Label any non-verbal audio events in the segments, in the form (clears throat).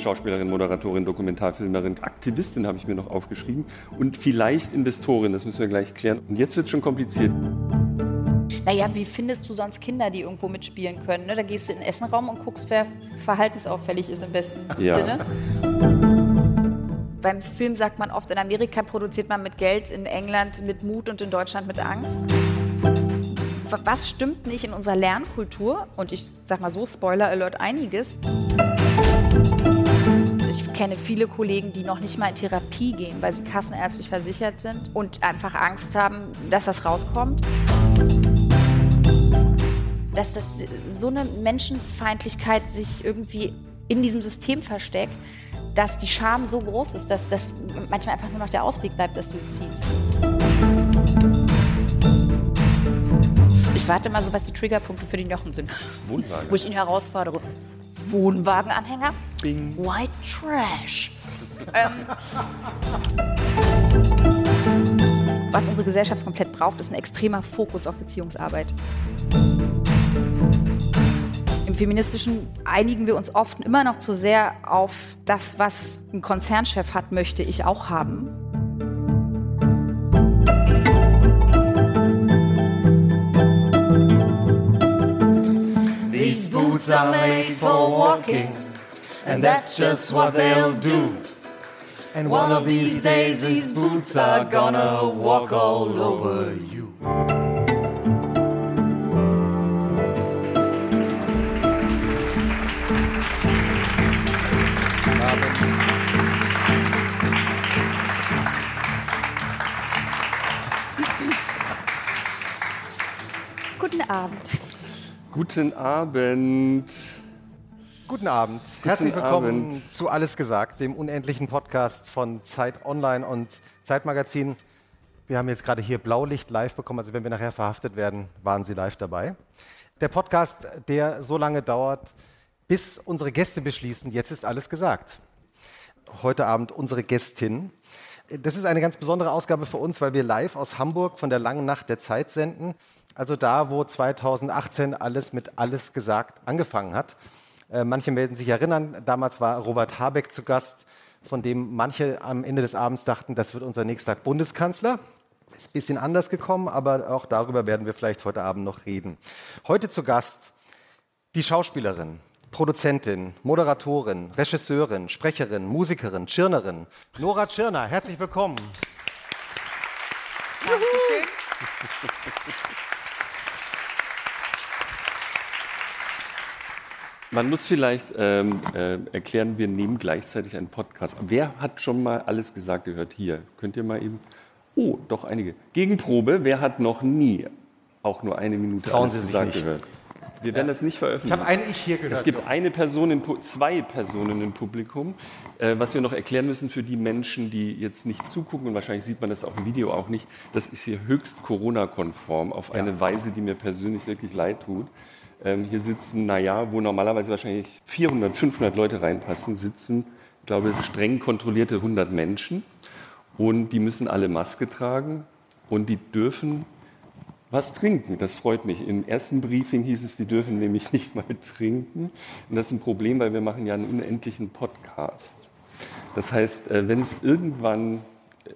Schauspielerin, Moderatorin, Dokumentarfilmerin, Aktivistin habe ich mir noch aufgeschrieben und vielleicht Investorin, das müssen wir gleich klären. Und jetzt wird es schon kompliziert. Naja, wie findest du sonst Kinder, die irgendwo mitspielen können? Ne? Da gehst du in den Essenraum und guckst, wer verhaltensauffällig ist im besten ja. Sinne. Beim Film sagt man oft, in Amerika produziert man mit Geld, in England mit Mut und in Deutschland mit Angst. Was stimmt nicht in unserer Lernkultur? Und ich sag mal so, Spoiler Alert, einiges kenne viele Kollegen, die noch nicht mal in Therapie gehen, weil sie kassenärztlich versichert sind und einfach Angst haben, dass das rauskommt. Dass das so eine Menschenfeindlichkeit sich irgendwie in diesem System versteckt, dass die Scham so groß ist, dass das manchmal einfach nur noch der Ausblick bleibt, dass du ziehst. Ich warte mal so, was die Triggerpunkte für den Jochen sind. Wunderbar. Wo ich ihn herausfordere. Wohnwagenanhänger. Bing. White Trash. (laughs) ähm, was unsere Gesellschaft komplett braucht, ist ein extremer Fokus auf Beziehungsarbeit. Im Feministischen einigen wir uns oft immer noch zu sehr auf das, was ein Konzernchef hat, möchte ich auch haben. Boots are made for walking, and that's just what they'll do. And one of these days, these boots are gonna walk all over you. Guten Abend. Guten Abend. Guten Abend. Guten Herzlich willkommen Abend. zu Alles gesagt, dem unendlichen Podcast von Zeit Online und Zeitmagazin. Wir haben jetzt gerade hier Blaulicht live bekommen, also wenn wir nachher verhaftet werden, waren Sie live dabei. Der Podcast, der so lange dauert, bis unsere Gäste beschließen, jetzt ist alles gesagt. Heute Abend unsere Gästin. Das ist eine ganz besondere Ausgabe für uns, weil wir live aus Hamburg von der langen Nacht der Zeit senden also da, wo 2018 alles mit alles gesagt angefangen hat. Äh, manche melden sich erinnern, damals war Robert Habeck zu Gast, von dem manche am Ende des Abends dachten, das wird unser nächster Bundeskanzler. Ist ein bisschen anders gekommen, aber auch darüber werden wir vielleicht heute Abend noch reden. Heute zu Gast die Schauspielerin, Produzentin, Moderatorin, Regisseurin, Sprecherin, Musikerin, Tschirnerin, Nora Tschirner. Herzlich willkommen. Dankeschön. (laughs) Man muss vielleicht ähm, äh, erklären, wir nehmen gleichzeitig einen Podcast. Wer hat schon mal alles gesagt gehört hier? Könnt ihr mal eben. Oh, doch einige. Gegenprobe, wer hat noch nie auch nur eine Minute Trauen alles Sie gesagt nicht. gehört? Wir werden ja. das nicht veröffentlichen. Ich habe ein Ich hier gehört. Es gibt eine Person, im, zwei Personen im Publikum. Äh, was wir noch erklären müssen für die Menschen, die jetzt nicht zugucken, und wahrscheinlich sieht man das auch im Video auch nicht, das ist hier höchst Corona-konform auf eine ja. Weise, die mir persönlich wirklich leid tut. Ähm, hier sitzen, naja, wo normalerweise wahrscheinlich 400, 500 Leute reinpassen, sitzen, ich glaube, streng kontrollierte 100 Menschen. Und die müssen alle Maske tragen und die dürfen was trinken. Das freut mich. Im ersten Briefing hieß es, die dürfen nämlich (laughs) nicht mal trinken. Und das ist ein Problem, weil wir machen ja einen unendlichen Podcast. Das heißt, äh, wenn es irgendwann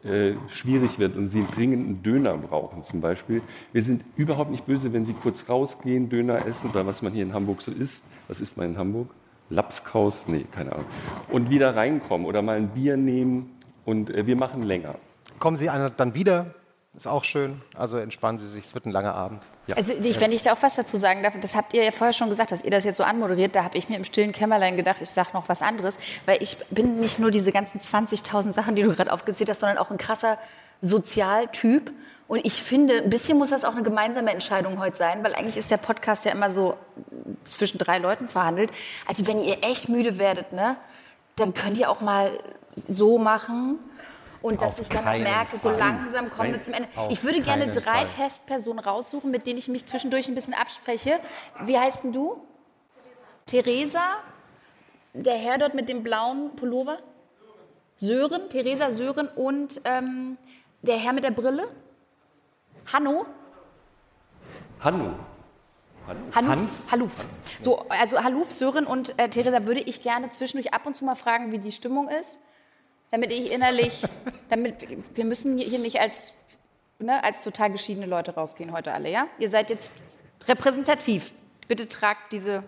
äh, schwierig wird und Sie dringend einen Döner brauchen zum Beispiel. Wir sind überhaupt nicht böse, wenn Sie kurz rausgehen, Döner essen oder was man hier in Hamburg so isst. Was isst man in Hamburg? Lapskaus? Nee, keine Ahnung. Und wieder reinkommen oder mal ein Bier nehmen und äh, wir machen länger. Kommen Sie dann wieder ist auch schön. Also entspannen Sie sich. Es wird ein langer Abend. Ja. Also ich, wenn ich da auch was dazu sagen darf, das habt ihr ja vorher schon gesagt, dass ihr das jetzt so anmoderiert. Da habe ich mir im stillen Kämmerlein gedacht, ich sage noch was anderes, weil ich bin nicht nur diese ganzen 20.000 Sachen, die du gerade aufgezählt hast, sondern auch ein krasser Sozialtyp. Und ich finde, ein bisschen muss das auch eine gemeinsame Entscheidung heute sein, weil eigentlich ist der Podcast ja immer so zwischen drei Leuten verhandelt. Also wenn ihr echt müde werdet, ne, dann könnt ihr auch mal so machen und dass ich dann auch merke, so langsam kommen wir zum Ende. Auf ich würde gerne drei Fall. Testpersonen raussuchen, mit denen ich mich zwischendurch ein bisschen abspreche. Wie heißt denn du? Theresa. Der Herr dort mit dem blauen Pullover? Sören, Theresa Sören und ähm, der Herr mit der Brille? Hanno? Hanno. Hanuf. Haluf. So, also Haluf, Sören und äh, Theresa würde ich gerne zwischendurch ab und zu mal fragen, wie die Stimmung ist, damit ich innerlich, damit wir müssen hier nicht als, ne, als total geschiedene Leute rausgehen heute alle, ja? Ihr seid jetzt repräsentativ. Bitte tragt diese,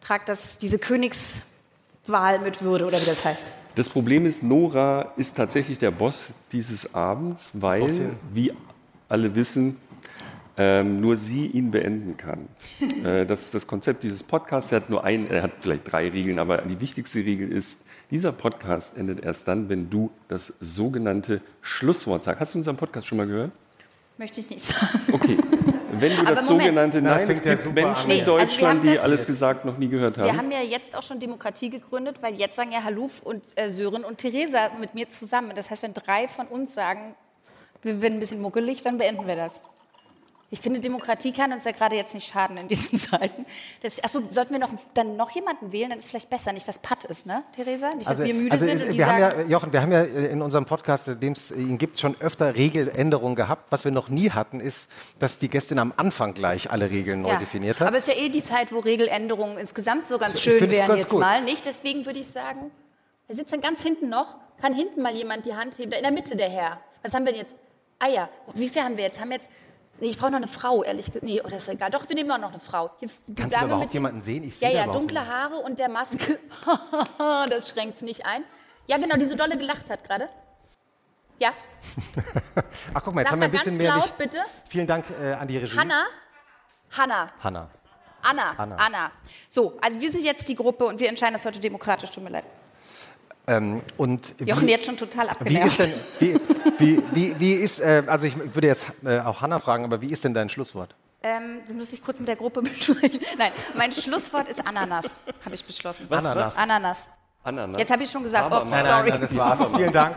tragt das, diese Königswahl mit Würde oder wie das heißt. Das Problem ist, Nora ist tatsächlich der Boss dieses Abends, weil, Bossin. wie alle wissen, ähm, nur sie ihn beenden kann. (laughs) äh, das ist das Konzept dieses Podcasts. Er hat nur ein, er hat vielleicht drei Regeln, aber die wichtigste Regel ist, dieser Podcast endet erst dann, wenn du das sogenannte Schlusswort sagst. Hast du unseren Podcast schon mal gehört? Möchte ich nicht sagen. Okay. Wenn du Aber das Moment. sogenannte, Na, das nein, es gibt an. Menschen Nee, in also wir haben Deutschland, die das- alles gesagt noch nie gehört haben. Wir haben ja jetzt auch schon Demokratie gegründet, weil jetzt sagen ja Haluf und äh, Sören und Theresa mit mir zusammen. Das heißt, wenn drei von uns sagen, wir werden ein bisschen muckelig, dann beenden wir das. Ich finde, Demokratie kann uns ja gerade jetzt nicht schaden in diesen (laughs) Zeiten. Das, achso, sollten wir noch, dann noch jemanden wählen, dann ist es vielleicht besser, nicht dass Patt ist, ne, Theresa? Nicht, dass wir müde also sind und die wir haben sagen, ja, Jochen, wir haben ja in unserem Podcast, dem es ihn gibt, schon öfter Regeländerungen gehabt. Was wir noch nie hatten, ist, dass die Gästin am Anfang gleich alle Regeln neu ja. definiert hat. Aber es ist ja eh die Zeit, wo Regeländerungen insgesamt so ganz Ich schön wären jetzt gut. mal, nicht? Deswegen würde ich sagen, wir sitzen ganz hinten noch, kann hinten mal jemand die Hand heben, in der Mitte der Herr. Was haben wir denn jetzt? Ah ja, wie viel haben wir jetzt? Haben wir jetzt Nee, ich brauche noch eine Frau, ehrlich gesagt. Nee, oh, das ist egal. Doch, wir nehmen auch noch eine Frau. Hier, Kannst du überhaupt jemanden sehen? Ich ja, sehe ja, überhaupt dunkle Haare und der Maske. (laughs) das schränkt es nicht ein. Ja, genau, die so dolle gelacht hat gerade. Ja, (laughs) Ach, guck mal, jetzt sag haben wir ein bisschen ganz mehr laut, Licht. bitte. Vielen Dank äh, an die Regie. Hanna. Hanna. Hanna. Anna. Anna. Anna. So, also wir sind jetzt die Gruppe und wir entscheiden das heute demokratisch. Tut mir leid. Ähm, und Jochen wie, jetzt schon total wie abgenervt. ist denn, wie, wie, wie, wie ist, äh, also ich würde jetzt äh, auch Hanna fragen, aber wie ist denn dein Schlusswort? Ähm, das muss ich kurz mit der Gruppe (laughs) besprechen. Nein, mein Schlusswort ist Ananas, habe ich beschlossen. Was, Ananas. was? Ananas. Ananas. Jetzt habe ich schon gesagt, Aber ups, nein, sorry. das war's. (laughs) Vielen Dank.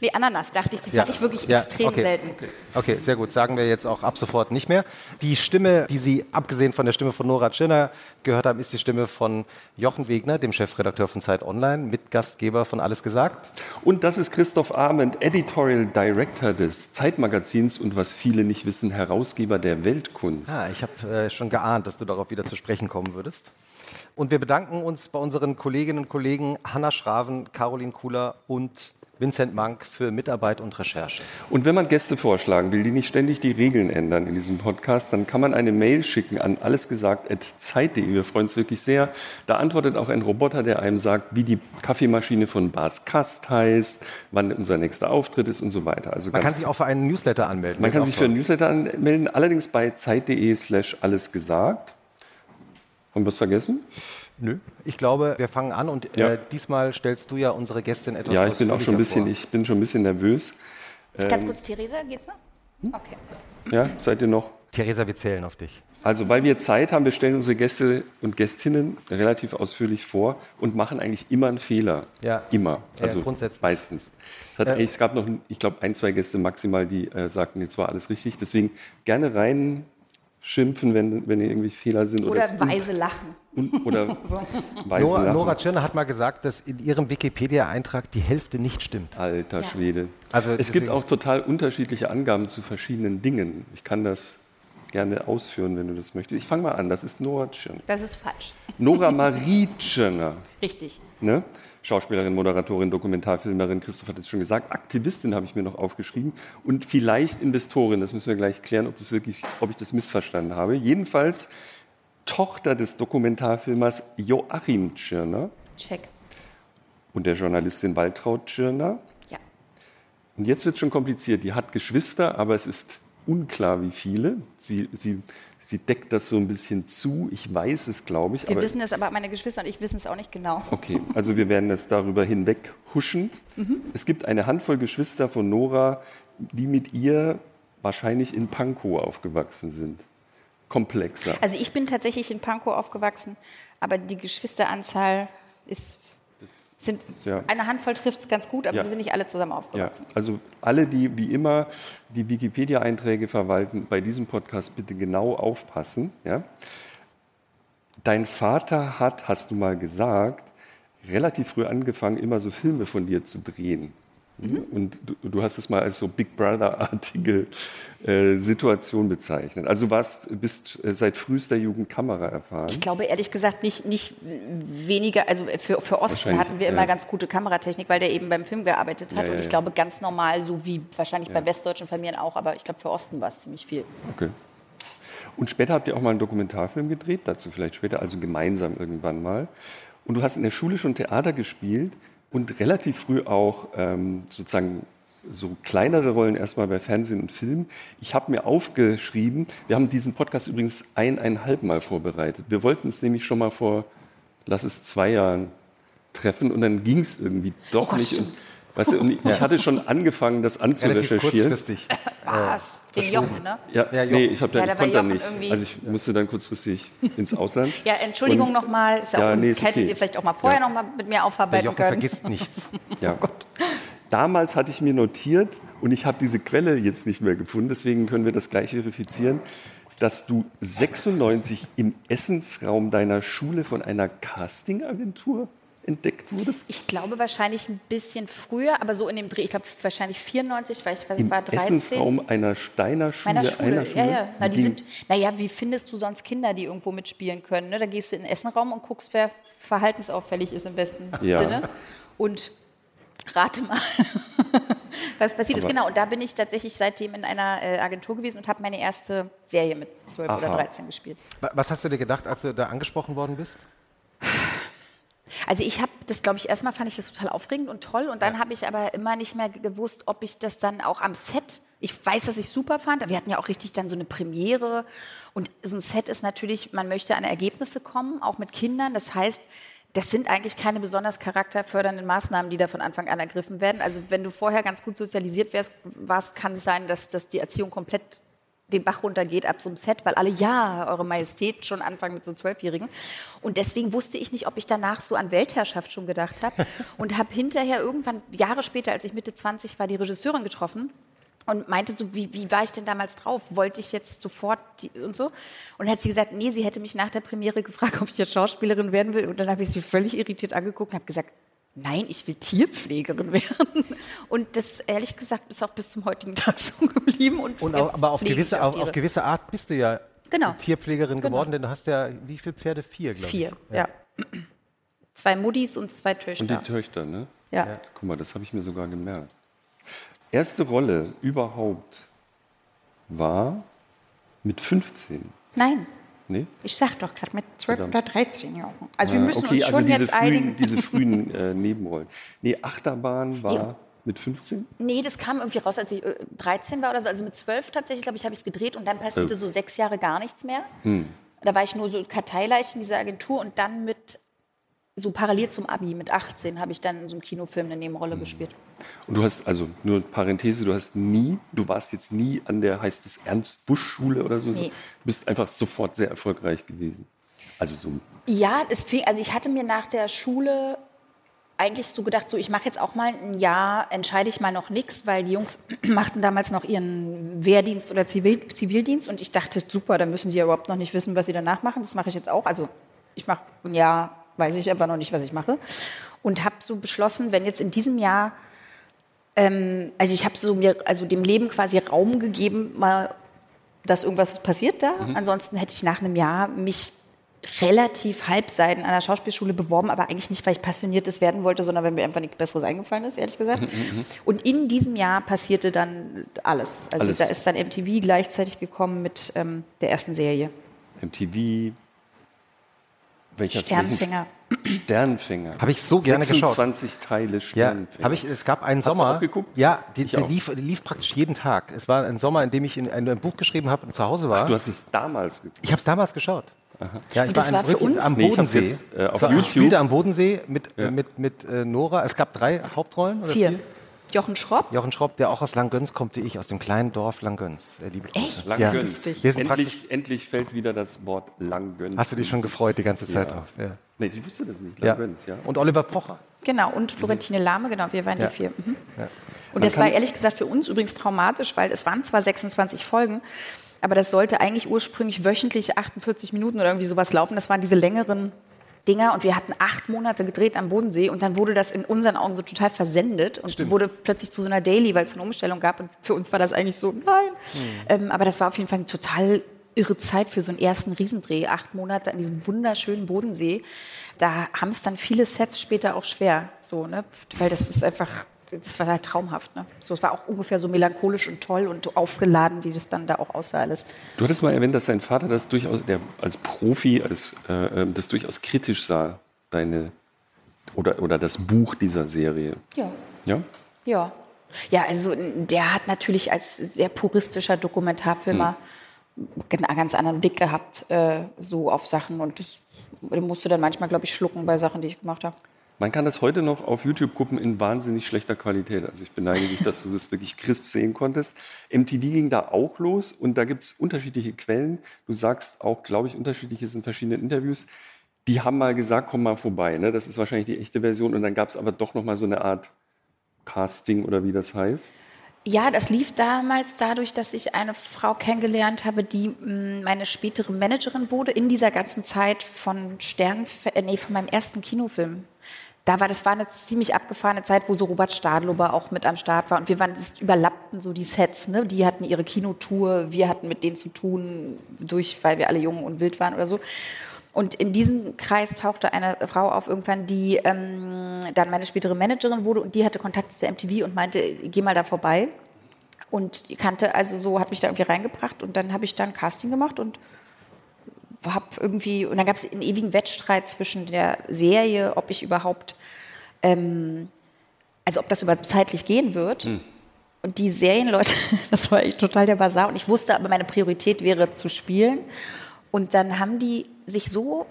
Nee, Ananas, dachte ich, das sage ich wirklich Ja, extrem okay. selten. Okay, sehr gut. Sagen wir jetzt auch ab sofort nicht mehr. Die Stimme, die Sie abgesehen von der Stimme von Nora Tschirner gehört haben, ist die Stimme von Jochen Wegner, dem Chefredakteur von Zeit Online, Mitgastgeber von Alles gesagt. Und das ist Christoph Arment, Editorial Director des Zeitmagazins und was viele nicht wissen, Herausgeber der Weltkunst. Ah, ich habe äh, schon geahnt, dass du darauf wieder zu sprechen kommen würdest. Und wir bedanken uns bei unseren Kolleginnen und Kollegen Hanna Schraven, Caroline Kuhler und Vincent Mank für Mitarbeit und Recherche. Und wenn man Gäste vorschlagen will, die nicht ständig die Regeln ändern in diesem Podcast, dann kann man eine Mail schicken an allesgesagt.zeit.de. Wir freuen uns wirklich sehr. Da antwortet auch ein Roboter, der einem sagt, wie die Kaffeemaschine von Bas Kast heißt, wann unser nächster Auftritt ist und so weiter. Also Man kann sich auch für einen Newsletter anmelden. Man kann sich für einen Newsletter anmelden, allerdings bei zeit.de slash alles gesagt. Haben wir was vergessen? Nö. Ich glaube, wir fangen an und Ja. äh, diesmal stellst du ja unsere Gästin etwas Ja, ich bin auch schon ein bisschen, ich bin schon ein bisschen nervös. Ganz kurz, Theresa, geht's noch? Okay. Ja, seid ihr noch? Theresa, wir zählen auf dich. Also, weil wir Zeit haben, wir stellen unsere Gäste und Gästinnen relativ ausführlich vor und machen eigentlich immer einen Fehler. Ja. Immer. Ja, Also grundsätzlich. meistens. Es, hat Äh, es gab noch, ich glaube, ein, zwei Gäste maximal, die äh, sagten, jetzt war alles richtig. Deswegen gerne reinschimpfen, wenn, wenn irgendwie Fehler sind. Oder un- weise lachen. Oder (laughs) weise Nora. Nora Tschirner hat mal gesagt, dass in ihrem Wikipedia-Eintrag die Hälfte nicht stimmt. Alter Ja. Schwede. Also es gibt auch total unterschiedliche Angaben zu verschiedenen Dingen. Ich kann das gerne ausführen, wenn du das möchtest. Ich fange mal an. Das ist Nora Tschirner. Das ist falsch. Nora (laughs) Marie Tschirner. Richtig. Ne? Schauspielerin, Moderatorin, Dokumentarfilmerin, Christoph hat es schon gesagt, Aktivistin habe ich mir noch aufgeschrieben und vielleicht Investorin, das müssen wir gleich klären, ob, das wirklich, ob ich das missverstanden habe. Jedenfalls Tochter des Dokumentarfilmers Joachim Tschirner Check. und der Journalistin Waltraud Tschirner. Ja. Und jetzt wird es schon kompliziert. Die hat Geschwister, aber es ist unklar, wie viele. Sie, sie, sie deckt das so ein bisschen zu. Ich weiß es, glaube ich. Wir wissen es, aber meine Geschwister und ich wissen es auch nicht genau. Okay, also wir werden das darüber hinweg huschen. Es gibt eine Handvoll Geschwister von Nora, die mit ihr wahrscheinlich in Pankow aufgewachsen sind. Komplexer. Also ich bin tatsächlich in Pankow aufgewachsen, aber die Geschwisteranzahl ist, sind, Ja. eine Handvoll trifft es ganz gut, aber Ja. wir sind nicht alle zusammen Ja, aufgewachsen. also alle, die wie immer die Wikipedia-Einträge verwalten, bei diesem Podcast bitte genau aufpassen. Ja? Dein Vater hat, hast du mal gesagt, relativ früh angefangen, immer so Filme von dir zu drehen. Mhm. Und du, du, hast es mal als so Big Brother-artige Situation bezeichnet. Also du warst, bist äh, seit frühester Jugend Kamera erfahren. Ich glaube ehrlich gesagt nicht, nicht weniger, also für, für Osten hatten wir immer ja. ganz gute Kameratechnik, weil der eben beim Film gearbeitet hat. Ja, ja, und ich glaube ganz normal, so wie wahrscheinlich bei westdeutschen Familien auch, aber ich glaube für Osten war es ziemlich viel. Okay. Und später habt ihr auch mal einen Dokumentarfilm gedreht, dazu vielleicht später, also gemeinsam irgendwann mal. Und du hast in der Schule schon Theater gespielt und relativ früh auch ähm, sozusagen so kleinere Rollen erstmal bei Fernsehen und Film. Ich habe mir aufgeschrieben, wir haben diesen Podcast übrigens eineinhalb Mal vorbereitet. Wir wollten es nämlich schon mal vor, lass es zwei Jahren treffen und dann ging es irgendwie doch oh nicht. Und, weißt du, und ich, ich hatte schon angefangen, das anzurecherchieren. kurzfristig. Was? Wegen Jochen, ne? Ja, ja Jochen. nee, ich, hab da, ja, ich konnte dann nicht. Also ich musste dann kurzfristig (laughs) ins Ausland. ja, Entschuldigung nochmal. Ja, ja nee, hättet okay. ihr vielleicht auch mal vorher ja. noch mal mit mir aufarbeiten Der Jochen können. vergisst nichts. ja. (laughs) Oh Gott. Damals hatte ich mir notiert und ich habe diese Quelle jetzt nicht mehr gefunden, deswegen können wir das gleich verifizieren, dass du 96 im Essensraum deiner Schule von einer Castingagentur entdeckt wurdest? Ich glaube wahrscheinlich ein bisschen früher, aber so in dem Dreh, ich glaube wahrscheinlich 94, weil ich, Im war 13. Essensraum einer Steiner Schule? Meiner Schule, einer Schule? ja, ja. Na, die sind, naja, wie findest du sonst Kinder, die irgendwo mitspielen können? Ne? Da gehst du in den Essenraum und guckst, wer verhaltensauffällig ist im besten ja. Sinne. Und rate mal, (laughs) was passiert ist. Genau, und da bin ich tatsächlich seitdem in einer äh, Agentur gewesen und habe meine erste Serie mit 12 Aha. oder 13 gespielt. Was hast du dir gedacht, als du da angesprochen worden bist? Also ich habe das, glaube ich, erstmal fand ich das total aufregend und toll und dann ja. habe ich aber immer nicht mehr gewusst, ob ich das dann auch am Set, ich weiß, dass ich super fand, wir hatten ja auch richtig dann so eine Premiere und so ein Set ist natürlich, man möchte an Ergebnisse kommen, auch mit Kindern, das heißt, das sind eigentlich keine besonders charakterfördernden Maßnahmen, die da von Anfang an ergriffen werden. Also wenn du vorher ganz gut sozialisiert wärst, warst, kann es sein, dass, dass die Erziehung komplett den Bach runtergeht ab so einem Set, weil alle, ja, Eure Majestät, schon anfangen mit so Zwölfjährigen. Und deswegen wusste ich nicht, ob ich danach so an Weltherrschaft schon gedacht habe. (laughs) Und habe hinterher irgendwann, Jahre später, als ich Mitte 20 war, die Regisseurin getroffen und meinte so, wie, wie war ich denn damals drauf? Wollte ich jetzt sofort die, und so? Und dann hat sie gesagt, nee, sie hätte mich nach der Premiere gefragt, (laughs) ob ich jetzt Schauspielerin werden will. Und dann habe ich sie völlig irritiert angeguckt und habe gesagt, nein, ich will Tierpflegerin (laughs) werden. Und das, ehrlich gesagt, ist auch bis zum heutigen Tag (laughs) so geblieben. Und, und auch, aber auf gewisse, auf, auf gewisse, Art bist du ja genau. Tierpflegerin genau. geworden, denn du hast ja, wie viele Pferde? Vier, glaube ich. Vier, ja. ja. (clears throat) Zwei Muddis und zwei Töchter. Und die Töchter, ne? Ja. ja. Guck mal, das habe ich mir sogar gemerkt. Erste Rolle überhaupt war mit 15. Nein. Nee? Ich sag doch gerade mit 12 oder 13 Jahren. Also wir müssen okay, uns also schon diese jetzt frühen, einigen. Diese frühen (laughs) äh, Nebenrollen. Nee, Achterbahn war nee. mit 15? Nee, das kam irgendwie raus, als ich äh, 13 war oder so. Also mit 12 tatsächlich, glaube ich, habe ich es gedreht und dann passierte äh. so sechs Jahre gar nichts mehr. Hm. Da war ich nur so Karteileicht in dieser Agentur und dann mit so parallel zum Abi mit 18 habe ich dann in so einem Kinofilm eine Nebenrolle hm. gespielt. Und du hast, also nur Parenthese, du hast nie, du warst jetzt nie an der, heißt es Ernst-Busch-Schule oder so, nee. du bist einfach sofort sehr erfolgreich gewesen. Also so. Ja, es fing, also ich hatte mir nach der Schule eigentlich so gedacht, so ich mache jetzt auch mal ein Jahr, entscheide ich mal noch nichts, weil die Jungs (clears throat) machten damals noch ihren Wehrdienst oder Zivil, Zivildienst und ich dachte, super, da müssen die ja überhaupt noch nicht wissen, was sie danach machen. Das mache ich jetzt auch. Also ich mache ein Jahr weiß ich einfach noch nicht, was ich mache. Und habe so beschlossen, wenn jetzt in diesem Jahr, ähm, also ich habe so mir, also dem Leben quasi Raum gegeben, mal, dass irgendwas passiert da. Mhm. Ansonsten hätte ich nach einem Jahr mich relativ halbseiden an der Schauspielschule beworben, aber eigentlich nicht, weil ich passioniertes werden wollte, sondern weil mir einfach nichts Besseres eingefallen ist, ehrlich gesagt. Mhm, mhm, mhm. Und in diesem Jahr passierte dann alles. Also alles. da ist dann MTV gleichzeitig gekommen mit ähm, der ersten Serie. MTV, welcher Sternfänger. Sternfänger. Habe ich so gerne 26 geschaut. 26 Teile Sternfänger. Ja, habe ich, es gab einen Hast Sommer. Du auch geguckt? Ja, die, der lief, lief, praktisch jeden Tag. Es war ein Sommer, in dem ich in, ein, ein Buch geschrieben habe und zu Hause war. Ach, du hast es damals geguckt? Ich habe es damals geschaut. Aha. Ja, ich und das war, war für uns am Bodensee. Nee, jetzt, äh, auf so, YouTube. Ich spielte am Bodensee mit, ja. mit, mit äh, Nora. Es gab drei Hauptrollen. Oder vier. vier? Jochen Schropp. Jochen Schropp, der auch aus Langgöns kommt wie ich, aus dem kleinen Dorf Langgöns. Äh, liebe Echt? Langgöns. Ja. Endlich, endlich, fällt wieder das Wort Langgöns. Hast du dich schon gefreut die ganze Zeit ja. drauf? Ja. Nee, ich wusste das nicht. Langgöns, ja. ja. Und Oliver Pocher. Genau, und Florentine Lahme, genau, wir waren die vier. Mhm. Und das war ehrlich gesagt für uns übrigens traumatisch, weil es waren zwar 26 Folgen, aber das sollte eigentlich ursprünglich wöchentlich 48 Minuten oder irgendwie sowas laufen. Das waren diese längeren Dinger und wir hatten acht Monate gedreht am Bodensee und dann wurde das in unseren Augen so total versendet und Stimmt. wurde plötzlich zu so einer Daily, weil es eine Umstellung gab und für uns war das eigentlich so, nein. Ähm, aber das war auf jeden Fall eine total irre Zeit für so einen ersten Riesendreh, acht Monate an diesem wunderschönen Bodensee. Da haben es dann viele Sets später auch schwer, so, ne? weil das ist einfach, das war halt traumhaft. Ne? So, es war auch ungefähr so melancholisch und toll und aufgeladen, wie das dann da auch aussah alles. Du hattest mal erwähnt, dass dein Vater das durchaus, der als Profi, als, äh, ähm, das durchaus kritisch sah, deine oder, oder das Buch dieser Serie. Ja. Ja? Ja. Ja, also der hat natürlich als sehr puristischer Dokumentarfilmer einen ganz anderen Blick gehabt, äh, so auf Sachen. Und das musste dann manchmal, glaube ich, schlucken bei Sachen, die ich gemacht habe. Man kann das heute noch auf YouTube gucken in wahnsinnig schlechter Qualität. Also ich beneide dich, dass du das wirklich crisp sehen konntest. MTV ging da auch los und da gibt es unterschiedliche Quellen. Du sagst auch, glaube ich, unterschiedliches in verschiedenen Interviews. Die haben mal gesagt, komm mal vorbei. Ne? Das ist wahrscheinlich die echte Version. Und dann gab es aber doch noch mal so eine Art Casting oder wie das heißt. Ja, das lief damals dadurch, dass ich eine Frau kennengelernt habe, die mh, meine spätere Managerin wurde in dieser ganzen Zeit von Stern, äh, nee, von meinem ersten Kinofilm. Da war, das war eine ziemlich abgefahrene Zeit, wo so Robert Stadlober auch mit am Start war. Und wir waren, das überlappten so die Sets, ne? Die hatten ihre Kinotour, wir hatten mit denen zu tun, durch, weil wir alle jung und wild waren oder so. Und in diesem Kreis tauchte eine Frau auf irgendwann, die ähm, dann meine spätere Managerin wurde und die hatte Kontakt zu MTV und meinte, geh mal da vorbei. Und kannte, also so, hat mich da irgendwie reingebracht und dann habe ich dann Casting gemacht und habe irgendwie, und dann gab es einen ewigen Wettstreit zwischen der Serie, ob ich überhaupt, ähm, also ob das überhaupt zeitlich gehen wird. Und die Serienleute, (laughs) das war echt total der Bazar. Und ich wusste aber, meine Priorität wäre zu spielen. Und dann haben die sich so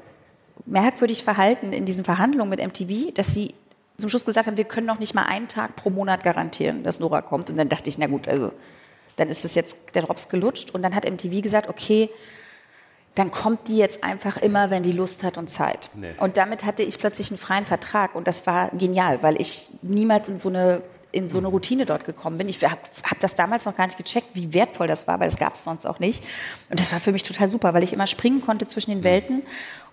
merkwürdig verhalten in diesen Verhandlungen mit MTV, dass sie zum Schluss gesagt haben, wir können noch nicht mal einen Tag pro Monat garantieren, dass Nora kommt. Und dann dachte ich, na gut, also dann ist es jetzt der Drops gelutscht. Und dann hat MTV gesagt, okay, dann kommt die jetzt einfach immer, wenn die Lust hat und Zeit. Nee. Und damit hatte ich plötzlich einen freien Vertrag und das war genial, weil ich niemals in so eine in so eine Routine dort gekommen bin. Ich habe hab das damals noch gar nicht gecheckt, wie wertvoll das war, weil das gab es sonst auch nicht. Und das war für mich total super, weil ich immer springen konnte zwischen den Welten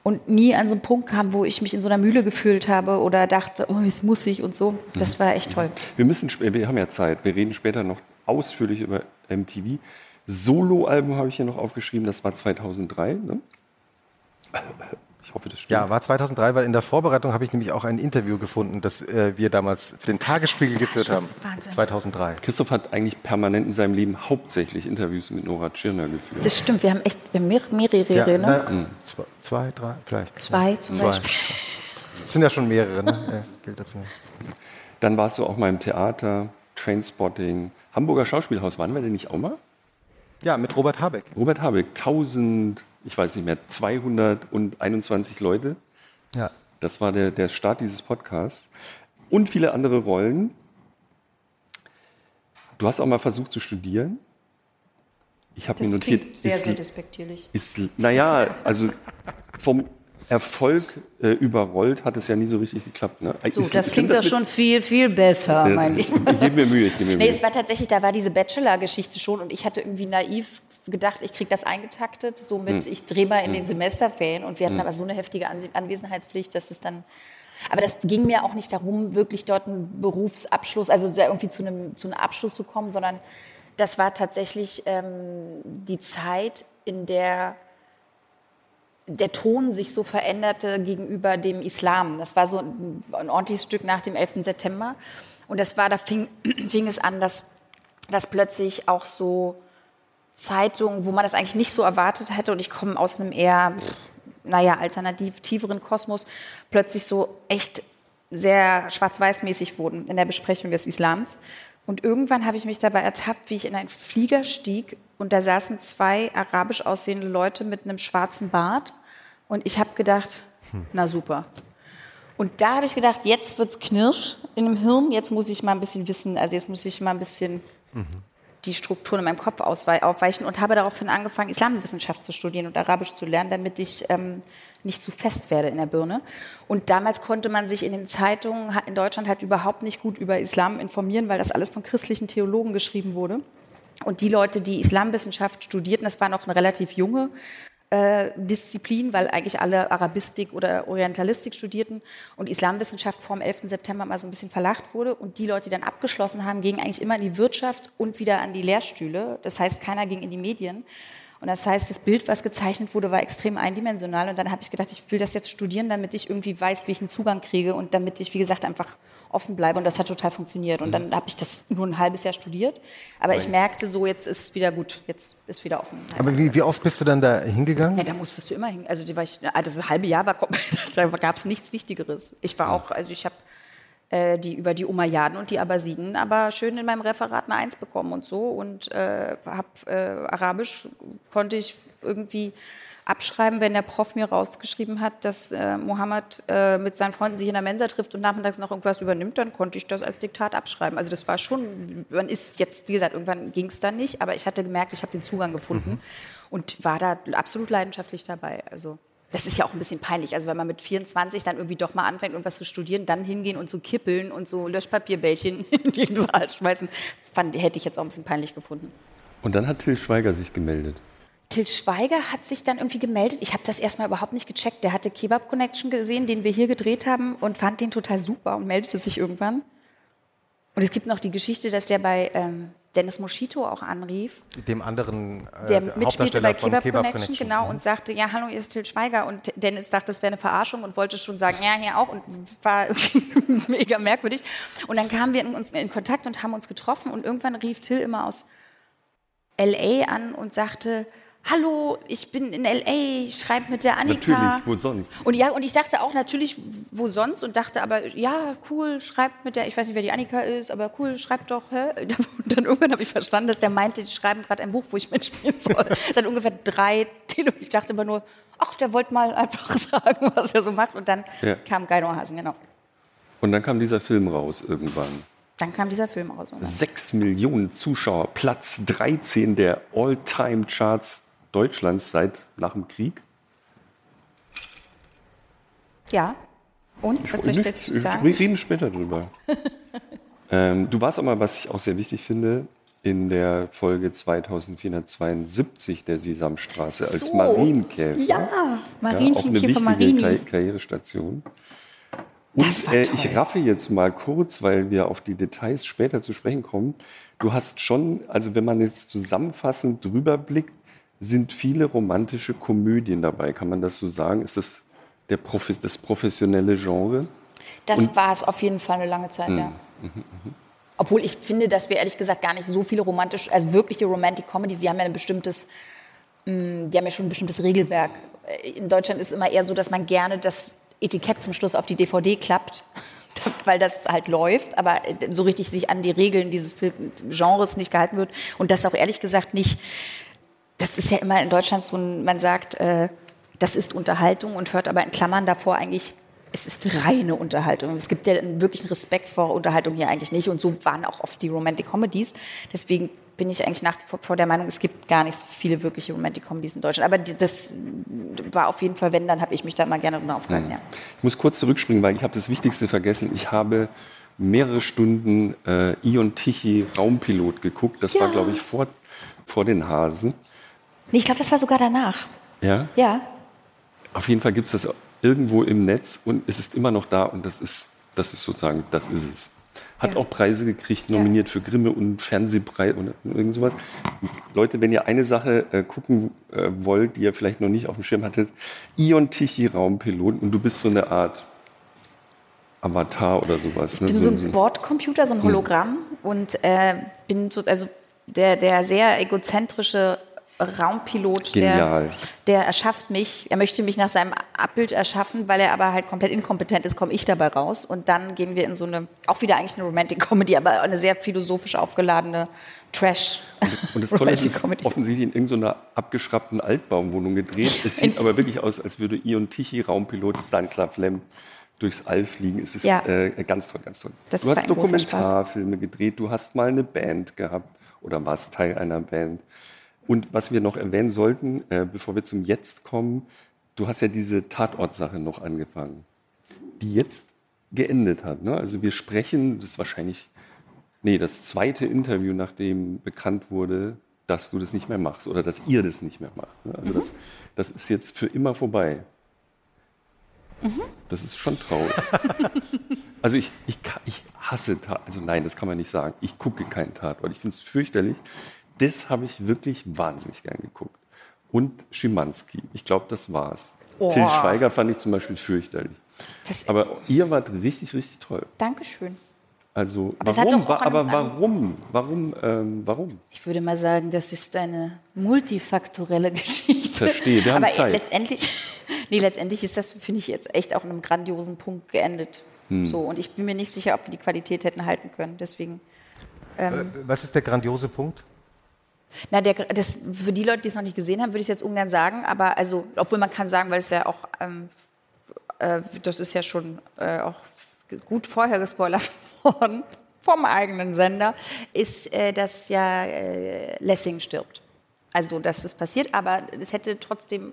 und nie an so einen Punkt kam, wo ich mich in so einer Mühle gefühlt habe oder dachte, oh, jetzt muss ich und so. Das war echt toll. Wir müssen, wir haben ja Zeit. Wir reden später noch ausführlich über MTV. Solo-Album habe ich hier noch aufgeschrieben. Das war 2003. Ne? Ich hoffe, das stimmt. Ja, war 2003, weil in der Vorbereitung habe ich nämlich auch ein Interview gefunden, das äh, wir damals für den Tagesspiegel geführt haben. Wahnsinn. 2003. Christoph hat eigentlich permanent in seinem Leben hauptsächlich Interviews mit Nora Tschirner geführt. Das stimmt, wir haben echt wir haben mehr- mehrere, Ja, ne? na, zwei, zwei, drei, vielleicht. Zwei zum Zwei. Beispiel. Es sind ja schon mehrere, ne? Ja, gilt dazu. Dann warst du auch mal im Theater, Trainspotting, Hamburger Schauspielhaus. Waren wir denn nicht auch mal? Ja, mit Robert Habeck. Robert Habeck, 1000, ich weiß nicht mehr, 221 Leute. Ja. Das war der, der Start dieses Podcasts. Und viele andere Rollen. Du hast auch mal versucht zu studieren. Ich habe mir notiert, sehr, ist, sehr despektierlich. ist, naja, also vom Erfolg äh, überrollt hat es ja nie so richtig geklappt. Ne? So, Ist- das klingt doch schon viel, viel besser, Ja, mein ich, Lieber. ich gebe mir Mühe, ich gebe mir Nee, Mühe. es war tatsächlich, da war diese Bachelor-Geschichte schon und ich hatte irgendwie naiv gedacht, ich kriege das eingetaktet, so mit, Hm. ich drehe mal in den Semesterferien und wir hatten aber so eine heftige An Anwesenheitspflicht, dass es dann, aber das ging mir auch nicht darum, wirklich dort einen Berufsabschluss, also irgendwie zu einem, zu einem Abschluss zu kommen, sondern das war tatsächlich ähm, die Zeit, in der der Ton sich so veränderte gegenüber dem Islam. Das war so ein, ordentliches Stück nach dem 11. September. Und das war, da fing, (clears throat) fing es an, dass, dass plötzlich auch so Zeitungen, wo man das eigentlich nicht so erwartet hätte, und ich komme aus einem eher, naja, alternativ tieferen Kosmos, plötzlich so echt sehr schwarz-weiß-mäßig wurden in der Besprechung des Islams. Und irgendwann habe ich mich dabei ertappt, wie ich in einen Flieger stieg und da saßen zwei arabisch aussehende Leute mit einem schwarzen Bart. Und ich habe gedacht, na super. Und da habe ich gedacht, jetzt wird's knirsch in dem Hirn, jetzt muss ich mal ein bisschen wissen, also jetzt muss ich mal ein bisschen die Strukturen in meinem Kopf aufweichen und habe daraufhin angefangen, Islamwissenschaft zu studieren und Arabisch zu lernen, damit ich ähm, nicht zu fest werde in der Birne. Und damals konnte man sich in den Zeitungen in Deutschland halt überhaupt nicht gut über Islam informieren, weil das alles von christlichen Theologen geschrieben wurde. Und die Leute, die Islamwissenschaft studierten, das war noch eine relativ junge äh, Disziplin, weil eigentlich alle Arabistik oder Orientalistik studierten und Islamwissenschaft vor dem 11. September mal so ein bisschen verlacht wurde. Und die Leute, die dann abgeschlossen haben, gingen eigentlich immer in die Wirtschaft und wieder an die Lehrstühle. Das heißt, keiner ging in die Medien. Und das heißt, das Bild, was gezeichnet wurde, war extrem eindimensional. Und dann habe ich gedacht, ich will das jetzt studieren, damit ich irgendwie weiß, wie ich einen Zugang kriege und damit ich, wie gesagt, einfach offen bleibe. Und das hat total funktioniert. Und mhm. dann habe ich das nur ein halbes Jahr studiert. Aber ich merkte so, jetzt ist es wieder gut, jetzt ist wieder offen. Aber wie, wie oft bist du dann da hingegangen? Ja, da musstest du immer hin. Also war ich, also das halbe Jahr war, (laughs) da gab es nichts Wichtigeres. Ich war auch, also ich habe äh, die über die Umayyaden und die Abbasiden aber schön in meinem Referat eine Eins bekommen und so. Und äh, habe äh, Arabisch konnte ich irgendwie abschreiben, wenn der Prof mir rausgeschrieben hat, dass äh, Mohammed äh, mit seinen Freunden sich in der Mensa trifft und nachmittags noch irgendwas übernimmt, dann konnte ich das als Diktat abschreiben. Also das war schon, man ist jetzt, wie gesagt, irgendwann ging es dann nicht, aber ich hatte gemerkt, ich habe den Zugang gefunden mhm. und war da absolut leidenschaftlich dabei. Also das ist ja auch ein bisschen peinlich. Also wenn man mit 24 dann irgendwie doch mal anfängt, irgendwas zu studieren, dann hingehen und so kippeln und so Löschpapierbällchen (laughs) in den Saal schmeißen, fand, hätte ich jetzt auch ein bisschen peinlich gefunden. Und dann hat Till Schweiger sich gemeldet. Till Schweiger hat sich dann irgendwie gemeldet. Ich habe das erstmal überhaupt nicht gecheckt. Der hatte Kebab Connection gesehen, den wir hier gedreht haben und fand den total super und meldete sich irgendwann. Und es gibt noch die Geschichte, dass der bei ähm, Dennis Moschito auch anrief. Dem anderen äh, Der mitspielte bei Kebab, Kebab Connection, Connection, genau, mhm. und sagte, ja, hallo, hier ist Till Schweiger. Und Dennis dachte, das wäre eine Verarschung und wollte schon sagen, ja, hier auch. Und war (laughs) mega merkwürdig. Und dann kamen wir in, uns in Kontakt und haben uns getroffen. Und irgendwann rief Till immer aus L.A. an und sagte, hallo, ich bin in L.A., schreibe mit der Annika. Natürlich, wo sonst? Und ja, und ich dachte auch natürlich, wo sonst? Und dachte aber, ja, cool, schreibt mit der, ich weiß nicht, wer die Annika ist, aber cool, schreibt doch. Hä? (laughs) Und dann irgendwann habe ich verstanden, dass der meinte, die schreiben gerade ein Buch, wo ich mitspielen soll. (laughs) es hat ungefähr drei Titel. Ich dachte immer nur, ach, der wollte mal einfach (laughs) sagen, was er so macht. Und dann ja. kam Geino Hasen, genau. Und dann kam dieser Film raus irgendwann. Dann kam dieser Film raus. Sechs Millionen Zuschauer, Platz 13 der All-Time-Charts Deutschlands seit nach dem Krieg? Ja. Und? Ich, was soll ich dazu sagen? Wir reden später drüber. (laughs) ähm, du warst auch mal, was ich auch sehr wichtig finde, in der Folge 2472 der Sesamstraße als so. Marienkäfer. Ja, Marienkäfer, ja, auch eine wichtige Kar Karrierestation. Und äh, ich raffe jetzt mal kurz, weil wir auf die Details später zu sprechen kommen. Du hast schon, also wenn man jetzt zusammenfassend drüber blickt, sind viele romantische Komödien dabei. Kann man das so sagen? Ist das der Profi das professionelle Genre? Das war es auf jeden Fall eine lange Zeit, mh. ja. Mhm, mh. Obwohl ich finde, dass wir ehrlich gesagt gar nicht so viele romantische, also wirkliche Romantic Comedies, die haben ja ein bestimmtes, mh, die haben ja schon ein bestimmtes Regelwerk. In Deutschland ist es immer eher so, dass man gerne das Etikett zum Schluss auf die DVD klappt, (laughs) weil das halt läuft, aber so richtig sich an die Regeln dieses Genres nicht gehalten wird und das auch ehrlich gesagt nicht das ist ja immer in Deutschland so, man sagt, äh, das ist Unterhaltung und hört aber in Klammern davor eigentlich, es ist reine Unterhaltung. Es gibt ja einen wirklichen Respekt vor Unterhaltung hier eigentlich nicht. Und so waren auch oft die Romantic Comedies. Deswegen bin ich eigentlich nach wie vor der Meinung, es gibt gar nicht so viele wirkliche Romantic Comedies in Deutschland. Aber das war auf jeden Fall, wenn, dann habe ich mich da mal gerne drauf aufgehalten. Ja. Ich muss kurz zurückspringen, weil ich habe das Wichtigste vergessen. Ich habe mehrere Stunden äh, Ion Tichy Raumpilot geguckt. Das ja. war, glaube ich, vor, vor den Hasen. Nee, ich glaube, das war sogar danach. Ja? Ja. Auf jeden Fall gibt es das irgendwo im Netz und es ist immer noch da und das ist, das ist sozusagen, das ist es. Hat ja. auch Preise gekriegt, nominiert ja. für Grimme und Fernsehpreis und irgend sowas. Leute, wenn ihr eine Sache äh, gucken äh, wollt, die ihr vielleicht noch nicht auf dem Schirm hattet, Ion Tichy Raumpilot und du bist so eine Art Avatar oder sowas. Ich ne? bin so, so ein Bordcomputer, so ein. Hologramm hm. und äh, bin so, also der, der sehr egozentrische Raumpilot, der, der erschafft mich, er möchte mich nach seinem Abbild erschaffen, weil er aber halt komplett inkompetent ist, komme ich dabei raus. Und dann gehen wir in so eine, auch wieder eigentlich eine Romantic Comedy, aber eine sehr philosophisch aufgeladene Trash. Und das Tolle ist, es ist offensichtlich in irgendeiner abgeschraubten Altbaumwohnung gedreht. Es sieht aber wirklich aus, als würde Ion Tichy, Raumpilot Stanislav Lem, durchs All fliegen. Es ist ja. äh, ganz toll, ganz toll. Das du hast Dokumentarfilme gedreht, du hast mal eine Band gehabt oder warst Teil einer Band. Und was wir noch erwähnen sollten, äh, bevor wir zum Jetzt kommen, du hast ja diese Tatortsache noch angefangen, die jetzt geendet hat. Ne? Also wir sprechen, das ist wahrscheinlich, nee, das zweite Interview, nachdem bekannt wurde, dass du das nicht mehr machst oder dass ihr das nicht mehr macht. Ne? Also mhm. das, das ist jetzt für immer vorbei. Mhm. Das ist schon traurig. (laughs) also ich, ich, ich hasse Tatort. Also nein, das kann man nicht sagen. Ich gucke keinen Tatort. Ich finde es fürchterlich. Das habe ich wirklich wahnsinnig gern geguckt. Und Schimanski. Ich glaube, das war's. Oh. Till Schweiger fand ich zum Beispiel fürchterlich. Das aber ihr wart richtig, richtig toll. Dankeschön. Also aber warum? aber warum? Warum? Ähm, warum? Ich würde mal sagen, das ist eine multifaktorelle Geschichte. Verstehe. Wir haben aber Zeit. letztendlich, (laughs) nee, letztendlich ist das finde ich jetzt echt auch an einem grandiosen Punkt geendet. Hm. So und ich bin mir nicht sicher, ob wir die Qualität hätten halten können. Deswegen. Ähm, äh, Was ist der grandiose Punkt? Na, der, das, für die Leute, die es noch nicht gesehen haben, würde ich es jetzt ungern sagen, aber also, obwohl man kann sagen, weil es ja auch, ähm, äh, das ist ja schon äh, auch gut vorher gespoilert (laughs) worden vom eigenen Sender, ist, äh, dass ja äh, Lessing stirbt. Also, dass es passiert, aber es hätte trotzdem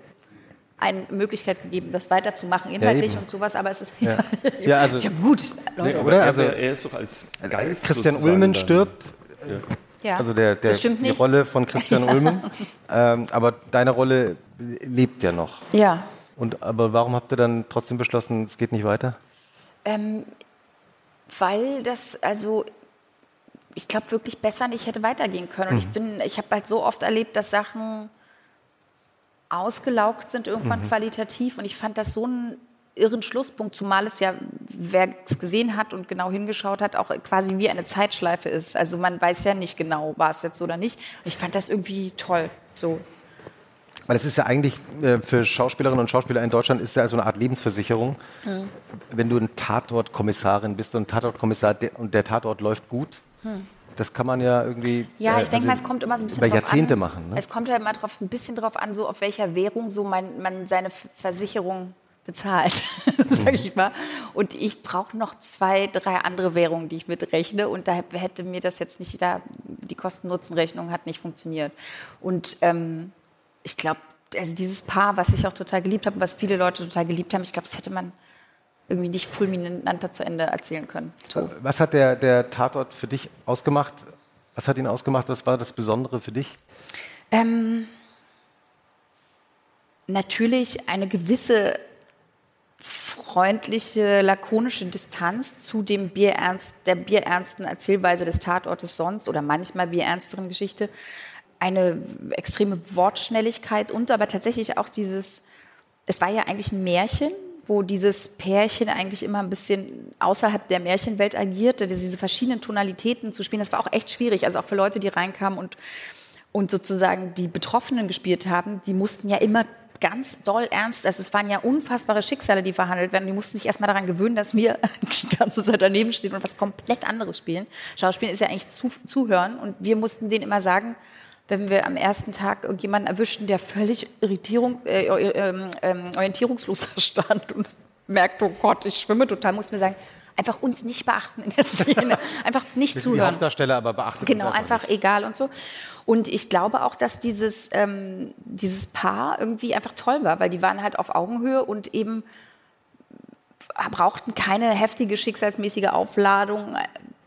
eine Möglichkeit gegeben, das weiterzumachen, inhaltlich ja, und sowas, aber es ist ja, (laughs) ja, also, ja gut, Leute. Nee, oder? Also, er ist doch als Geist Christian Ulmen stirbt. Ja. Ja, also der, der die Rolle von Christian (laughs) Ulmen. ähm, aber deine Rolle lebt ja noch. Ja. Und aber warum habt ihr dann trotzdem beschlossen, es geht nicht weiter? Ähm, weil das, also ich glaube wirklich besser nicht hätte weitergehen können. Und mhm. ich bin, ich habe halt so oft erlebt, dass Sachen ausgelaugt sind irgendwann mhm. qualitativ. Und ich fand das so ein irren Schlusspunkt, zumal es ja, wer es gesehen hat und genau hingeschaut hat, auch quasi wie eine Zeitschleife ist. Also man weiß ja nicht genau, war es jetzt oder nicht. Und ich fand das irgendwie toll. So. Weil es ist ja eigentlich äh, für Schauspielerinnen und Schauspieler in Deutschland ist ja so eine Art Lebensversicherung. Mhm. Wenn du ein Tatortkommissarin bist und ein Tatortkommissar und der Tatort läuft gut, mhm. das kann man ja irgendwie. Ja, ich äh, denke also mal, es kommt immer so ein bisschen über Jahrzehnte an. machen. Ne? Es kommt ja immer drauf, ein bisschen darauf an, so auf welcher Währung so man, man seine Versicherung bezahlt, (laughs) sage ich mal. Und ich brauche noch zwei, drei andere Währungen, die ich mitrechne. Und da hätte mir das jetzt nicht, da, die Kosten-Nutzen-Rechnung hat nicht funktioniert. Und ähm, ich glaube, also dieses Paar, was ich auch total geliebt habe, was viele Leute total geliebt haben, ich glaube, das hätte man irgendwie nicht fulminanter zu Ende erzählen können. So. Was hat der, der Tatort für dich ausgemacht? Was hat ihn ausgemacht? Was war das Besondere für dich? Ähm, natürlich eine gewisse freundliche, lakonische Distanz zu dem Bierernst, der bierernsten Erzählweise des Tatortes sonst oder manchmal bierernsteren Geschichte. Eine extreme Wortschnelligkeit und aber tatsächlich auch dieses, es war ja eigentlich ein Märchen, wo dieses Pärchen eigentlich immer ein bisschen außerhalb der Märchenwelt agierte, diese verschiedenen Tonalitäten zu spielen, das war auch echt schwierig. Also auch für Leute, die reinkamen und, und sozusagen die Betroffenen gespielt haben, die mussten ja immer ganz doll ernst. Also es waren ja unfassbare Schicksale, die verhandelt werden. Die mussten sich erstmal daran gewöhnen, dass wir (laughs) die ganze Zeit daneben stehen und was komplett anderes spielen. Schauspielen ist ja eigentlich zu, zuhören und wir mussten denen immer sagen, wenn wir am ersten Tag irgendjemanden erwischten, der völlig Irritierung, äh, äh, äh, orientierungsloser (laughs) stand und merkt, oh Gott, ich schwimme total, mussten wir sagen, einfach uns nicht beachten in der (laughs) Szene, einfach nicht das zuhören. Die Hauptdarsteller aber beachten Genau, einfach nicht. egal und so. Und ich glaube auch, dass dieses, ähm, dieses Paar irgendwie einfach toll war, weil die waren halt auf Augenhöhe und eben brauchten keine heftige schicksalsmäßige Aufladung,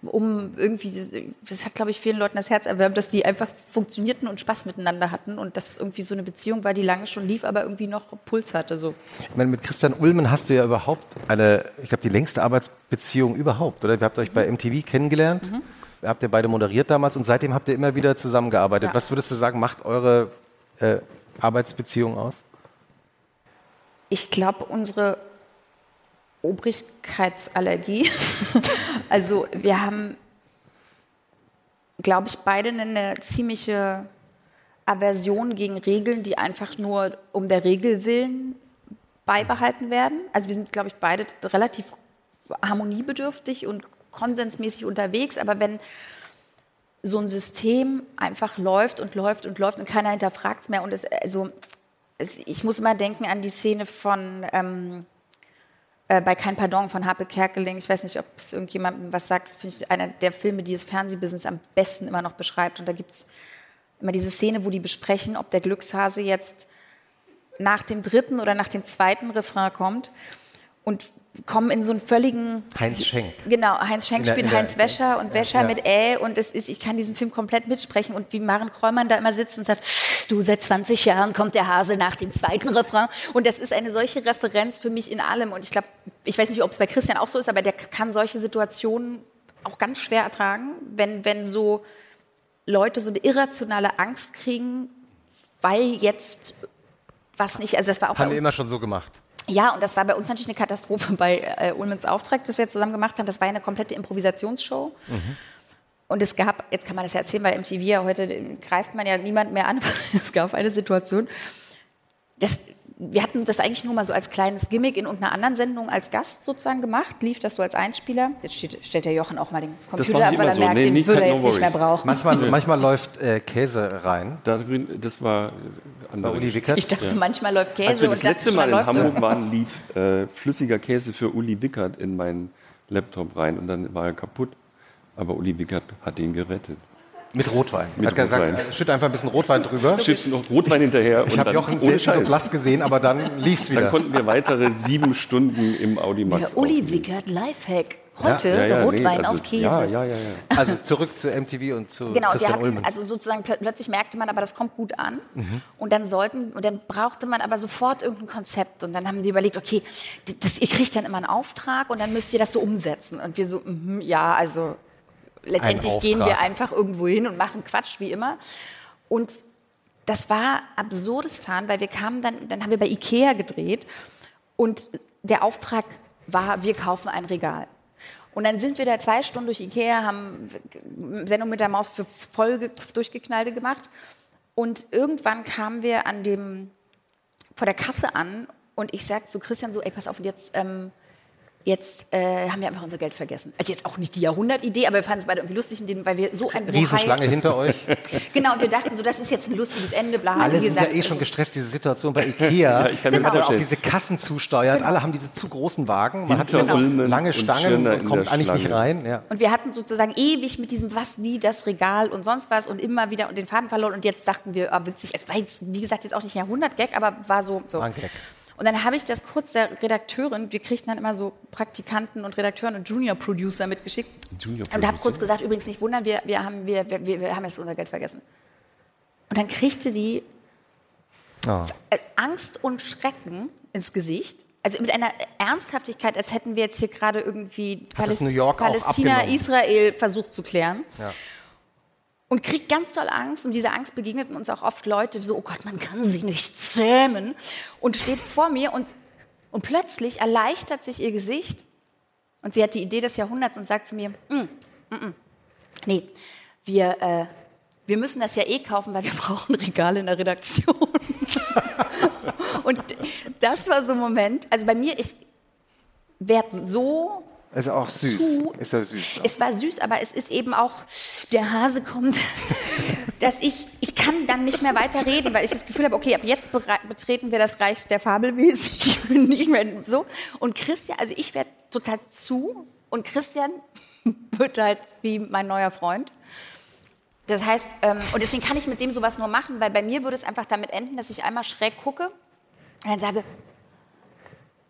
um irgendwie, das hat, glaube ich, vielen Leuten das Herz erwärmt, dass die einfach funktionierten und Spaß miteinander hatten und dass irgendwie so eine Beziehung war, die lange schon lief, aber irgendwie noch Puls hatte. So. Ich meine, mit Christian Ulmen hast du ja überhaupt eine, ich glaube, die längste Arbeitsbeziehung überhaupt, oder? Ihr habt euch bei MTV kennengelernt, mhm. habt ihr beide moderiert damals und seitdem habt ihr immer wieder zusammengearbeitet. Ja. Was würdest du sagen, macht eure äh, Arbeitsbeziehung aus? Ich glaube, unsere Obrigkeitsallergie. (laughs) also wir haben, glaube ich, beide eine ziemliche Aversion gegen Regeln, die einfach nur um der Regel willen beibehalten werden. Also wir sind, glaube ich, beide relativ harmoniebedürftig und konsensmäßig unterwegs, aber wenn so ein System einfach läuft und läuft und läuft und keiner hinterfragt es mehr und es, also es, ich muss immer denken an die Szene von ähm, äh, bei Kein Pardon von Harpe Kerkeling. Ich weiß nicht, ob es irgendjemandem was sagt. Das finde ich einer der Filme, die das Fernsehbusiness am besten immer noch beschreibt. Und da gibt es immer diese Szene, wo die besprechen, ob der Glückshase jetzt nach dem dritten oder nach dem zweiten Refrain kommt. Und kommen in so einen völligen. Heinz Schenk. Genau, Heinz Schenk spielt der- Heinz Wäscher und Wäscher ja. mit Ä und es ist, ich kann diesen Film komplett mitsprechen und wie Maren Kräumann da immer sitzt und sagt, du, seit 20 Jahren kommt der Hase nach dem zweiten Refrain und das ist eine solche Referenz für mich in allem und ich glaube, ich weiß nicht, ob es bei Christian auch so ist, aber der kann solche Situationen auch ganz schwer ertragen, wenn, wenn so Leute so eine irrationale Angst kriegen, weil jetzt was nicht, also das war auch Haben wir immer schon so gemacht. Ja, und das war bei uns natürlich eine Katastrophe (laughs) bei äh, Ullmans Auftrag, das wir zusammen gemacht haben. Das war eine komplette Improvisationsshow. Und es gab, jetzt kann man das ja erzählen, weil MTV ja heute äh, greift man ja niemand mehr an, (laughs) es gab eine Situation, das, wir hatten das eigentlich nur mal so als kleines Gimmick in irgendeiner anderen Sendung als Gast sozusagen gemacht, lief das so als Einspieler. Jetzt steht, stellt der Jochen auch mal den Computer ab, weil er so. merkt, Nee, den nie- würde er no jetzt nicht mehr brauchen. Manchmal, (laughs) manchmal läuft äh, Käse rein. Das war äh, Bei andere Uli. Wickert. Ich dachte, manchmal läuft Käse Als wir das und letzte manchmal Mal in läuft Hamburg waren, lief äh, flüssiger Käse für Uli Wickert in meinen Laptop rein und dann war er kaputt. Aber Uli Wickert hat ihn gerettet. Mit Rotwein. Mit Hat gesagt, Rotwein. äh, schütt einfach ein bisschen Rotwein drüber. Schützt noch Rotwein hinterher Ich habe dann Jochen ohne selten so Scheiß. blass gesehen, aber dann lief's Dann wieder. konnten wir weitere sieben Stunden im Audimax Der Uli aufnehmen. Wickert Lifehack. Heute Ja, ja, nee, Rotwein also- auf Käse. Ja, ja, ja, ja. Also zurück zu MTV und zu Genau, wir Christian hatten, Ulmen. also sozusagen plö plötzlich merkte man, aber das kommt gut an. Mhm. Und dann sollten, und dann brauchte man aber sofort irgendein Konzept. Und dann haben die überlegt, okay, das, ihr kriegt dann immer einen Auftrag und dann müsst ihr das so umsetzen. Und wir so, mhm, ja, also letztendlich gehen wir einfach irgendwo hin und machen Quatsch wie immer. Und das war absurdistan, weil wir kamen dann, dann haben wir bei Ikea gedreht und der Auftrag war, wir kaufen ein Regal. Und dann sind wir da zwei Stunden durch Ikea, haben Sendung mit der Maus für voll ge- durchgeknallte gemacht. Und irgendwann kamen wir an dem, vor der Kasse an und ich sagte zu Christian so, ey, pass auf, und jetzt, ähm, jetzt äh, haben wir einfach unser Geld vergessen. Also jetzt auch nicht die Jahrhundertidee, aber wir fanden es beide irgendwie lustig, weil wir so ein Riesenschlange hinter euch. (laughs) Genau, und wir dachten so, das ist jetzt ein lustiges Ende, bla. Alle sind ja gesagt, eh schon also- gestresst, diese Situation bei Ikea. ich kann mir wenn man dann auch diese Kassen zusteuert. Alle haben diese zu großen Wagen. Man Hinter hat so Ulmen lange und Stangen und in kommt eigentlich nicht Schlange. rein. Ja. Und wir hatten sozusagen ewig mit diesem was, wie, das Regal und sonst was und immer wieder den Faden verloren. Und jetzt dachten wir, ah, witzig, es war jetzt, wie gesagt, jetzt auch nicht ein Jahrhundert-Gag, aber war so. so. War ein Gag. Und dann habe ich das kurz der Redakteurin, wir kriegten dann immer so Praktikanten und Redakteuren und Junior-Producer mitgeschickt. Junior Und habe kurz gesagt, übrigens nicht wundern, wir, wir, haben, wir, wir, wir haben jetzt unser Geld vergessen. Und dann kriegte die Oh. Angst und Schrecken ins Gesicht. Also mit einer Ernsthaftigkeit, als hätten wir jetzt hier gerade irgendwie Paläst- Palästina? Israel versucht zu klären. Ja. Und kriegt ganz doll Angst. Und diese Angst begegneten uns auch oft Leute, so, oh Gott, man kann sie nicht zähmen. Und steht vor mir und, und plötzlich erleichtert sich ihr Gesicht. Und sie hat die Idee des Jahrhunderts und sagt zu mir, "Mm, mm, mm. nee, wir, äh, wir müssen das ja eh kaufen, weil wir (laughs) brauchen Regale in der Redaktion. (laughs) und das war so ein Moment, also bei mir, ich werde so Ist auch süß. Zu- Ist ja süß. es war süß, aber es ist eben auch, der Hase kommt, (laughs) dass ich, ich kann dann nicht mehr weiter reden, weil ich das Gefühl habe, okay, ab jetzt betreten wir das Reich der Fabelwesen. (laughs) Ich bin nicht mehr so. Und Christian, also ich werde total zu und Christian (laughs) wird halt wie mein neuer Freund. Das heißt, ähm, und deswegen kann ich mit dem sowas nur machen, weil bei mir würde es einfach damit enden, dass ich einmal schräg gucke und dann sage,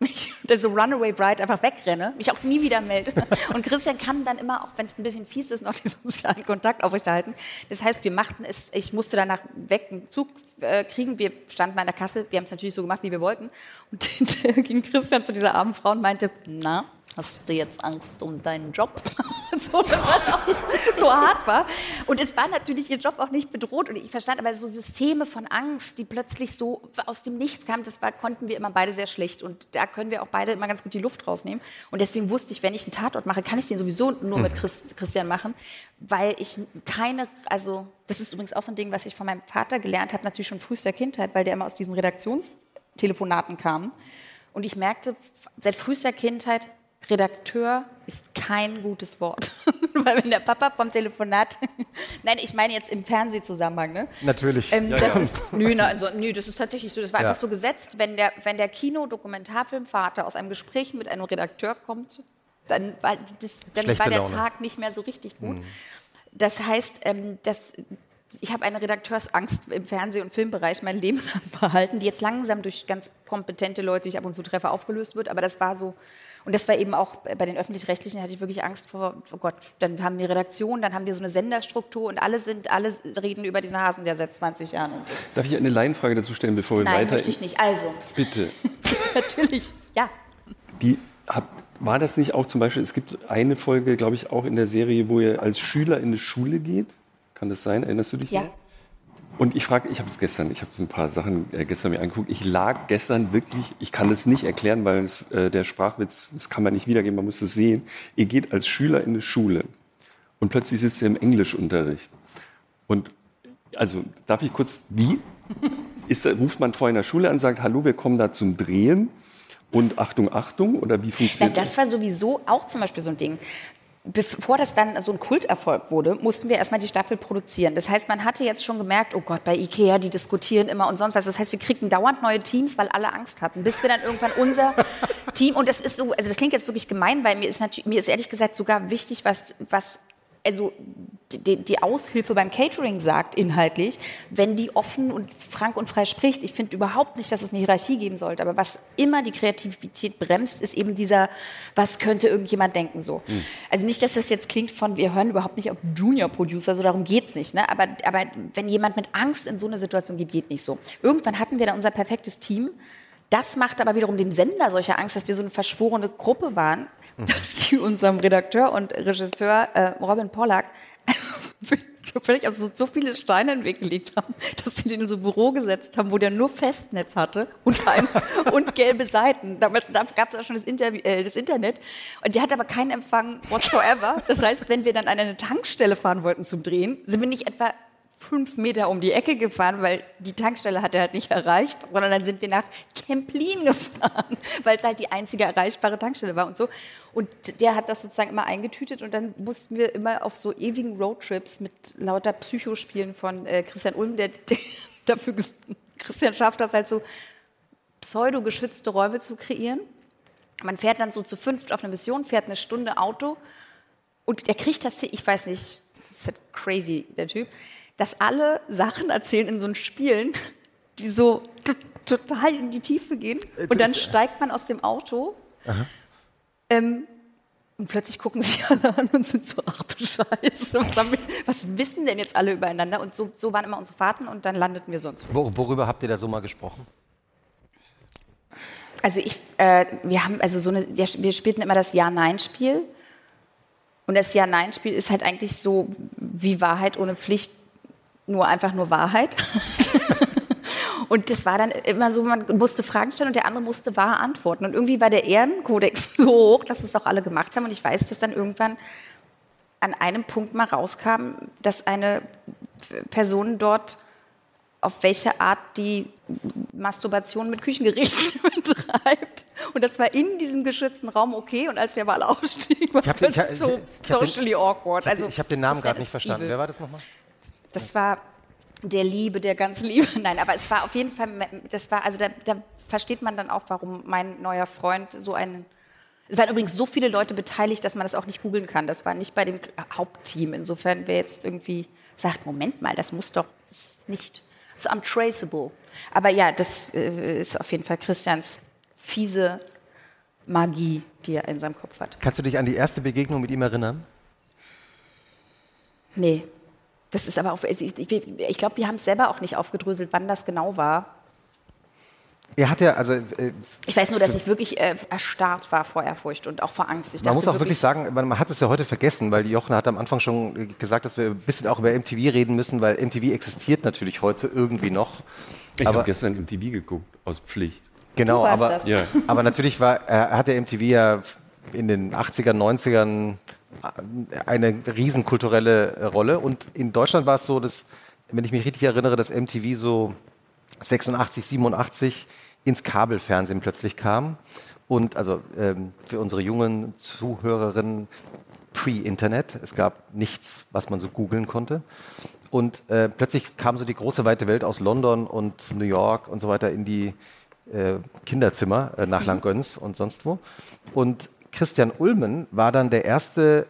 mich (laughs) so Runaway Bride einfach wegrenne, mich auch nie wieder melde. Und Christian kann dann immer, auch wenn es ein bisschen fies ist, noch den sozialen Kontakt aufrechterhalten. Das heißt, wir machten es, ich musste danach weg einen Zug äh, kriegen. Wir standen an der Kasse, wir haben es natürlich so gemacht, wie wir wollten. Und hinterher (laughs) ging Christian zu dieser armen Frau und meinte, na, hast du jetzt Angst um deinen Job? (laughs) so, das war so, so hart war. Und es war natürlich ihr Job auch nicht bedroht. Und ich verstand aber so Systeme von Angst, die plötzlich so aus dem Nichts kamen, das war, konnten wir immer beide sehr schlecht. Und da können wir auch beide immer ganz gut die Luft rausnehmen. Und deswegen wusste ich, wenn ich einen Tatort mache, kann ich den sowieso nur mit Chris, Christian machen, weil ich keine, also das ist übrigens auch so ein Ding, was ich von meinem Vater gelernt habe, natürlich schon frühester Kindheit, weil der immer aus diesen Redaktionstelefonaten kam. Und ich merkte seit frühester Kindheit, Redakteur ist kein gutes Wort. (laughs) Weil wenn der Papa vom Telefonat, (laughs) nein, ich meine jetzt im Fernsehzusammenhang, ne? Natürlich. Ähm, das ist, nö, na, also, nö, das ist tatsächlich so. Das war Ja. einfach so gesetzt, wenn der, wenn der Kino-Dokumentarfilmvater aus einem Gespräch mit einem Redakteur kommt, dann war, das, dann Schlechte war der Laune. Tag nicht mehr so richtig gut. Das heißt, ähm, das, ich habe eine Redakteursangst im Fernseh- und Filmbereich mein Leben lang (laughs) behalten, die jetzt langsam durch ganz kompetente Leute, die ich ab und zu treffe, aufgelöst wird. Aber das war so, und das war eben auch bei den öffentlich-rechtlichen, hatte ich wirklich Angst vor, oh Gott, dann haben wir Redaktion, dann haben wir so eine Senderstruktur und alle sind, alle reden über diesen Hasen, der seit 20 Jahren und so. Darf ich eine Laienfrage dazu stellen, bevor wir Nein, weiter... Nein, möchte ich nicht. Also. Bitte. (laughs) Natürlich, ja. Die hat, war das nicht auch zum Beispiel, es gibt eine Folge, glaube ich, auch in der Serie, wo ihr als Schüler in die Schule geht? Kann das sein? Erinnerst du dich? Ja. Und ich frage, ich habe es gestern, ich habe ein paar Sachen äh, gestern mir angeguckt. Ich lag gestern wirklich, ich kann es nicht erklären, weil es, äh, der Sprachwitz, das kann man nicht wiedergeben, man muss es sehen. Ihr geht als Schüler in eine Schule und plötzlich sitzt ihr im Englischunterricht. Und also darf ich kurz, wie? Ist, ruft man vor einer Schule an, sagt, hallo, wir kommen da zum Drehen und Achtung, Achtung? Oder wie funktioniert ja, das? Das war sowieso auch zum Beispiel so ein Ding bevor das dann so ein Kulterfolg wurde, mussten wir erstmal die Staffel produzieren. Das heißt, man hatte jetzt schon gemerkt, oh Gott, bei Ikea, die diskutieren immer und sonst was. Das heißt, wir kriegten dauernd neue Teams, weil alle Angst hatten, bis wir dann irgendwann unser (laughs) Team, und das ist so, also das klingt jetzt wirklich gemein, weil mir ist, natürlich, mir ist ehrlich gesagt sogar wichtig, was, was also die, die, Aushilfe beim Catering sagt inhaltlich, wenn die offen und frank und frei spricht. Ich finde überhaupt nicht, dass es eine Hierarchie geben sollte. Aber was immer die Kreativität bremst, ist eben dieser, was könnte irgendjemand denken so. Mhm. Also nicht, dass das jetzt klingt von, wir hören überhaupt nicht auf Junior Producer, so darum geht es nicht. Ne? Aber, aber wenn jemand mit Angst in so eine Situation geht, geht nicht so. Irgendwann hatten wir da unser perfektes Team. Das macht aber wiederum dem Sender solche Angst, dass wir so eine verschworene Gruppe waren, (laughs) dass die unserem Redakteur und Regisseur äh, Robin Pollack (laughs) völlig also so viele Steine in den Weg gelegt haben, dass sie den in so ein Büro gesetzt haben, wo der nur Festnetz hatte und, ein, (laughs) und gelbe Seiten. Damals da gab es auch schon das, äh, das, Internet und der hat aber keinen Empfang whatsoever. Das heißt, wenn wir dann an eine Tankstelle fahren wollten zum Drehen, sind wir nicht etwa fünf Meter um die Ecke gefahren, weil die Tankstelle hat er halt nicht erreicht, sondern dann sind wir nach Templin gefahren, (laughs) weil es halt die einzige erreichbare Tankstelle war und so. Und der hat das sozusagen immer eingetütet und dann mussten wir immer auf so ewigen Roadtrips mit lauter Psychospielen von äh, Christian Ulm, der, der (laughs) dafür, Christian schafft das halt so pseudo-geschützte Räume zu kreieren. Man fährt dann so zu fünft auf eine Mission, fährt eine Stunde Auto und er kriegt das, ich weiß nicht, das ist halt crazy, der Typ dass alle Sachen erzählen in so einen Spielen, (laughs) die so total in die Tiefe gehen. Und dann steigt man aus dem Auto ähm, und plötzlich gucken sich (laughs) alle an und sind so, ach du Scheiße, was, wir, was wissen denn jetzt alle übereinander? Und so, so, waren immer unsere Fahrten und dann landeten wir sonst. Wor worüber habt ihr da so mal gesprochen? Also ich, äh, wir haben, also so eine, wir spielten immer das Ja-Nein-Spiel. Und das Ja-Nein-Spiel ist halt eigentlich so wie Wahrheit ohne Pflicht nur einfach nur Wahrheit. (laughs) und das war dann immer so, man musste Fragen stellen und der andere musste wahr antworten. Und irgendwie war der Ehrenkodex (laughs) so hoch, dass es auch alle gemacht haben. Und ich weiß, dass dann irgendwann an einem Punkt mal rauskam, dass eine Person dort auf welche Art die Masturbation mit Küchengerichten (laughs) betreibt. Und das war in diesem geschützten Raum okay. Und als wir mal ausstiegen, war es so socially awkward. Also, ich habe den Namen gerade nicht verstanden. Evil. Wer war das nochmal? Das war der Liebe, der ganz Liebe. (laughs) Nein, aber es war auf jeden Fall, das war, also da, da versteht man dann auch, warum mein neuer Freund so einen. Es waren übrigens so viele Leute beteiligt, dass man das auch nicht googeln kann. Das war nicht bei dem Hauptteam. Insofern, wer jetzt irgendwie sagt, Moment mal, das muss doch, das ist nicht, das ist untraceable. Aber ja, das äh, ist auf jeden Fall Christians fiese Magie, die er in seinem Kopf hat. Kannst du dich an die erste Begegnung mit ihm erinnern? Nee. Das ist aber auch, also ich, ich, ich glaube, wir haben es selber auch nicht aufgedröselt, wann das genau war. Er hat ja, also. Äh, ich weiß nur, dass ich wirklich äh, erstarrt war vor Ehrfurcht und auch vor Angst. Ich man muss auch wirklich, sagen, man, man, hat es ja heute vergessen, weil Jochen hat am Anfang schon gesagt, dass wir ein bisschen auch über MTV reden müssen, weil MTV existiert natürlich heute irgendwie noch. Ich habe gestern MTV geguckt, aus Pflicht. Genau, aber, ja. aber natürlich war, er hat der MTV ja in den 80ern, 90ern eine riesenkulturelle Rolle. Und in Deutschland war es so, dass, wenn ich mich richtig erinnere, dass MTV so 86, 87 ins Kabelfernsehen plötzlich kam. Und also ähm, für unsere jungen Zuhörerinnen pre-Internet. Es gab nichts, was man so googeln konnte. Und äh, plötzlich kam so die große weite Welt aus London und New York und so weiter in die äh, Kinderzimmer äh, nach mhm. Langgöns und sonst wo. Und Christian Ulmen war dann der erste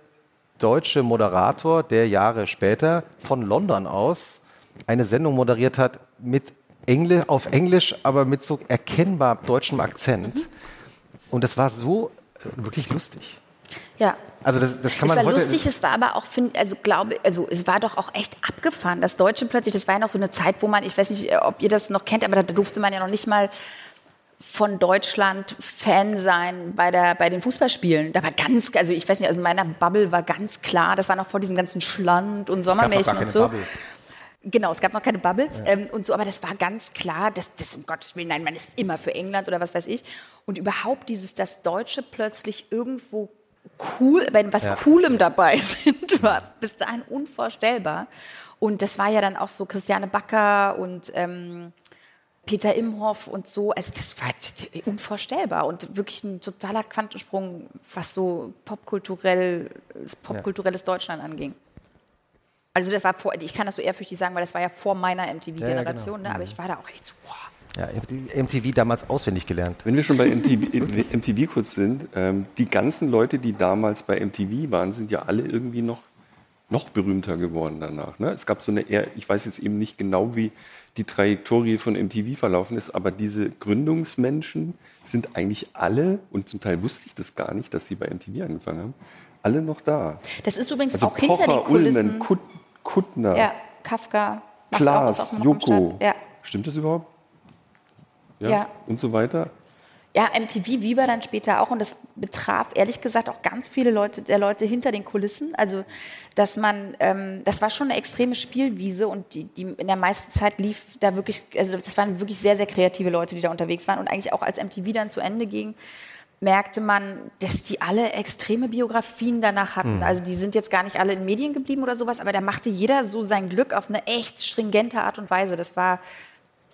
deutsche Moderator, der Jahre später von London aus eine Sendung moderiert hat mit Engl auf Englisch, aber mit so erkennbar deutschem Akzent. Mhm. Und das war so äh, wirklich lustig. Ja. Also das, das kann man es war lustig, es war aber auch, also glaube, also es war doch auch echt abgefahren. Das Deutsche plötzlich, das war ja noch so eine Zeit, wo man, ich weiß nicht, ob ihr das noch kennt, aber da durfte man ja noch nicht mal von Deutschland Fan sein bei, der, bei den Fußballspielen. Da war ganz, also ich weiß nicht, also in meiner Bubble war ganz klar, das war noch vor diesem ganzen Schland und Sommermärchen und so. Bubbles. Genau, es gab noch keine Bubbles ja. ähm, und so, aber das war ganz klar, dass das um Gottes Willen, nein, man ist immer für England oder was weiß ich. Und überhaupt dieses, dass Deutsche plötzlich irgendwo cool, wenn was ja. Coolem dabei (laughs) sind, war bis dahin unvorstellbar. Und das war ja dann auch so Christiane Backer und ähm, Peter Imhoff und so. Also das war unvorstellbar und wirklich ein totaler Quantensprung, was so popkulturell, popkulturelles ja. Deutschland anging. Also das war vor, ich kann das so ehrfürchtig sagen, weil das war ja vor meiner MTV-Generation, ja, genau. ne? aber mhm. ich war da auch echt so, wow. Ja, ich habe die MTV damals auswendig gelernt. Wenn wir schon bei MTV, MTV kurz sind, ähm, die ganzen Leute, die damals bei MTV waren, sind ja alle irgendwie noch, noch berühmter geworden danach. Ne? Es gab so eine, eher, ich weiß jetzt eben nicht genau, wie die Trajektorie von MTV verlaufen ist, aber diese Gründungsmenschen sind eigentlich alle, und zum Teil wusste ich das gar nicht, dass sie bei MTV angefangen haben, alle noch da. Das ist übrigens also auch Pocher, hinter den Kulissen. Ullman, Kut, Kuttner, ja, Kafka, Klaas, Joko. Ja. Stimmt das überhaupt? Ja. ja. Und so weiter. Ja, MTV Viva dann später auch und das betraf ehrlich gesagt auch ganz viele Leute, der Leute hinter den Kulissen. Also, dass man, ähm, das war schon eine extreme Spielwiese und die, die in der meisten Zeit lief da wirklich, also das waren wirklich sehr, sehr kreative Leute, die da unterwegs waren und eigentlich auch als MTV dann zu Ende ging, merkte man, dass die alle extreme Biografien danach hatten. Mhm. Also die sind jetzt gar nicht alle in Medien geblieben oder sowas, aber da machte jeder so sein Glück auf eine echt stringente Art und Weise. Das war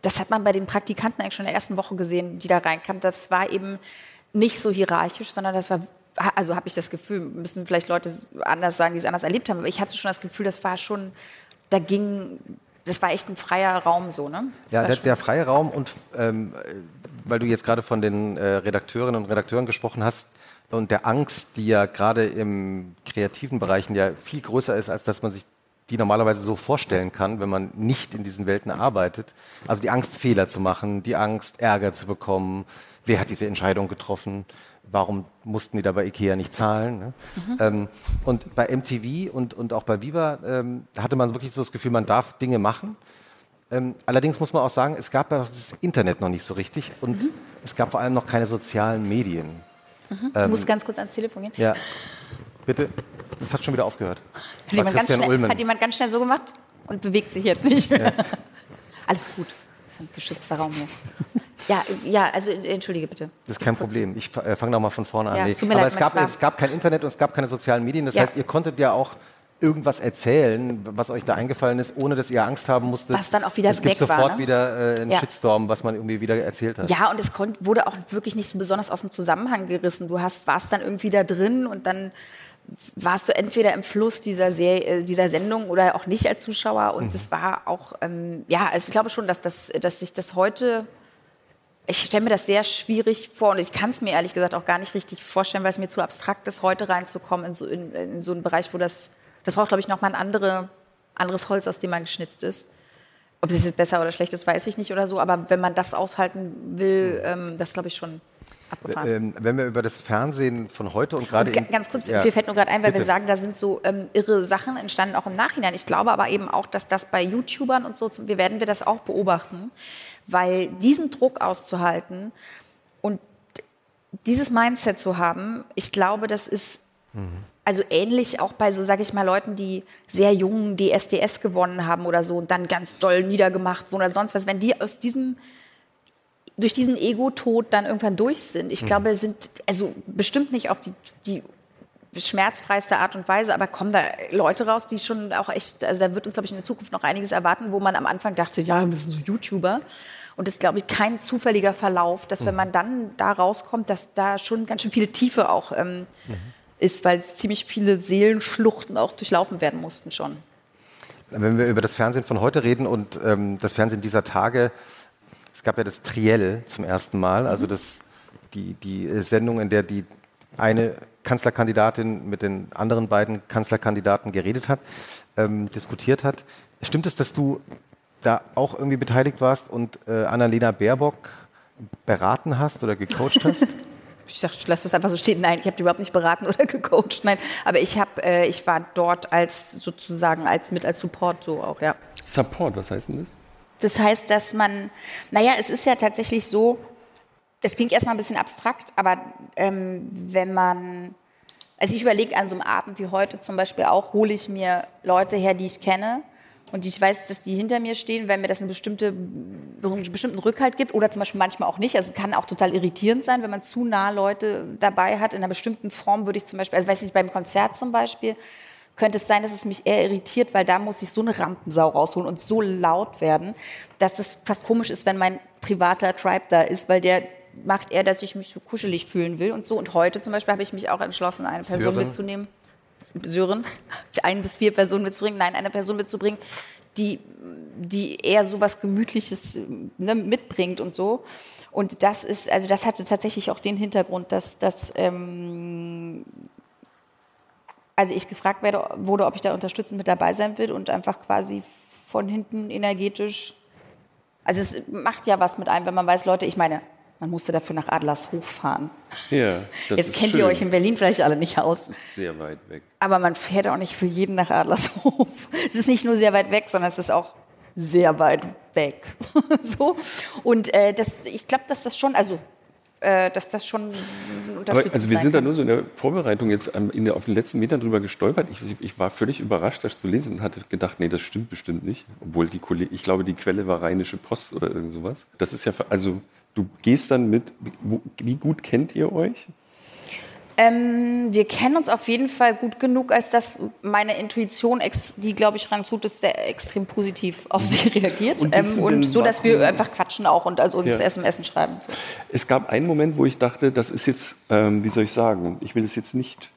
das hat man bei den Praktikanten eigentlich schon in der ersten Woche gesehen, die da reinkamen. Das war eben nicht so hierarchisch, sondern das war, also habe ich das Gefühl, müssen vielleicht Leute anders sagen, die es anders erlebt haben, aber ich hatte schon das Gefühl, das war schon, da ging, das war echt ein freier Raum so, ne? Das ja, der, der, freie Raum und ähm, weil du jetzt gerade von den äh, Redakteurinnen und Redakteuren gesprochen hast, und der Angst, die ja gerade im kreativen Bereichen ja viel größer ist, als dass man sich die normalerweise so vorstellen kann, wenn man nicht in diesen Welten arbeitet. Also die Angst, Fehler zu machen, die Angst, Ärger zu bekommen. Wer hat diese Entscheidung getroffen? Warum mussten die da bei IKEA nicht zahlen? Ne? Mhm. Ähm, und bei MTV und, und auch bei Viva ähm, hatte man wirklich so das Gefühl, man darf Dinge machen. Ähm, allerdings muss man auch sagen, es gab das Internet noch nicht so richtig und mhm. es gab vor allem noch keine sozialen Medien. Mhm. du musst ganz kurz ans Telefon gehen. Ja. Bitte. Das hat schon wieder aufgehört. Hat jemand, ganz schnell, hat jemand, ganz schnell, so gemacht und bewegt sich jetzt nicht. Ja. Alles gut. Das ist ein geschützter Raum hier. Ja, ja, also entschuldige bitte. Das ist kein Problem. Ich äh, fange nochmal von vorne ja, an. Aber leid, es, gab, es gab kein Internet und es gab keine sozialen Medien. Das ja. heißt, ihr konntet ja auch irgendwas erzählen, was euch da eingefallen ist, ohne dass ihr Angst haben musstet. Was dann auch wieder Es gibt sofort war, ne? wieder äh, einen ja. Shitstorm, was man irgendwie wieder erzählt hat. Ja, und es wurde auch wirklich nicht so besonders aus dem Zusammenhang gerissen. Du hast, warst dann irgendwie da drin und dann warst du entweder im Fluss dieser, Serie, äh, dieser Sendung oder auch nicht als Zuschauer. Und es mhm. war auch, ähm, ja, also ich glaube schon, dass, das, dass sich das heute, ich stelle mir das sehr schwierig vor und ich kann es mir ehrlich gesagt auch gar nicht richtig vorstellen, weil es mir zu abstrakt ist, heute reinzukommen in so, in, in so einen Bereich, wo das, das braucht, glaube ich, nochmal ein andere, anderes Holz, aus dem man geschnitzt ist. Ob es jetzt besser oder schlecht ist, weiß ich nicht oder so, aber wenn man das aushalten will, mhm. ähm, das glaube ich schon abgefahren. Ähm, wenn wir über das Fernsehen von heute und gerade. Ganz kurz, ja, mir fällt nur gerade ein, weil bitte. wir sagen, da sind so ähm, irre Sachen entstanden, auch im Nachhinein. Ich glaube aber eben auch, dass das bei YouTubern und so, wir werden wir das auch beobachten, weil diesen Druck auszuhalten und dieses Mindset zu haben, ich glaube, das ist. Mhm. Also ähnlich auch bei so, sage ich mal, Leuten, die sehr jung DSDS gewonnen haben oder so und dann ganz doll niedergemacht wurden oder sonst was. Wenn die aus diesem durch diesen Ego-Tod dann irgendwann durch sind. Ich mhm. glaube, sind also bestimmt nicht auf die, die schmerzfreiste Art und Weise, aber kommen da Leute raus, die schon auch echt, also da wird uns, glaube ich, in der Zukunft noch einiges erwarten, wo man am Anfang dachte, ja, wir sind so YouTuber. Und das ist, glaube ich, kein zufälliger Verlauf, dass wenn mhm. man dann da rauskommt, dass da schon ganz schön viele Tiefe auch ähm, mhm. ist, weil es ziemlich viele Seelenschluchten auch durchlaufen werden mussten schon. Wenn wir über das Fernsehen von heute reden und ähm, das Fernsehen dieser Tage, gab ja das Triell zum ersten Mal, also das, die, die Sendung, in der die eine Kanzlerkandidatin mit den anderen beiden Kanzlerkandidaten geredet hat, ähm, diskutiert hat. Stimmt es, dass du da auch irgendwie beteiligt warst und äh, Annalena Baerbock beraten hast oder gecoacht hast? (laughs) ich dachte, ich lasse das einfach so stehen. Nein, ich habe die überhaupt nicht beraten oder (laughs) gecoacht. Nein, aber ich habe, äh, ich war dort als sozusagen als mit als Support so auch, ja. Support, was heißt denn das? Das heißt, dass man, naja, es ist ja tatsächlich so, es klingt erstmal ein bisschen abstrakt, aber ähm, wenn man, also ich überlege an so einem Abend wie heute zum Beispiel auch, hole ich mir Leute her, die ich kenne und ich weiß, dass die hinter mir stehen, wenn mir das eine bestimmte, einen bestimmten Rückhalt gibt oder zum Beispiel manchmal auch nicht. Also es kann auch total irritierend sein, wenn man zu nah Leute dabei hat. In einer bestimmten Form würde ich zum Beispiel, also weiß nicht, beim Konzert zum Beispiel, könnte es sein, dass es mich eher irritiert, weil da muss ich so eine Rampensau rausholen und so laut werden, dass es fast komisch ist, wenn mein privater Tribe da ist, weil der macht eher, dass ich mich so kuschelig fühlen will und so. Und heute zum Beispiel habe ich mich auch entschlossen, eine Person Sören. mitzunehmen. Sören, (laughs) ein bis vier Personen mitzubringen, nein, eine Person mitzubringen, die, die eher so was Gemütliches ne, mitbringt und so. Und das ist, also das hatte tatsächlich auch den Hintergrund, dass, dass ähm, also ich gefragt werde, wurde, ob ich da unterstützend mit dabei sein will und einfach quasi von hinten energetisch. Also es macht ja was mit einem, wenn man weiß, Leute, ich meine, man musste dafür nach Adlershof fahren. Ja, (laughs) das Jetzt kennt schön. ihr euch in Berlin vielleicht alle nicht aus. Das ist sehr weit weg. Aber man fährt auch nicht für jeden nach Adlershof. Es ist nicht nur sehr weit weg, sondern es ist auch sehr weit weg. (laughs) so. Und äh, das, ich glaube, dass das schon, also dass das schon unterstützt Also wir sind da nur so in der Vorbereitung jetzt in der, auf den letzten Metern drüber gestolpert. Ich, ich, war völlig überrascht, das zu lesen und hatte gedacht, nee, das stimmt bestimmt nicht. Obwohl die Kollege, ich glaube, die Quelle war Rheinische Post oder irgend sowas. Das ist ja, also du gehst dann mit, wie gut kennt ihr euch? Ähm, wir kennen uns auf jeden Fall gut genug, als dass meine Intuition, die glaube ich Rang tut, ist sehr extrem positiv auf sie reagiert. Und, ähm, und so, dass wir einfach quatschen auch und also uns ja. SMS schreiben. So. Es gab einen Moment, wo ich dachte, das ist jetzt, ähm, wie soll ich sagen, ich will es jetzt nicht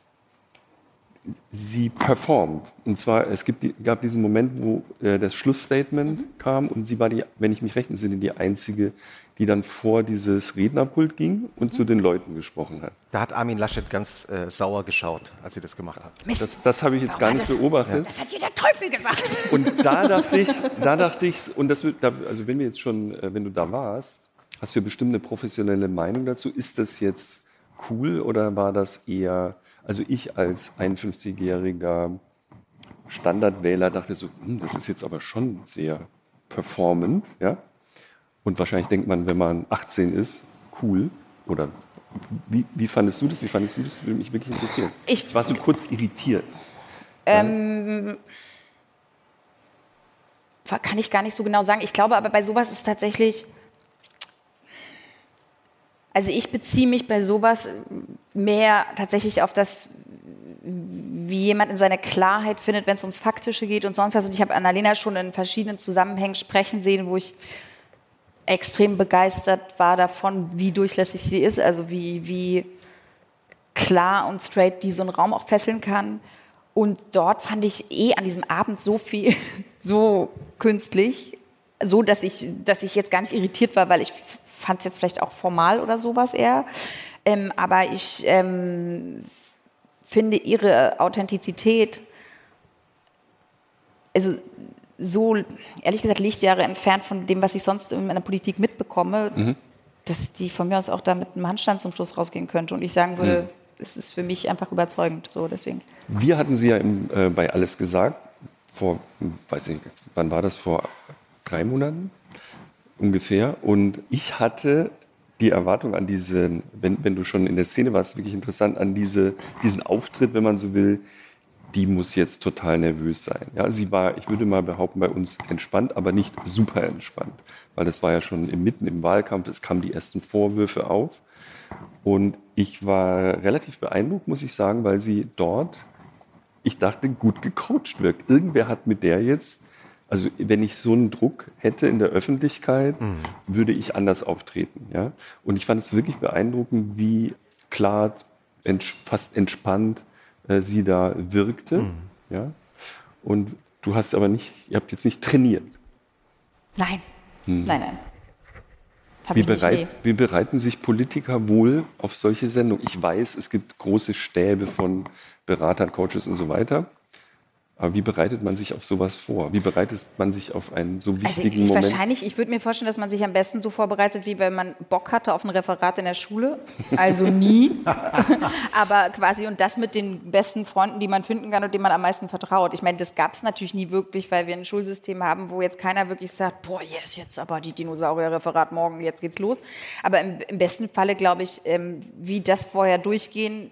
sie performt. Und zwar, es gibt, gab diesen Moment, wo äh, das Schlussstatement mhm. kam und sie war, die, wenn ich mich recht entsinne, die einzige, die dann vor dieses Rednerpult ging und mhm. zu den Leuten gesprochen hat. Da hat Armin Laschet ganz äh, sauer geschaut, als sie das gemacht hat. Mist. Das, das habe ich jetzt gar nicht das, beobachtet. Das hat dir der Teufel gesagt. (laughs) Und da dachte ich, da dachte ich, und das, also wenn wir jetzt schon, äh, wenn du da warst, hast du ja bestimmt eine professionelle Meinung dazu. Ist das jetzt cool oder war das eher also ich als 51-jähriger Standardwähler dachte so, hm, das ist jetzt aber schon sehr performant, ja. Und wahrscheinlich denkt man, wenn man 18 ist, cool. Oder wie, wie fandest du das? Wie fandest du das? Würde mich wirklich interessieren. Ich war so kurz irritiert. Ähm, kann ich gar nicht so genau sagen. Ich glaube aber bei sowas ist tatsächlich also ich beziehe mich bei sowas mehr tatsächlich auf das, wie jemand in seiner Klarheit findet, wenn es ums Faktische geht und sonst was. Und ich habe Annalena schon in verschiedenen Zusammenhängen sprechen sehen, wo ich extrem begeistert war davon, wie durchlässig sie ist, also wie, wie klar und straight die so einen Raum auch fesseln kann. Und dort fand ich eh an diesem Abend so viel, (laughs) so künstlich, so dass ich, dass ich jetzt gar nicht irritiert war, weil ich fand es jetzt vielleicht auch formal oder sowas eher. Ähm, aber ich ähm, finde ihre Authentizität, also so, ehrlich gesagt, Lichtjahre entfernt von dem, was ich sonst in der Politik mitbekomme, mhm. dass die von mir aus auch da mit einem Handstand zum Schluss rausgehen könnte und ich sagen würde, mhm. es ist für mich einfach überzeugend. So, deswegen. Wir hatten sie ja im, äh, bei Alles gesagt, vor, weiß ich nicht, wann war das, vor drei Monaten? ungefähr. Und ich hatte die Erwartung an diesen, wenn, wenn du schon in der Szene warst, wirklich interessant, an diese, diesen Auftritt, wenn man so will, die muss jetzt total nervös sein. Ja, sie war, ich würde mal behaupten, bei uns entspannt, aber nicht super entspannt, weil das war ja schon mitten im Wahlkampf, es kamen die ersten Vorwürfe auf. Und ich war relativ beeindruckt, muss ich sagen, weil sie dort, ich dachte, gut gecoacht wirkt. Irgendwer hat mit der jetzt also wenn ich so einen Druck hätte in der Öffentlichkeit, mhm. würde ich anders auftreten. Ja? Und ich fand es wirklich beeindruckend, wie klar, fast entspannt äh, sie da wirkte. Mhm. Ja? Und du hast aber nicht, ihr habt jetzt nicht trainiert. Nein, mhm. nein, nein. Wie, bereit, wie, bereiten sich Politiker wohl auf solche Sendungen? Ich weiß, es gibt große Stäbe von Beratern, Coaches und so weiter. Aber wie bereitet man sich auf sowas vor? Wie bereitet man sich auf einen so Also wichtigen ich, Moment? wahrscheinlich, ich würde mir vorstellen, dass man sich am besten so vorbereitet, wie wenn man Bock hatte auf ein Referat in der Schule. Also nie. (laughs) Aber quasi und das mit den besten Freunden, die man finden kann und denen man am meisten vertraut. Ich meine, das gab es natürlich nie wirklich, weil wir ein Schulsystem haben, wo jetzt keiner wirklich sagt, boah, yes, jetzt aber die Dinosaurier-Referat morgen, jetzt geht's los. Aber im, im besten Falle, glaube ich, ähm, wie das vorher durchgehen,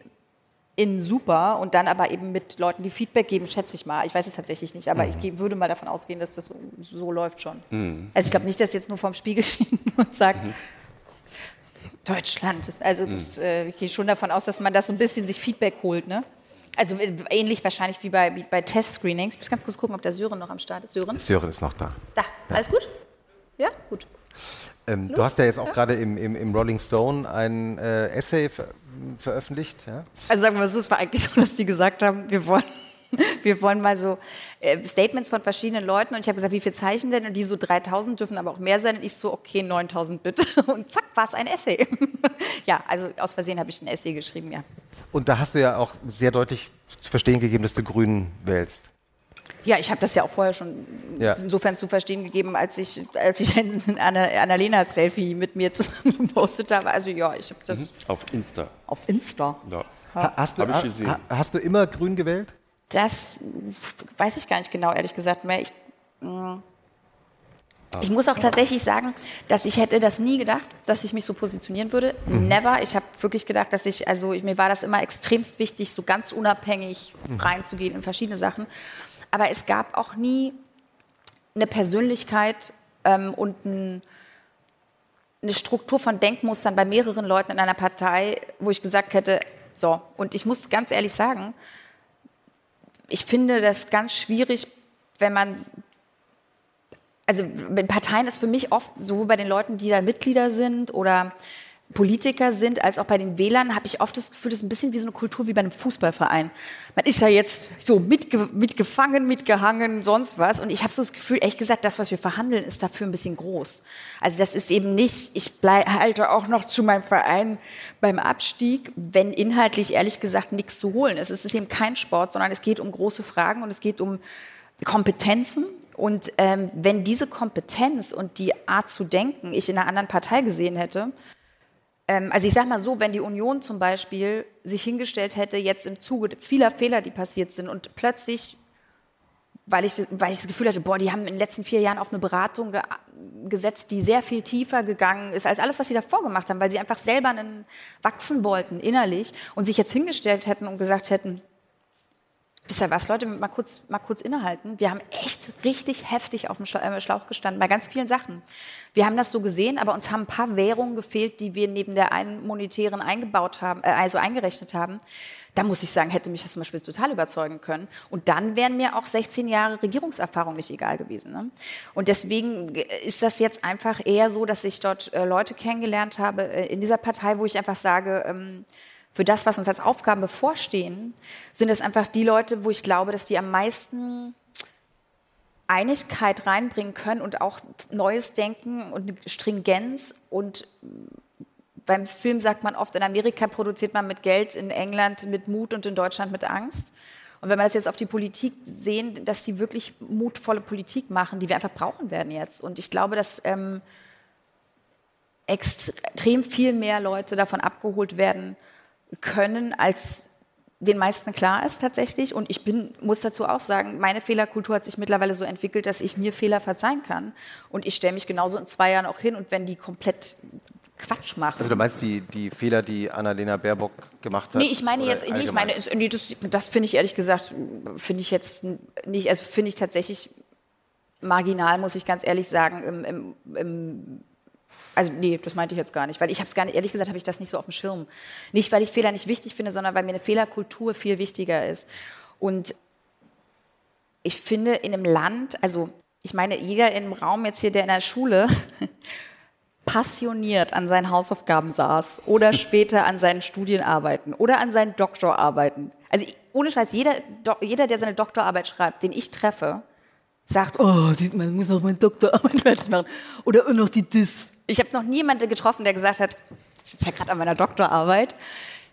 in super und dann aber eben mit Leuten, die Feedback geben, schätze ich mal. Ich weiß es tatsächlich nicht, aber ich ge- würde mal davon ausgehen, dass das so, so läuft schon. Also ich glaube nicht, dass jetzt nur vorm Spiegel (laughs) stehen und sagen, Deutschland. Also das, äh, ich gehe schon davon aus, dass man das so ein bisschen sich Feedback holt. Ne? Also äh, ähnlich wahrscheinlich wie bei, wie bei Test-Screenings. Ich muss ganz kurz gucken, ob der Sören noch am Start ist. Sören? Sören ist noch da. Da, alles gut? Ja, gut. Ähm, du hast ja jetzt auch gerade im, im, im Rolling Stone ein äh, Essay ver veröffentlicht. Ja? Also sagen wir mal so, es war eigentlich (laughs) so, dass die gesagt haben, wir wollen, (laughs) wir wollen mal so äh, Statements von verschiedenen Leuten und ich habe gesagt, wie viele Zeichen denn? Und die so 3000 dürfen aber auch mehr sein und ich so, okay, 9000 bitte. (laughs) Und zack, war es ein Essay. ja, also aus Versehen habe ich ein Essay geschrieben, ja. Und da hast du ja auch sehr deutlich zu verstehen gegeben, dass du Grün wählst. Ja, ich habe das ja auch vorher schon Ja. insofern zu verstehen gegeben, als ich, als ich ein Anna, Annalenas Selfie mit mir zusammen (laughs) gepostet habe. Also ja, ich habe das Auf Insta. auf Insta. Ja. Ha hast, du, ha ha hast du immer Grün gewählt? Das weiß ich gar nicht genau, ehrlich gesagt mehr. Ich, mh. ich muss auch tatsächlich sagen, dass ich hätte das nie gedacht, dass ich mich so positionieren würde. Never. Ich habe wirklich gedacht, dass ich, also ich, mir war das immer extremst wichtig, so ganz unabhängig reinzugehen in verschiedene Sachen. Aber es gab auch nie eine Persönlichkeit ähm, und ein, eine Struktur von Denkmustern bei mehreren Leuten in einer Partei, wo ich gesagt hätte, so, und ich muss ganz ehrlich sagen, ich finde das ganz schwierig, wenn man, also mit Parteien ist für mich oft, sowohl bei den Leuten, die da Mitglieder sind oder Politiker sind, als auch bei den Wählern, habe ich oft das Gefühl, das ist ein bisschen wie so eine Kultur wie bei einem Fußballverein. Man ist ja jetzt so mitge mitgefangen, mitgehangen, sonst was. Und ich habe so das Gefühl, ehrlich gesagt, das, was wir verhandeln, ist dafür ein bisschen groß. Also das ist eben nicht, ich bleib, halte auch noch zu meinem Verein beim Abstieg, wenn inhaltlich ehrlich gesagt nichts zu holen ist. Es ist eben kein Sport, sondern es geht um große Fragen und es geht um Kompetenzen. Und ähm, wenn diese Kompetenz und die Art zu denken ich in einer anderen Partei gesehen hätte, also ich sage mal so, wenn die Union zum Beispiel sich hingestellt hätte, jetzt im Zuge vieler Fehler, die passiert sind und plötzlich, weil ich, weil ich das Gefühl hatte, boah, die haben in den letzten vier Jahren auf eine Beratung ge gesetzt, die sehr viel tiefer gegangen ist als alles, was sie davor gemacht haben, weil sie einfach selber einen wachsen wollten innerlich und sich jetzt hingestellt hätten und gesagt hätten, Wisst ihr was, Leute, mal kurz, mal kurz innehalten. Wir haben echt richtig heftig auf dem äh, Schlauch gestanden bei ganz vielen Sachen. Wir haben das so gesehen, aber uns haben ein paar Währungen gefehlt, die wir neben der einen monetären eingebaut haben, äh, also eingerechnet haben. Da muss ich sagen, hätte mich das zum Beispiel total überzeugen können. Und dann wären mir auch 16 Jahre Regierungserfahrung nicht egal gewesen. Ne? Und deswegen ist das jetzt einfach eher so, dass ich dort äh, Leute kennengelernt habe äh, in dieser Partei, wo ich einfach sage, ähm, für das, was uns als Aufgaben bevorstehen, sind es einfach die Leute, wo ich glaube, dass die am meisten Einigkeit reinbringen können und auch neues Denken und Stringenz. Und beim Film sagt man oft, in Amerika produziert man mit Geld, in England mit Mut und in Deutschland mit Angst. Und wenn wir das jetzt auf die Politik sehen, dass sie wirklich mutvolle Politik machen, die wir einfach brauchen werden jetzt. Und ich glaube, dass ähm, extrem viel mehr Leute davon abgeholt werden können, als den meisten klar ist tatsächlich. Und ich bin, muss dazu auch sagen, meine Fehlerkultur hat sich mittlerweile so entwickelt, dass ich mir Fehler verzeihen kann. Und ich stelle mich genauso in zwei Jahren auch hin. Und wenn die komplett Quatsch machen. Also du meinst die, die Fehler, die Annalena Baerbock gemacht hat? Nee, ich meine jetzt, nee, ich meine, das, das finde ich ehrlich gesagt, finde ich jetzt nicht, also finde ich tatsächlich marginal, muss ich ganz ehrlich sagen, im, im, im also nee, das meinte ich jetzt gar nicht, weil ich habe es gar nicht, ehrlich gesagt, habe ich das nicht so auf dem Schirm. Nicht, weil ich Fehler nicht wichtig finde, sondern weil mir eine Fehlerkultur viel wichtiger ist. Und ich finde in einem Land, also ich meine, jeder im Raum jetzt hier, der in der Schule (laughs) passioniert an seinen Hausaufgaben saß oder später an seinen Studienarbeiten oder an seinen Doktorarbeiten. Also ohne Scheiß, jeder, jeder, der seine Doktorarbeit schreibt, den ich treffe, sagt, oh, die, man muss noch meine Doktorarbeit (laughs) fertig machen. Oder noch die Dis. Ich habe noch niemanden getroffen, der gesagt hat, ich sitze ja gerade an meiner Doktorarbeit.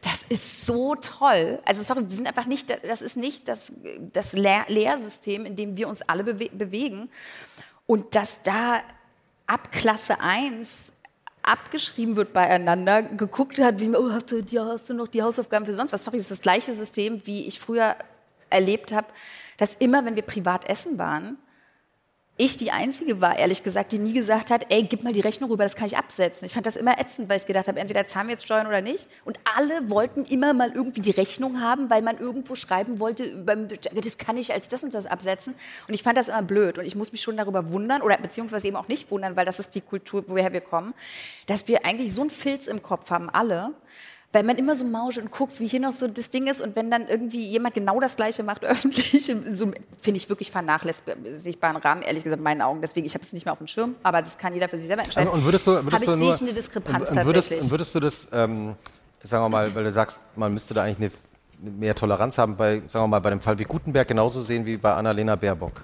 Das ist so toll. Also sorry, wir sind einfach nicht, das ist nicht das, das Lehr Lehrsystem, in dem wir uns alle bewe bewegen. Und dass da ab Klasse 1 abgeschrieben wird beieinander, geguckt hat, wie, oh, hast, du, ja, hast du noch die Hausaufgaben für sonst was? Sorry, das ist das gleiche System, wie ich früher erlebt habe, dass immer, wenn wir privat essen waren, ich die Einzige war, ehrlich gesagt, die nie gesagt hat, ey, gib mal die Rechnung rüber, das kann ich absetzen. Ich fand das immer ätzend, weil ich gedacht habe, entweder zahlen wir jetzt Steuern oder nicht. Und alle wollten immer mal irgendwie die Rechnung haben, weil man irgendwo schreiben wollte, das kann ich als das und das absetzen. Und ich fand das immer blöd. Und ich muss mich schon darüber wundern, oder beziehungsweise eben auch nicht wundern, weil das ist die Kultur, woher wir kommen, dass wir eigentlich so einen Filz im Kopf haben, alle, weil man immer so mauscht und guckt, wie hier noch so das Ding ist. Und wenn dann irgendwie jemand genau das Gleiche macht, (laughs) öffentlich, so finde ich wirklich vernachlässigbaren Rahmen, ehrlich gesagt, in meinen Augen. Deswegen, ich habe es nicht mehr auf dem Schirm, aber das kann jeder für sich selber entscheiden. Und würdest du, würdest habe ich, du sehe ich eine Diskrepanz und, und würdest, tatsächlich. Und würdest du das, ähm, sagen wir mal, weil du sagst, man müsste da eigentlich eine, mehr Toleranz haben, bei, sagen wir mal, bei dem Fall wie Gutenberg genauso sehen wie bei Annalena Baerbock?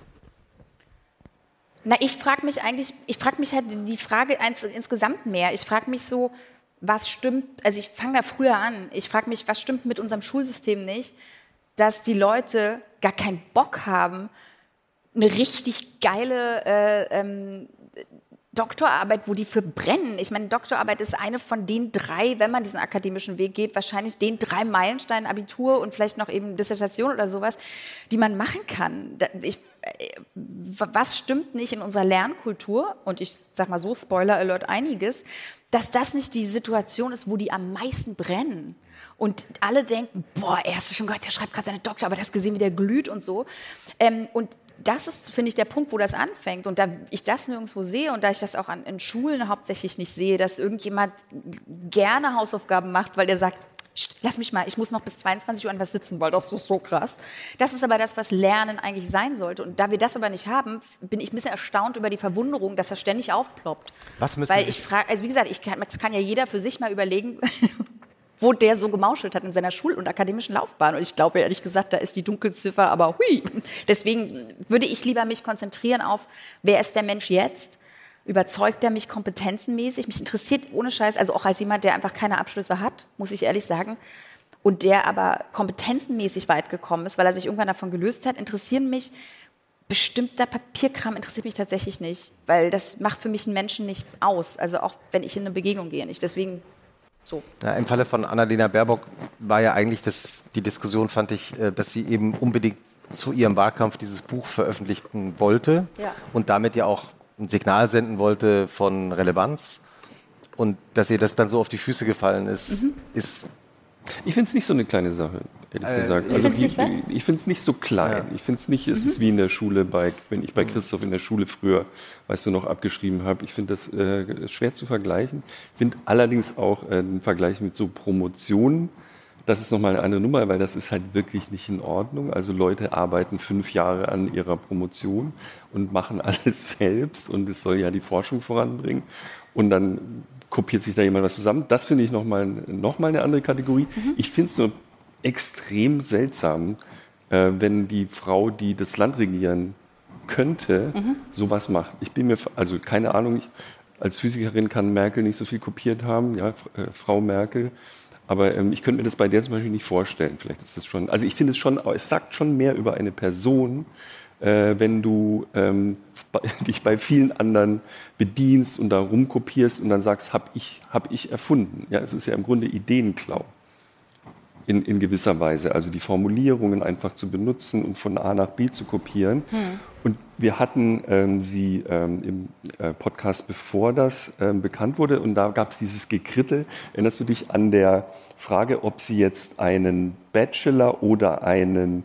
Na, ich frage mich eigentlich, ich frage mich halt die Frage eins, insgesamt mehr. Ich frage mich so, was stimmt, also ich fange da früher an, ich frage mich, was stimmt mit unserem Schulsystem nicht, dass die Leute gar keinen Bock haben, eine richtig geile äh, ähm, Doktorarbeit, wo die für brennen. Ich meine, Doktorarbeit ist eine von den drei, wenn man diesen akademischen Weg geht, wahrscheinlich den drei Meilensteinen Abitur und vielleicht noch eben Dissertation oder sowas, die man machen kann. Ich, äh, was stimmt nicht in unserer Lernkultur? Und ich sage mal so, Spoiler Alert, einiges, dass das nicht die Situation ist, wo die am meisten brennen. Und alle denken, boah, er hast du schon gehört, der schreibt gerade seine Doktor, aber das gesehen, wie der glüht und so. Ähm, und das ist, finde ich, der Punkt, wo das anfängt. Und da ich das nirgendwo sehe und da ich das auch an, in Schulen hauptsächlich nicht sehe, dass irgendjemand gerne Hausaufgaben macht, weil der sagt, lass mich mal, ich muss noch bis 22 Uhr an was sitzen, weil das ist so krass. Das ist aber das, was Lernen eigentlich sein sollte. Und da wir das aber nicht haben, bin ich ein bisschen erstaunt über die Verwunderung, dass das ständig aufploppt. Was müssen Weil ich frage, also wie gesagt, ich kann, das kann ja jeder für sich mal überlegen, (laughs) wo der so gemauschelt hat in seiner Schul- und akademischen Laufbahn. Und ich glaube ehrlich gesagt, da ist die Dunkelziffer aber hui. Deswegen würde ich lieber mich konzentrieren auf, wer ist der Mensch jetzt? Überzeugt er mich kompetenzenmäßig? Mich interessiert ohne Scheiß, also auch als jemand, der einfach keine Abschlüsse hat, muss ich ehrlich sagen, und der aber kompetenzenmäßig weit gekommen ist, weil er sich irgendwann davon gelöst hat, interessieren mich bestimmter Papierkram interessiert mich tatsächlich nicht, weil das macht für mich einen Menschen nicht aus. Also auch wenn ich in eine Begegnung gehe nicht. Deswegen so. Ja, Im Falle von Annalena Baerbock war ja eigentlich das, die Diskussion, fand ich, äh, dass sie eben unbedingt zu ihrem Wahlkampf dieses Buch veröffentlichen wollte Ja. und damit ja auch ein Signal senden wollte von Relevanz. Und dass ihr das dann so auf die Füße gefallen ist, Mhm. ist Ich finde es nicht so eine kleine Sache, ehrlich Äh, gesagt. was? ich finde es nicht so klein. Ich finde es nicht, es ist wie in der Schule, bei, wenn ich bei Christoph in der Schule früher, weißt du, noch abgeschrieben habe. Ich finde das äh, schwer zu vergleichen. Ich finde allerdings auch äh, den Vergleich mit so Promotionen, das ist nochmal eine andere Nummer, weil das ist halt wirklich nicht in Ordnung. Also Leute arbeiten fünf Jahre an ihrer Promotion und machen (laughs) alles selbst und es soll ja die Forschung voranbringen. Und dann kopiert sich da jemand was zusammen. Das finde ich nochmal noch mal eine andere Kategorie. Ich finde es nur extrem seltsam, äh, wenn die Frau, die das Land regieren könnte, sowas macht. Ich bin mir, also keine Ahnung, ich, als Physikerin kann Merkel nicht so viel kopiert haben, ja, äh, Frau Merkel. Aber ähm, ich könnte mir das bei der zum Beispiel nicht vorstellen. Vielleicht ist das schon, also ich finde es schon, es sagt schon mehr über eine Person, äh, wenn du ähm, (laughs) dich bei vielen anderen bedienst und da rumkopierst und dann sagst, habe ich, hab ich erfunden. Ja, es ist ja im Grunde Ideenklau in, in gewisser Weise. Also die Formulierungen einfach zu benutzen und von A nach B zu kopieren. Und wir hatten ähm, sie ähm, im äh, Podcast, bevor das ähm, bekannt wurde, und da gab es dieses Gekrittel. Erinnerst du dich an der Frage, ob sie jetzt einen Bachelor oder einen,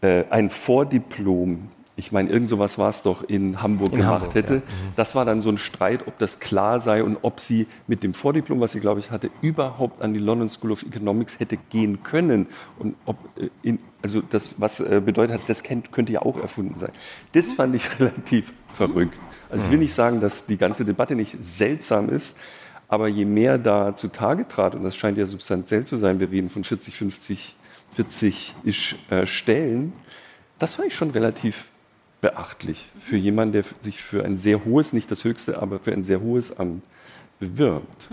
äh, ein Vordiplom, ich meine, irgend sowas war es doch, in Hamburg In gemacht Hamburg, hätte. ja. Das war dann so ein Streit, ob das klar sei und ob sie mit dem Vordiplom, was sie, glaube ich, hatte, überhaupt an die London School of Economics hätte gehen können. Und ob, äh, in, also das, was äh, bedeutet hat, das könnte ja auch erfunden sein. Das fand ich (laughs) relativ verrückt. Also ich will nicht sagen, dass die ganze Debatte nicht seltsam ist, aber je mehr da zutage trat, und das scheint ja substanziell zu sein, wir reden von 40, 50, 40 -ish, äh, Stellen, das fand ich schon relativ beachtlich für jemanden, der sich für ein sehr hohes, nicht das höchste, aber für ein sehr hohes Amt bewirbt.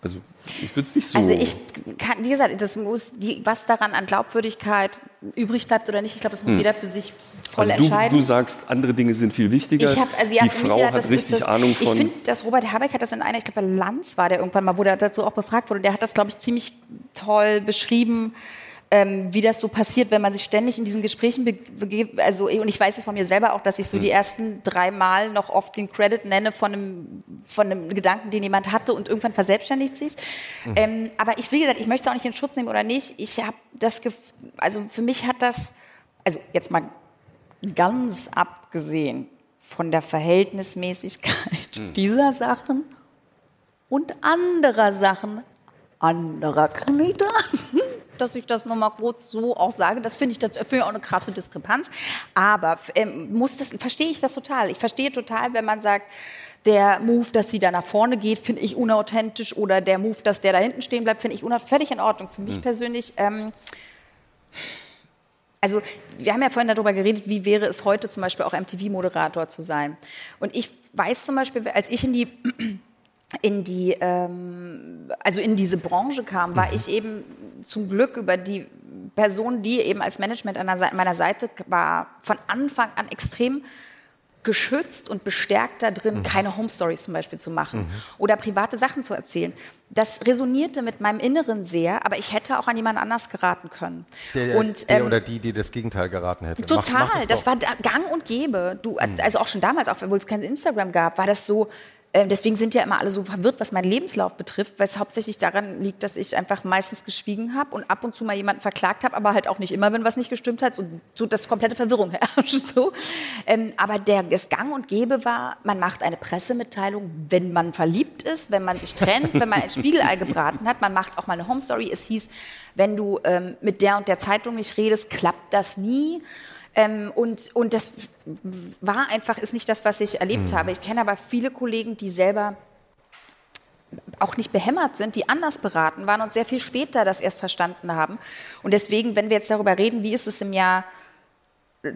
Also ich würde es nicht so. Also ich kann, wie gesagt, das muss die, was daran an Glaubwürdigkeit übrig bleibt oder nicht, ich glaube, das muss hm. jeder für sich voll also du, entscheiden. Du sagst, andere Dinge sind viel wichtiger. Ich hab, also ja, die Frau gedacht, hat richtig das, Ahnung von. Ich finde, dass Robert Habeck hat das in einer, ich glaube, bei Lanz war der irgendwann mal, wo der dazu auch befragt wurde, und der hat das, glaube ich, ziemlich toll beschrieben ähm, wie das so passiert, wenn man sich ständig in diesen Gesprächen begeht. Also, und ich weiß es von mir selber auch, dass ich so die hm. ersten drei Mal noch oft den Credit nenne von einem, von einem Gedanken, den jemand hatte und irgendwann verselbstständigt sich. Mhm. Ähm, aber ich, wie gesagt, ich möchte es auch nicht in Schutz nehmen oder nicht. Ich habe das, also für mich hat das, also jetzt mal ganz abgesehen von der Verhältnismäßigkeit mhm. dieser Sachen und anderer Sachen anderer Kandidaten (laughs) dass ich das nochmal kurz so auch sage. Das finde ich, das finde ich auch eine krasse Diskrepanz. Aber ähm, muss das, verstehe ich das total. Ich verstehe total, wenn man sagt, der Move, dass sie da nach vorne geht, finde ich unauthentisch oder der Move, dass der da hinten stehen bleibt, finde ich völlig in Ordnung. Für mich mhm. persönlich. Ähm, also wir haben ja vorhin darüber geredet, wie wäre es heute zum Beispiel auch MTV-Moderator zu sein. Und ich weiß zum Beispiel, als ich in die in die, ähm, also in diese Branche kam, war mhm. ich eben zum Glück über die Person, die eben als Management an meiner Seite war, von Anfang an extrem geschützt und bestärkt da drin, mhm. keine Home Stories zum Beispiel zu machen mhm. oder private Sachen zu erzählen. Das resonierte mit meinem Inneren sehr, aber ich hätte auch an jemand anders geraten können. Der, und, der ähm, oder die, die das Gegenteil geraten hätte. Total, mach, mach das, das war gang und gäbe. Du, mhm. Also auch schon damals, auch obwohl es kein Instagram gab, war das so, deswegen sind ja immer alle so verwirrt, was meinen Lebenslauf betrifft, weil es hauptsächlich daran liegt, dass ich einfach meistens geschwiegen habe und ab und zu mal jemanden verklagt habe, aber halt auch nicht immer, wenn was nicht gestimmt hat, so, so dass komplette Verwirrung herrscht. (laughs) So. Ähm, aber der, das Gang und Gäbe war, man macht eine Pressemitteilung, wenn man verliebt ist, wenn man sich trennt, wenn man ein Spiegelei gebraten hat. Man macht auch mal eine Home Story. Es hieß, wenn du ähm, mit der und der Zeitung nicht redest, klappt das nie. Ähm, und, und das war einfach, ist nicht das, was ich erlebt mhm. habe. Ich kenne aber viele Kollegen, die selber auch nicht behämmert sind, die anders beraten waren und sehr viel später das erst verstanden haben. Und deswegen, wenn wir jetzt darüber reden, wie ist es im Jahr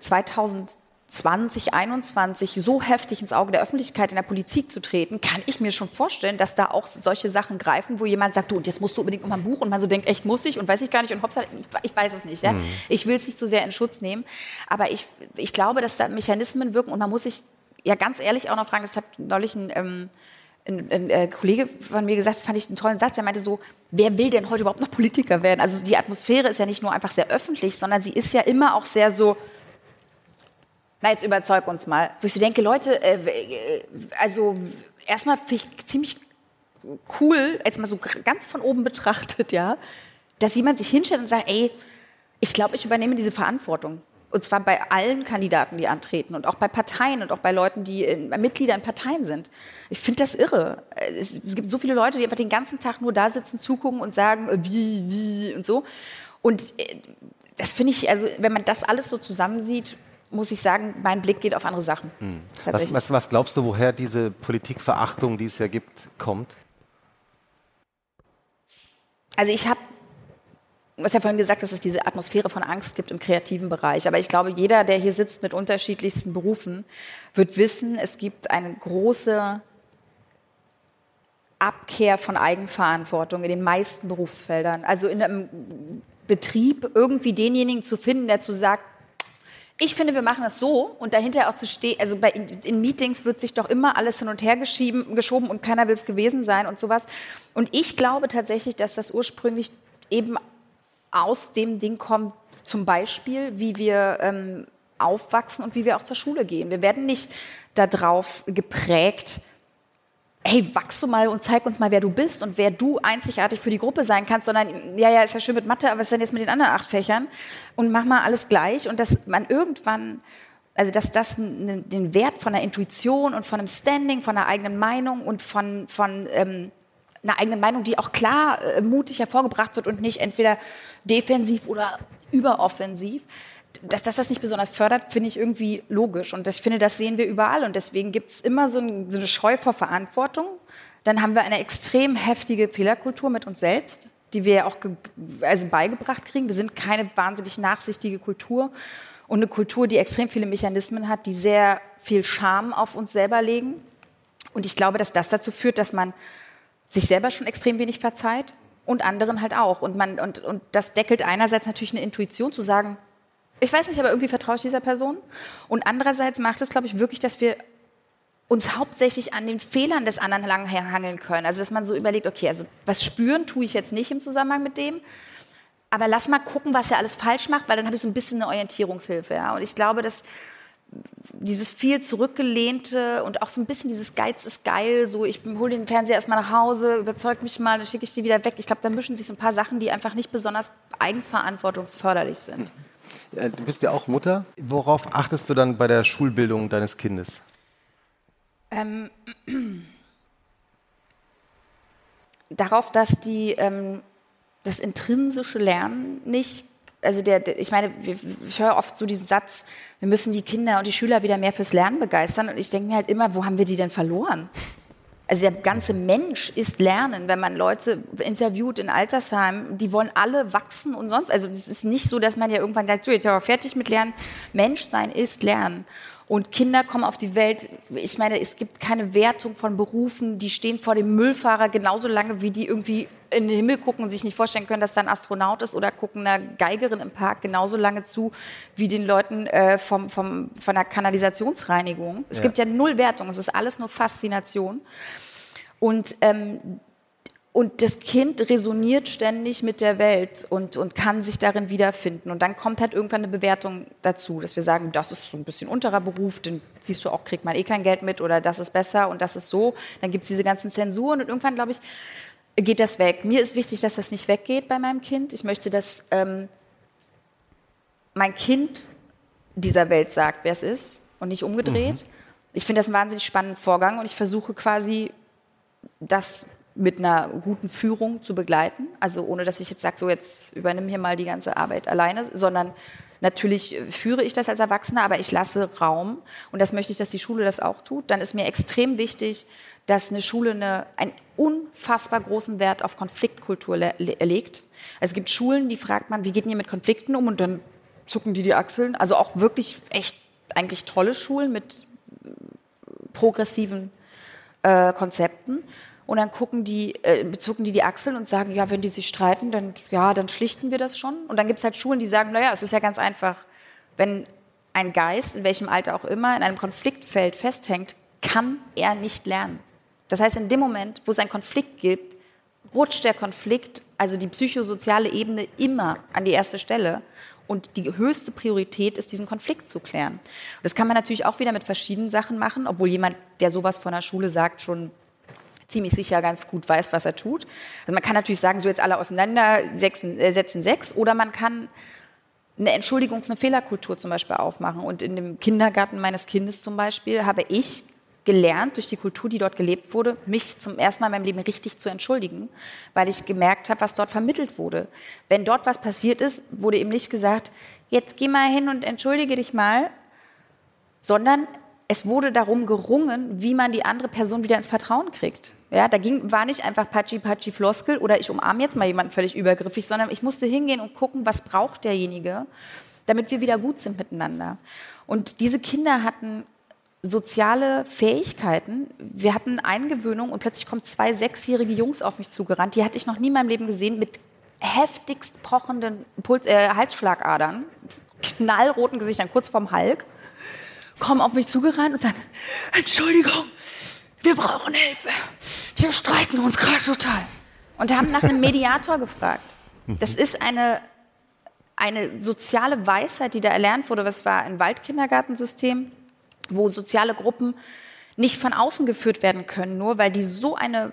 2000 2021 so heftig ins Auge der Öffentlichkeit in der Politik zu treten, kann ich mir schon vorstellen, dass da auch solche Sachen greifen, wo jemand sagt, du, und jetzt musst du unbedingt um ein Buch und man so denkt, echt muss ich und weiß ich gar nicht und hops, ich, weiß es nicht. Ja? Mhm. Ich will es nicht zu so sehr in Schutz nehmen, aber ich, ich glaube, dass da Mechanismen wirken und man muss sich ja ganz ehrlich auch noch fragen, das hat neulich ein, ähm, ein, ein äh, Kollege von mir gesagt, das fand ich einen tollen Satz, er meinte so, wer will denn heute überhaupt noch Politiker werden? Also die Atmosphäre ist ja nicht nur einfach sehr öffentlich, sondern sie ist ja immer auch sehr so, na, jetzt überzeug uns mal. Wo ich so denke, Leute, äh, äh also erstmal finde ich ziemlich cool, jetzt mal so ganz von oben betrachtet, ja, dass jemand sich hinstellt und sagt, ey, ich glaube, ich übernehme diese Verantwortung. Und zwar bei allen Kandidaten, die antreten und auch bei Parteien und auch bei Leuten, die in, Mitglieder in Parteien sind. Ich finde das irre. Es, es, gibt so viele Leute, die einfach den ganzen Tag nur da sitzen, zugucken und sagen, äh, wie, wie und so. Und äh, das finde ich, also wenn man das alles so zusammensieht, muss ich sagen, mein Blick geht auf andere Sachen. Hm. Was, was, was, glaubst du, woher diese Politikverachtung, die es ja gibt, kommt? Also ich habe, hast ja vorhin gesagt, dass es diese Atmosphäre von Angst gibt im kreativen Bereich. Aber ich glaube, jeder, der hier sitzt mit unterschiedlichsten Berufen, wird wissen, es gibt eine große Abkehr von Eigenverantwortung in den meisten Berufsfeldern. Also in einem Betrieb irgendwie denjenigen zu finden, der zu sagt, ich finde, wir machen das so und dahinter auch zu stehen, also bei, in Meetings wird sich doch immer alles hin und her geschoben und keiner will es gewesen sein und sowas. Und ich glaube tatsächlich, dass das ursprünglich eben aus dem Ding kommt, zum Beispiel, wie wir ähm, aufwachsen und wie wir auch zur Schule gehen. Wir werden nicht darauf geprägt, hey, wachst du mal und zeig uns mal, wer du bist und wer du einzigartig für die Gruppe sein kannst, sondern, ja, ja, ist ja schön mit Mathe, aber was ist denn jetzt mit den anderen acht Fächern? Und mach mal alles gleich und dass man irgendwann, also dass das den Wert von der Intuition und von einem Standing, von einer eigenen Meinung und von, von ähm, einer eigenen Meinung, die auch klar äh, mutig hervorgebracht wird und nicht entweder defensiv oder überoffensiv, dass das das nicht besonders fördert, finde ich irgendwie logisch. Und ich finde, das sehen wir überall. Und deswegen gibt es immer so, ein, so eine Scheu vor Verantwortung. Dann haben wir eine extrem heftige Fehlerkultur mit uns selbst, die wir auch also beigebracht kriegen. Wir sind keine wahnsinnig nachsichtige Kultur und eine Kultur, die extrem viele Mechanismen hat, die sehr viel Scham auf uns selber legen. Und ich glaube, dass das dazu führt, dass man sich selber schon extrem wenig verzeiht und anderen halt auch. Und, man, und, und das deckelt einerseits natürlich eine Intuition zu sagen, ich weiß nicht, aber irgendwie vertraue ich dieser Person. Und andererseits macht es, glaube ich, wirklich, dass wir uns hauptsächlich an den Fehlern des anderen langhangeln können. Also dass man so überlegt, okay, also was spüren tue ich jetzt nicht im Zusammenhang mit dem, aber lass mal gucken, was er alles falsch macht, weil dann habe ich so ein bisschen eine Orientierungshilfe. Ja? Und ich glaube, dass dieses viel zurückgelehnte und auch so ein bisschen dieses Geiz ist geil, so ich hole den Fernseher erstmal nach Hause, überzeug mich mal, dann schicke ich die wieder weg. Ich glaube, da mischen sich so ein paar Sachen, die einfach nicht besonders eigenverantwortungsförderlich sind. Du bist ja auch Mutter. Worauf achtest du dann bei der Schulbildung deines Kindes? Ähm, darauf, dass die ähm, das intrinsische Lernen nicht, also der, der ich meine, ich höre oft so diesen Satz, wir müssen die Kinder und die Schüler wieder mehr fürs Lernen begeistern. Und ich denke mir halt immer, wo haben wir die denn verloren? Also der ganze Mensch ist Lernen. Wenn man Leute interviewt in Altersheimen, die wollen alle wachsen und sonst. Also es ist nicht so, dass man ja irgendwann sagt, so jetzt aber fertig mit Lernen. Menschsein ist Lernen. Und Kinder kommen auf die Welt. Ich meine, es gibt keine Wertung von Berufen. Die stehen vor dem Müllfahrer genauso lange, wie die irgendwie in den Himmel gucken und sich nicht vorstellen können, dass da ein Astronaut ist oder gucken einer Geigerin im Park genauso lange zu, wie den Leuten äh, vom, vom, von der Kanalisationsreinigung. Es ja. gibt ja null Wertung. Es ist alles nur Faszination. Und ähm, und das Kind resoniert ständig mit der Welt und, und kann sich darin wiederfinden. Und dann kommt halt irgendwann eine Bewertung dazu, dass wir sagen, das ist so ein bisschen unterer Beruf, den siehst du auch, kriegt man eh kein Geld mit oder das ist besser und das ist so. Dann gibt es diese ganzen Zensuren und irgendwann, glaube ich, geht das weg. Mir ist wichtig, dass das nicht weggeht bei meinem Kind. Ich möchte, dass ähm, mein Kind dieser Welt sagt, wer es ist und nicht umgedreht. Mhm. Ich finde das einen wahnsinnig spannenden Vorgang und ich versuche quasi das mit einer guten Führung zu begleiten. Also ohne, dass ich jetzt sage, so jetzt übernimm hier mal die ganze Arbeit alleine, sondern natürlich führe ich das als Erwachsener, aber ich lasse Raum und das möchte ich, dass die Schule das auch tut. Dann ist mir extrem wichtig, dass eine Schule eine, einen unfassbar großen Wert auf Konfliktkultur le legt. Es gibt Schulen, die fragt man, wie geht ihr mit Konflikten um und dann zucken die die Achseln. Also auch wirklich echt eigentlich tolle Schulen mit progressiven äh, Konzepten. Und dann gucken die, äh, zucken die die Achseln und sagen, ja, wenn die sich streiten, dann, ja, dann schlichten wir das schon. Und dann gibt es halt Schulen, die sagen, naja, es ist ja ganz einfach, wenn ein Geist, in welchem Alter auch immer, in einem Konfliktfeld festhängt, kann er nicht lernen. Das heißt, in dem Moment, wo es einen Konflikt gibt, rutscht der Konflikt, also die psychosoziale Ebene, immer an die erste Stelle. Und die höchste Priorität ist, diesen Konflikt zu klären. Das kann man natürlich auch wieder mit verschiedenen Sachen machen, obwohl jemand, der sowas von der Schule sagt, schon ziemlich sicher ganz gut weiß, was er tut. Also man kann natürlich sagen, so jetzt alle auseinander, äh, setzen sechs, oder man kann eine Entschuldigungs-, eine Fehlerkultur zum Beispiel aufmachen. Und in dem Kindergarten meines Kindes zum Beispiel habe ich gelernt, durch die Kultur, die dort gelebt wurde, mich zum ersten Mal in meinem Leben richtig zu entschuldigen, weil ich gemerkt habe, was dort vermittelt wurde. Wenn dort was passiert ist, wurde eben nicht gesagt, jetzt geh mal hin und entschuldige dich mal, sondern es wurde darum gerungen, wie man die andere Person wieder ins Vertrauen kriegt. Ja, da ging, war nicht einfach Patschi Patschi Floskel oder ich umarme jetzt mal jemanden völlig übergriffig, sondern ich musste hingehen und gucken, was braucht derjenige, damit wir wieder gut sind miteinander. Und diese Kinder hatten soziale Fähigkeiten. Wir hatten Eingewöhnung und plötzlich kommen zwei sechsjährige Jungs auf mich zugerannt. Die hatte ich noch nie in meinem Leben gesehen mit heftigst pochenden Puls, äh, Halsschlagadern, knallroten Gesichtern, kurz vorm Hulk kommen auf mich zugerannt und sagen, Entschuldigung, wir brauchen Hilfe. Wir streiten uns gerade total. Und haben nach einem Mediator gefragt. Das ist eine, eine soziale Weisheit, die da erlernt wurde. Das war ein Waldkindergartensystem, wo soziale Gruppen nicht von außen geführt werden können, nur weil die so eine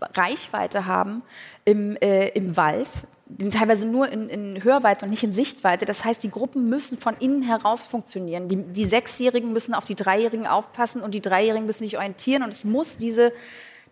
Reichweite haben im, äh, im Wald, die sind teilweise nur in, in, Hörweite und nicht in Sichtweite. Das heißt, die Gruppen müssen von innen heraus funktionieren. Die, die Sechsjährigen müssen auf die Dreijährigen aufpassen und die Dreijährigen müssen sich orientieren. Und es muss diese,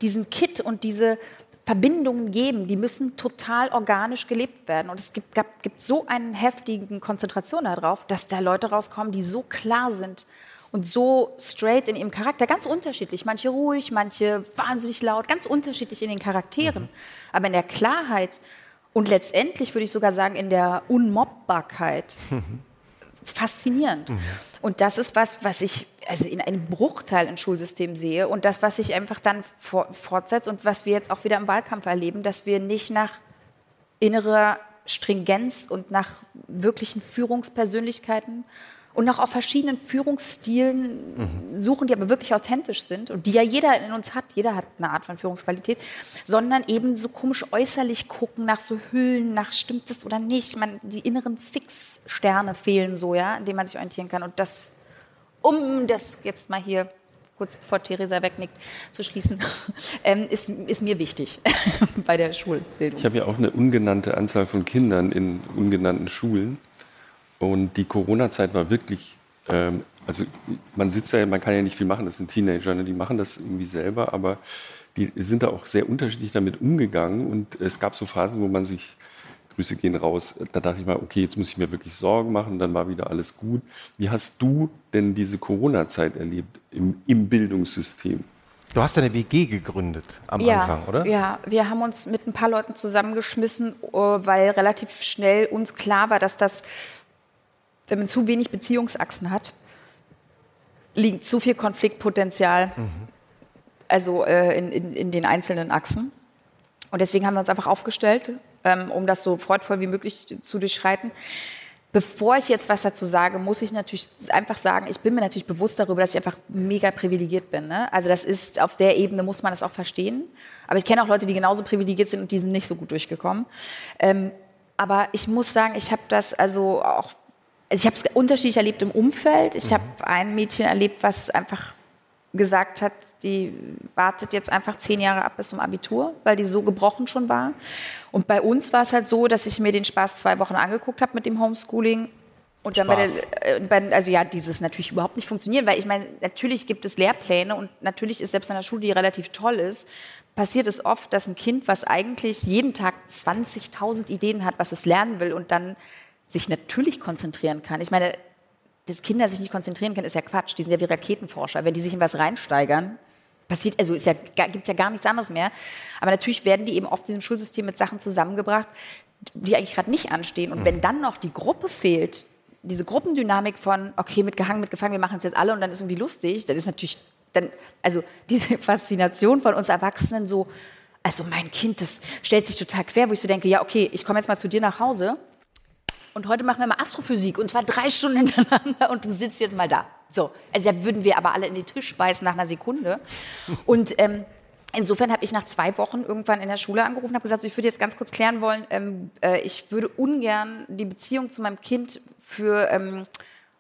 diesen Kit und diese Verbindungen geben. Die müssen total organisch gelebt werden. Und es gibt, gab, gibt so eine heftige Konzentration darauf, dass da Leute rauskommen, die so klar sind und so straight in ihrem Charakter, ganz unterschiedlich. Manche ruhig, manche wahnsinnig laut, ganz unterschiedlich in den Charakteren. Aber in der Klarheit und letztendlich würde ich sogar sagen, in der Unmobbbarkeit (laughs) faszinierend. Mhm. Und das ist was, was ich also in einem Bruchteil ein Schulsystem sehe und das, was sich einfach dann fortsetzt und was wir jetzt auch wieder im Wahlkampf erleben, dass wir nicht nach innerer Stringenz und nach wirklichen Führungspersönlichkeiten und noch auf verschiedenen Führungsstilen mhm. suchen, die aber wirklich authentisch sind und die ja jeder in uns hat, jeder hat eine Art von Führungsqualität, sondern eben so komisch äußerlich gucken nach so Hüllen, nach stimmt es oder nicht. Man, die inneren Fixsterne fehlen so, ja, an denen man sich orientieren kann. Und das, um das jetzt mal hier kurz bevor Theresa wegnickt, zu schließen, (laughs) ähm, ist, ist mir wichtig (laughs) bei der Schulbildung. Ich habe ja auch eine ungenannte Anzahl von Kindern in ungenannten Schulen. Und die Corona-Zeit war wirklich, ähm, also man sitzt ja, man kann ja nicht viel machen, das sind Teenager, ne? die machen das irgendwie selber, aber die sind da auch sehr unterschiedlich damit umgegangen. Und es gab so Phasen, wo man sich, Grüße gehen raus, da dachte ich mal, okay, jetzt muss ich mir wirklich Sorgen machen, dann war wieder alles gut. Wie hast du denn diese Corona-Zeit erlebt im, im Bildungssystem? Du hast eine WG gegründet am ja, Anfang, oder? Ja, wir haben uns mit ein paar Leuten zusammengeschmissen, äh, weil relativ schnell uns klar war, dass das wenn man zu wenig Beziehungsachsen hat, liegt zu viel Konfliktpotenzial mhm. also äh, in, in, in, den einzelnen Achsen. Und deswegen haben wir uns einfach aufgestellt, ähm, um das so freudvoll wie möglich zu durchschreiten. Bevor ich jetzt was dazu sage, muss ich natürlich einfach sagen, ich bin mir natürlich bewusst darüber, dass ich einfach mega privilegiert bin. Ne? Also das ist, auf der Ebene muss man das auch verstehen. Aber ich kenne auch Leute, die genauso privilegiert sind und die sind nicht so gut durchgekommen. Ähm, aber ich muss sagen, ich habe das also auch also ich habe es unterschiedlich erlebt im Umfeld. Ich mhm. habe ein Mädchen erlebt, was einfach gesagt hat, die wartet jetzt einfach zehn Jahre ab bis zum Abitur, weil die so gebrochen schon war. Und bei uns war es halt so, dass ich mir den Spaß zwei Wochen angeguckt habe mit dem Homeschooling. Und dann bei der, äh, also ja, dieses natürlich überhaupt nicht funktionieren, weil ich meine, natürlich gibt es Lehrpläne und natürlich ist selbst an der Schule, die relativ toll ist, passiert es oft, dass ein Kind, was eigentlich jeden Tag 20.000 Ideen hat, was es lernen will und dann sich natürlich konzentrieren kann. Ich meine, dass Kinder sich nicht konzentrieren können, ist ja Quatsch. Die sind ja wie Raketenforscher. Wenn die sich in was reinsteigern, passiert, also ja, gibt es ja gar nichts anderes mehr. Aber natürlich werden die eben oft in diesem Schulsystem mit Sachen zusammengebracht, die eigentlich gerade nicht anstehen. Und wenn dann noch die Gruppe fehlt, diese Gruppendynamik von, okay, mitgehangen, mitgefangen, wir machen es jetzt alle und dann ist irgendwie lustig, dann ist natürlich, dann, also diese (laughs) Faszination von uns Erwachsenen so, also mein Kind, das stellt sich total quer, wo ich so denke, ja, okay, ich komme jetzt mal zu dir nach Hause und heute machen wir mal Astrophysik und zwar drei Stunden (laughs) hintereinander und du sitzt jetzt mal da. So, also da würden wir aber alle in den Tisch beißen nach einer Sekunde. Und ähm, insofern habe ich nach zwei Wochen irgendwann in der Schule angerufen und habe gesagt, so, ich würde jetzt ganz kurz klären wollen, ähm, äh, ich würde ungern die Beziehung zu meinem Kind für, ähm,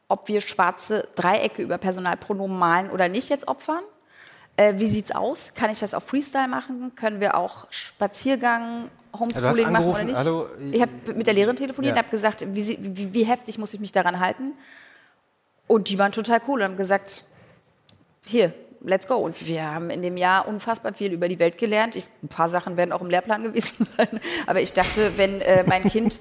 ob wir schwarze Dreiecke über Personalpronomen malen oder nicht, jetzt opfern. Äh, wie sieht's aus? Kann ich das auf Freestyle machen? Können wir auch Spaziergang Homeschooling machen oder nicht. Hallo, ich habe mit der Lehrerin telefoniert ja. und habe gesagt, wie, wie, wie, heftig muss ich mich daran halten? Und die waren total cool und haben gesagt, hier, let's go. Und wir haben in dem Jahr unfassbar viel über die Welt gelernt. Ich, ein paar Sachen werden auch im Lehrplan gewesen (laughs) sein. Aber ich dachte, wenn äh, mein Kind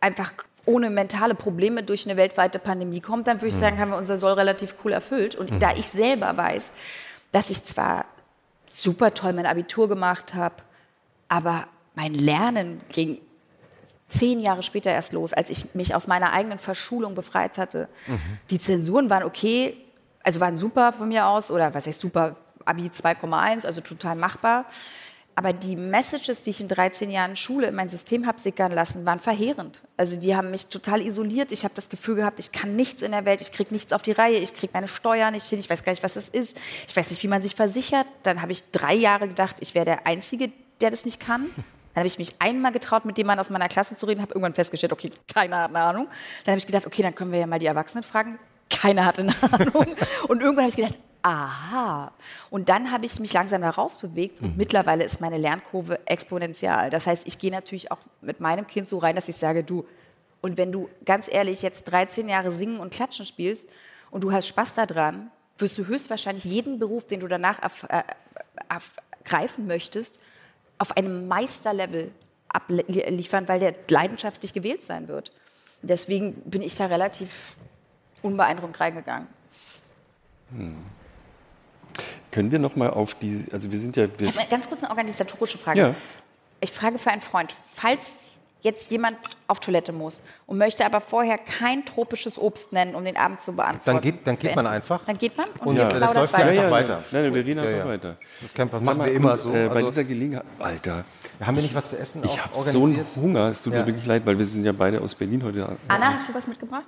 einfach ohne mentale Probleme durch eine weltweite Pandemie kommt, dann würde ich hm. sagen, haben wir unser Soll relativ cool erfüllt. Und mhm. da ich selber weiß, dass ich zwar super toll mein Abitur gemacht habe, aber mein Lernen ging zehn Jahre später erst los, als ich mich aus meiner eigenen Verschulung befreit hatte. Mhm. Die Zensuren waren okay, also waren super von mir aus, oder was heißt super, Abi 2,1, also total machbar. Aber die Messages, die ich in 13 Jahren Schule in mein System habe sickern lassen, waren verheerend. Also die haben mich total isoliert. Ich habe das Gefühl gehabt, ich kann nichts in der Welt, ich kriege nichts auf die Reihe, ich kriege meine Steuern nicht hin, ich weiß gar nicht, was das ist. Ich weiß nicht, wie man sich versichert. Dann habe ich drei Jahre gedacht, ich wäre der Einzige, der das nicht kann. (laughs) Dann habe ich mich einmal getraut, mit jemandem aus meiner Klasse zu reden, habe irgendwann festgestellt, okay, keiner hat eine Ahnung. Dann habe ich gedacht, okay, dann können wir ja mal die Erwachsenen fragen. Keiner hatte eine (laughs) Ahnung. Und irgendwann habe ich gedacht, aha. Und dann habe ich mich langsam herausbewegt und mhm. mittlerweile ist meine Lernkurve exponentiell. Das heißt, ich gehe natürlich auch mit meinem Kind so rein, dass ich sage, du, und wenn du ganz ehrlich jetzt 13 Jahre singen und klatschen spielst und du hast Spaß daran, wirst du höchstwahrscheinlich jeden Beruf, den du danach ergreifen möchtest, auf einem Meisterlevel abliefern, weil der leidenschaftlich gewählt sein wird. Deswegen bin ich da relativ unbeeindruckt reingegangen. Hm. Können wir noch mal auf die, also wir sind ja... Wir ich habe ganz kurz eine organisatorische Frage. Ja. Ich frage für einen Freund, falls jetzt jemand auf Toilette muss und möchte aber vorher kein tropisches Obst nennen, um den Abend zu beantworten. Dann geht, dann geht man einfach. Dann geht man und, Und ihr das läuft ja weiter. einfach weiter. Nein, nein, wir reden Ja, einfach ja. weiter. Das kann- das machen wir immer und, so. Äh, bei Also- dieser Gelegenheit, Alter, Haben wir nicht was zu essen ich habe so einen? Hunger. Es tut Ja. mir wirklich leid, weil wir sind ja beide aus Berlin heute. Anna, hast du was mitgebracht?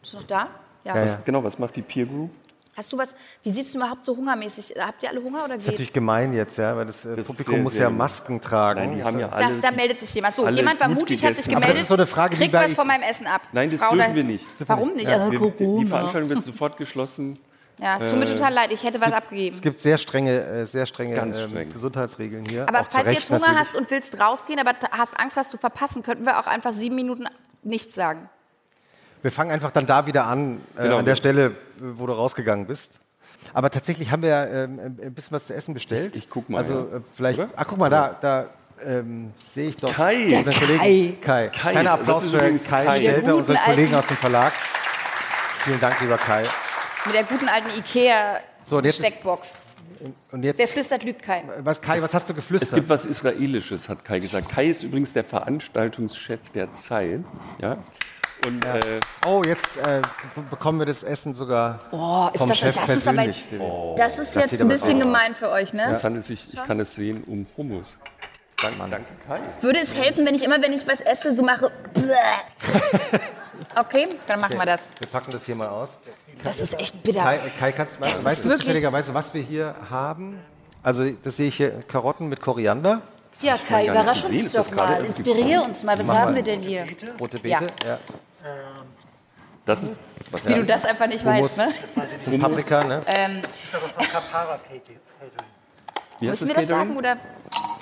Bist du noch da? Ja. Ja, Was- ja. Genau, was macht die Peer Group? Hast du was? Wie sieht es überhaupt so hungermäßig? Habt ihr alle Hunger oder Das ist geht? natürlich gemein jetzt, ja, weil das, äh, Das Publikum sehr, muss sehr ja. Masken tragen. Nein, die haben ja Da, alle. da meldet sich jemand. So, jemand war mutig, hat sich gegessen. Aber gemeldet. das ist so eine Frage Kriegt was von meinem Essen ab. Nein, das Frau dürfen wir nicht. Warum nicht? Ja, Also wir, die, die. Veranstaltung wird sofort geschlossen. Ja, tut mir total leid. Ich hätte was abgegeben. Es gibt sehr strenge, äh, sehr strenge ähm, streng. Gesundheitsregeln hier. Aber falls du jetzt Hunger natürlich. hast und willst rausgehen, aber hast Angst, was zu verpassen, könnten wir auch einfach sieben Minuten nichts sagen. Wir fangen einfach dann da wieder an, äh, Genau. an der Stelle, wo du rausgegangen bist. Aber tatsächlich haben wir ähm, ein bisschen was zu essen bestellt. Ich guck mal, Also ja. äh, vielleicht. Oder? Ach, guck mal, da, da ähm, sehe ich doch Kai. unseren Der Kollegen Kai. Kai, Kleiner das Applaus ist für übrigens Kai, Kai. Stelter, guten unseren Kollegen alten- aus dem Verlag. Vielen Dank, lieber Kai. Mit der guten alten So, und jetzt Ikea-Steckbox. Wer flüstert, lügt kein. was, Kai, was hast du Es geflüstert? gibt was Israelisches, hat Kai gesagt. Kai ist übrigens der Veranstaltungschef der Zeit. Ja? Und äh, oh, jetzt äh, be- bekommen wir das Essen sogar Oh, ist vom das, Chef das ist aber persönlich. jetzt, das ist Das jetzt ein bisschen oh. gemein für euch, ne? es handelt sich, ich kann es sehen, um Hummus. Danke, danke Kai. Würde es helfen, wenn ich immer, wenn ich was esse, so mache. Okay, dann machen wir das. Wir packen das hier mal aus. Das ist echt bitter. Kai, Kai kannst, Das ist weißt du zufälligerweise, was wir hier haben? Also, das sehe ich hier: Karotten mit Koriander, Ja, Kai, überrasch uns das doch mal. Inspiriere uns mal. Was Mach haben mal. wir denn hier? rote Ja. Beete, ja. Das ist, was Wie du das einfach nicht weißt, ne? Hummus. Paprika, ne? ist aber von Capara Catering. Wie Müssen wir das das sagen oder?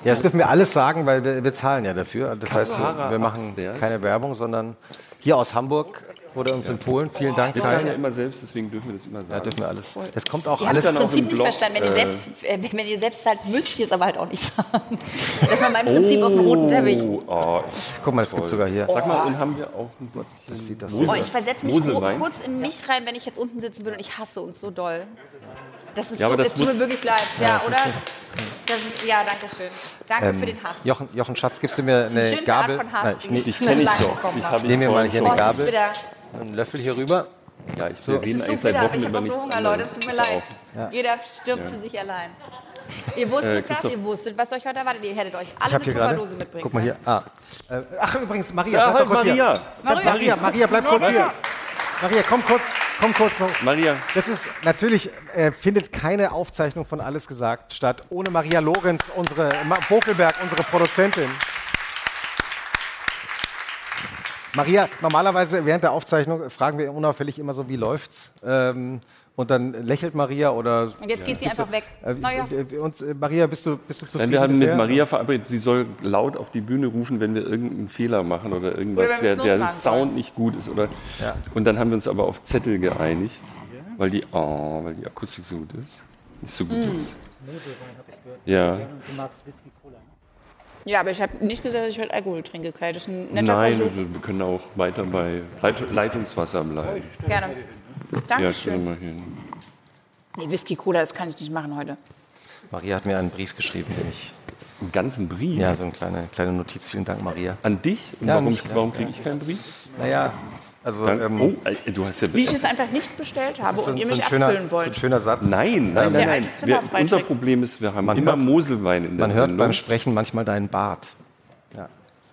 Ja, das dürfen wir alles sagen, weil wir, wir zahlen ja dafür. Das heißt, wir, wir machen keine Werbung, sondern hier aus Hamburg wurde uns empfohlen. Vielen Dank, Wir zahlen ja immer selbst, deswegen dürfen wir das immer Ja, sagen. dürfen wir alles. Das kommt auch Ihr habt alles. das dann auch Prinzip nicht Blog, verstanden. Wenn ihr, äh, selbst, äh, wenn ihr selbst zahlt, müsst ihr es aber halt auch nicht (laughs) sagen. Das war mein Prinzip auf dem roten Teppich. Oh, oh, Guck mal, das gibt sogar hier. Sag mal, und haben wir auch ein bisschen sieht das Mosel- Oh, ich versetze mich Moselwein? kurz in mich rein, wenn ich jetzt unten sitzen würde und ich hasse uns so doll. Das ist Ja, so, aber das das tut mir wirklich leid. Ja, oder? Das ist, ja, danke schön. Danke für den Hass. Ähm, Jochen, Jochen Schatz, gibst du mir das eine Gabel? Art von Hass, Nein, ich, ich, Ich kenne ich live doch. Ich habe. habe Nehmen wir mal hier Oh, eine es Gabel. Einen Löffel hier rüber. Ja, ich, So. wir reden ist so eigentlich seit Wochen ich über so nichts Hunger, Leute. Es tut mir leid. auch. Jeder stirbt für sich allein. (laughs) Ihr wusstet Äh, das, ihr wusstet, was euch heute erwartet. Ihr hättet euch alle eine. Tupperdose mitbringen Guck mal hier. können. Ah. Äh, ach, übrigens, Maria, Ja, bleib halt, doch kurz Maria. hier. Maria. Maria, Maria, bleib kurz hier. Maria, komm kurz, komm kurz noch. Maria, Das ist natürlich äh, findet keine Aufzeichnung von alles gesagt statt ohne Maria Lorenz, unsere Ma Bokelberg, unsere Produzentin. Maria, normalerweise während der Aufzeichnung fragen wir unauffällig immer so, wie läuft's? Ähm, und dann lächelt Maria oder. Und jetzt geht sie einfach weg. Äh, Naja. äh, und, äh, Maria, bist du, bist du zufrieden? Nein, wir haben mit? Maria verabredet, sie soll laut auf die Bühne rufen, wenn wir irgendeinen Fehler machen oder irgendwas, Oder der, der. Sound nicht gut ist. Oder Und dann haben wir uns aber auf Zettel geeinigt, weil die, oh, weil die Akustik so gut ist. Nicht so gut ist. Ich gehört. Ja. Und du magst Whisky Cola. Ne? Ja, aber ich habe nicht gesagt, dass ich heute Alkohol trinke, Kai. Das ist ein netter Nein, Versuch. wir können auch weiter bei Leit Leitungswasser bleiben. Gerne. Ja, Dankeschön. hin. nee, Whisky Cola, das kann ich nicht machen heute. Maria hat mir einen Brief geschrieben, den ich. Einen ganzen Brief Ja, so eine kleine, kleine Notiz. Vielen Dank, Maria. an dich. Und Ja, warum ja, warum kriege ich keinen Brief? Naja, also. Ähm, oh, ey, du hast ja Wie ich es einfach nicht bestellt habe so, und ihr so, ein mich schöner, abfüllen so ein wollt. schöner Satz. Nein, nein, nein, nein. Wir, unser. Problem ist, wir haben Man immer hört- Moselwein in der Man hört Sendung. beim Sprechen manchmal deinen Bart.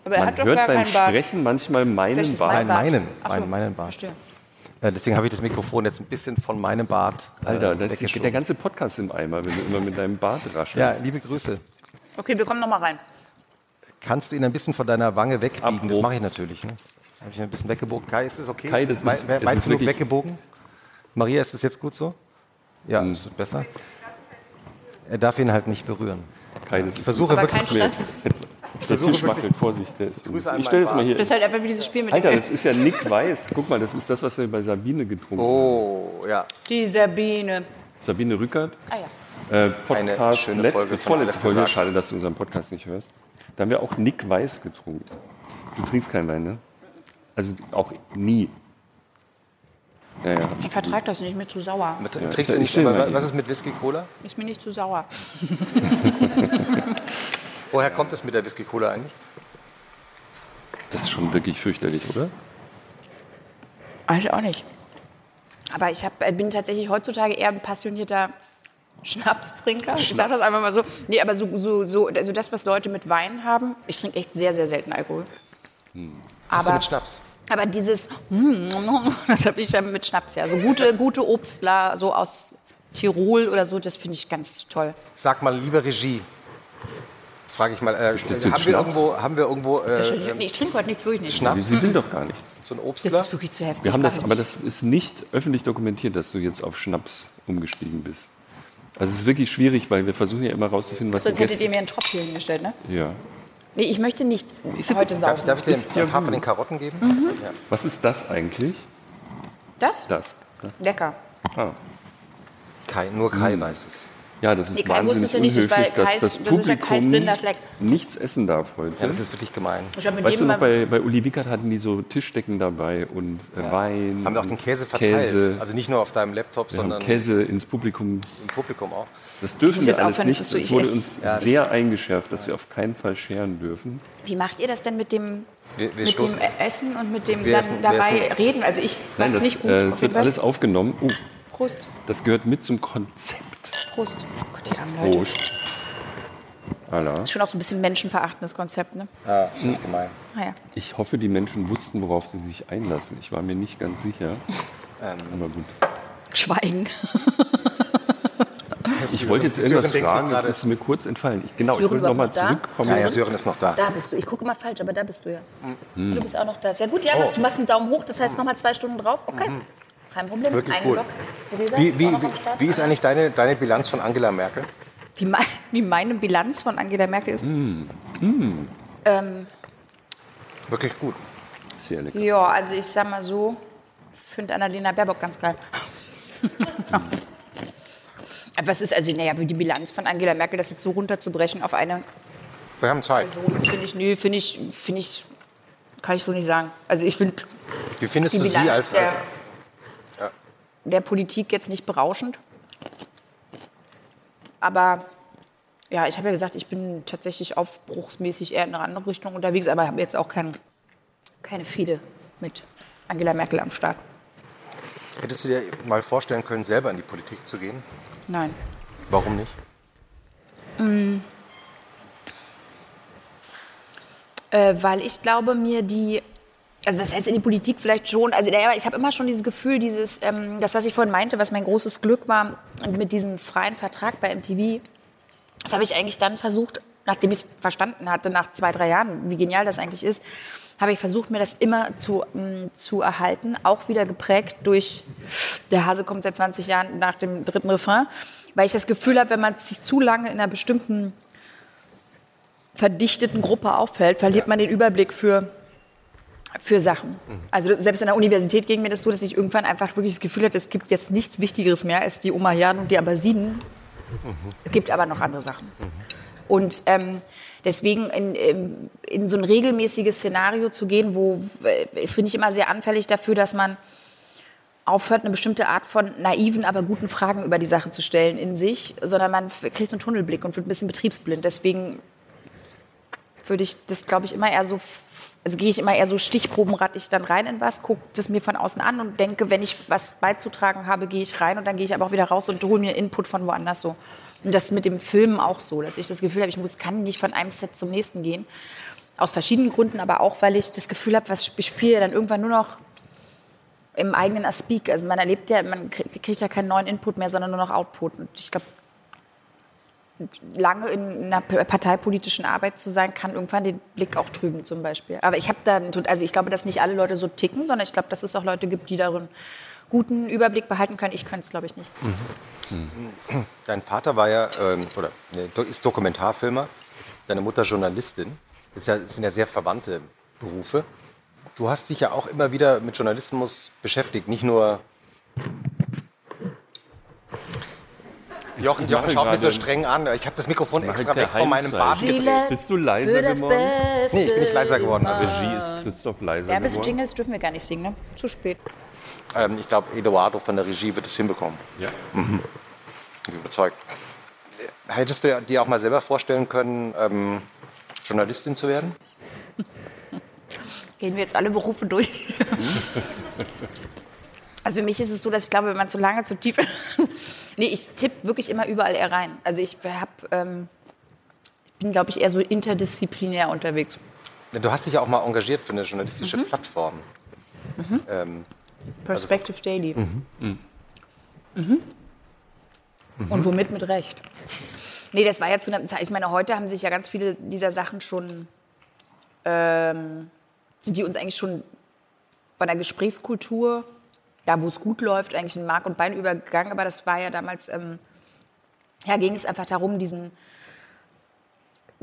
Aber er Man hat doch hört gar beim. Sprechen manchmal meinen Bart. mein Bart. meinen, so, meinen, meinen Bart. Verstehe. Äh, deswegen habe ich das Mikrofon jetzt ein bisschen von meinem Bart. äh, Alter, da ist der ganze Podcast im Eimer, wenn du immer mit deinem Bart Ja, raschelst. liebe Grüße. Okay, wir kommen noch mal rein. Kannst du ihn ein bisschen von deiner Wange wegbiegen? Das mache ich natürlich. Ne? Habe ich ein bisschen weggebogen. Kai, ist das okay? Kai, das ist- es ist genug wirklich- weggebogen? Maria, ist das jetzt gut so? Ja, Hm. ist besser. Er darf ihn halt nicht berühren. Kai, das ist versuche Aber wirklich- Stress. (laughs) Der versuche wackelt, Vorsicht. Der ist, Grüße ich stelle es mal hier. Das ist halt einfach wie dieses Spiel mit Alter, das ist ja Nick Weiß. Guck mal, das ist das, was wir bei Sabine getrunken haben. Oh, ja. Die Sabine. Sabine Rückert, Ah ja. äh, Podcast, letzte, Folge vorletzte Folge. gesagt. Schade, dass du unseren Podcast nicht hörst. Da haben wir auch Nick Weiß getrunken. Du trinkst keinen Wein, ne? Also auch nie. Ja, ja. Ich vertrage das nicht, mir zu sauer. Trinkst ich- du ich nicht, aber was ist mit Whisky Cola? Ist mir nicht zu sauer. (laughs) Woher kommt das mit der Whisky Cola eigentlich? Das ist schon wirklich fürchterlich, oder? Eigentlich auch nicht. Aber ich hab, bin tatsächlich heutzutage eher ein passionierter Schnapstrinker. Ich sage das einfach mal so. Nee, aber so, so, so, also das, was Leute mit Wein haben, ich trinke echt sehr, sehr selten Alkohol. Hast du Aber, mit Schnaps? aber dieses, (laughs) das habe ich ja mit Schnaps, ja. So gute, gute Obstler, so aus Tirol oder so, das finde ich ganz toll. Sag mal, liebe Regie, frage ich mal, äh, haben, wir irgendwo, haben wir irgendwo Das äh, nee, ich trinke heute nichts, wirklich nicht. Schnaps? Sie will doch gar nichts. so ein Das Obstler? ist wirklich zu heftig. Wir haben das, aber das ist nicht öffentlich dokumentiert, dass du jetzt auf Schnaps umgestiegen bist. Also es ist wirklich schwierig, weil wir versuchen ja immer rauszufinden, was Sonst hättet ihr mir einen Tropf hier hingestellt, ne? Ja. Nee, ich möchte nicht ja- heute Darf, saufen. darf ich dir Ist ein paar gut. von den Karotten geben? Mhm. Ja. Was ist das eigentlich? Das? Das. das. Lecker. Ah. Kai, nur Kai weiß es. Ja, das ist Nee, wahnsinnig es ja nicht, das unhöflich, dass Kais- das das ja Publikum blinder Fleck. nichts essen darf heute. Ja, das ist wirklich gemein. Weißt du noch, bei, bei Uli Wickert hatten die so Tischdecken dabei und äh, Wein. Haben wir auch den Käse verteilt. Käse, Also nicht nur auf deinem Laptop, wir haben sondern Käse ins Publikum. im Publikum auch. Das dürfen wir jetzt alles nicht. es Es wurde uns Ja, das- sehr eingeschärft, dass wir auf keinen Fall scheren dürfen. Wie macht ihr das denn mit dem, Wir, wir mit stoßen. dem Essen und mit dem Wir dann essen- dabei reden? Also ich Nein, mach's das, nicht gut. äh, es wird alles aufgenommen. Oh, Prost. das gehört mit zum Konzept. Prost. Oh Gott, die armen Leute. Prost. Allah. Das ist schon auch so ein bisschen menschenverachtendes Konzept, ne? Ah, das ist gemein. Naja. Ich hoffe, die Menschen wussten, worauf sie sich einlassen. Ich war mir nicht ganz sicher. Ähm, Aber gut. Schweigen. Ich wollte jetzt Sören irgendwas denkt fragen, das ist mir kurz entfallen. Ich, genau, ich Sören wollte nochmal überhaupt da? zurückkommen. Ja, ja, Sören ist noch da. Da bist du. Ich gucke immer falsch, aber da bist du ja. Hm. Du bist auch noch da. Ja gut, ja, du machst einen Daumen hoch, das heißt nochmal zwei Stunden drauf. Okay. Kein Problem. Wirklich cool. Wie, ist wie, wie, ist eigentlich deine, deine Bilanz von Angela Merkel? Wie, mein, wie meine Bilanz von Angela Merkel ist? Hm. Ähm, Wirklich gut. Sehr lecker. ja, also ich sag mal so, finde Annalena Baerbock ganz geil. (laughs) Was ist also, naja, wie die Bilanz von Angela Merkel, das jetzt so runterzubrechen auf eine Wir haben Zeit. Person, finde ich, nö, finde ich, finde ich, kann ich so nicht sagen. Also ich finde Wie findest du sie als, als der Politik jetzt nicht berauschend. Aber ja, ich habe ja gesagt, ich bin tatsächlich aufbruchsmäßig eher in eine andere Richtung unterwegs, aber habe jetzt auch kein, keine Fehde mit Angela Merkel am Start. Hättest du dir mal vorstellen können, selber in die Politik zu gehen? Nein. Warum nicht? Äh, weil ich glaube, mir die, also was heißt in die Politik vielleicht schon, also naja, ich habe immer schon dieses Gefühl, dieses, ähm, das, was ich vorhin meinte, was mein großes Glück war mit diesem freien Vertrag bei MTV, das habe ich eigentlich dann versucht, nachdem ich es verstanden hatte, nach zwei, drei Jahren, wie genial das eigentlich ist, habe ich versucht, mir das immer zu, ähm, zu erhalten, auch wieder geprägt durch, der Hase kommt seit 20 Jahren nach dem dritten Refrain, weil ich das Gefühl habe, wenn man sich zu lange in einer bestimmten verdichteten Gruppe auffällt, verliert man den Überblick für, für Sachen. Also selbst in der Universität ging mir das so, dass ich irgendwann einfach wirklich das Gefühl hatte, es gibt jetzt nichts Wichtigeres mehr als die Umayyaden und die Abbasiden. Es gibt aber noch andere Sachen. Und ähm, deswegen in, in, in so ein regelmäßiges Szenario zu gehen, wo äh, ist, finde ich immer sehr anfällig dafür, dass man aufhört, eine bestimmte Art von naiven, aber guten Fragen über die Sache zu stellen in sich, sondern man kriegt so einen Tunnelblick und wird ein bisschen betriebsblind. Deswegen würde ich das, glaube ich, immer eher so, also gehe ich immer eher so stichprobenrattig dann rein in was, gucke das mir von außen an und denke, wenn ich was beizutragen habe, gehe ich rein und dann gehe ich aber auch wieder raus und hole mir Input von woanders so. Und das mit dem Filmen auch so, dass ich das Gefühl habe, ich muss, kann nicht von einem Set zum nächsten gehen. Aus verschiedenen Gründen, aber auch, weil ich das Gefühl habe, was ich spiele dann irgendwann nur noch im eigenen Aspik. Also man erlebt ja, man kriegt, kriegt ja keinen neuen Input mehr, sondern nur noch Output. Und ich glaube, lange in einer parteipolitischen Arbeit zu sein, kann irgendwann den Blick auch trüben zum Beispiel. Aber ich habe da, also ich glaube, dass nicht alle Leute so ticken, sondern ich glaube, dass es auch Leute gibt, die darin guten Überblick behalten können. Ich könnte es, glaube ich, nicht. Dein Vater war ja, ähm, oder ist Dokumentarfilmer, deine Mutter Journalistin. Das, das sind ja sehr verwandte Berufe. Du hast dich ja auch immer wieder mit Journalismus beschäftigt, nicht nur. Jochen, Jochen schaut mich so streng an. Ich habe das Mikrofon extra weg von meinem Bart gedreht. Bist du leiser geworden? Nee, ich bin nicht leiser geworden. Also, Regie ist Christoph leiser Ja, bis geworden. Jingles dürfen wir gar nicht singen, ne? Zu spät. ähm, ich glaube, Eduardo von der Regie wird es hinbekommen. Ja. Ich bin überzeugt. Hättest du dir auch mal selber vorstellen können, ähm, Journalistin zu werden? Gehen wir jetzt alle Berufe durch. also für mich ist es so, dass ich glaube, wenn man zu lange, zu tief. Nee, ich tippe wirklich immer überall eher rein. Also ich habe. Ähm, bin, glaube ich, eher so interdisziplinär unterwegs. Du hast dich ja auch mal engagiert für eine journalistische mhm. Plattform. Mhm. Ähm, Perspective also, Daily. Mhm. Mhm. mhm. Und womit mit Recht? Nee, das war ja zu einer Zeit. Ich meine, heute haben sich ja ganz viele dieser Sachen schon, ähm, sind die uns eigentlich schon von der Gesprächskultur, da wo es gut läuft, eigentlich in Mark und Bein übergegangen. Aber das war ja damals, ähm, ja, ging es einfach darum, diesen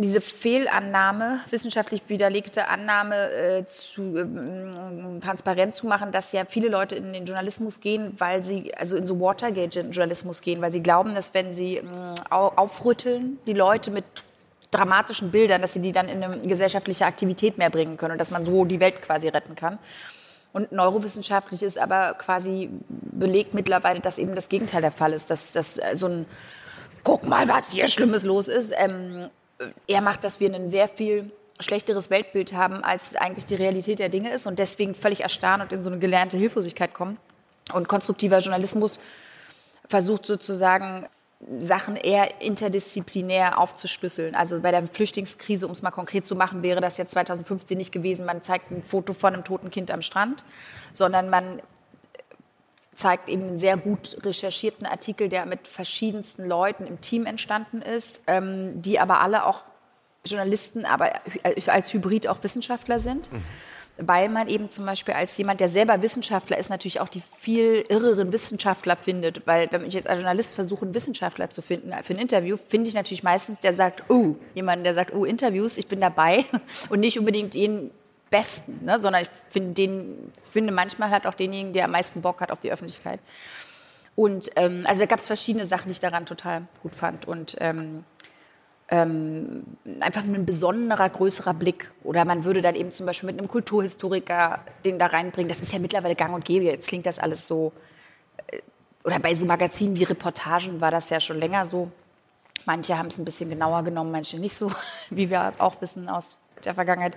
diese Fehlannahme, wissenschaftlich widerlegte Annahme äh, zu, äh, transparent zu machen, dass ja viele Leute in den Journalismus gehen, weil sie, also in so Watergate-Journalismus gehen, weil sie glauben, dass wenn sie äh, aufrütteln, die Leute mit dramatischen Bildern, dass sie die dann in eine gesellschaftliche Aktivität mehr bringen können und dass man so die Welt quasi retten kann. Und neurowissenschaftlich ist aber quasi belegt mittlerweile, dass eben das Gegenteil der Fall ist, dass, dass so ein guck mal, was hier Schlimmes los ist, ähm, er macht, dass wir ein sehr viel schlechteres Weltbild haben, als eigentlich die Realität der Dinge ist und deswegen völlig erstarren und in so eine gelernte Hilflosigkeit kommen. Und konstruktiver Journalismus versucht sozusagen Sachen eher interdisziplinär aufzuschlüsseln. Also bei der Flüchtlingskrise, um es mal konkret zu machen, wäre das jetzt 2015 nicht gewesen, man zeigt ein Foto von einem toten Kind am Strand, sondern man zeigt eben einen sehr gut recherchierten Artikel, der mit verschiedensten Leuten im Team entstanden ist, ähm, die aber alle auch Journalisten, aber als Hybrid auch Wissenschaftler sind. Mhm. Weil man eben zum Beispiel als jemand, der selber Wissenschaftler ist, natürlich auch die viel irreren Wissenschaftler findet. Weil wenn ich jetzt als Journalist versuche, einen Wissenschaftler zu finden für ein Interview, finde ich natürlich meistens, der sagt, oh, jemanden, der sagt, oh, Interviews, ich bin dabei. (laughs) Und nicht unbedingt den Besten, ne? sondern ich find den, finde manchmal halt auch denjenigen, der am meisten Bock hat auf die Öffentlichkeit. Und ähm, also da gab es verschiedene Sachen, die ich daran total gut fand. Und ähm, ähm, einfach ein besonderer, größerer Blick. Oder man würde dann eben zum Beispiel mit einem Kulturhistoriker den da reinbringen. Das ist ja mittlerweile gang und gäbe. Jetzt klingt das alles so. Äh, oder bei so Magazinen wie Reportagen war das ja schon länger so. Manche haben es ein bisschen genauer genommen, manche nicht so, (laughs) wie wir auch wissen aus der Vergangenheit.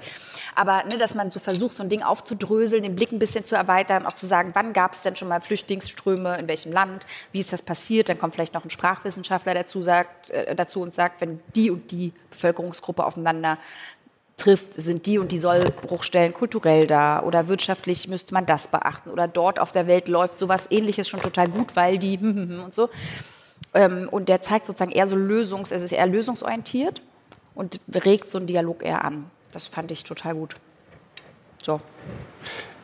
Aber ne, dass man so versucht, so ein Ding aufzudröseln, den Blick ein bisschen zu erweitern, auch zu sagen, wann gab es denn schon mal Flüchtlingsströme, in welchem Land, wie ist das passiert, dann kommt vielleicht noch ein Sprachwissenschaftler dazu, sagt, äh, dazu und sagt, wenn die und die Bevölkerungsgruppe aufeinander trifft, sind die und die Sollbruchstellen kulturell da oder wirtschaftlich müsste man das beachten oder dort auf der Welt läuft sowas ähnliches schon total gut, weil die (laughs) und so. Ähm, und der zeigt sozusagen eher so lösungs, es ist eher lösungsorientiert und regt so einen Dialog eher an. Das fand ich total gut. So.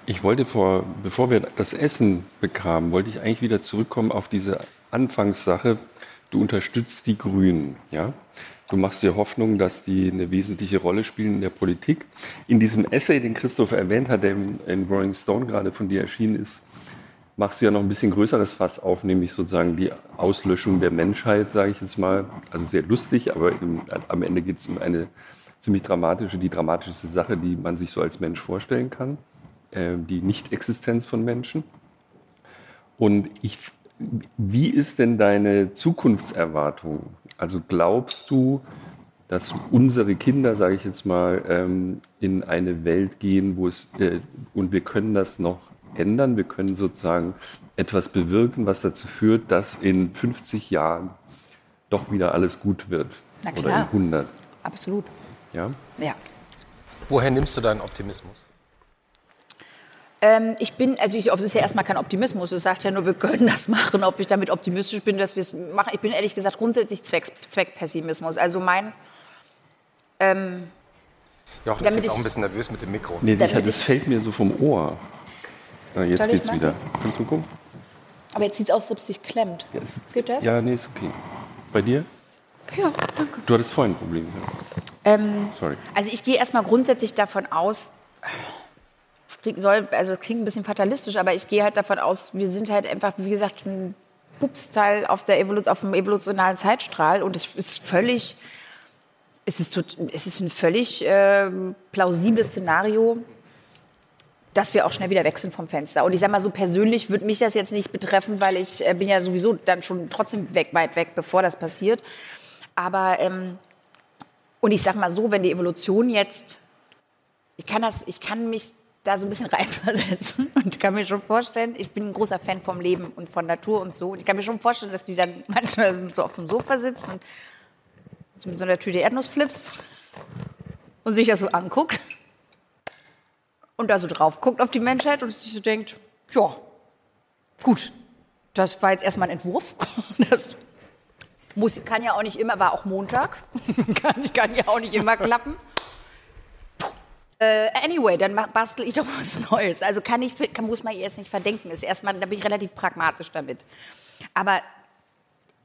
Ich wollte vor, bevor wir das Essen bekamen, wollte ich eigentlich wieder zurückkommen auf diese Anfangssache. Du unterstützt die Grünen, ja? Du machst dir Hoffnung, dass die eine wesentliche Rolle spielen in der Politik. In diesem Essay, den Christoph erwähnt hat, der in Rolling Stone gerade von dir erschienen ist, machst du ja noch ein bisschen größeres Fass auf, nämlich sozusagen die Auslöschung der Menschheit, sage ich jetzt mal. Also sehr lustig, aber im, am Ende geht es um eine ziemlich dramatische, die dramatischste Sache, die man sich so als Mensch vorstellen kann, äh, die Nicht-Existenz von Menschen. Und ich, wie ist denn deine Zukunftserwartung? Also glaubst du, dass unsere Kinder, sage ich jetzt mal, ähm, in eine Welt gehen, wo es, äh, und wir können das noch ändern. Wir können sozusagen etwas bewirken, was dazu führt, dass in 50 Jahren doch wieder alles gut wird. Na klar. Oder in 100. Absolut. Ja? Ja. Woher nimmst du deinen Optimismus? Ähm, ich bin, also ich, es ist ja erstmal kein Optimismus. Es sagt ja nur, wir können das machen. Ob ich damit optimistisch bin, dass wir es machen. Ich bin ehrlich gesagt grundsätzlich Zweck, Zweckpessimismus. Also mein. Ähm, Jochen ist jetzt auch ein bisschen nervös mit dem Mikro. Nee, das fällt mir so vom Ohr. Ja, jetzt Soll geht's wieder. Jetzt? Kannst du gucken? Aber jetzt sieht es aus, als ob es sich klemmt. Ja, Geht das? Ja, nee, ist okay. Bei dir? Ja, danke. Du hattest vorhin ein Problem. Ja. Ähm, Sorry. Also ich gehe erstmal grundsätzlich davon aus, es klingt, soll, also es klingt ein bisschen fatalistisch, aber ich gehe halt davon aus, wir sind halt einfach, wie gesagt, ein Pupsteil auf, der Evolu auf dem evolutionalen Zeitstrahl und es ist völlig, es ist, es ist ein völlig äh, plausibles Szenario, dass wir auch schnell wieder sind vom Fenster. Und ich sage mal so persönlich würde mich das jetzt nicht betreffen, weil ich äh, bin ja sowieso dann schon trotzdem weg, weit weg, bevor das passiert. Aber ähm, und ich sage mal so, wenn die Evolution jetzt, ich kann das, ich kann mich da so ein bisschen (laughs) reinversetzen und kann mir schon vorstellen, ich bin ein großer Fan vom Leben und von Natur und so. Und ich kann mir schon vorstellen, dass die dann (laughs) manchmal so auf dem Sofa sitzen und so mit so einer Tüte Erdnussflips und sich das so anguckt und da so drauf guckt auf die Menschheit und sich so denkt, ja, gut, das war jetzt erstmal ein Entwurf. (laughs) Das muss, kann ja auch nicht immer, war auch Montag. (laughs) kann, kann ja auch nicht immer klappen. Äh, anyway, dann bastel ich doch was Neues. Also kann ich, kann, muss man jetzt nicht verdenken. Ist erstmal, da bin ich relativ pragmatisch damit. Aber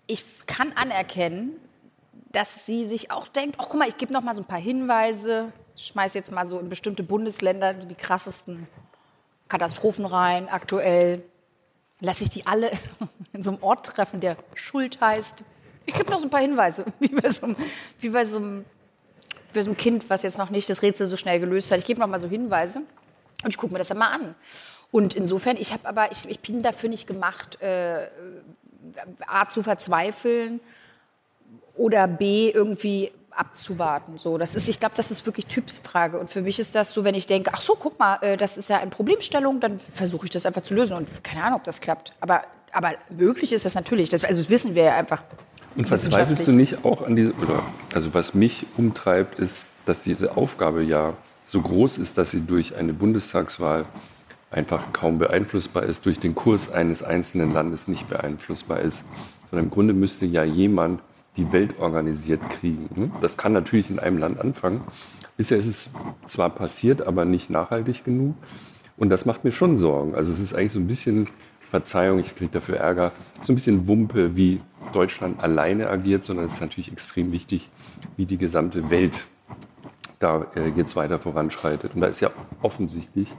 ich kann anerkennen, dass sie sich auch denkt, ach guck mal, ich gebe noch mal so ein paar Hinweise, ich schmeiß jetzt mal so in bestimmte Bundesländer die krassesten Katastrophen rein, aktuell. Lasse ich die alle (laughs) in so einem Ort treffen, der Schuld heißt. Ich gebe noch so ein paar Hinweise, (laughs) wie bei so einem, wie bei so einem, bei so einem Kind, was jetzt noch nicht das Rätsel so schnell gelöst hat. Ich gebe noch mal so Hinweise und ich gucke mir das dann mal an. Und insofern, ich habe aber, ich, ich, bin dafür nicht gemacht, äh, A, zu verzweifeln oder B, irgendwie abzuwarten. So, das ist, ich glaube, das ist wirklich Typsfrage. Und für mich ist das so, wenn ich denke, ach so, guck mal, äh, das ist ja eine Problemstellung, dann versuche ich das einfach zu lösen. Und keine Ahnung, ob das klappt. Aber, aber möglich ist das natürlich. Das, also das wissen wir ja einfach. Und verzweifelst du nicht auch an diese, oder, also was mich umtreibt, ist, dass diese Aufgabe ja so groß ist, dass sie durch eine Bundestagswahl einfach kaum beeinflussbar ist, durch den Kurs eines einzelnen Landes nicht beeinflussbar ist. Sondern im Grunde müsste ja jemand die Welt organisiert kriegen. Ne? Das kann natürlich in einem Land anfangen. Bisher ist es zwar passiert, aber nicht nachhaltig genug. Und das macht mir schon Sorgen. Also es ist eigentlich so ein bisschen, Verzeihung, ich kriege dafür Ärger, so ein bisschen Wumpe, wie Deutschland alleine agiert, sondern es ist natürlich extrem wichtig, wie die gesamte Welt da äh, jetzt weiter voranschreitet. Und da ist ja offensichtlich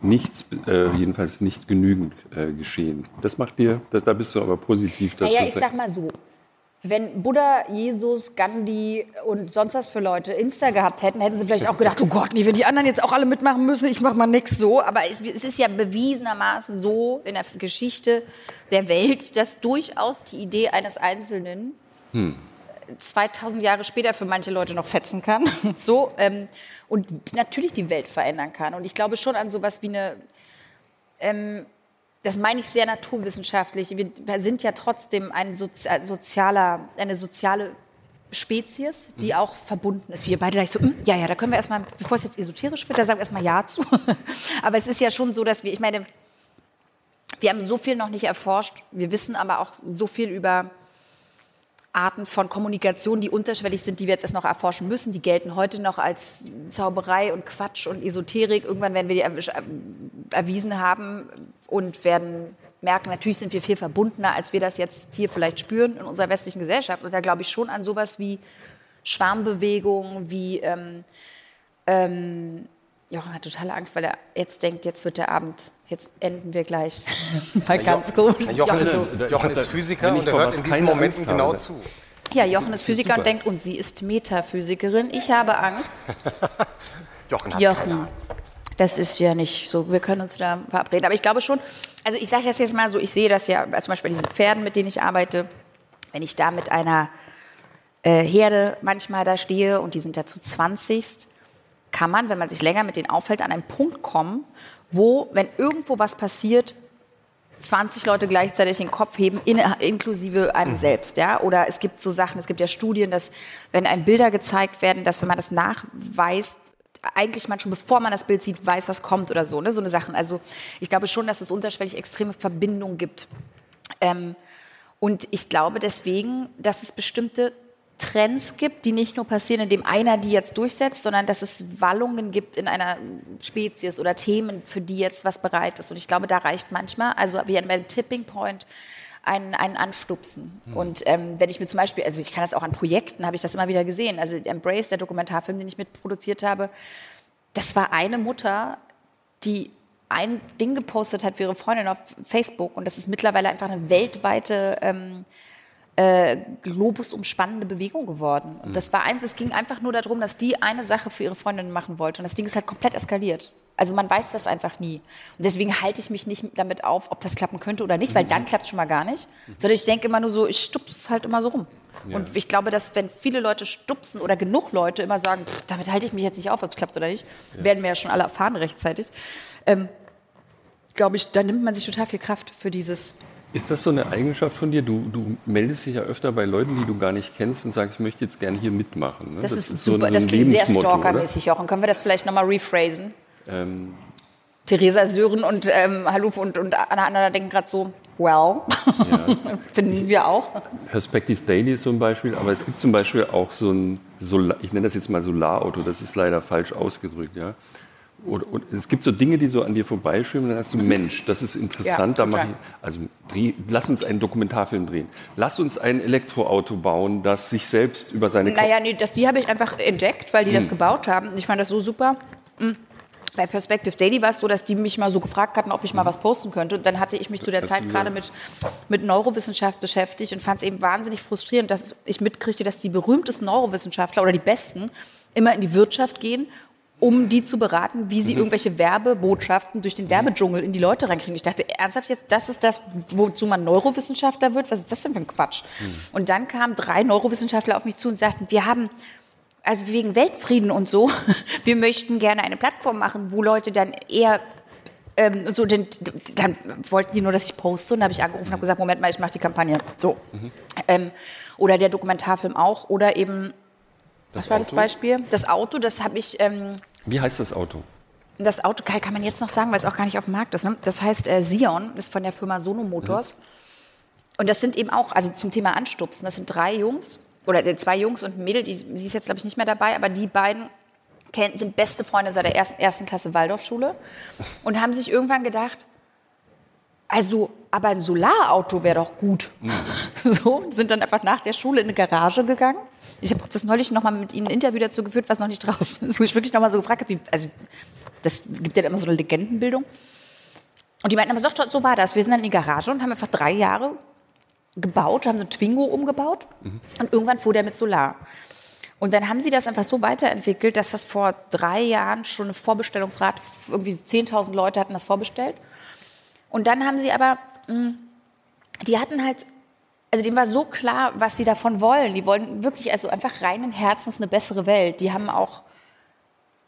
nichts, äh, jedenfalls nicht genügend äh, geschehen. Das macht dir, da, da bist du aber positiv. Dass naja, ich sag mal so, wenn Buddha, Jesus, Gandhi und sonst was für Leute Insta gehabt hätten, hätten sie vielleicht auch gedacht, oh Gott, nee, wenn die anderen jetzt auch alle mitmachen müssen, ich mach mal nichts so. Aber es, es, ist ja bewiesenermaßen so in der Geschichte der Welt, dass durchaus die Idee eines Einzelnen hm. 2000 Jahre später für manche Leute noch fetzen kann. (laughs) so, ähm, und natürlich die Welt verändern kann. Und ich glaube schon an sowas wie eine... Ähm, das meine ich sehr naturwissenschaftlich. Wir sind ja trotzdem ein Sozi sozialer, eine soziale Spezies, die mhm. auch verbunden ist. Wir beide gleich so, hm, ja, ja, da können wir erstmal, bevor es jetzt esoterisch wird, da sagen wir erstmal Ja zu. (laughs) aber es ist ja schon so, dass wir, ich meine, wir haben so viel noch nicht erforscht. Wir wissen aber auch so viel über Arten von Kommunikation, die unterschwellig sind, die wir jetzt erst noch erforschen müssen. Die gelten heute noch als Zauberei und Quatsch und Esoterik. Irgendwann werden wir die erwiesen haben und werden merken, natürlich sind wir viel verbundener, als wir das jetzt hier vielleicht spüren in unserer westlichen Gesellschaft. Und da glaube ich schon an sowas wie Schwarmbewegungen, wie ähm, ähm, Jochen hat totale Angst, weil er jetzt denkt, jetzt wird der Abend, jetzt enden wir gleich (laughs) bei ganz komisch. Jochen, ist, Jochen ist Physiker und er hört in diesen Momenten genau zu. Ja, Jochen ist Physiker und denkt, und sie ist Metaphysikerin. Ich habe Angst. (laughs) Jochen hat Jochen, Angst. Das ist ja nicht so, wir können uns da verabreden. Aber ich glaube schon, also ich sage das jetzt mal so, ich sehe das ja, also zum Beispiel bei diesen Pferden, mit denen ich arbeite, wenn ich da mit einer äh, Herde manchmal da stehe und die sind da zu 20 kann man, wenn man sich länger mit denen aufhält, an einen Punkt kommen, wo, wenn irgendwo was passiert, 20 Leute gleichzeitig den Kopf heben, in, inklusive einem mhm. selbst. Ja? Oder es gibt so Sachen, es gibt ja Studien, dass wenn einem Bilder gezeigt werden, dass wenn man das nachweist, eigentlich man schon bevor man das Bild sieht, weiß, was kommt oder so. Ne? So eine Sachen. Also ich glaube schon, dass es unterschwellig extreme Verbindungen gibt. Ähm, und ich glaube deswegen, dass es bestimmte Trends gibt, die nicht nur passieren, indem einer die jetzt durchsetzt, sondern dass es Wallungen gibt in einer Spezies oder Themen, für die jetzt was bereit ist. Und ich glaube, da reicht manchmal, also wie ein Tipping Point, einen, einen Anstupsen. Mhm. Und ähm, wenn ich mir zum Beispiel, also ich kann das auch an Projekten, habe ich das immer wieder gesehen. Also Embrace, der Dokumentarfilm, den ich mitproduziert habe, das war eine Mutter, die ein Ding gepostet hat für ihre Freundin auf Facebook. Und das ist mittlerweile einfach eine weltweite ähm, äh, Globus umspannende Bewegung geworden. Und das war einfach, es ging einfach nur darum, dass die eine Sache für ihre Freundin machen wollte. Und das Ding ist halt komplett eskaliert. Also man weiß das einfach nie. Und deswegen halte ich mich nicht damit auf, ob das klappen könnte oder nicht, weil dann klappt es schon mal gar nicht. Sondern ich denke immer nur so, ich stupse es halt immer so rum. Und ich glaube, dass wenn viele Leute stupsen oder genug Leute immer sagen, pff, damit halte ich mich jetzt nicht auf, ob es klappt oder nicht, werden wir ja schon alle erfahren rechtzeitig, ähm, glaube ich, da nimmt man sich total viel Kraft für dieses Ist das so eine Eigenschaft von dir? Du, du meldest dich ja öfter bei Leuten, die du gar nicht kennst und sagst, ich möchte jetzt gerne hier mitmachen. Ne? Das, ist, so super, ein das klingt sehr stalkermäßig auch. Und können wir das vielleicht nochmal rephrasen? Ähm, Theresa Sören und ähm, Haluf und, und Anna Anna denken gerade so, well, (laughs) finden wir auch. Perspective Daily ist so ein Beispiel, aber es gibt zum Beispiel auch so ein, Solar, ich nenne das jetzt mal Solarauto, das ist leider falsch ausgedrückt, ja. Und, und es gibt so Dinge, die so an dir vorbeischwimmen, und dann hast du, Mensch, das ist interessant, Ja, da mache ich, also dreh, lass uns einen Dokumentarfilm drehen. Lass uns ein Elektroauto bauen, das sich selbst über seine Naja, nee, das, die habe ich einfach entdeckt, weil die das gebaut haben. Ich fand das so super. Mm. Bei Perspective Daily war es so, dass die mich mal so gefragt hatten, ob ich mal was posten könnte. Und dann hatte ich mich zu der Das Zeit gerade mit, mit Neurowissenschaft beschäftigt und fand es eben wahnsinnig frustrierend, dass ich mitkriegte, dass die berühmtesten Neurowissenschaftler oder die besten immer in die Wirtschaft gehen, um die zu beraten, wie sie irgendwelche Werbebotschaften durch den Werbedschungel in die Leute reinkriegen. Ich dachte, ernsthaft jetzt, das ist das, wozu man Neurowissenschaftler wird? Was ist das denn für ein Quatsch? Und dann kamen drei Neurowissenschaftler auf mich zu und sagten, wir haben also wegen Weltfrieden und so, (laughs) wir möchten gerne eine Plattform machen, wo Leute dann eher ähm, so, dann, dann wollten die nur, dass ich poste und da habe ich angerufen und habe gesagt, Moment mal, ich mache die Kampagne. So. Ähm, oder der Dokumentarfilm auch. Oder eben, was war das Auto? Beispiel? Das Auto, das habe ich, ähm, Wie heißt das Auto? das Auto kann, man jetzt noch sagen, weil es auch gar nicht auf dem Markt ist. Ne? Das heißt äh, Sion, ist von der Firma Sono Motors. Und das sind eben auch, also zum Thema Anstupsen, das sind drei Jungs, oder äh, zwei Jungs und ein Mädel, die, sie ist jetzt, glaube ich, nicht mehr dabei, aber die beiden kennen, sind beste Freunde seit der ersten, ersten Klasse Waldorfschule (laughs) und haben sich irgendwann gedacht, also, aber ein Solarauto wäre doch gut. (laughs) So, sind dann einfach nach der Schule in eine Garage gegangen. Ich habe das neulich noch mal mit ihnen ein Interview dazu geführt, was noch nicht draußen ist, wo ich wirklich noch mal so gefragt habe, wie, also das gibt ja immer so eine Legendenbildung. Und die meinten aber, so, so war das. Wir sind dann in die Garage und haben einfach drei Jahre gebaut, haben so ein Twingo umgebaut und irgendwann fuhr der mit Solar. Und dann haben sie das einfach so weiterentwickelt, dass das vor drei Jahren schon eine Vorbestellungsrate, irgendwie 10.000 Leute hatten das vorbestellt. Und dann haben sie aber, mh, die hatten halt, also denen war so klar, was sie davon wollen. Die wollen wirklich also einfach reinen Herzens eine bessere Welt. Die haben auch,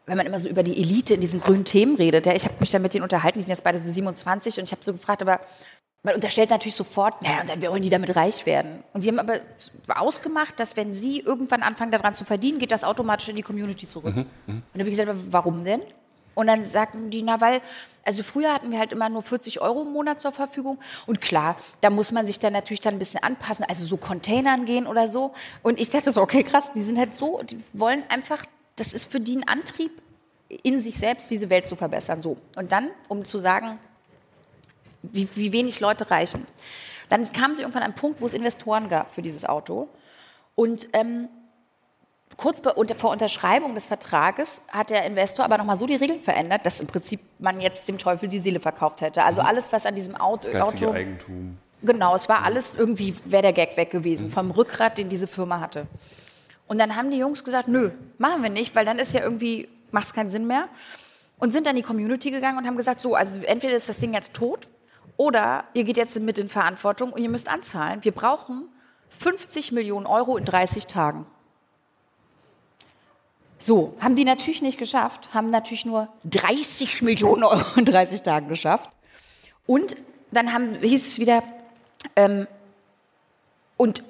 wenn man immer so über die Elite in diesen grünen Themen redet, ja, ich habe mich da mit denen unterhalten, die sind jetzt beide so 27 und ich habe so gefragt, aber man unterstellt natürlich sofort, naja, und dann wollen die damit reich werden. Und sie haben aber ausgemacht, dass wenn sie irgendwann anfangen daran zu verdienen, geht das automatisch in die Community zurück. Und dann habe ich gesagt, aber warum denn? Und dann sagten die, na weil, also früher hatten wir halt immer nur 40 Euro im Monat zur Verfügung. Und klar, da muss man sich dann natürlich dann ein bisschen anpassen, also so Containern gehen oder so. Und ich dachte so, okay, krass, die sind halt so, die wollen einfach, das ist für die ein Antrieb, in sich selbst diese Welt zu verbessern. So. Und dann, um zu sagen, wie, wie wenig Leute reichen. Dann kam sie irgendwann an einen Punkt, wo es Investoren gab für dieses Auto. Und ähm, kurz vor Unterschreibung des Vertrages hat der Investor aber nochmal so die Regeln verändert, dass im Prinzip man jetzt dem Teufel die Seele verkauft hätte. Also alles, was an diesem Auto... Geistige Auto Eigentum. Genau, es war alles irgendwie, wäre der Gag weg gewesen, vom Rückgrat, den diese Firma hatte. Und dann haben die Jungs gesagt, nö, machen wir nicht, weil dann ist ja irgendwie, macht es keinen Sinn mehr. Und sind dann in die Community gegangen und haben gesagt, so, also entweder ist das Ding jetzt tot oder ihr geht jetzt mit in Verantwortung und ihr müsst anzahlen. Wir brauchen 50 Millionen Euro in 30 Tagen. So, haben die natürlich nicht geschafft, haben natürlich nur 30 Millionen Euro in 30 Tagen geschafft. Und dann haben, hieß es wieder, ähm, und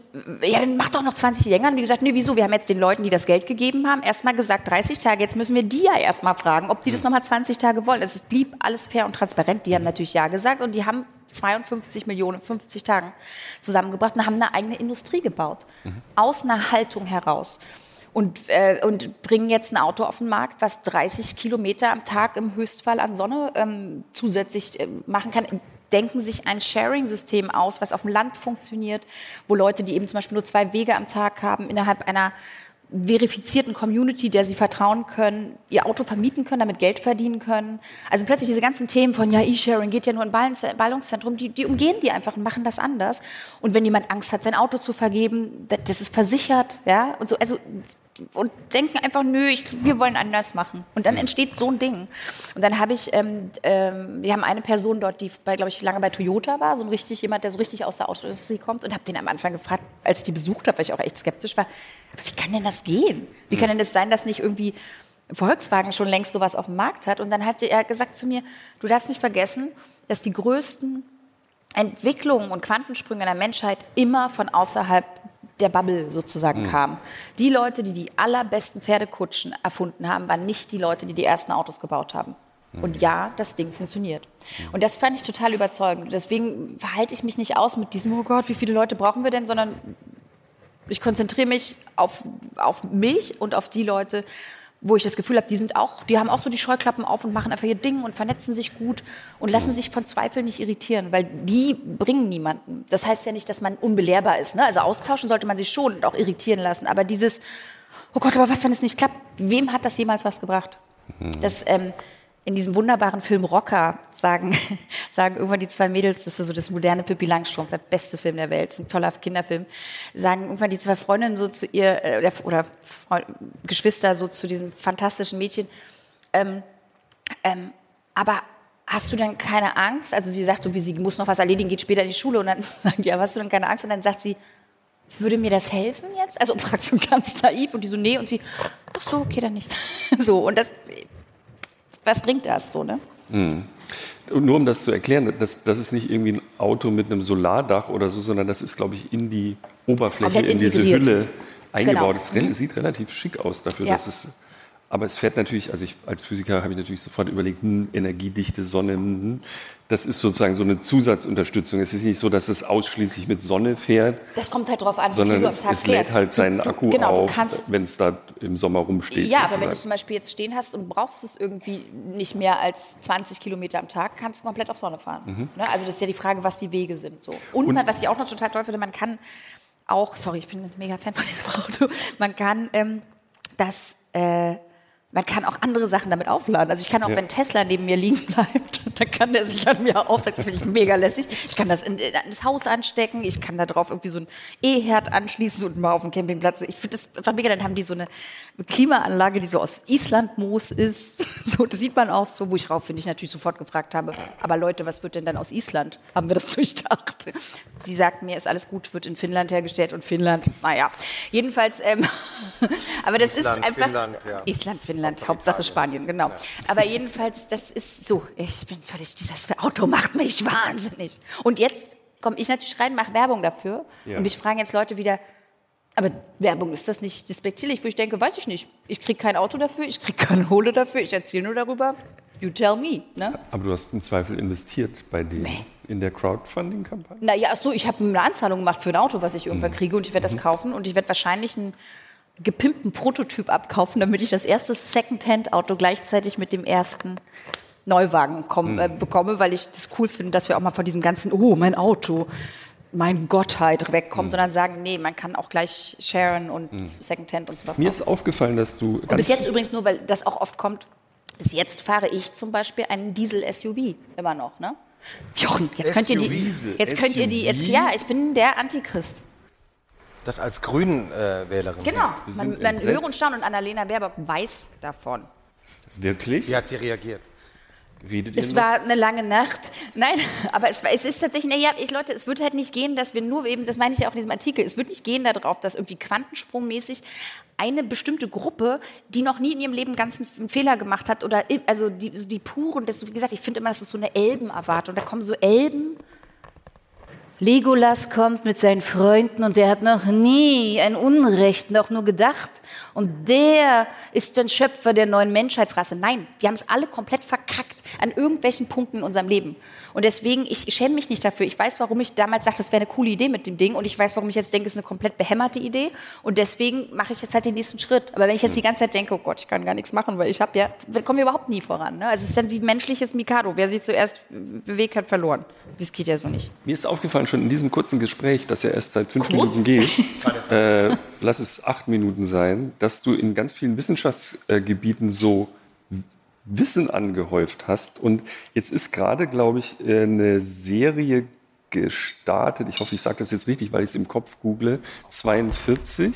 ja, dann macht doch noch 20 länger. Und wie gesagt, nee, wieso? Wir haben jetzt den Leuten, die das Geld gegeben haben, erstmal gesagt 30 Tage. Jetzt müssen wir die ja erstmal fragen, ob die das nochmal 20 Tage wollen. Es blieb alles fair und transparent. Die haben natürlich Ja gesagt und die haben 52 Millionen in 50 Tagen zusammengebracht und haben eine eigene Industrie gebaut. Aus einer Haltung heraus. Und, äh, und bringen jetzt ein Auto auf den Markt, was 30 Kilometer am Tag im Höchstfall an Sonne ähm, zusätzlich äh, machen kann. Denken sich ein Sharing-System aus, was auf dem Land funktioniert, wo Leute, die eben zum Beispiel nur zwei Wege am Tag haben, innerhalb einer verifizierten Community, der sie vertrauen können, ihr Auto vermieten können, damit Geld verdienen können. Also plötzlich diese ganzen Themen von, ja, E-Sharing geht ja nur in Ballungs- Ballungszentrum, die, die umgehen die einfach und machen das anders. Und wenn jemand Angst hat, sein Auto zu vergeben, das ist versichert, ja. Und so, also und denken einfach, nö, ich, wir wollen anders machen. Und dann entsteht so ein Ding. Und dann habe ich, ähm, ähm, wir haben eine Person dort, die, glaube ich, lange bei Toyota war, so ein richtig jemand, der so richtig aus der Autoindustrie kommt und habe den am Anfang gefragt, als ich die besucht habe, weil ich auch echt skeptisch war, wie kann denn das gehen? Wie kann denn das sein, dass nicht irgendwie Volkswagen schon längst sowas auf dem Markt hat? Und dann hat er gesagt zu mir, du darfst nicht vergessen, dass die größten Entwicklungen und Quantensprünge der Menschheit immer von außerhalb der Bubble sozusagen mhm. kamen. Die Leute, die die allerbesten Pferdekutschen erfunden haben, waren nicht die Leute, die die ersten Autos gebaut haben. Mhm. Und ja, das Ding funktioniert. Mhm. Und das fand ich total überzeugend. Deswegen verhalte ich mich nicht aus mit diesem, oh Gott, wie viele Leute brauchen wir denn, sondern ich konzentriere mich auf, auf mich und auf die Leute, wo ich das Gefühl habe, die sind auch, die haben auch so die Scheuklappen auf und machen einfach ihr Ding und vernetzen sich gut und lassen sich von Zweifeln nicht irritieren, weil die bringen niemanden. Das heißt ja nicht, dass man unbelehrbar ist. Ne? Also austauschen sollte man sich schon und auch irritieren lassen. Aber dieses, oh Gott, aber was, wenn es nicht klappt? Wem hat das jemals was gebracht? Mhm. Das ähm, in diesem wunderbaren Film Rocker sagen, (laughs) sagen irgendwann die zwei Mädels, das ist so das moderne Pippi Langstrumpf, der beste Film der Welt, ein toller Kinderfilm, sagen irgendwann die zwei Freundinnen so zu ihr, äh, oder Freund, Geschwister so zu diesem fantastischen Mädchen, ähm, ähm, aber hast du denn keine Angst? Also sie sagt so, wie sie muss noch was erledigen, geht später in die Schule und dann (laughs) sagen die, ja, hast du denn keine Angst? Und dann sagt sie, würde mir das helfen jetzt? Also fragt so ganz naiv und die so, nee, und sie, ach so, okay, dann nicht. (laughs) So, und das was bringt das so, ne? Mhm. Nur um das zu erklären, das, das ist nicht irgendwie ein Auto mit einem Solardach oder so, sondern das ist, glaube ich, in die Oberfläche, in diese Hülle eingebaut. Es genau. sieht relativ schick aus dafür, ja. dass es aber es fährt natürlich, also ich als Physiker habe ich natürlich sofort überlegt, hm, Energiedichte, Sonne, hm, das ist sozusagen so eine Zusatzunterstützung. Es ist nicht so, dass es ausschließlich mit Sonne fährt. Das kommt halt darauf an, sondern es, es lädt halt seinen du, Akku genau, auf, wenn es da im Sommer rumsteht. Ja, sozusagen. aber wenn du zum Beispiel jetzt stehen hast und brauchst es irgendwie nicht mehr als 20 Kilometer am Tag, kannst du komplett auf Sonne fahren. Mhm. Ne? Also das ist ja die Frage, was die Wege sind. So. Und, und was ich auch noch total toll finde, man kann auch, sorry, ich bin ein mega Fan von diesem Auto, man kann ähm, das... Äh, man kann auch andere Sachen damit aufladen. Also ich kann auch, ja. wenn Tesla neben mir liegen bleibt, (laughs) dann kann der sich an mir aufladen. Das finde ich mega lässig. Ich kann das in, in, das Haus anstecken. Ich kann da drauf irgendwie so ein E-Herd anschließen und mal auf dem Campingplatz. Ich finde das einfach mega. Dann haben die so eine Klimaanlage, die so aus Islandmoos ist. (laughs) So, das sieht man auch so, wo ich rauf finde ich natürlich sofort gefragt habe. Aber Leute, was wird denn dann aus Island? Haben wir das (laughs) durchdacht? Sie sagt mir, ist alles gut, wird in Finnland hergestellt und Finnland, naja. Jedenfalls, ähm, (laughs) aber das Island, ist einfach Finnland, ja. Island, Finnland. Hauptsache, Spanien, genau. Ja. Aber jedenfalls, das ist so, ich bin völlig, dieses Auto macht mich wahnsinnig. Und jetzt komme ich natürlich rein, mache Werbung dafür ja. und mich fragen jetzt Leute wieder, aber Werbung, ist das nicht despektierlich? Wo ich denke, weiß ich nicht. Ich kriege kein Auto dafür, ich kriege (laughs) keine Kohle dafür, ich erzähle nur darüber. You tell me. Ne? Aber du hast im Zweifel investiert bei denen nee. in der Crowdfunding-Kampagne? Naja, ach so, ich habe eine Anzahlung gemacht für ein Auto, was ich irgendwann mhm. kriege und ich werde das mhm. kaufen und ich werde wahrscheinlich ein gepimpten Prototyp abkaufen, damit ich das erste Secondhand-Auto gleichzeitig mit dem ersten Neuwagen komm, äh, bekomme, weil ich das cool finde, dass wir auch mal von diesem ganzen, oh, mein Auto, mein Gottheit wegkommen, mhm. sondern sagen, nee, man kann auch gleich sharen und mhm. Secondhand und sowas. Mir ist aufgefallen, dass du. Und bis jetzt übrigens nur, weil das auch oft kommt, bis jetzt fahre ich zum Beispiel einen Diesel-SUV immer noch, ne? Jochen, jetzt könnt ihr die, jetzt könnt ihr die, jetzt, ja, ich bin der Antichrist. Das als Grünen-Wählerin. Äh, genau. Man, man höre und staune und Annalena Baerbock weiß davon. Wirklich? Wie hat sie reagiert? Redet es war eine lange Nacht. Nein, (laughs) aber es, es ist tatsächlich, naja, ich, Leute, es wird halt nicht gehen, dass wir nur eben, das meine ich ja auch in diesem Artikel, es wird nicht gehen darauf, dass irgendwie quantensprungmäßig eine bestimmte Gruppe, die noch nie in ihrem Leben ganz einen Fehler gemacht hat oder also die, die puren, das, wie gesagt, ich finde immer, das ist so eine Elbenerwartung. Da kommen so Elben Legolas kommt mit seinen Freunden und der hat noch nie ein Unrecht noch nur gedacht. Und der ist ein Schöpfer der neuen Menschheitsrasse. Nein, wir haben es alle komplett verkackt an irgendwelchen Punkten in unserem Leben. Und deswegen, ich schäme mich nicht dafür. Ich weiß, warum ich damals sagte, das wäre eine coole Idee mit dem Ding. Und ich weiß, warum ich jetzt denke, es ist eine komplett behämmerte Idee. Und deswegen mache ich jetzt halt den nächsten Schritt. Aber wenn ich jetzt die ganze Zeit denke, oh Gott, ich kann gar nichts machen, weil ich habe ja, wir kommen überhaupt nie voran. Ne? Also es ist dann wie menschliches Mikado. Wer sich zuerst bewegt, hat verloren. Das geht ja so nicht. Mir ist aufgefallen, schon in diesem kurzen Gespräch, das ja erst seit fünf Kurz? Minuten geht, (laughs) äh, lass es acht Minuten sein, dass du in ganz vielen Wissenschaftsgebieten so Wissen angehäuft hast. Und jetzt ist gerade, glaube ich, eine Serie gestartet. Ich hoffe, ich sage das jetzt richtig, weil ich es im Kopf google. 42.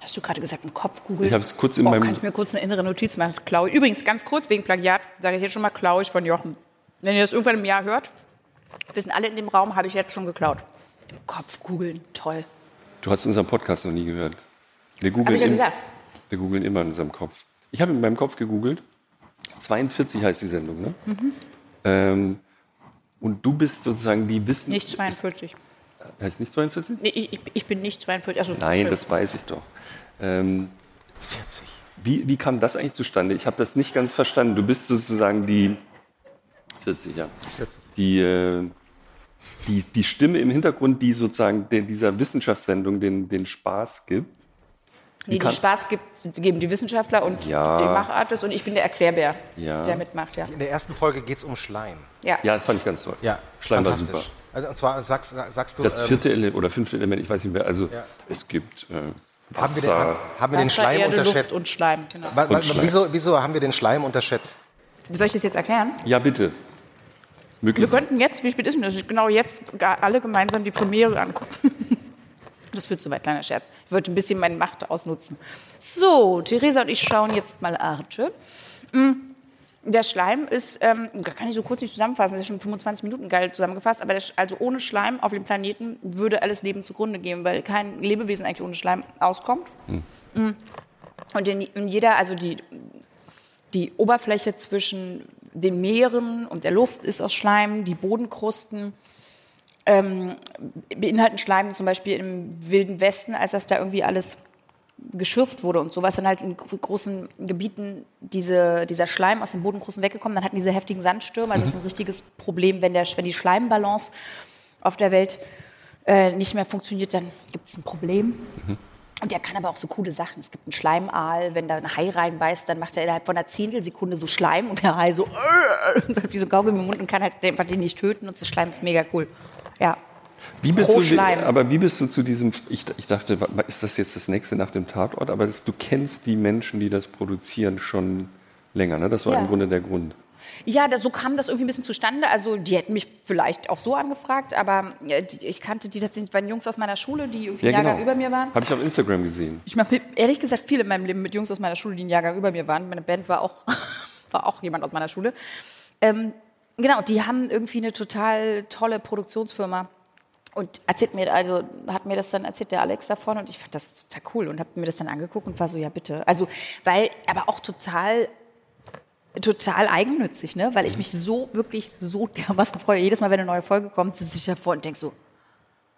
Hast du gerade gesagt, im Kopf googeln? Ich habe es kurz in oh, meinem- Kann ich mir kurz eine innere Notiz machen? Das klaue ich. Übrigens, ganz kurz, wegen Plagiat, sage ich jetzt schon mal, klaue ich von Jochen. Wenn ihr das irgendwann im Jahr hört, wissen alle in dem Raum, habe ich jetzt schon geklaut. Im Kopf googeln, toll. Du hast unseren Podcast noch nie gehört. Wir googeln, ich ja im- gesagt. wir googeln immer in unserem Kopf. Ich habe in meinem Kopf gegoogelt. 42 heißt die Sendung, ne? Mhm. Ähm, und du bist sozusagen die Wissen... Nicht 42. Heißt nicht 42? Nee, ich, ich bin nicht 42. Also, Nein, das weiß ich doch. Ähm, 40. wie, wie kam das eigentlich zustande? Ich habe das nicht ganz verstanden. Du bist sozusagen die 40, ja. 40. Die, äh, die, die Stimme im Hintergrund, die sozusagen den, dieser Wissenschaftssendung den, den Spaß gibt. Nee, den Spaß gibt, geben die Wissenschaftler und Ja. die Machartist und ich bin der Erklärbär, Ja. der mitmacht, ja. In der ersten Folge geht es um Schleim. Ja. Ja, das fand ich ganz toll. Ja, Schleim war super. Also, und zwar sagst, sagst du, Das ähm, vierte Element oder fünfte Element, ich weiß nicht mehr. Also Ja. es gibt äh, haben wir den, Wasser. haben wir den Wasser, Schleim Erde, unterschätzt? Luft und Schleim, genau. Wa- wa- Und Schleim. Wieso, wieso haben wir den Schleim unterschätzt? Soll ich das jetzt erklären? Ja, bitte. Wir Möglichst. könnten jetzt, wie spät ist denn das? Genau jetzt alle gemeinsam die Premiere angucken. Das führt zu weit, kleiner Scherz. Ich wollte ein bisschen meine Macht ausnutzen. So, Theresa und ich schauen jetzt mal Arte. Mm, Der Schleim ist, ähm, da kann ich so kurz nicht zusammenfassen, das ist schon 25 Minuten geil zusammengefasst, aber Sch- also ohne Schleim auf dem Planeten würde alles Leben zugrunde gehen, weil kein Lebewesen eigentlich ohne Schleim auskommt. Mm. Und in, in jeder, also die, die Oberfläche zwischen den Meeren und der Luft ist aus Schleim, die Bodenkrusten ähm, beinhalten Schleim zum Beispiel im Wilden Westen, als das da irgendwie alles geschürft wurde und sowas, dann halt in gro- großen Gebieten diese, dieser Schleim aus den Bodenkrusten weggekommen, dann hatten diese heftigen Sandstürme, also das ist ein richtiges Problem, wenn, der, wenn die Schleimbalance auf der Welt äh, nicht mehr funktioniert, dann gibt es ein Problem. Und der kann aber auch so coole Sachen. Es gibt einen Schleimaal, wenn da ein Hai reinbeißt, dann macht er innerhalb von einer Zehntelsekunde so Schleim und der Hai so, (laughs) und so wie so Kaugummi im Mund und kann halt einfach den nicht töten und das Schleim ist mega cool. Ja. Wie bist Pro du, Schleim. aber wie bist du zu diesem, ich, ich dachte, ist das jetzt das nächste nach dem Tatort? Aber das, du kennst die Menschen, die das produzieren, schon länger, ne? Das war Ja. im Grunde der Grund. Ja, das, so kam das irgendwie ein bisschen zustande. Also die hätten mich vielleicht auch so angefragt, aber äh, die, ich kannte die, das sind waren Jungs aus meiner Schule, die irgendwie einen Jahrgang über mir waren. Habe ich auf Instagram gesehen. Ich mache ehrlich gesagt viel in meinem Leben mit Jungs aus meiner Schule, die einen Jahrgang über mir waren. Meine Band war auch, (laughs) war auch jemand aus meiner Schule. Ähm, genau, die haben irgendwie eine total tolle Produktionsfirma. Und erzählt mir, also hat mir das dann erzählt, der Alex davon, und ich fand das total cool und habe mir das dann angeguckt und war so, ja bitte. Also, weil, aber auch total total eigennützig, ne? weil ich mich so wirklich so dermaßen freue. Jedes Mal, wenn eine neue Folge kommt, sitze ich davor und denke so,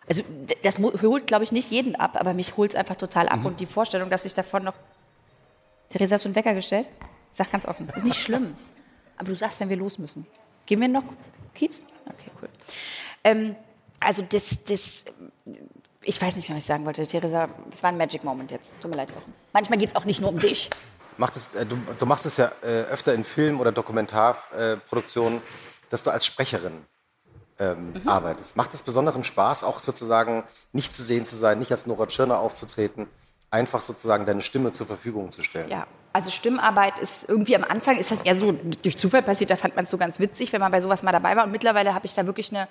also das holt, glaube ich, nicht jeden ab, aber mich holt es einfach total ab. Und die Vorstellung, dass ich davon noch... Theresa, hast du einen Wecker gestellt? Sag ganz offen. Ist nicht schlimm. Aber du sagst, wenn wir los müssen. Gehen wir noch Kiez? Okay, cool. Ähm, also das, das... Ich weiß nicht mehr, was ich sagen wollte. Theresa, es war ein Magic Moment jetzt. Tut mir leid, Jochen. Manchmal geht es auch nicht nur um dich. Macht es, äh, du, du machst es ja äh, öfter in Film- oder Dokumentarproduktionen, äh, dass du als Sprecherin ähm, Mhm. arbeitest. Macht es besonderen Spaß, auch sozusagen nicht zu sehen zu sein, nicht als Nora Tschirner aufzutreten, einfach sozusagen deine Stimme zur Verfügung zu stellen? Ja, also Stimmarbeit ist irgendwie am Anfang ist das eher so durch Zufall passiert, da fand man es so ganz witzig, wenn man bei sowas mal dabei war. Und mittlerweile habe ich da wirklich eine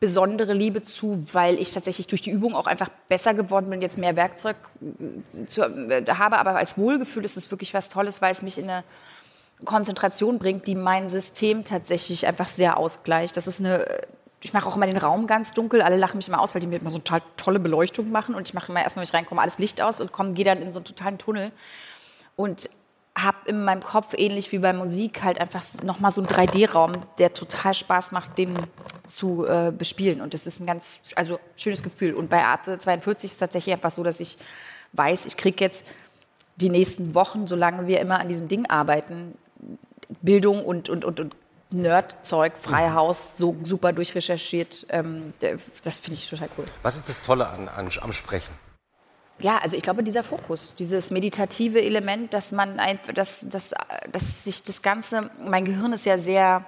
besondere Liebe zu, weil ich tatsächlich durch die Übung auch einfach besser geworden bin, jetzt mehr Werkzeug äh, zu, äh, habe. Aber als Wohlgefühl ist es wirklich was Tolles, weil es mich in eine Konzentration bringt, die mein System tatsächlich einfach sehr ausgleicht. Das ist eine, ich mache auch immer den Raum ganz dunkel. Alle lachen mich immer aus, weil die mir immer so total tolle Beleuchtung machen. Und ich mache immer erstmal, wenn ich reinkomme, alles Licht aus und komme, gehe dann in so einen totalen Tunnel. Und habe in meinem Kopf, ähnlich wie bei Musik, halt einfach nochmal so einen 3D-Raum, der total Spaß macht, den zu äh, bespielen. Und das ist ein ganz also, schönes Gefühl. Und bei Arte 42 ist es tatsächlich einfach so, dass ich weiß, ich kriege jetzt die nächsten Wochen, solange wir immer an diesem Ding arbeiten, Bildung und, und, und, und Nerdzeug, Freihaus, so super durchrecherchiert. Ähm, das finde ich total cool. Was ist das Tolle an, an, am Sprechen? Ja, also ich glaube, dieser Fokus, dieses meditative Element, dass man einfach, dass, dass, dass sich das Ganze, mein Gehirn ist ja sehr,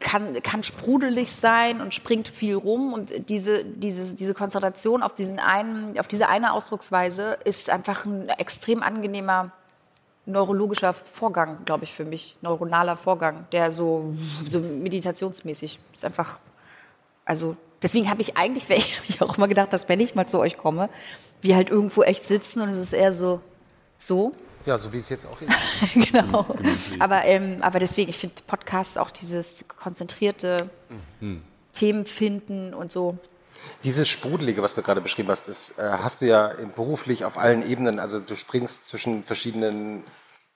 kann, kann sprudelig sein und springt viel rum und diese, diese, diese Konzentration auf, diesen einen, auf diese eine Ausdrucksweise ist einfach ein extrem angenehmer neurologischer Vorgang, glaube ich, für mich, neuronaler Vorgang, der so, so meditationsmäßig ist einfach, also Deswegen habe ich eigentlich, weil ich, (laughs) ich auch immer gedacht, dass wenn ich mal zu euch komme, wir halt irgendwo echt sitzen und es ist eher so, so. Ja, so wie es jetzt auch (laughs) ist. genau. Aber, ähm, aber deswegen, ich finde Podcasts auch dieses konzentrierte Themen finden und so. Dieses Sprudelige, was du gerade beschrieben hast, das äh, hast du ja beruflich auf allen Ebenen. Also du springst zwischen verschiedenen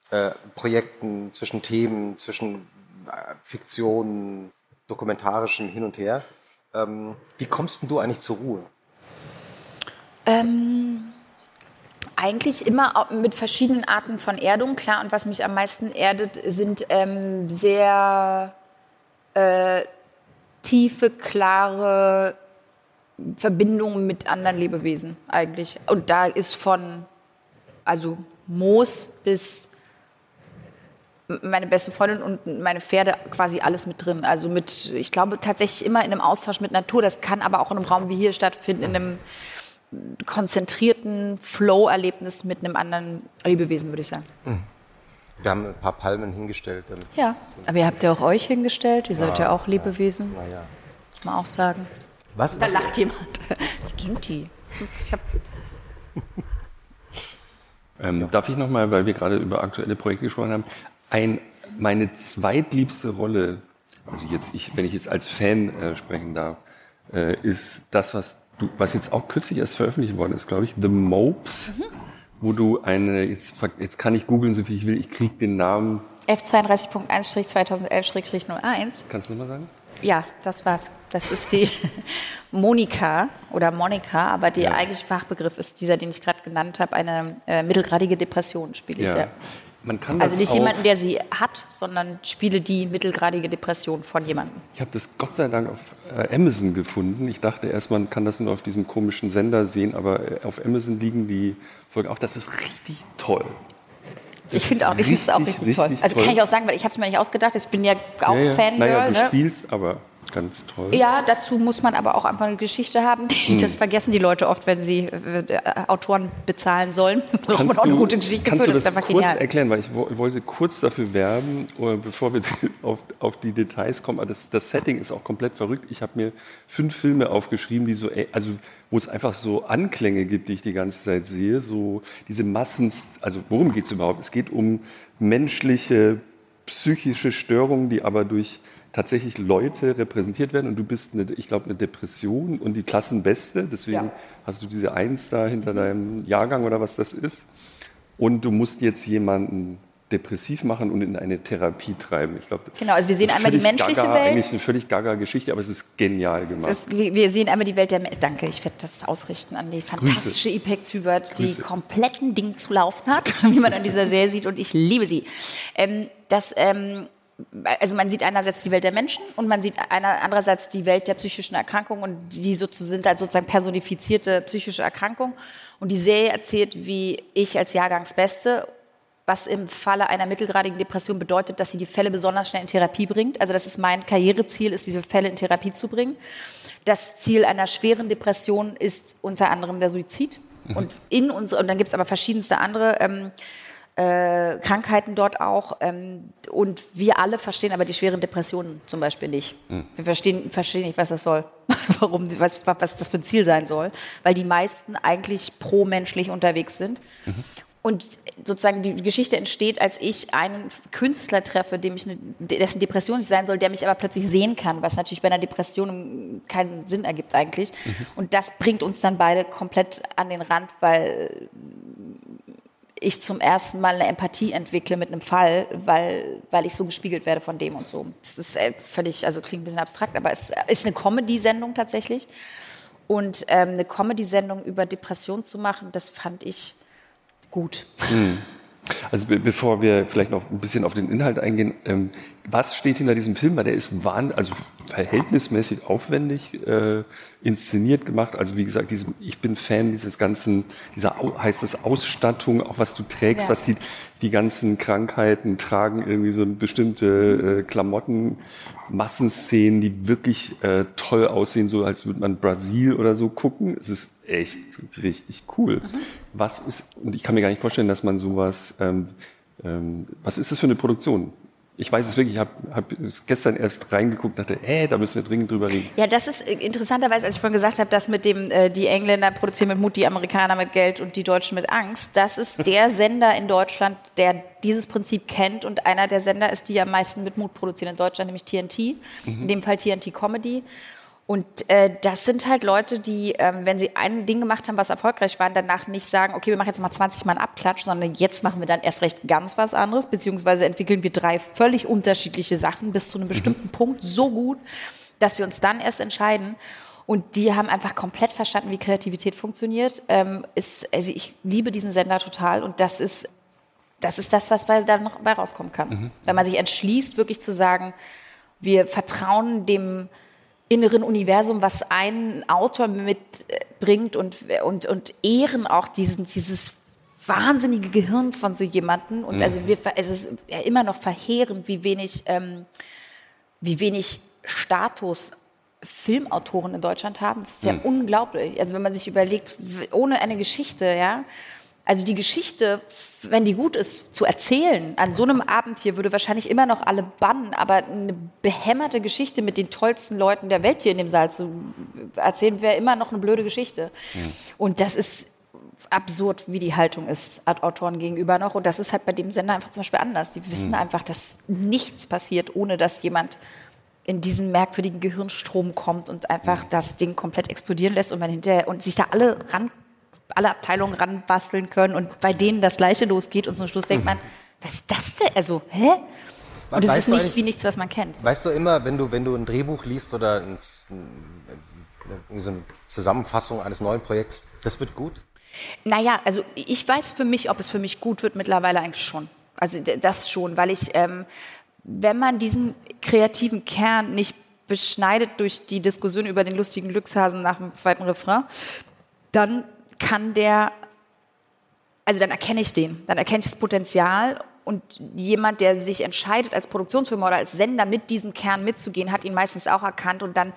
äh, Projekten, zwischen Themen, zwischen äh, Fiktion, dokumentarischem hin und her. Ähm, wie kommst denn du eigentlich zur Ruhe? Ähm, eigentlich immer mit verschiedenen Arten von Erdung, klar. Und was mich am meisten erdet, sind ähm, sehr äh, tiefe, klare Verbindungen mit anderen Lebewesen eigentlich. Und da ist von also Moos bis meine beste Freundin und meine Pferde quasi alles mit drin. Also mit, ich glaube tatsächlich immer in einem Austausch mit Natur. Das kann aber auch in einem Raum wie hier stattfinden, in einem konzentrierten Flow-Erlebnis mit einem anderen Lebewesen, würde ich sagen. Wir haben ein paar Palmen hingestellt. Ja, aber ihr habt ja auch euch hingestellt. Ihr seid ja auch Lebewesen, Naja. muss man auch sagen. Was? Da lacht jemand. (laughs) Stimmt die? Ich hab, Ähm, darf ich nochmal, weil wir gerade über aktuelle Projekte gesprochen haben, ein, meine zweitliebste Rolle, also jetzt ich, wenn ich jetzt als Fan äh, sprechen darf, äh, ist das, was du, was jetzt auch kürzlich erst veröffentlicht worden ist, glaube ich, The Mopes, wo du eine, jetzt, jetzt kann ich googeln, so viel ich will, ich kriege den Namen, F32.1-2011-01. kannst du mal sagen? Ja, das war's. Das ist die (laughs) Monika oder Monika, aber der Ja. eigentliche Fachbegriff ist dieser, den ich gerade genannt habe, eine äh, mittelgradige Depression spiele ich. Ja. Man kann das Also nicht auch, jemanden, der sie hat, sondern spiele die mittelgradige Depression von jemandem. Ich habe das Gott sei Dank auf äh, Amazon gefunden. Ich dachte erst, man kann das nur auf diesem komischen Sender sehen, aber äh, auf Amazon liegen die Folgen auch. Das ist richtig toll. Das Ich finde ist auch, ich finde es auch richtig, richtig, toll. richtig Also kann toll. ich auch sagen, weil ich habe es mir nicht ausgedacht. Ich bin ja auch ja, ja. Fangirl. Naja, du ne? spielst, aber ganz toll. Ja, dazu muss man aber auch einfach eine Geschichte haben. Hm. Das vergessen die Leute oft, wenn sie äh, Autoren bezahlen sollen. (laughs) Braucht man auch eine gute Geschichte kannst für, du das das ist einfach kurz genial. erklären, weil ich wo- wollte kurz dafür werben, äh, bevor wir (laughs) auf, auf die Details kommen. Aber das, das Setting ist auch komplett verrückt. Ich habe mir fünf Filme aufgeschrieben, die so, äh, also wo es einfach so Anklänge gibt, die ich die ganze Zeit sehe. So diese Massen, also worum geht es überhaupt? Es geht um menschliche psychische Störungen, die aber durch tatsächlich Leute repräsentiert werden und du bist, eine, ich glaube, eine Depression und die Klassenbeste, deswegen Ja. hast du diese Eins da hinter deinem Jahrgang oder was das ist. Und du musst jetzt jemanden depressiv machen und in eine Therapie treiben. Ich glaube, Genau, also wir sehen einmal die menschliche gaga, Welt. Eigentlich eine völlig gaga Geschichte, aber es ist genial gemacht. Das, wir sehen einmal die Welt der Me Danke, ich werde das ausrichten an die fantastische Ipek Zübert, die kompletten Ding zu laufen hat, (laughs) wie man an dieser Serie sieht und ich liebe sie. Ähm, das, ähm, also man sieht einerseits die Welt der Menschen und man sieht einer, andererseits die Welt der psychischen Erkrankungen und die sind halt sozusagen personifizierte psychische Erkrankung. Und die Serie erzählt, wie ich als Jahrgangsbeste was im Falle einer mittelgradigen Depression bedeutet, dass sie die Fälle besonders schnell in Therapie bringt. Also das ist mein Karriereziel, ist diese Fälle in Therapie zu bringen. Das Ziel einer schweren Depression ist unter anderem der Suizid. Und in uns und dann gibt es aber verschiedenste andere ähm, äh, Krankheiten dort auch. Ähm, und wir alle verstehen aber die schweren Depressionen zum Beispiel nicht. Wir verstehen, verstehen nicht, was das soll, (laughs) warum, was, was das für ein Ziel sein soll, weil die meisten eigentlich pro-menschlich unterwegs sind. Und sozusagen die Geschichte entsteht, als ich einen Künstler treffe, dem ich eine, dessen Depression nicht sein soll, der mich aber plötzlich sehen kann, was natürlich bei einer Depression keinen Sinn ergibt eigentlich. Und das bringt uns dann beide komplett an den Rand, weil ich zum ersten Mal eine Empathie entwickle mit einem Fall, weil, weil ich so gespiegelt werde von dem und so. Das ist äh, völlig, also klingt ein bisschen abstrakt, aber es ist eine Comedy-Sendung tatsächlich. Und ähm, eine Comedy-Sendung über Depression zu machen, das fand ich gut. Also be bevor wir vielleicht noch ein bisschen auf den Inhalt eingehen, ähm, was steht hinter diesem Film? Weil der ist wahn also verhältnismäßig aufwendig äh, inszeniert gemacht. Also wie gesagt, diesem, ich bin Fan dieses ganzen, dieser heißt das Ausstattung, auch was du trägst, Ja. was die, die ganzen Krankheiten tragen, irgendwie so bestimmte äh, Klamotten, Massenszenen, die wirklich äh, toll aussehen, so als würde man Brasil oder so gucken. Es ist echt richtig cool. Was ist, und ich kann mir gar nicht vorstellen, dass man sowas, ähm, ähm, was ist das für eine Produktion? Ich weiß es wirklich, ich habe hab gestern erst reingeguckt und dachte, äh, da müssen wir dringend drüber reden. Ja, das ist äh, interessanterweise, als ich vorhin gesagt habe, dass mit dem, äh, die Engländer produzieren mit Mut, die Amerikaner mit Geld und die Deutschen mit Angst, das ist der Sender in Deutschland, der dieses Prinzip kennt und einer der Sender ist, die am meisten mit Mut produzieren in Deutschland, nämlich TNT, mhm. in dem Fall TNT Comedy. Und äh, das sind halt Leute, die, ähm, wenn sie ein Ding gemacht haben, was erfolgreich war, danach nicht sagen, okay, wir machen jetzt mal 20 Mal einen Abklatsch, sondern jetzt machen wir dann erst recht ganz was anderes, beziehungsweise entwickeln wir drei völlig unterschiedliche Sachen bis zu einem bestimmten mhm. Punkt so gut, dass wir uns dann erst entscheiden. Und die haben einfach komplett verstanden, wie Kreativität funktioniert. Ähm, ist, also ich liebe diesen Sender total und das ist das, ist das was bei, dann noch bei rauskommen kann. Mhm. Wenn man sich entschließt, wirklich zu sagen, wir vertrauen dem inneren Universum, was ein Autor mitbringt und, und, und ehren auch diesen, dieses wahnsinnige Gehirn von so jemandem. Und also wir, es ist ja immer noch verheerend, wie wenig, ähm, wie wenig Status Filmautoren in Deutschland haben. Das ist ja mhm. unglaublich. Also wenn man sich überlegt, ohne eine Geschichte, ja, also die Geschichte, wenn die gut ist, zu erzählen, an so einem Abend hier würde wahrscheinlich immer noch alle bannen, aber eine behämmerte Geschichte mit den tollsten Leuten der Welt hier in dem Saal zu erzählen, wäre immer noch eine blöde Geschichte. Mhm. Und das ist absurd, wie die Haltung ist Autoren gegenüber noch. Und das ist halt bei dem Sender einfach zum Beispiel anders. Die wissen mhm. einfach, dass nichts passiert, ohne dass jemand in diesen merkwürdigen Gehirnstrom kommt und einfach das Ding komplett explodieren lässt und man hinterher und sich da alle ran alle Abteilungen ranbasteln können und bei denen das Gleiche losgeht und zum Schluss denkt man, was ist das denn? Also, hä? Und es ist nichts wie nichts, was man kennt. Weißt du immer, wenn du, wenn du ein Drehbuch liest oder ein, so eine Zusammenfassung eines neuen Projekts, das wird gut? Naja, also ich weiß für mich, ob es für mich gut wird, mittlerweile eigentlich schon. Also das schon, weil ich, ähm, wenn man diesen kreativen Kern nicht beschneidet durch die Diskussion über den lustigen Glückshasen nach dem zweiten Refrain, dann kann der, also dann erkenne ich den, dann erkenne ich das Potenzial und jemand, der sich entscheidet, als Produktionsfirma oder als Sender mit diesem Kern mitzugehen, hat ihn meistens auch erkannt und dann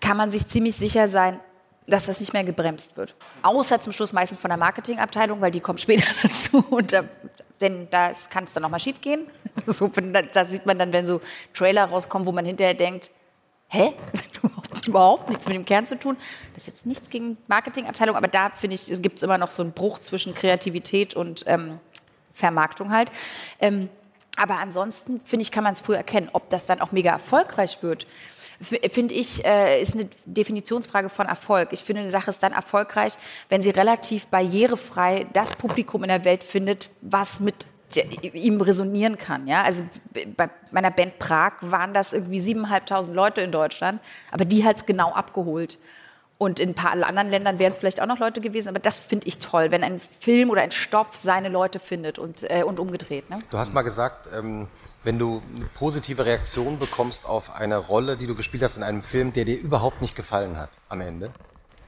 kann man sich ziemlich sicher sein, dass das nicht mehr gebremst wird. Außer zum Schluss meistens von der Marketingabteilung, weil die kommt später (laughs) dazu und da, denn da kann es dann nochmal schief gehen. (laughs) So, da sieht man dann, wenn so Trailer rauskommen, wo man hinterher denkt, hä? (laughs) Das hat überhaupt nichts mit dem Kern zu tun. Das ist jetzt nichts gegen Marketingabteilung, aber da finde ich, es gibt immer noch so einen Bruch zwischen Kreativität und ähm, Vermarktung halt. Ähm, aber ansonsten, finde ich, kann man es früh erkennen. Ob das dann auch mega erfolgreich wird, finde ich, äh, ist eine Definitionsfrage von Erfolg. Ich finde, eine Sache ist dann erfolgreich, wenn sie relativ barrierefrei das Publikum in der Welt findet, was mit ihm resonieren kann. Ja? Also bei meiner Band Prag waren das irgendwie 7.500 Leute in Deutschland, aber die hat es genau abgeholt. Und in ein paar anderen Ländern wären es vielleicht auch noch Leute gewesen, aber das finde ich toll, wenn ein Film oder ein Stoff seine Leute findet und, äh, und umgedreht. Ne? Du hast mal gesagt, ähm, wenn du eine positive Reaktion bekommst auf eine Rolle, die du gespielt hast in einem Film, der dir überhaupt nicht gefallen hat am Ende,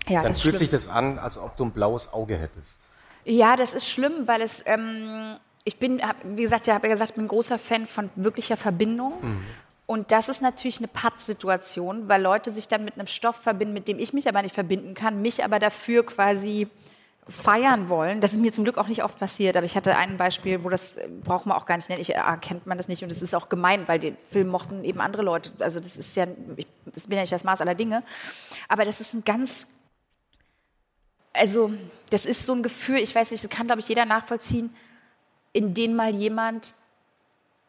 ja, dann fühlt schlimm. sich das an, als ob du ein blaues Auge hättest. Ja, das ist schlimm, weil es ähm, ich bin, hab, wie gesagt, ich habe ja gesagt, ich bin ein großer Fan von wirklicher Verbindung. Mhm. Und das ist natürlich eine Pattsituation, weil Leute sich dann mit einem Stoff verbinden, mit dem ich mich aber nicht verbinden kann, mich aber dafür quasi feiern wollen. Das ist mir zum Glück auch nicht oft passiert, aber ich hatte ein Beispiel, wo das braucht man auch gar nicht nennen. Ich erkennt man das nicht und es ist auch gemein, weil den Film mochten eben andere Leute. Also das ist ja, ich das bin ja nicht das Maß aller Dinge. Aber das ist ein ganz, also das ist so ein Gefühl, ich weiß nicht, das kann glaube ich jeder nachvollziehen in denen mal jemand,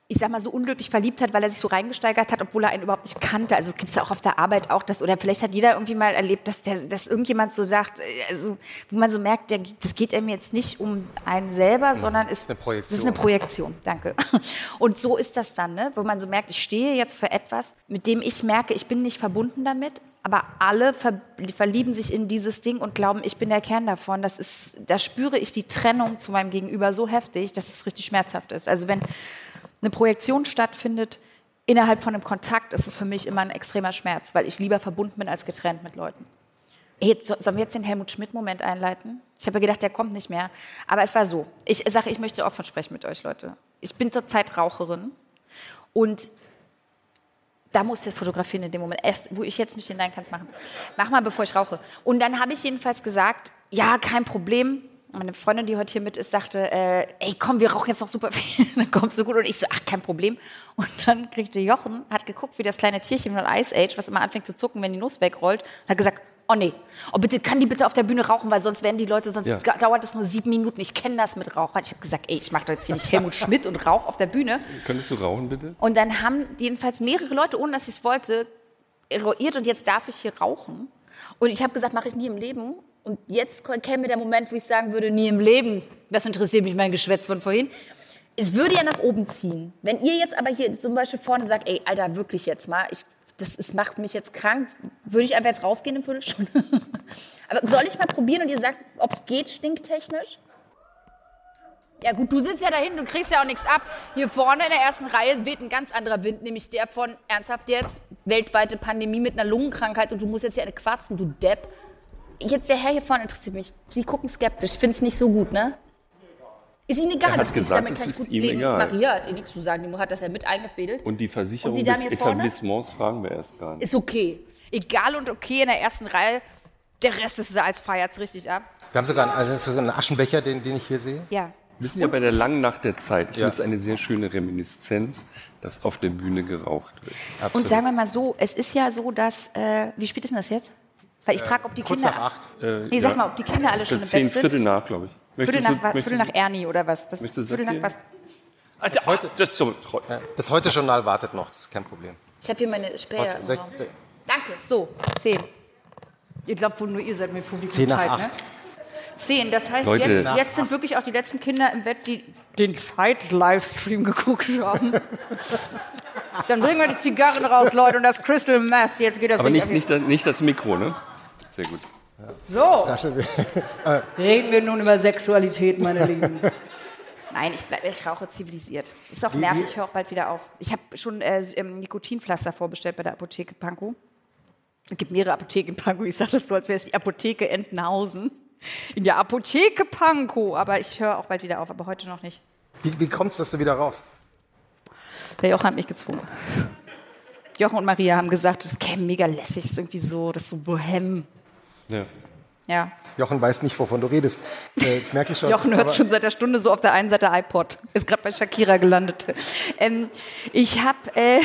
ich sag mal, so unglücklich verliebt hat, weil er sich so reingesteigert hat, obwohl er einen überhaupt nicht kannte. Also gibt es ja auch auf der Arbeit auch das, oder vielleicht hat jeder irgendwie mal erlebt, dass, der, dass irgendjemand so sagt, also, wo man so merkt, der, das geht einem jetzt nicht um einen selber, mhm. sondern ist, eine Projektion. das ist eine Projektion. Danke. (laughs) Und so ist das dann, ne? wo man so merkt, ich stehe jetzt für etwas, mit dem ich merke, ich bin nicht verbunden damit, aber alle ver verlieben sich in dieses Ding und glauben, ich bin der Kern davon. Das ist, da spüre ich die Trennung zu meinem Gegenüber so heftig, dass es richtig schmerzhaft ist. Also wenn eine Projektion stattfindet innerhalb von einem Kontakt, ist es für mich immer ein extremer Schmerz, weil ich lieber verbunden bin als getrennt mit Leuten. Jetzt, sollen wir jetzt den Helmut Schmidt-Moment einleiten? Ich habe gedacht, der kommt nicht mehr. Aber es war so. Ich sage, ich möchte offen sprechen mit euch, Leute. Ich bin zurzeit Raucherin und da muss jetzt fotografieren in dem Moment. Erst, wo ich jetzt mich hinein kann, machen. Mach mal, bevor ich rauche. Und dann habe ich jedenfalls gesagt, ja, kein Problem. meine Freundin, die heute hier mit ist, sagte, äh, ey, komm, wir rauchen jetzt noch super viel. (laughs) dann kommst du gut. Und ich so, ach, kein Problem. Und dann kriegte Jochen, hat geguckt, wie das kleine Tierchen von Ice Age, was immer anfängt zu zucken, wenn die Nuss wegrollt, und hat gesagt, oh nee, oh bitte, kann die bitte auf der Bühne rauchen, weil sonst werden die Leute, sonst Ja. dauert das nur sieben Minuten. Ich kenne das mit Rauchern. Ich habe gesagt, ey, ich mache doch jetzt hier nicht Helmut Schmidt und rauch auf der Bühne. Könntest du rauchen, bitte? Und dann haben jedenfalls mehrere Leute, ohne dass ich es wollte, eruiert und jetzt darf ich hier rauchen. Und ich habe gesagt, mache ich nie im Leben. Und jetzt käme der Moment, wo ich sagen würde, nie im Leben. Das interessiert mich mein Geschwätz von vorhin. Es würde ja nach oben ziehen. Wenn ihr jetzt aber hier zum Beispiel vorne sagt, ey, Alter, wirklich jetzt mal, ich, das ist, macht mich jetzt krank, würde ich einfach jetzt rausgehen im Viertelstunde. (laughs) aber soll ich mal probieren und ihr sagt, ob es geht, stinktechnisch? Ja gut, du sitzt ja dahin, du kriegst ja auch nichts ab. Hier vorne in der ersten Reihe weht ein ganz anderer Wind, nämlich der von, ernsthaft jetzt, weltweite Pandemie mit einer Lungenkrankheit und du musst jetzt hier eine quatschen, du Depp. Jetzt der Herr hier vorne interessiert mich. Sie gucken skeptisch, ich finde es nicht so gut, ne? Ist Ihnen egal, Er hat dass ich- gesagt, damit es ist ihm egal. Maria hat ihr nichts zu sagen, die hat das ja mit eingefädelt. Und die Versicherung Und die des vorne? Etablissements fragen wir erst gar nicht. Ist okay. Egal und okay in der ersten Reihe. Der Rest ist als feiert's richtig ab. Wir haben sogar einen, also das ist einen Aschenbecher, den, den ich hier sehe. Ja. Wir sind ja bei der langen Nacht der Zeit. Ja. finde es eine sehr schöne Reminiszenz, dass auf der Bühne geraucht wird. Und sagen wir mal so, es ist ja so, dass, äh, wie spät ist denn das jetzt? Weil ich frage, ob die Kurz Kinder... nach acht. Äh, Nee, sag ja. mal, ob die Kinder alle schon im Zehn Bett sind. Viertel nach, glaube ich. Viertel Möchtest nach, du- Viertel nach Ernie oder was? was Möchtest du Viertel das nach was? Ah, da- das ist so, Das Heute-Journal wartet noch, das ist kein Problem. Ich habe hier meine Späher Was, ich-. Danke, so, zehn. Ihr glaubt wohl nur, ihr seid mit Publikum Zehn nach Zeit, acht. ne? Zehn, das heißt, Leute. jetzt, jetzt sind wirklich auch die letzten Kinder im Bett, die den Fight-Livestream geguckt haben. (laughs) Dann bringen wir die Zigarren raus, Leute, und das Crystal Meth. Jetzt geht das Aber nicht, nicht, das- nicht das Mikro, ne? Sehr gut. So, (laughs) reden wir nun über Sexualität, meine (laughs) Lieben. Nein, ich, bleib, ich rauche zivilisiert. Es ist auch nervig, ich höre auch bald wieder auf. Ich habe schon äh, ähm, Nikotinpflaster vorbestellt bei der Apotheke Pankow. Es gibt mehrere Apotheken in Pankow. Ich sage das so, als wäre es die Apotheke Entenhausen. In der Apotheke Pankow. Aber ich höre auch bald wieder auf, aber heute noch nicht. Wie, wie kommt es, dass du wieder raus? Der Jochen hat mich gezwungen. Jochen und Maria haben gesagt, das käme mega lässig, das ist irgendwie so, das ist so bohem. Ja. Ja. Jochen weiß nicht, wovon du redest. Äh, das merke ich schon. Jochen hört schon seit der Stunde so auf der einen Seite iPod. Ist gerade bei Shakira gelandet. Ähm, ich habe, äh,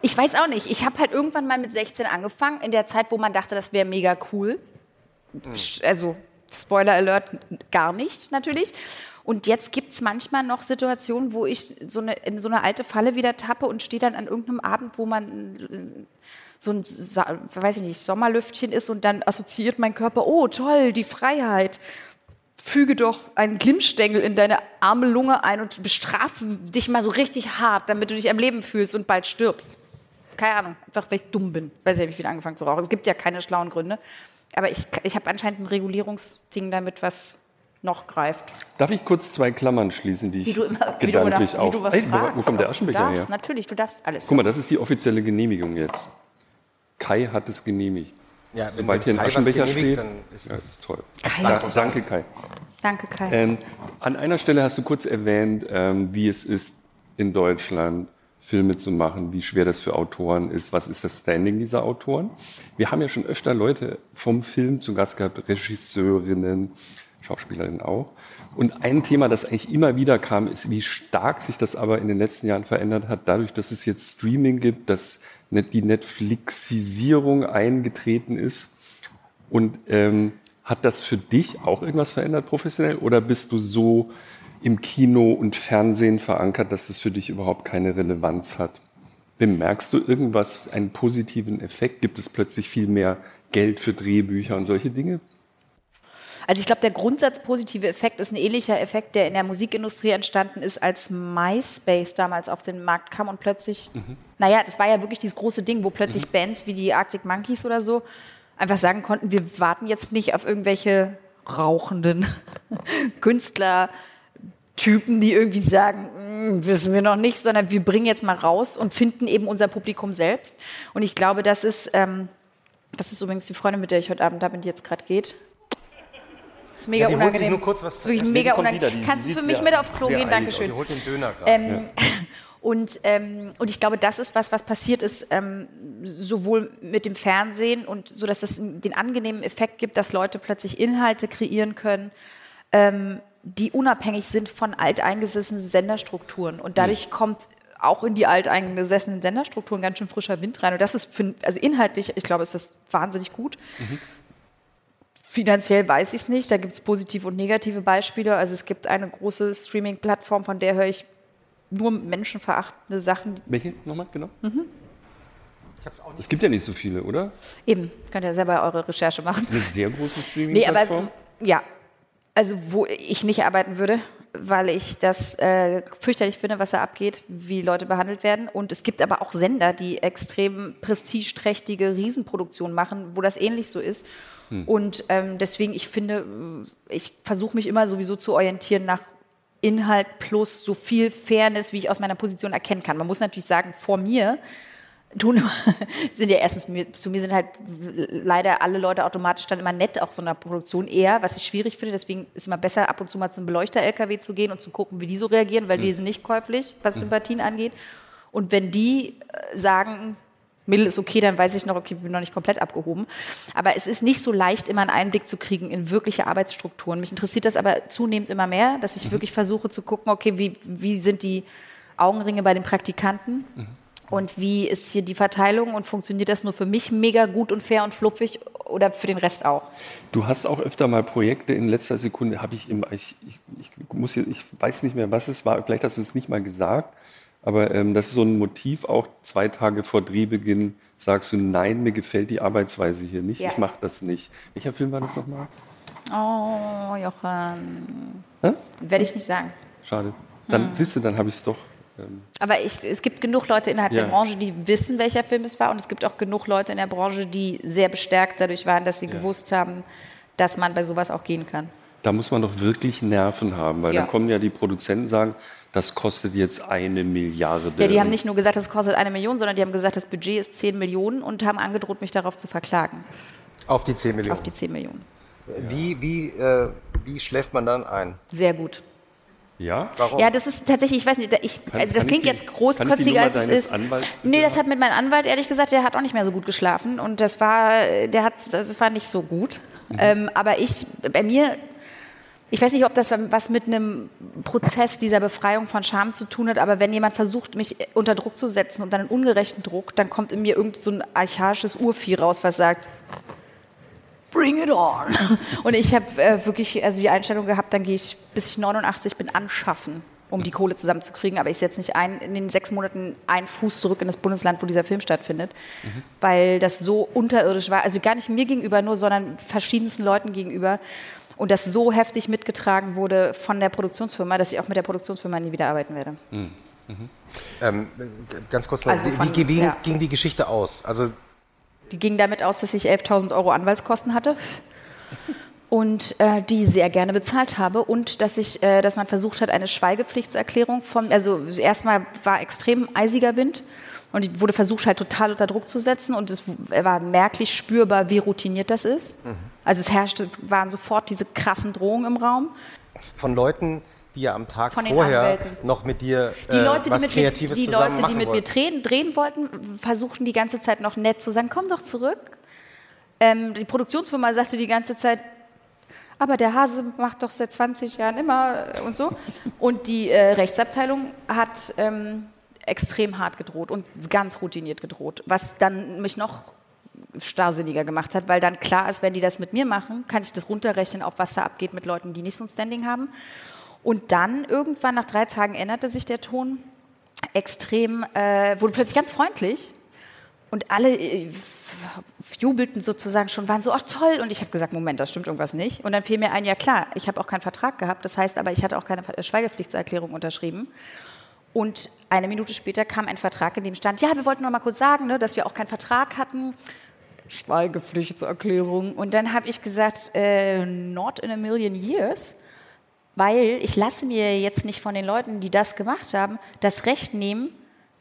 ich weiß auch nicht, ich habe halt irgendwann mal mit 16 angefangen, in der Zeit, wo man dachte, das wäre mega cool. Also, Spoiler Alert, gar nicht natürlich. Und jetzt gibt es manchmal noch Situationen, wo ich so eine, in so eine alte Falle wieder tappe und stehe dann an irgendeinem Abend, wo man so ein, weiß ich nicht, Sommerlüftchen ist und dann assoziiert mein Körper, oh toll, die Freiheit. Füge doch einen Glimmstängel in deine arme Lunge ein und bestrafe dich mal so richtig hart, damit du dich am Leben fühlst und bald stirbst. Keine Ahnung, einfach weil ich dumm bin. Weiß ich, habe ich wieder angefangen zu rauchen. Es gibt ja keine schlauen Gründe. Aber ich, ich habe anscheinend ein Regulierungsding damit, was noch greift. Darf ich kurz zwei Klammern schließen, die ich Wie immer wie du gedanklich nach, wie auf... du was Ey, wo, kommt der Du Aschenbecher darfst, her? Natürlich, du darfst alles. Guck mal, das ist die offizielle Genehmigung jetzt. Kai hat es genehmigt. Ja, wenn Sobald hier ein Aschenbecher steht, dann ist ja, es- das ist toll. Kai es danke Kai. Danke, Kai. Ähm, an einer Stelle hast du kurz erwähnt, ähm, wie es ist, in Deutschland Filme zu machen, wie schwer das für Autoren ist, was ist das Standing dieser Autoren. Wir haben ja schon öfter Leute vom Film zu Gast gehabt, Regisseurinnen, Schauspielerinnen auch. Und ein Thema, das eigentlich immer wieder kam, ist, wie stark sich das aber in den letzten Jahren verändert hat, dadurch, dass es jetzt Streaming gibt, dass die Netflixisierung eingetreten ist. Und ähm, hat das für dich auch irgendwas verändert professionell oder bist du so im Kino und Fernsehen verankert, dass das für dich überhaupt keine Relevanz hat? Bemerkst du irgendwas, einen positiven Effekt? Gibt es plötzlich viel mehr Geld für Drehbücher und solche Dinge? Also ich glaube, der grundsatzpositive Effekt ist ein ähnlicher Effekt, der in der Musikindustrie entstanden ist, als MySpace damals auf den Markt kam und plötzlich, naja, das war ja wirklich dieses große Ding, wo plötzlich Bands wie die Arctic Monkeys oder so einfach sagen konnten, wir warten jetzt nicht auf irgendwelche rauchenden (laughs) Künstler. Typen, die irgendwie sagen, "Mm, wissen wir noch nicht, sondern wir bringen jetzt mal raus und finden eben unser Publikum selbst. Und ich glaube, das ist, ähm, das ist übrigens die Freundin, mit der ich heute Abend da bin, die jetzt gerade geht. Das ist mega Ja, die holt sich unangenehm. nur kurz was zu essen. mega unangenehm. wieder, die Kannst du für mich mit aufs Klo gehen? eilig Dankeschön. Die holt den Döner gerade. Ähm, (laughs) und, ähm, und ich glaube, das ist was, was passiert ist, ähm, sowohl mit dem Fernsehen und so, dass es den angenehmen Effekt gibt, dass Leute plötzlich Inhalte kreieren können, ähm, die unabhängig sind von alteingesessenen Senderstrukturen. Und dadurch mhm. kommt auch in die alteingesessenen Senderstrukturen ganz schön frischer Wind rein. Und das ist, für, also inhaltlich, ich glaube, ist das wahnsinnig gut. Mhm. Finanziell weiß ich es nicht. Da gibt es positive und negative Beispiele. Also es gibt eine große Streaming-Plattform, von der höre ich nur menschenverachtende Sachen. Welche nochmal, genau? Mhm. Es gibt ja nicht so viele, oder? Eben, könnt ihr selber eure Recherche machen. Eine sehr große Streaming-Plattform? Nee, ja, also wo ich nicht arbeiten würde, weil ich das äh, fürchterlich finde, was da abgeht, wie Leute behandelt werden. Und es gibt aber auch Sender, die extrem prestigeträchtige Riesenproduktionen machen, wo das ähnlich so ist. Hm. Und ähm, deswegen, ich finde, ich versuche mich immer sowieso zu orientieren nach Inhalt plus so viel Fairness, wie ich aus meiner Position erkennen kann. Man muss natürlich sagen, vor mir tun (laughs) sind ja erstens zu mir sind halt leider alle Leute automatisch dann immer nett, auch so einer Produktion eher, was ich schwierig finde. Deswegen ist es immer besser, ab und zu mal zum Beleuchter-LKW zu gehen und zu gucken, wie die so reagieren, weil mhm. die sind nicht käuflich, was mhm. Sympathien angeht. Und wenn die äh, sagen, Mittel ist okay, dann weiß ich noch, okay, ich bin noch nicht komplett abgehoben. Aber es ist nicht so leicht, immer einen Einblick zu kriegen in wirkliche Arbeitsstrukturen. Mich interessiert das aber zunehmend immer mehr, dass ich mhm. wirklich versuche zu gucken, okay, wie, wie sind die Augenringe bei den Praktikanten? Mhm. Und wie ist hier die Verteilung und funktioniert das nur für mich mega gut und fair und fluffig oder für den Rest auch? Du hast auch öfter mal Projekte in letzter Sekunde, habe ich immer, ich, ich, ich, muss hier, ich weiß nicht mehr, was es war, vielleicht hast du es nicht mal gesagt, aber ähm, das ist so ein Motiv, auch zwei Tage vor Drehbeginn sagst du, nein, mir gefällt die Arbeitsweise hier nicht, ja. ich mache das nicht. Welcher Film war das nochmal? Oh, Jochen. Werde ich nicht sagen. Schade. Dann hm. siehst du, dann habe ich es doch. Ähm, Aber ich, es gibt genug Leute innerhalb ja. der Branche, die wissen, welcher Film es war. Und es gibt auch genug Leute in der Branche, die sehr bestärkt dadurch waren, dass sie ja. gewusst haben, dass man bei sowas auch gehen kann. Da muss man doch wirklich Nerven haben, weil ja. dann kommen ja die Produzenten und sagen, das kostet jetzt eine Milliarde. Ja, die haben nicht nur gesagt, das kostet eine Million, sondern die haben gesagt, das Budget ist 10 Millionen und haben angedroht, mich darauf zu verklagen. Auf die 10 Millionen? Auf die 10 Millionen. Wie, wie, äh, wie schläft man dann ein? Sehr gut. Ja? Warum? Ja, das ist tatsächlich, ich weiß nicht, ich, kann, also das klingt die, jetzt großkotziger als es ist. Nee, das hat mit meinem Anwalt ehrlich gesagt, der hat auch nicht mehr so gut geschlafen und das war, der hat, das war nicht so gut. Mhm. Ähm, aber ich, bei mir, ich weiß nicht, ob das was mit einem Prozess dieser Befreiung von Scham zu tun hat, aber wenn jemand versucht, mich unter Druck zu setzen und dann einen ungerechten Druck, dann kommt in mir irgend so ein archaisches Urvieh raus, was sagt, bring it on. (laughs) Und ich habe äh, wirklich also die Einstellung gehabt, dann gehe ich, bis ich 89 bin, anschaffen, um die Kohle zusammenzukriegen. Aber ich setze nicht ein, in den sechs Monaten einen Fuß zurück in das Bundesland, wo dieser Film stattfindet, mhm. weil das so unterirdisch war. Also gar nicht mir gegenüber nur, sondern verschiedensten Leuten gegenüber. Und das so heftig mitgetragen wurde von der Produktionsfirma, dass ich auch mit der Produktionsfirma nie wieder arbeiten werde. Mhm. Mhm. Ähm, ganz kurz also von, wie, wie ja. ging die Geschichte aus? Also die ging damit aus, dass ich 11.000 Euro Anwaltskosten hatte und äh, die sehr gerne bezahlt habe und dass ich, äh, dass man versucht hat, eine Schweigepflichtserklärung von, also erstmal war extrem eisiger Wind und ich wurde versucht halt total unter Druck zu setzen und es war merklich spürbar, wie routiniert das ist. Mhm. Also es herrschte, waren sofort diese krassen Drohungen im Raum. Von Leuten, die ja am Tag vorher Anwälten. noch mit dir die äh, Leute, was die mit Kreatives mir, Die Leute, die mit mir drehen, drehen, wollten, versuchten die ganze Zeit noch nett zu sagen, komm doch zurück. Ähm, die Produktionsfirma sagte die ganze Zeit, aber der Hase macht doch seit 20 Jahren immer und so. Und die äh, Rechtsabteilung hat ähm, extrem hart gedroht und ganz routiniert gedroht, was dann mich noch starrsinniger gemacht hat, weil dann klar ist, wenn die das mit mir machen, kann ich das runterrechnen, auf was da abgeht mit Leuten, die nicht so ein Standing haben. Und dann irgendwann nach drei Tagen änderte sich der Ton extrem, äh, wurde plötzlich ganz freundlich. Und alle äh, jubelten sozusagen schon, waren so, ach toll. Und ich habe gesagt, Moment, da stimmt irgendwas nicht. Und dann fiel mir ein, ja klar, ich habe auch keinen Vertrag gehabt. Das heißt aber, ich hatte auch keine Schweigepflichtserklärung unterschrieben. Und eine Minute später kam ein Vertrag, in dem stand, ja, wir wollten noch mal kurz sagen, ne, dass wir auch keinen Vertrag hatten. Schweigepflichtserklärung. Und dann habe ich gesagt, äh, not in a million years weil ich lasse mir jetzt nicht von den Leuten, die das gemacht haben, das Recht nehmen,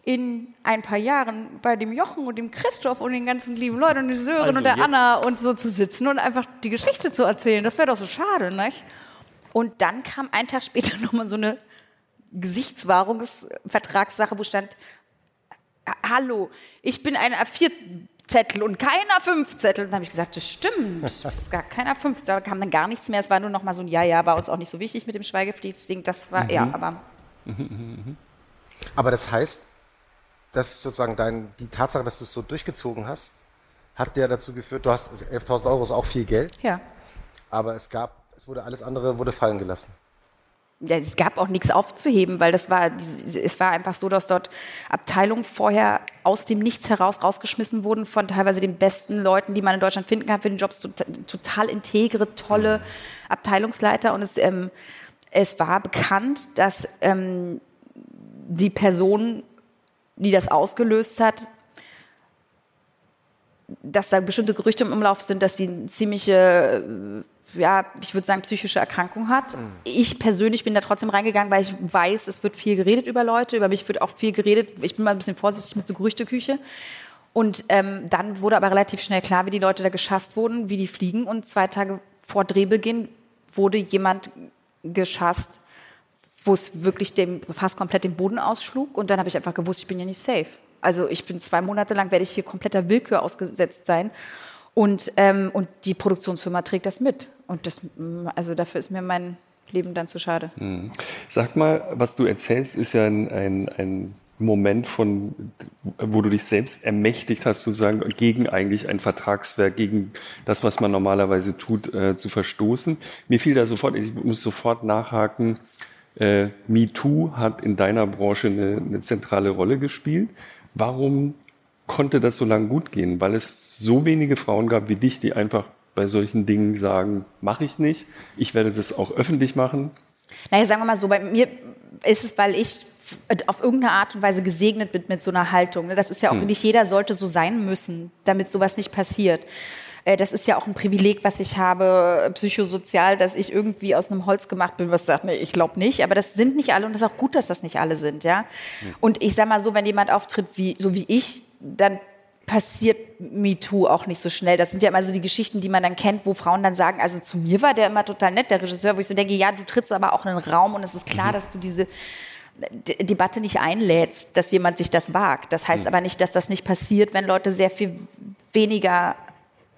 in ein paar Jahren bei dem Jochen und dem Christoph und den ganzen lieben Leuten und der Sören also und der Anna und so zu sitzen und einfach die Geschichte zu erzählen. Das wäre doch so schade, nicht? Und dann kam ein Tag später (laughs) nochmal so eine Gesichtswahrungsvertragssache, wo stand, hallo, ich bin ein A4 Zettel und keiner fünf Zettel. Und dann habe ich gesagt, das stimmt, es (laughs) ist gar keiner fünf. Da kam dann gar nichts mehr. Es war nur noch mal so ein Ja, ja, war uns auch nicht so wichtig mit dem Schweigepflichtsding. Das war, mhm. ja, aber. Aber das heißt, dass sozusagen dein, die Tatsache, dass du es so durchgezogen hast, hat ja dazu geführt, du hast 11.000 also Euro ist auch viel Geld. Ja. Aber es gab, es wurde alles andere wurde fallen gelassen ja, es gab auch nichts aufzuheben, weil das war, es war einfach so, dass dort Abteilungen vorher aus dem Nichts heraus rausgeschmissen wurden von teilweise den besten Leuten, die man in Deutschland finden kann. Für den Jobs, total integre, tolle Abteilungsleiter. Und es, ähm, es war bekannt, dass ähm, die Person, die das ausgelöst hat, dass da bestimmte Gerüchte im Umlauf sind, dass sie ziemliche ja, ich würde sagen, psychische Erkrankung hat. Mhm. Ich persönlich bin da trotzdem reingegangen, weil ich weiß, es wird viel geredet über Leute, über mich wird auch viel geredet. Ich bin mal ein bisschen vorsichtig mit so Gerüchteküche. Und ähm, dann wurde aber relativ schnell klar, wie die Leute da geschasst wurden, wie die fliegen. Und zwei Tage vor Drehbeginn wurde jemand geschasst, wo es wirklich dem, fast komplett den Boden ausschlug. Und dann habe ich einfach gewusst, ich bin ja nicht safe. Also ich bin zwei Monate lang, werde ich hier kompletter Willkür ausgesetzt sein. Und, ähm, und die Produktionsfirma trägt das mit. Und das, also dafür ist mir mein Leben dann zu schade. Mhm. Sag mal, was du erzählst, ist ja ein, ein, ein Moment von, wo du dich selbst ermächtigt hast, sozusagen gegen eigentlich ein Vertragswerk, gegen das, was man normalerweise tut, äh, zu verstoßen. Mir fiel da sofort, ich muss sofort nachhaken, äh, MeToo hat in deiner Branche eine, eine zentrale Rolle gespielt. Warum konnte das so lange gut gehen? Weil es so wenige Frauen gab wie dich, die einfach bei solchen Dingen sagen, mache ich nicht, ich werde das auch öffentlich machen? Naja, sagen wir mal so, bei mir ist es, weil ich auf irgendeine Art und Weise gesegnet bin mit so einer Haltung. Ne? Das ist ja auch, hm. nicht jeder sollte so sein müssen, damit sowas nicht passiert. Äh, das ist ja auch ein Privileg, was ich habe, psychosozial, dass ich irgendwie aus einem Holz gemacht bin, was sagt, nee, ich glaube nicht. Aber das sind nicht alle und es ist auch gut, dass das nicht alle sind, ja. Hm. Und ich sage mal so, wenn jemand auftritt wie, so wie ich, dann passiert MeToo auch nicht so schnell. Das sind ja immer so die Geschichten, die man dann kennt, wo Frauen dann sagen, also zu mir war der immer total nett, der Regisseur, wo ich so denke, ja, du trittst aber auch in einen Raum und es ist klar, mhm. dass du diese D Debatte nicht einlädst, dass jemand sich das wagt. Das heißt mhm. aber nicht, dass das nicht passiert, wenn Leute sehr viel weniger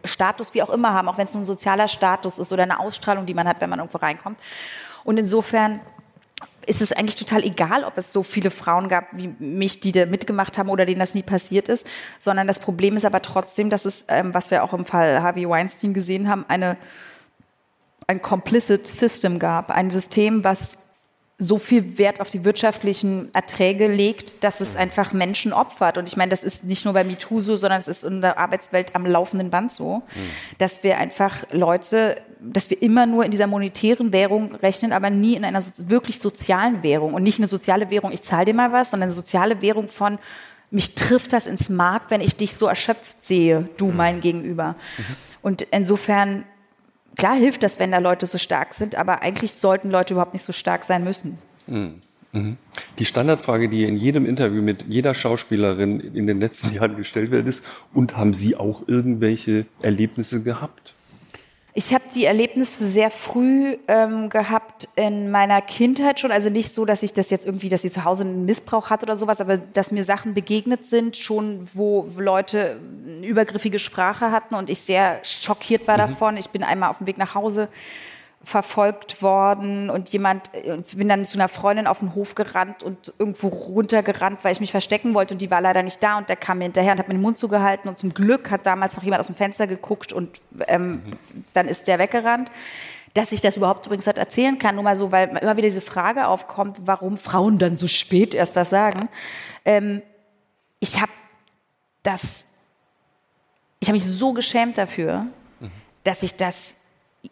Status, wie auch immer haben, auch wenn es nur ein sozialer Status ist oder eine Ausstrahlung, die man hat, wenn man irgendwo reinkommt. Und insofern ist es eigentlich total egal, ob es so viele Frauen gab wie mich, die da mitgemacht haben oder denen das nie passiert ist, sondern das Problem ist aber trotzdem, dass es, ähm, was wir auch im Fall Harvey Weinstein gesehen haben, eine, ein complicit System gab, ein System, was so viel Wert auf die wirtschaftlichen Erträge legt, dass es einfach Menschen opfert. Und ich meine, das ist nicht nur bei MeToo so, sondern es ist in der Arbeitswelt am laufenden Band so, mhm. dass wir einfach Leute, dass wir immer nur in dieser monetären Währung rechnen, aber nie in einer wirklich sozialen Währung. Und nicht eine soziale Währung, ich zahle dir mal was, sondern eine soziale Währung von, mich trifft das ins Mark, wenn ich dich so erschöpft sehe, du mein Gegenüber. Mhm. Und insofern Klar hilft das, wenn da Leute so stark sind, aber eigentlich sollten Leute überhaupt nicht so stark sein müssen. Mhm. mhm. Die Standardfrage, die in jedem Interview mit jeder Schauspielerin in den letzten (laughs) Jahren gestellt wird, ist, und haben Sie auch irgendwelche Erlebnisse gehabt? Ich habe die Erlebnisse sehr früh ähm, gehabt in meiner Kindheit schon. Also nicht so, dass ich das jetzt irgendwie, dass sie zu Hause einen Missbrauch hat oder sowas, aber dass mir Sachen begegnet sind, schon wo Leute eine übergriffige Sprache hatten und ich sehr schockiert war mhm. davon. Ich bin einmal auf dem Weg nach Hause verfolgt worden und jemand, ich bin dann zu einer Freundin auf den Hof gerannt und irgendwo runtergerannt, weil ich mich verstecken wollte und die war leider nicht da und der kam mir hinterher und hat mir den Mund zugehalten und zum Glück hat damals noch jemand aus dem Fenster geguckt und ähm, mhm. dann ist der weggerannt. Dass ich das überhaupt übrigens halt erzählen kann, nur mal so, weil immer wieder diese Frage aufkommt, warum Frauen dann so spät erst das sagen. Ähm, ich habe das, ich habe mich so geschämt dafür, mhm. dass ich das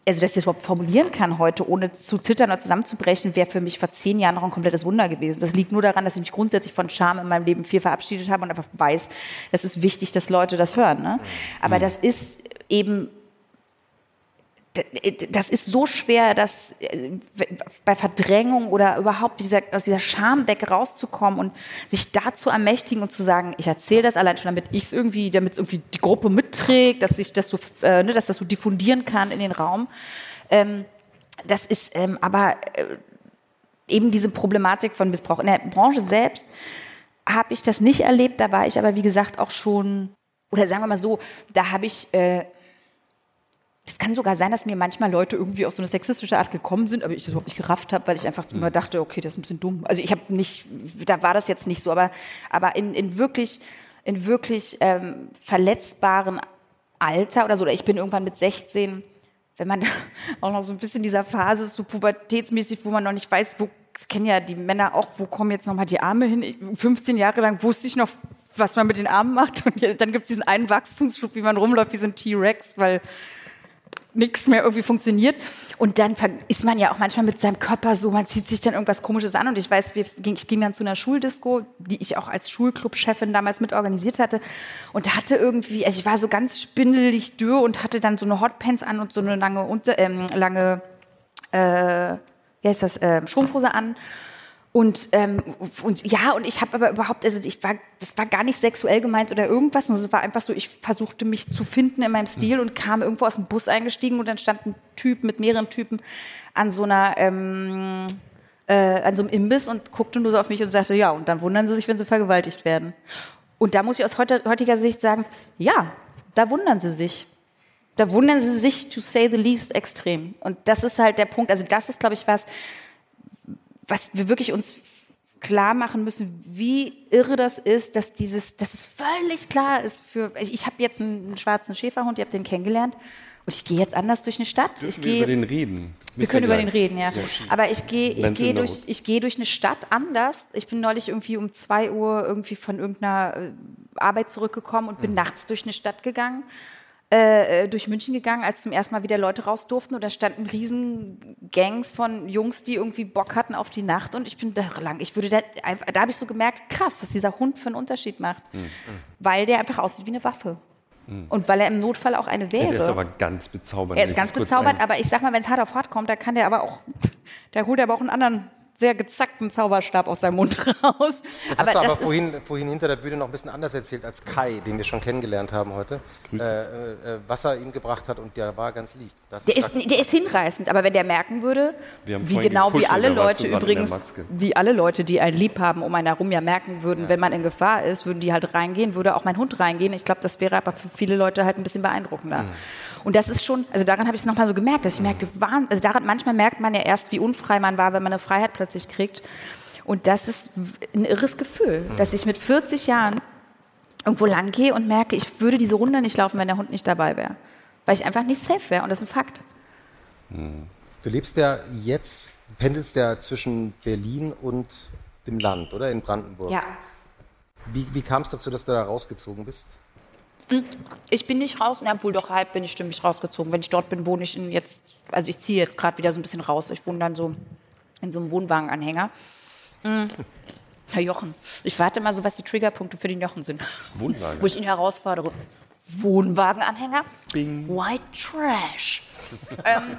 also dass ich das überhaupt formulieren kann heute, ohne zu zittern oder zusammenzubrechen, wäre für mich vor zehn Jahren noch ein komplettes Wunder gewesen. Das liegt nur daran, dass ich mich grundsätzlich von Charme in meinem Leben viel verabschiedet habe und einfach weiß, es ist wichtig, dass Leute das hören. Ne? Aber mhm. das ist eben das ist so schwer, dass äh, bei Verdrängung oder überhaupt dieser, aus dieser Schamdecke rauszukommen und sich da zu ermächtigen und zu sagen, ich erzähle das allein schon, damit ich es irgendwie, damit es irgendwie die Gruppe mitträgt, dass ich das so, äh, ne, dass das so diffundieren kann in den Raum. Ähm, das ist ähm, aber äh, eben diese Problematik von Missbrauch. In der Branche selbst habe ich das nicht erlebt, da war ich aber, wie gesagt, auch schon oder sagen wir mal so, da habe ich, äh, es kann sogar sein, dass mir manchmal Leute irgendwie auf so eine sexistische Art gekommen sind, aber ich das überhaupt nicht gerafft habe, weil ich einfach immer dachte, okay, das ist ein bisschen dumm. Also ich habe nicht, da war das jetzt nicht so, aber, aber in, in wirklich, in wirklich ähm, verletzbaren Alter oder so, oder ich bin irgendwann mit 16, wenn man (laughs) da auch noch so ein bisschen in dieser Phase ist, so pubertätsmäßig, wo man noch nicht weiß, wo, das kennen ja die Männer auch, wo kommen jetzt nochmal die Arme hin? Ich, 15 Jahre lang wusste ich noch, was man mit den Armen macht und dann gibt es diesen einen Wachstumsschub, wie man rumläuft wie so ein T-Rex, weil nichts mehr irgendwie funktioniert. Und dann ist man ja auch manchmal mit seinem Körper so, man zieht sich dann irgendwas Komisches an. Und ich weiß, wir, ich ging dann zu einer Schuldisco, die ich auch als Schulclub-Chefin damals mit organisiert hatte. Und hatte irgendwie, also ich war so ganz spindelig dürr und hatte dann so eine Hotpants an und so eine lange, unter, ähm, lange äh, wie heißt das, äh, Strumpfhose an. Und, ähm, und ja, und ich habe aber überhaupt, also ich war, das war gar nicht sexuell gemeint oder irgendwas. Also es war einfach so, ich versuchte mich zu finden in meinem Stil und kam irgendwo aus dem Bus eingestiegen und dann stand ein Typ mit mehreren Typen an so einer, ähm, äh, an so einem Imbiss und guckte nur so auf mich und sagte, ja, und dann wundern sie sich, wenn sie vergewaltigt werden. Und da muss ich aus heutiger Sicht sagen, ja, da wundern sie sich. Da wundern sie sich, to say the least, extrem. Und das ist halt der Punkt. Also das ist, glaube ich, was, was wir wirklich uns klar machen müssen, wie irre das ist, dass dieses, dass es völlig klar ist für, ich habe jetzt einen schwarzen Schäferhund, ihr habt den kennengelernt und ich gehe jetzt anders durch eine Stadt. Dürfen ich wir gehe, über den reden? wir können über den reden, ja. Aber ich gehe, ich gehe durch, ich gehe durch eine Stadt anders. Ich bin neulich irgendwie um zwei Uhr irgendwie von irgendeiner äh, Arbeit zurückgekommen und bin nachts durch eine Stadt gegangen äh, durch München gegangen, als zum ersten Mal wieder Leute raus durften. Und da standen riesen Gangs von Jungs, die irgendwie Bock hatten auf die Nacht. Und ich bin da lang, ich würde da einfach, da habe ich so gemerkt, krass, was dieser Hund für einen Unterschied macht. Mhm. Weil der einfach aussieht wie eine Waffe. Mhm. Und weil er im Notfall auch eine wäre. Ja, der ist aber ganz bezaubernd. Er ist ganz bezaubernd, aber ich sag mal, wenn es hart auf hart kommt, da kann der aber auch, da holt er aber auch einen anderen sehr gezackten Zauberstab aus seinem Mund (laughs) raus. Das aber hast du aber vorhin, vorhin hinter der Bühne noch ein bisschen anders erzählt als Kai, den wir schon kennengelernt haben heute. Äh, äh, was er ihm gebracht hat und der war ganz lieb. Das, der, ist, der ist hinreißend, aber wenn der merken würde, wie genau wie alle Leute übrigens, wie alle Leute, die ein Lieb haben, um einen herum ja merken würden, ja. wenn man in Gefahr ist, würden die halt reingehen, würde auch mein Hund reingehen. Ich glaube, das wäre aber für viele Leute halt ein bisschen beeindruckender. Mhm. Und das ist schon, also daran habe ich es nochmal so gemerkt, dass ich merkte, also daran, manchmal merkt man ja erst, wie unfrei man war, wenn man eine Freiheit plötzlich kriegt. Und das ist ein irres Gefühl, mhm. dass ich mit 40 Jahren irgendwo lang gehe und merke, ich würde diese Runde nicht laufen, wenn der Hund nicht dabei wäre. Weil ich einfach nicht safe wäre und das ist ein Fakt. Mhm. Du lebst ja jetzt, pendelst ja zwischen Berlin und dem Land, oder? In Brandenburg. Ja. Wie, wie kam es dazu, dass du da rausgezogen bist? Ich bin nicht raus, ja, wohl doch halb bin ich stimmig rausgezogen. Wenn ich dort bin, wohne ich in jetzt, also ich ziehe jetzt gerade wieder so ein bisschen raus. Ich wohne dann so in so einem Wohnwagenanhänger. Mhm. Herr Jochen, ich warte mal so, was die Triggerpunkte für den Jochen sind. Wohnwagen. (laughs) Wo ich ihn herausfordere. Wohnwagenanhänger? Bing. White Trash. (laughs) ähm,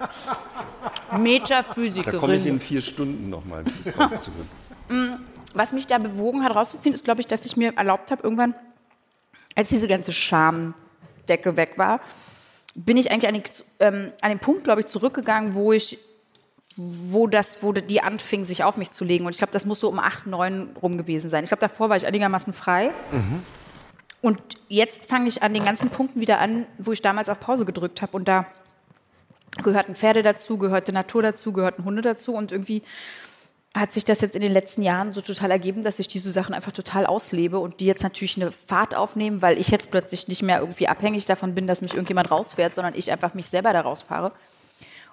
Metaphysikerin. Da komme ich in vier Stunden nochmal zurück. Mm, (laughs) was mich da bewogen hat, rauszuziehen, ist, glaube ich, dass ich mir erlaubt habe, irgendwann als diese ganze Schamdecke weg war, bin ich eigentlich an den, ähm, an den Punkt, glaube ich, zurückgegangen, wo ich wo das, wo die anfing, sich auf mich zu legen. Und ich glaube, das muss so um acht, neun rum gewesen sein. Ich glaube, davor war ich einigermaßen frei. Mhm. Und jetzt fange ich an den ganzen Punkten wieder an, wo ich damals auf Pause gedrückt habe. Und da gehörten Pferde dazu, gehörte Natur dazu, gehörten Hunde dazu. Und irgendwie hat sich das jetzt in den letzten Jahren so total ergeben, dass ich diese Sachen einfach total auslebe und die jetzt natürlich eine Fahrt aufnehmen, weil ich jetzt plötzlich nicht mehr irgendwie abhängig davon bin, dass mich irgendjemand rausfährt, sondern ich einfach mich selber da rausfahre.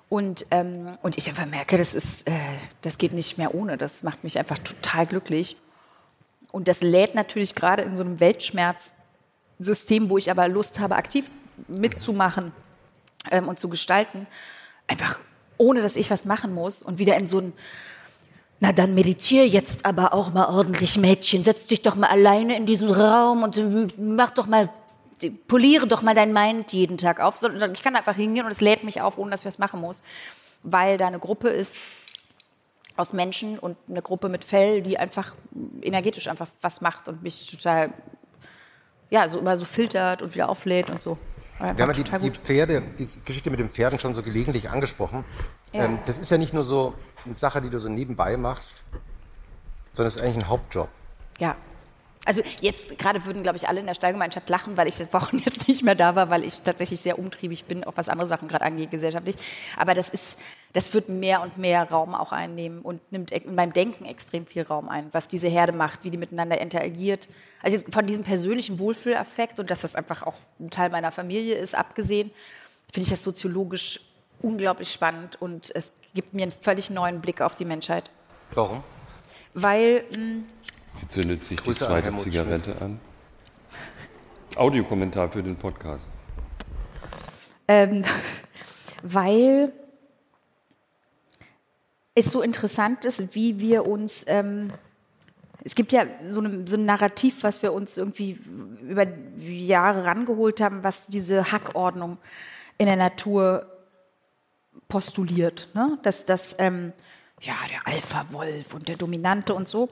Und, ähm, und ich einfach merke, das, ist, äh, das geht nicht mehr ohne. Das macht mich einfach total glücklich. Und das lädt natürlich gerade in so einem Weltschmerzsystem, wo ich aber Lust habe, aktiv mitzumachen ähm, und zu gestalten, einfach ohne dass ich was machen muss und wieder in so ein na dann meditiere jetzt aber auch mal ordentlich, Mädchen. Setz dich doch mal alleine in diesen Raum und mach doch mal, poliere doch mal dein Mind jeden Tag auf. Ich kann einfach hingehen und es lädt mich auf, ohne dass ich was machen muss, weil da eine Gruppe ist aus Menschen und eine Gruppe mit Fell, die einfach energetisch einfach was macht und mich total, ja, so immer so filtert und wieder auflädt und so. Wir haben ja die, die, Pferde, die Geschichte mit den Pferden schon so gelegentlich angesprochen. Ja. Ähm, das ist ja nicht nur so eine Sache, die du so nebenbei machst, sondern es ist eigentlich ein Hauptjob. Ja. Also jetzt gerade würden, glaube ich, alle in der Stallgemeinschaft lachen, weil ich seit Wochen (laughs) jetzt nicht mehr da war, weil ich tatsächlich sehr umtriebig bin, auch was andere Sachen gerade angeht gesellschaftlich. Aber das ist, das wird mehr und mehr Raum auch einnehmen und nimmt in meinem Denken extrem viel Raum ein, was diese Herde macht, wie die miteinander interagiert. Also von diesem persönlichen Wohlfühlaffekt und dass das einfach auch ein Teil meiner Familie ist, abgesehen, finde ich das soziologisch unglaublich spannend und es gibt mir einen völlig neuen Blick auf die Menschheit. Warum? Weil mh, hm, Sie zündet sich Grüße die zweite an Zigarette Schmidt. an. Audiokommentar für den Podcast. Ähm, (laughs) weil es so interessant ist, wie wir uns. Ähm, es gibt ja so, eine, so, ein Narrativ, was wir uns irgendwie über Jahre rangeholt haben, was diese Hackordnung in der Natur postuliert. Ne? Dass das, ähm, ja, der Alpha-Wolf und der Dominante und so.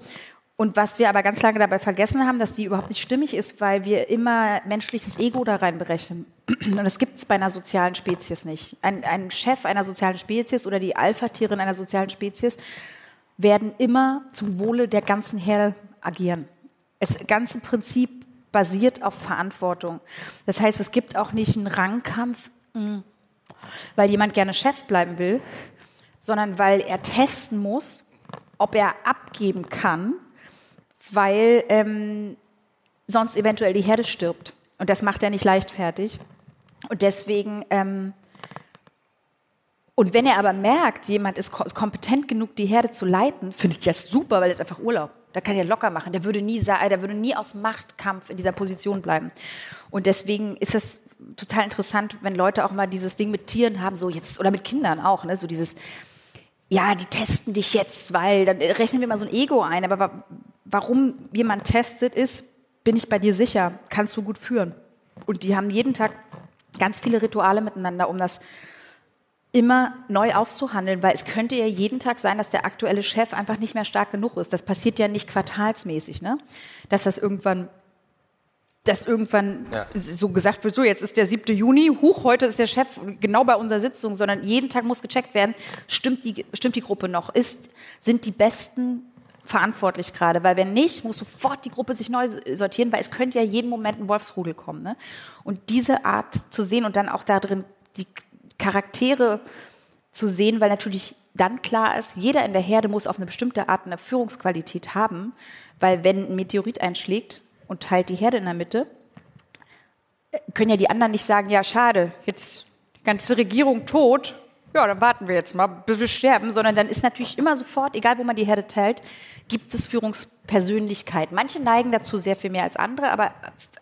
Und was wir aber ganz lange dabei vergessen haben, dass die überhaupt nicht stimmig ist, weil wir immer menschliches Ego da rein berechnen. (clears throat) Und das gibt es bei einer sozialen Spezies nicht. Ein, ein Chef einer sozialen Spezies oder die Alpha-Tiere in einer sozialen Spezies werden immer zum Wohle der ganzen Herde agieren. Das ganze Prinzip basiert auf Verantwortung. Das heißt, es gibt auch nicht einen Rangkampf, hm, weil jemand gerne Chef bleiben will, sondern weil er testen muss, ob er abgeben kann, weil ähm, sonst eventuell die Herde stirbt. Und das macht er nicht leichtfertig. Und deswegen, ähm, und wenn er aber merkt, jemand ist kompetent genug, die Herde zu leiten, finde ich das super, weil er hat einfach Urlaub. Da kann er locker machen. Der würde nie, der würde nie aus Machtkampf in dieser Position bleiben. Und deswegen ist es total interessant, wenn Leute auch mal dieses Ding mit Tieren haben, so jetzt, oder mit Kindern auch, ne, so dieses, ja, die testen dich jetzt, weil, dann rechnen wir mal so ein Ego ein, aber warum jemand testet, ist, bin ich bei dir sicher, kannst du gut führen. Und die haben jeden Tag ganz viele Rituale miteinander, um das immer neu auszuhandeln, weil es könnte ja jeden Tag sein, dass der aktuelle Chef einfach nicht mehr stark genug ist. Das passiert ja nicht quartalsmäßig, ne? dass das irgendwann dass irgendwann ja. so gesagt wird, so jetzt ist der 7. Juni, huch, heute ist der Chef genau bei unserer Sitzung, sondern jeden Tag muss gecheckt werden, stimmt die, stimmt die Gruppe noch, ist, sind die Besten verantwortlich gerade, weil wenn nicht, muss sofort die Gruppe sich neu sortieren, weil es könnte ja jeden Moment ein Wolfsrudel kommen. Ne? Und diese Art zu sehen und dann auch darin die Charaktere zu sehen, weil natürlich dann klar ist, jeder in der Herde muss auf eine bestimmte Art eine Führungsqualität haben, weil wenn ein Meteorit einschlägt und teilt die Herde in der Mitte, können ja die anderen nicht sagen, ja schade, jetzt die ganze Regierung tot, ja, dann warten wir jetzt mal, bis wir sterben, sondern dann ist natürlich immer sofort, egal wo man die Herde teilt, gibt es Führungspersönlichkeit. Manche neigen dazu sehr viel mehr als andere, aber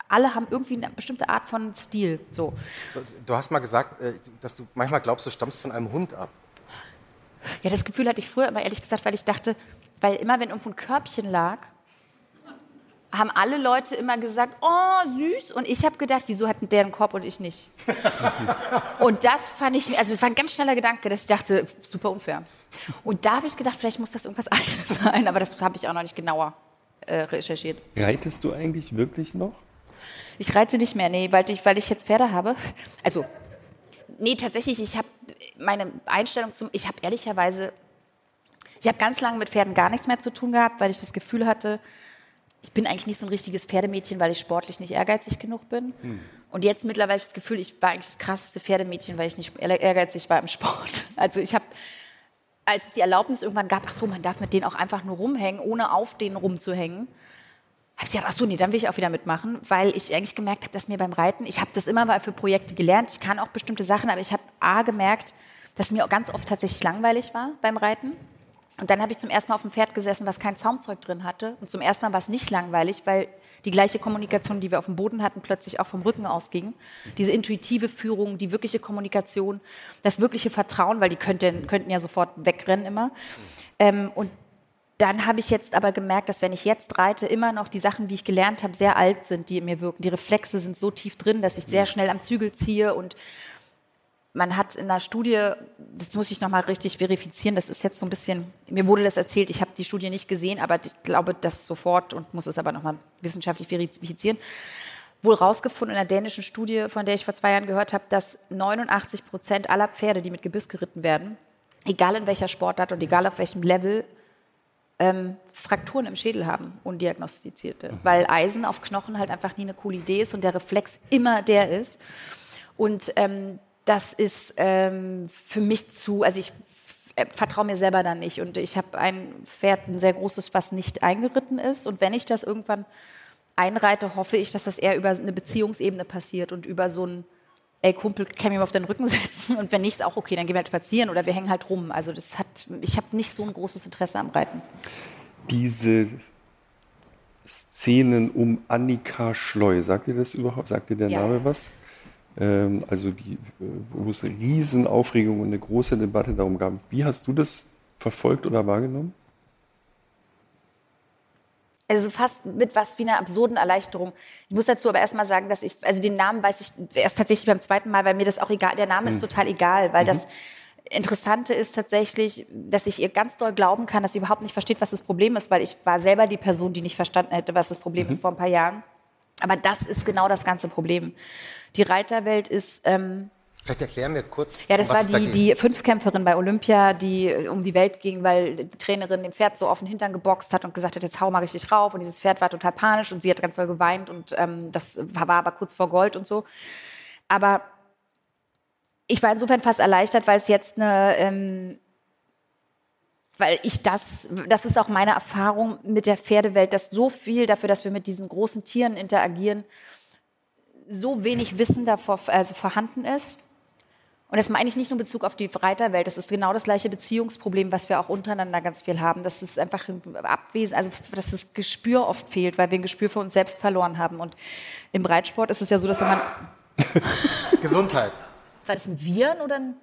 alle haben irgendwie eine bestimmte Art von Stil. So. Du hast mal gesagt, äh, dass du manchmal glaubst, du stammst von einem Hund ab. Ja, das Gefühl hatte ich früher aber ehrlich gesagt, weil ich dachte, weil immer wenn irgendwo ein Körbchen lag, haben alle Leute immer gesagt, oh, süß. Und ich habe gedacht, wieso hatten der einen Korb und ich nicht? (laughs) und das fand ich, also es war ein ganz schneller Gedanke, dass ich dachte, super unfair. Und da habe ich gedacht, vielleicht muss das irgendwas (laughs) Altes sein, aber das habe ich auch noch nicht genauer äh, recherchiert. Reitest du eigentlich wirklich noch? Ich reite nicht mehr, nee, weil ich, weil ich jetzt Pferde habe. Also, nee, tatsächlich, ich habe meine Einstellung zum, ich habe ehrlicherweise, ich habe ganz lange mit Pferden gar nichts mehr zu tun gehabt, weil ich das Gefühl hatte, ich bin eigentlich nicht so ein richtiges Pferdemädchen, weil ich sportlich nicht ehrgeizig genug bin. Hm. Und jetzt mittlerweile das Gefühl, ich war eigentlich das krasseste Pferdemädchen, weil ich nicht ehrgeizig war im Sport. (laughs) Also ich habe, als es die Erlaubnis irgendwann gab, ach so, man darf mit denen auch einfach nur rumhängen, ohne auf denen rumzuhängen, habe ich gedacht, ach so, nee, dann will ich auch wieder mitmachen, weil ich eigentlich gemerkt habe, dass mir beim Reiten, ich habe das immer mal für Projekte gelernt, ich kann auch bestimmte Sachen, aber ich habe A gemerkt, dass mir auch ganz oft tatsächlich langweilig war beim Reiten. Und dann habe ich zum ersten Mal auf dem Pferd gesessen, was kein Zaumzeug drin hatte. Und zum ersten Mal war es nicht langweilig, weil die gleiche Kommunikation, die wir auf dem Boden hatten, plötzlich auch vom Rücken ausging. Diese intuitive Führung, die wirkliche Kommunikation, das wirkliche Vertrauen, weil die könnten, könnten ja sofort wegrennen immer. Ähm, und dann habe ich jetzt aber gemerkt, dass wenn ich jetzt reite, immer noch die Sachen, wie ich gelernt habe, sehr alt sind, die in mir wirken. Die Reflexe sind so tief drin, dass ich sehr schnell am Zügel ziehe und man hat in der Studie, das muss ich nochmal richtig verifizieren, das ist jetzt so ein bisschen, mir wurde das erzählt, ich habe die Studie nicht gesehen, aber ich glaube das sofort und muss es aber nochmal wissenschaftlich verifizieren, wohl rausgefunden in einer dänischen Studie, von der ich vor zwei Jahren gehört habe, dass 89 Prozent aller Pferde, die mit Gebiss geritten werden, egal in welcher Sportart und egal auf welchem Level, ähm, Frakturen im Schädel haben, undiagnostizierte, mhm. weil Eisen auf Knochen halt einfach nie eine coole Idee ist und der Reflex immer der ist. Und ähm, das ist ähm, für mich zu, also ich äh, vertraue mir selber dann nicht. Und ich habe ein Pferd, ein sehr großes, was nicht eingeritten ist. Und wenn ich das irgendwann einreite, hoffe ich, dass das eher über eine Beziehungsebene passiert und über so ein, ey Kumpel, kann ich mir auf den Rücken (laughs) setzen und wenn nicht, ist auch okay, dann gehen wir halt spazieren oder wir hängen halt rum. Also das hat, ich habe nicht so ein großes Interesse am Reiten. Diese Szenen um Annika Schleu, sagt ihr das überhaupt? Sagt ihr der ja. Name was? Ähm, also die, wo es eine Riesenaufregung und eine große Debatte darum gab. Wie hast du das verfolgt oder wahrgenommen? Also fast mit was wie einer absurden Erleichterung. Ich muss dazu aber erstmal sagen, dass ich, also den Namen weiß ich erst tatsächlich beim zweiten Mal, weil mir das auch egal, der Name ist total egal, weil mhm. das Interessante ist tatsächlich, dass ich ihr ganz doll glauben kann, dass sie überhaupt nicht versteht, was das Problem ist, weil ich war selber die Person, die nicht verstanden hätte, was das Problem mhm. ist vor ein paar Jahren. Aber das ist genau das ganze Problem. Die Reiterwelt ist. Ähm, Vielleicht erklären wir kurz. Ja, das war die, die Fünfkämpferin bei Olympia, die äh, um die Welt ging, weil die Trainerin dem Pferd so auf den Hintern geboxt hat und gesagt hat, jetzt hau mal richtig rauf. Und dieses Pferd war total panisch und sie hat ganz doll geweint und ähm, das war aber kurz vor Gold und so. Aber ich war insofern fast erleichtert, weil es jetzt eine, ähm, weil ich das, das ist auch meine Erfahrung mit der Pferdewelt, dass so viel dafür, dass wir mit diesen großen Tieren interagieren, so wenig Wissen davor also vorhanden ist. Und das meine ich nicht nur in Bezug auf die Reiterwelt, das ist genau das gleiche Beziehungsproblem, was wir auch untereinander ganz viel haben. Das ist einfach abwesend, also dass das Gespür oft fehlt, weil wir ein Gespür für uns selbst verloren haben. Und im Reitsport ist es ja so, dass wenn man. Gesundheit. War das ein Viren oder ein.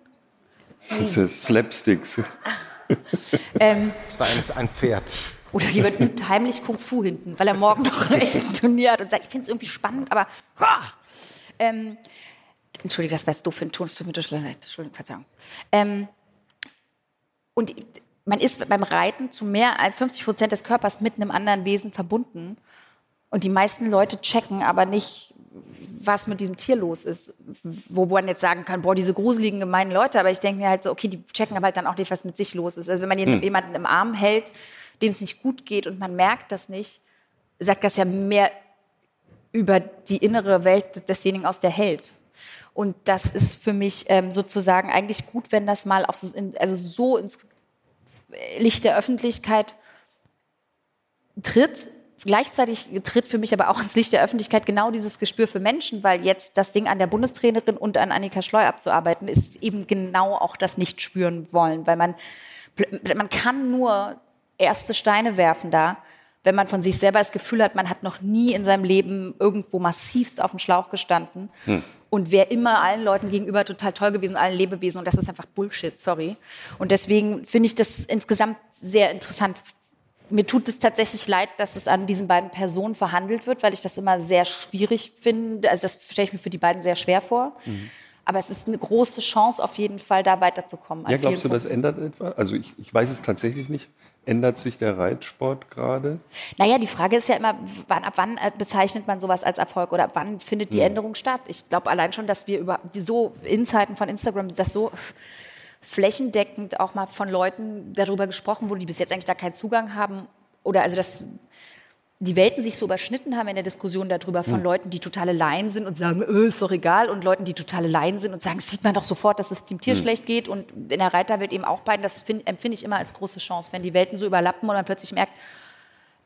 Das ist Slapsticks. (laughs) ähm, das war ein, ein Pferd. Oder jemand übt heimlich Kung Fu hinten, weil er morgen noch echt (laughs) ein Turnier hat und sagt, ich finde es irgendwie spannend, aber. Ähm, Entschuldigung, das war jetzt doof für den Ton, es tut mir total leid. Entschuldigung, Verzeihung. Ähm, und man ist beim Reiten zu mehr als 50 Prozent des Körpers mit einem anderen Wesen verbunden. Und die meisten Leute checken aber nicht, was mit diesem Tier los ist. Wo man jetzt sagen kann, boah, diese gruseligen, gemeinen Leute. Aber ich denke mir halt so, okay, die checken aber halt dann auch nicht, was mit sich los ist. Also wenn man hm. jemanden im Arm hält, dem es nicht gut geht und man merkt das nicht, sagt das ja mehr über die innere Welt desjenigen aus, der hält. Und das ist für mich ähm, sozusagen eigentlich gut, wenn das mal auf, also so ins Licht der Öffentlichkeit tritt. Gleichzeitig tritt für mich aber auch ins Licht der Öffentlichkeit genau dieses Gespür für Menschen, weil jetzt das Ding an der Bundestrainerin und an Annika Schleu abzuarbeiten, ist eben genau auch das nicht spüren wollen, weil man, man kann nur erste Steine werfen da, wenn man von sich selber das Gefühl hat, man hat noch nie in seinem Leben irgendwo massivst auf dem Schlauch gestanden. Hm. Und wäre immer allen Leuten gegenüber total toll gewesen, allen Lebewesen. Und das ist einfach Bullshit, sorry. Und deswegen finde ich das insgesamt sehr interessant. Mir tut es tatsächlich leid, dass es an diesen beiden Personen verhandelt wird, weil ich das immer sehr schwierig finde. Also das stelle ich mir für die beiden sehr schwer vor. Mhm. Aber es ist eine große Chance auf jeden Fall, da weiterzukommen. Ja, glaubst du, das ändert etwas? Also ich, ich weiß es tatsächlich nicht. Ändert sich der Reitsport gerade? Naja, die Frage ist ja immer, wann, ab wann äh, bezeichnet man sowas als Erfolg oder ab wann findet die ja. Änderung statt? Ich glaube allein schon, dass wir über die so in Zeiten von Instagram das so flächendeckend auch mal von Leuten darüber gesprochen wurde, die bis jetzt eigentlich da keinen Zugang haben oder also das die Welten sich so überschnitten haben in der Diskussion darüber von hm. Leuten, die totale Laien sind und sagen, öh, ist doch egal, und Leuten, die totale Laien sind und sagen, sieht man doch sofort, dass es dem Tier hm. schlecht geht. Und in der Reiterwelt eben auch beiden, das find, empfinde ich immer als große Chance, wenn die Welten so überlappen und man plötzlich merkt,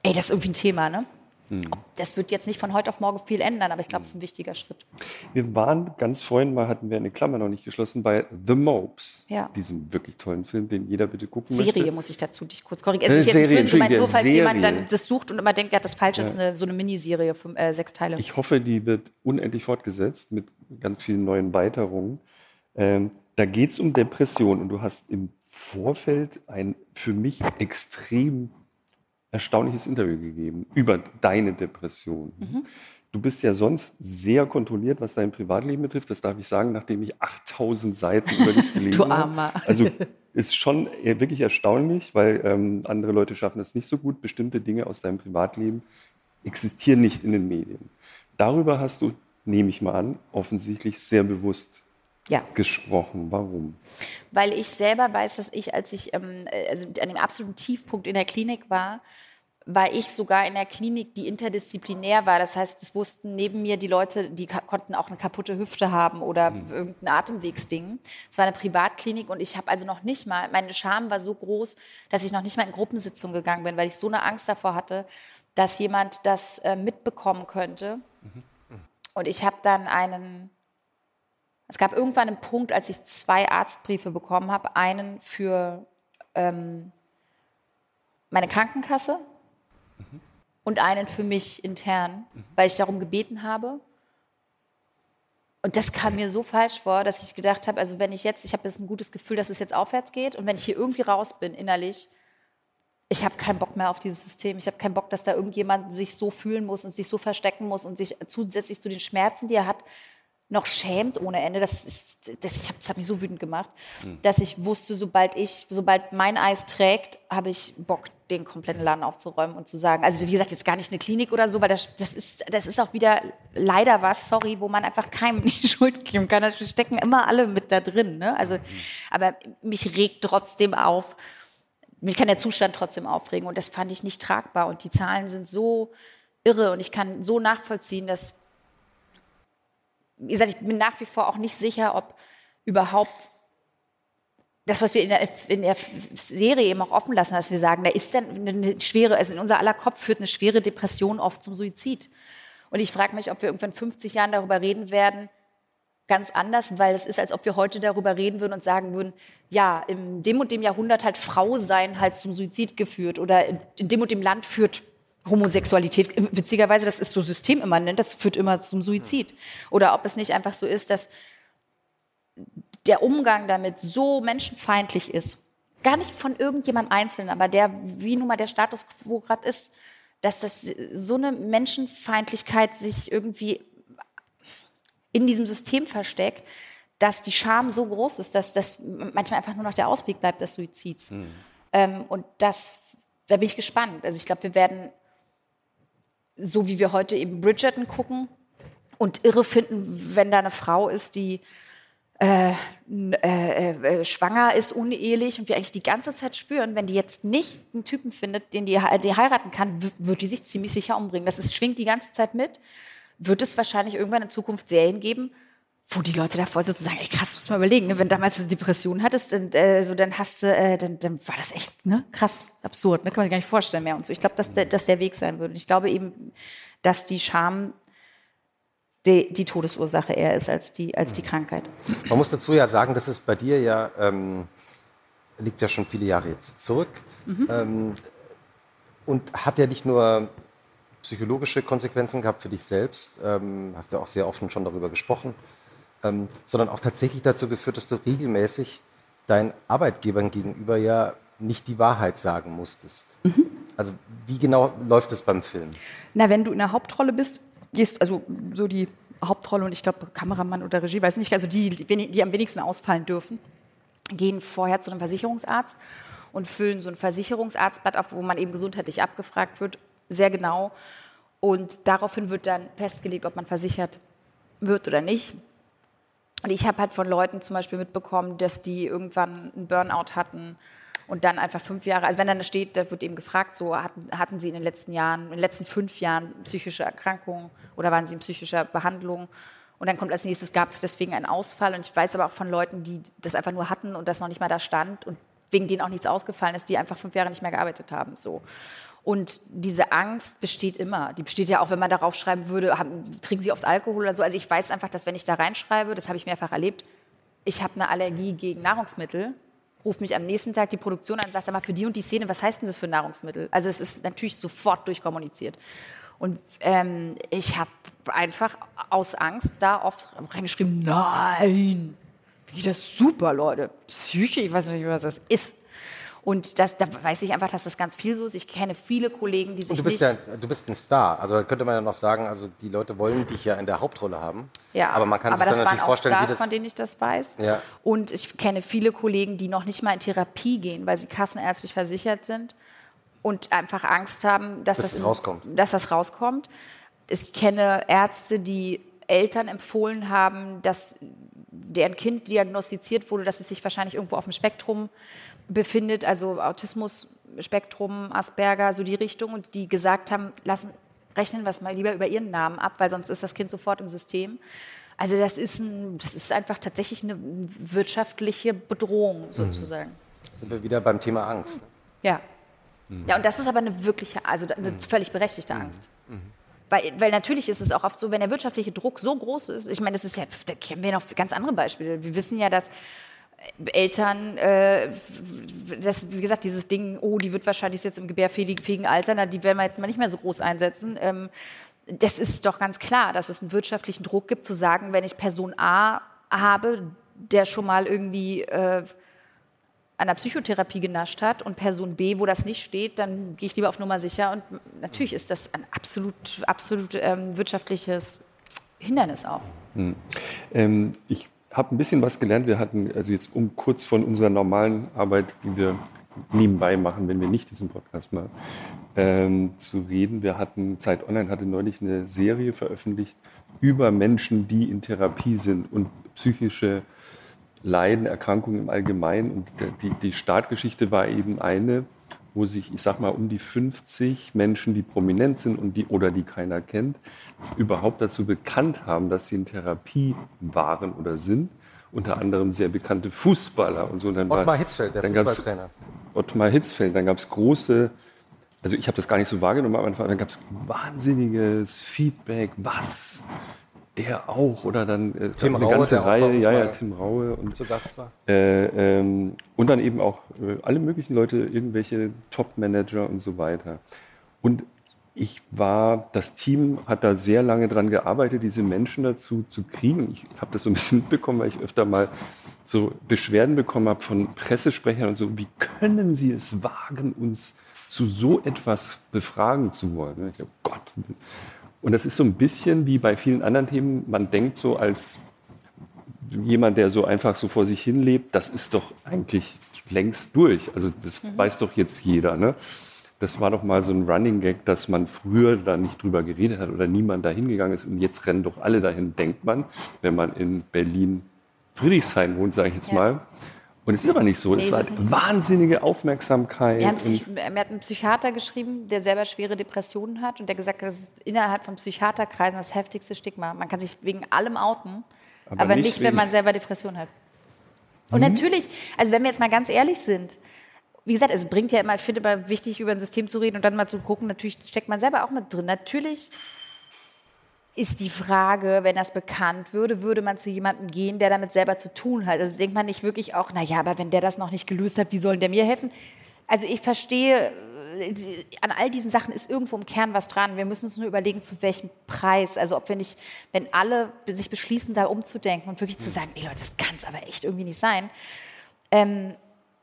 ey, das ist irgendwie ein Thema, ne? Hm. Das wird jetzt nicht von heute auf morgen viel ändern, aber ich glaube, es ist ein wichtiger Schritt. Wir waren ganz vorhin mal, hatten wir eine Klammer noch nicht geschlossen, bei The Mopes, ja. diesem wirklich tollen Film, den jeder bitte gucken Serie möchte. muss ich dazu dich kurz korrigieren. Es ist Serie, jetzt böse gemeint, nur falls Serie. jemand dann das sucht und immer denkt, ja, das falsch ja. ist eine, so eine Miniserie, fünf, äh, sechs Teile. Ich hoffe, die wird unendlich fortgesetzt mit ganz vielen neuen Weiterungen. Ähm, da geht es um Depression und du hast im Vorfeld ein für mich extrem erstaunliches Interview gegeben über deine Depression. Mhm. Du bist ja sonst sehr kontrolliert, was dein Privatleben betrifft. Das darf ich sagen, nachdem ich 8000 Seiten über dich (laughs) gelesen habe. du Armer. Also ist schon wirklich erstaunlich, weil ähm, andere Leute schaffen es nicht so gut. Bestimmte Dinge aus deinem Privatleben existieren nicht in den Medien. Darüber hast du, nehme ich mal an, offensichtlich sehr bewusst Ja. gesprochen. Warum? weil ich selber weiß, dass ich, als ich ähm, äh, also an dem absoluten Tiefpunkt in der Klinik war, war ich sogar in der Klinik, die interdisziplinär war. Das heißt, es wussten neben mir die Leute, die konnten auch eine kaputte Hüfte haben oder irgendein Atemwegsding. Es war eine Privatklinik und ich habe also noch nicht mal, meine Scham war so groß, dass ich noch nicht mal in Gruppensitzungen gegangen bin, weil ich so eine Angst davor hatte, dass jemand das äh, mitbekommen könnte. Und ich habe dann einen, es gab irgendwann einen Punkt, als ich zwei Arztbriefe bekommen habe, einen für ähm, meine Krankenkasse und einen für mich intern, weil ich darum gebeten habe. Und das kam mir so falsch vor, dass ich gedacht habe, also wenn ich jetzt, ich habe jetzt ein gutes Gefühl, dass es jetzt aufwärts geht und wenn ich hier irgendwie raus bin innerlich, ich habe keinen Bock mehr auf dieses System. Ich habe keinen Bock, dass da irgendjemand sich so fühlen muss und sich so verstecken muss und sich zusätzlich zu den Schmerzen, die er hat, noch schämt ohne Ende. Das, ist, das, ich hab, das hat mich so wütend gemacht, dass ich wusste, sobald ich, sobald mein Eis trägt, habe ich Bock, den kompletten Laden aufzuräumen und zu sagen, also wie gesagt, jetzt gar nicht eine Klinik oder so, weil das, das, ist, das ist auch wieder leider was, sorry, wo man einfach keinem (laughs) die Schuld geben kann. Da stecken immer alle mit da drin. Ne? Also, aber mich regt trotzdem auf, mich kann der Zustand trotzdem aufregen und das fand ich nicht tragbar und die Zahlen sind so irre und ich kann so nachvollziehen, dass, wie gesagt, ich bin nach wie vor auch nicht sicher, ob überhaupt das, was wir in der, in der Serie eben auch offen lassen, dass wir sagen, da ist dann eine schwere, also in unser aller Kopf führt eine schwere Depression oft zum Suizid. Und ich frage mich, ob wir irgendwann in 50 Jahren darüber reden werden, ganz anders, weil es ist, als ob wir heute darüber reden würden und sagen würden, ja, in dem und dem Jahrhundert halt Frau sein halt zum Suizid geführt oder in dem und dem Land führt Homosexualität, witzigerweise, das ist so systemimmanent, das führt immer zum Suizid. Oder ob es nicht einfach so ist, dass der Umgang damit so menschenfeindlich ist, gar nicht von irgendjemand Einzelnen, aber der, wie nun mal der Status quo gerade ist, dass das so eine Menschenfeindlichkeit sich irgendwie in diesem System versteckt, dass die Scham so groß ist, dass das manchmal einfach nur noch der Ausweg bleibt des Suizids. Ähm, und das, da bin ich gespannt. Also ich glaube, wir werden, so wie wir heute eben Bridgerton gucken und irre finden, wenn da eine Frau ist, die äh, äh, äh, schwanger ist, unehelich und wir eigentlich die ganze Zeit spüren, wenn die jetzt nicht einen Typen findet, den die, die heiraten kann, wird die sich ziemlich sicher umbringen. Das ist, schwingt die ganze Zeit mit. Wird es wahrscheinlich irgendwann in Zukunft Serien geben, wo die Leute davor sitzen und sagen, ey krass, muss man überlegen, ne? wenn du damals eine Depression hattest, dann, äh, so, dann hast du, äh, dann, dann war das echt ne? krass, absurd, ne? kann man sich gar nicht vorstellen mehr und so. Ich glaube, dass, der- dass der Weg sein würde. Ich glaube eben, dass die Scham die, die Todesursache eher ist als die, als die Krankheit. Man muss dazu ja sagen, dass es bei dir ja, ähm, liegt ja schon viele Jahre jetzt zurück ähm, und hat ja nicht nur psychologische Konsequenzen gehabt für dich selbst, ähm, hast ja auch sehr offen schon darüber gesprochen, ähm, sondern auch tatsächlich dazu geführt, dass du regelmäßig deinen Arbeitgebern gegenüber ja nicht die Wahrheit sagen musstest. Also wie genau läuft es beim Film? Na, wenn du in der Hauptrolle bist, gehst also so die Hauptrolle und ich glaube Kameramann oder Regie, weiß nicht, also die, die, die am wenigsten ausfallen dürfen, gehen vorher zu einem Versicherungsarzt und füllen so ein Versicherungsarztblatt auf, wo man eben gesundheitlich abgefragt wird, sehr genau. Und daraufhin wird dann festgelegt, ob man versichert wird oder nicht. Und ich habe halt von Leuten zum Beispiel mitbekommen, dass die irgendwann einen Burnout hatten und dann einfach fünf Jahre, also wenn dann steht, da wird eben gefragt, so hatten, hatten sie in den letzten Jahren, in den letzten fünf Jahren psychische Erkrankungen oder waren sie in psychischer Behandlung? Und dann kommt als nächstes, gab es deswegen einen Ausfall. Und ich weiß aber auch von Leuten, die das einfach nur hatten und das noch nicht mal da stand und wegen denen auch nichts ausgefallen ist, die einfach fünf Jahre nicht mehr gearbeitet haben. So. Und diese Angst besteht immer. Die besteht ja auch, wenn man darauf schreiben würde, haben, trinken Sie oft Alkohol oder so. Also ich weiß einfach, dass wenn ich da reinschreibe, das habe ich mehrfach erlebt, ich habe eine Allergie gegen Nahrungsmittel, ruft mich am nächsten Tag die Produktion an und sagt, sag mal, für die und die Szene, was heißt denn das für Nahrungsmittel? Also es ist natürlich sofort durchkommuniziert. Und ähm, ich habe einfach aus Angst da oft reingeschrieben, nein, wie das super, Leute, Psyche, ich weiß nicht, was das ist. Und das, da weiß ich einfach, dass das ganz viel so ist. Ich kenne viele Kollegen, die sich Und du bist ja, du bist ein Star. Also da könnte man ja noch sagen, also die Leute wollen dich ja in der Hauptrolle haben. Ja, aber man kann aber sich das dann natürlich auch vorstellen, Stars, wie das. von denen ich das weiß. Ja. Und ich kenne viele Kollegen, die noch nicht mal in Therapie gehen, weil sie kassenärztlich versichert sind und einfach Angst haben, dass, das, ins- rauskommt. dass das rauskommt. Ich kenne Ärzte, die Eltern empfohlen haben, dass deren Kind diagnostiziert wurde, dass es sich wahrscheinlich irgendwo auf dem Spektrum befindet, also Autismus, Spektrum, Asperger, so die Richtung, und die gesagt haben, lassen, rechnen wir es mal lieber über ihren Namen ab, weil sonst ist das Kind sofort im System. Also das ist, ein, das ist einfach tatsächlich eine wirtschaftliche Bedrohung sozusagen. Sind wir wieder beim Thema Angst. ne? Ja. Ja, und das ist aber eine wirkliche, also eine völlig berechtigte Angst. Weil, weil natürlich ist es auch oft so, wenn der wirtschaftliche Druck so groß ist, ich meine, das ist ja, da kennen wir noch ganz andere Beispiele. Wir wissen ja, dass Eltern, äh, das, wie gesagt, dieses Ding, oh, die wird wahrscheinlich jetzt im gebärfähigen Alter, na, die werden wir jetzt mal nicht mehr so groß einsetzen. Ähm, das ist doch ganz klar, dass es einen wirtschaftlichen Druck gibt, zu sagen, wenn ich Person A habe, der schon mal irgendwie äh, an der Psychotherapie genascht hat und Person B, wo das nicht steht, dann gehe ich lieber auf Nummer sicher. Und natürlich ist das ein absolut, absolut ähm, wirtschaftliches Hindernis auch. Ähm, ich habe ein bisschen was gelernt. Wir hatten, also jetzt um kurz von unserer normalen Arbeit, die wir nebenbei machen, wenn wir nicht diesen Podcast machen, ähm, zu reden. Wir hatten, Zeit Online hatte neulich eine Serie veröffentlicht über Menschen, die in Therapie sind und psychische Leiden, Erkrankungen im Allgemeinen. Und die, die Startgeschichte war eben eine, wo sich, ich sag mal, um die 50 Menschen, die prominent sind und die oder die keiner kennt, überhaupt dazu bekannt haben, dass sie in Therapie waren oder sind. Unter anderem sehr bekannte Fußballer und so. Und dann war- Ottmar Hitzfeld, der Fußballtrainer. Ottmar Hitzfeld, dann gab es große, also ich habe das gar nicht so wahrgenommen am Anfang, dann gab es wahnsinniges Feedback, was, der auch, oder dann äh, Tim eine Raue, ganze Reihe, ja, ja, Tim Raue und Zu Gast war. äh, ähm, und dann eben auch äh, alle möglichen Leute, irgendwelche Top-Manager und so weiter. Und ich war, das Team hat da sehr lange dran gearbeitet, diese Menschen dazu zu kriegen. Ich habe das so ein bisschen mitbekommen, weil ich öfter mal so Beschwerden bekommen habe von Pressesprechern und so, wie können Sie es wagen, uns zu so etwas befragen zu wollen? Ich oh Gott. Und das ist so ein bisschen wie bei vielen anderen Themen, man denkt so als jemand, der so einfach so vor sich hin lebt, das ist doch eigentlich längst durch. Also das weiß doch jetzt jeder. Ne? Das war doch mal so ein Running Gag, dass man früher da nicht drüber geredet hat oder niemand da hingegangen ist. Und jetzt rennen doch alle dahin, denkt man, wenn man in Berlin Friedrichshain wohnt, sage ich jetzt Ja. mal. Und es ist aber nicht so. Nee, es war so. wahnsinnige Aufmerksamkeit. Wir mir hat ein Psychiater geschrieben, der selber schwere Depressionen hat und der gesagt hat, das ist innerhalb von Psychiaterkreisen das heftigste Stigma. Man kann sich wegen allem outen, Aber aber, nicht nicht, wenn man selber Depressionen hat. Und natürlich, also wenn wir jetzt mal ganz ehrlich sind, wie gesagt, es bringt ja immer, ich finde immer wichtig, über ein System zu reden und dann mal zu gucken, natürlich steckt man selber auch mit drin. Natürlich ist die Frage, wenn das bekannt würde, würde man zu jemandem gehen, der damit selber zu tun hat. Also denkt man nicht wirklich auch, naja, aber wenn der das noch nicht gelöst hat, wie soll denn der mir helfen? Also ich verstehe, äh, an all diesen Sachen ist irgendwo im Kern was dran. Wir müssen uns nur überlegen, zu welchem Preis. Also ob wir nicht, wenn alle sich beschließen, da umzudenken und wirklich zu sagen, ey Leute, das kann es aber echt irgendwie nicht sein. Ähm,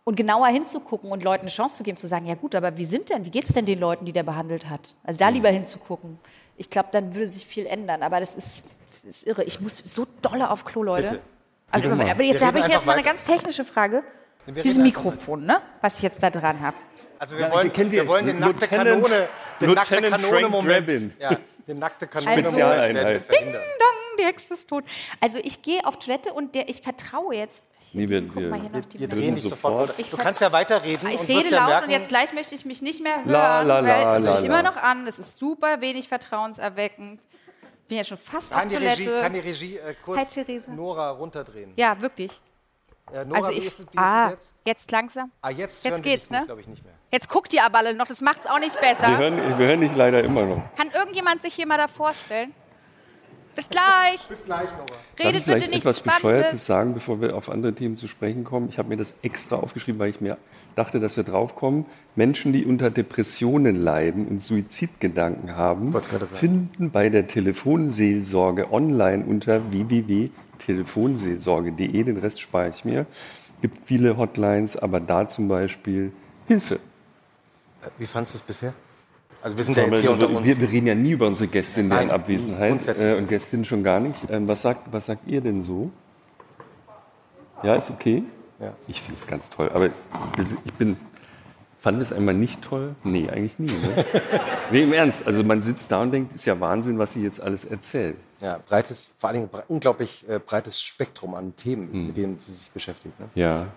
und genauer hinzugucken und Leuten eine Chance zu geben, zu sagen, ja gut, aber wie sind denn, wie geht es denn den Leuten, die der behandelt hat? Also da lieber hinzugucken. Ich glaube, dann würde sich viel ändern. Aber das ist, ist irre. Ich muss so dolle auf Klo, Leute. Bitte. Aber, jetzt habe ich jetzt mal eine ganz technische Frage. Dieses Mikrofon, ne? was ich jetzt da dran habe. Also wir Ja, wollen, wir wir wollen den nackte Lieutenant- Kanone, den nackte Lieutenant Kanone Frank Moment, Drabin. ja, den nackte Kanone Moment verhindern. Dong, die Hexe ist tot. Also ich gehe auf Toilette und der, ich vertraue jetzt. Nee, wir- Guck mal hier wir- die Wir drehen dich sofort. Ich Du kannst ja weiterreden Ich und rede ja laut merken, und jetzt gleich möchte ich mich nicht mehr hören, La, la, la, weil es la, la. immer noch an. Es ist super wenig vertrauenserweckend. Ich bin ja schon fast kann auf die Toilette. Regie, kann die Regie äh, Hi, kurz Theresa. Nora runterdrehen? ja, wirklich. Äh, Nora, Also wie ich, ist es, wie ah, ist jetzt? jetzt langsam. Ah, jetzt, jetzt geht's, wir ne? glaube ich, nicht mehr. Jetzt guckt ihr aber alle noch, das macht's auch nicht Wir besser. hören, wir hören dich leider immer noch. Kann irgendjemand sich hier mal da vorstellen? Bis gleich. Bis gleich, Nora. Darf ich Redet vielleicht bitte nichts etwas Bescheuertes sagen, bevor wir auf andere Themen zu sprechen kommen? Ich habe mir das extra aufgeschrieben, weil ich mir dachte, dass wir draufkommen. Menschen, die unter Depressionen leiden und Suizidgedanken haben, finden bei der Telefonseelsorge online unter www.telefonseelsorge.de. Den Rest spare ich mir. Es gibt viele Hotlines, aber da zum Beispiel Hilfe. Äh, Wie fandest du es bisher? Also wir sind ja jetzt hier unter uns. wir, wir reden ja nie über unsere Gäste in deren Abwesenheit grundsätzlich. äh, und Gästinnen schon gar nicht. Ähm, was, sagt, was sagt ihr denn so? Ja, ist okay? Ja. Ich finde es ganz toll. Aber ich bin, Fanden es einmal nicht toll? Nee, eigentlich nie. Ne? (laughs) nee, im Ernst. Also man sitzt da und denkt, ist ja Wahnsinn, was sie jetzt alles erzählen. Ja, breites, vor allem bre unglaublich äh, breites Spektrum an Themen, Mhm. mit denen sie sich beschäftigt. Ne? Ja.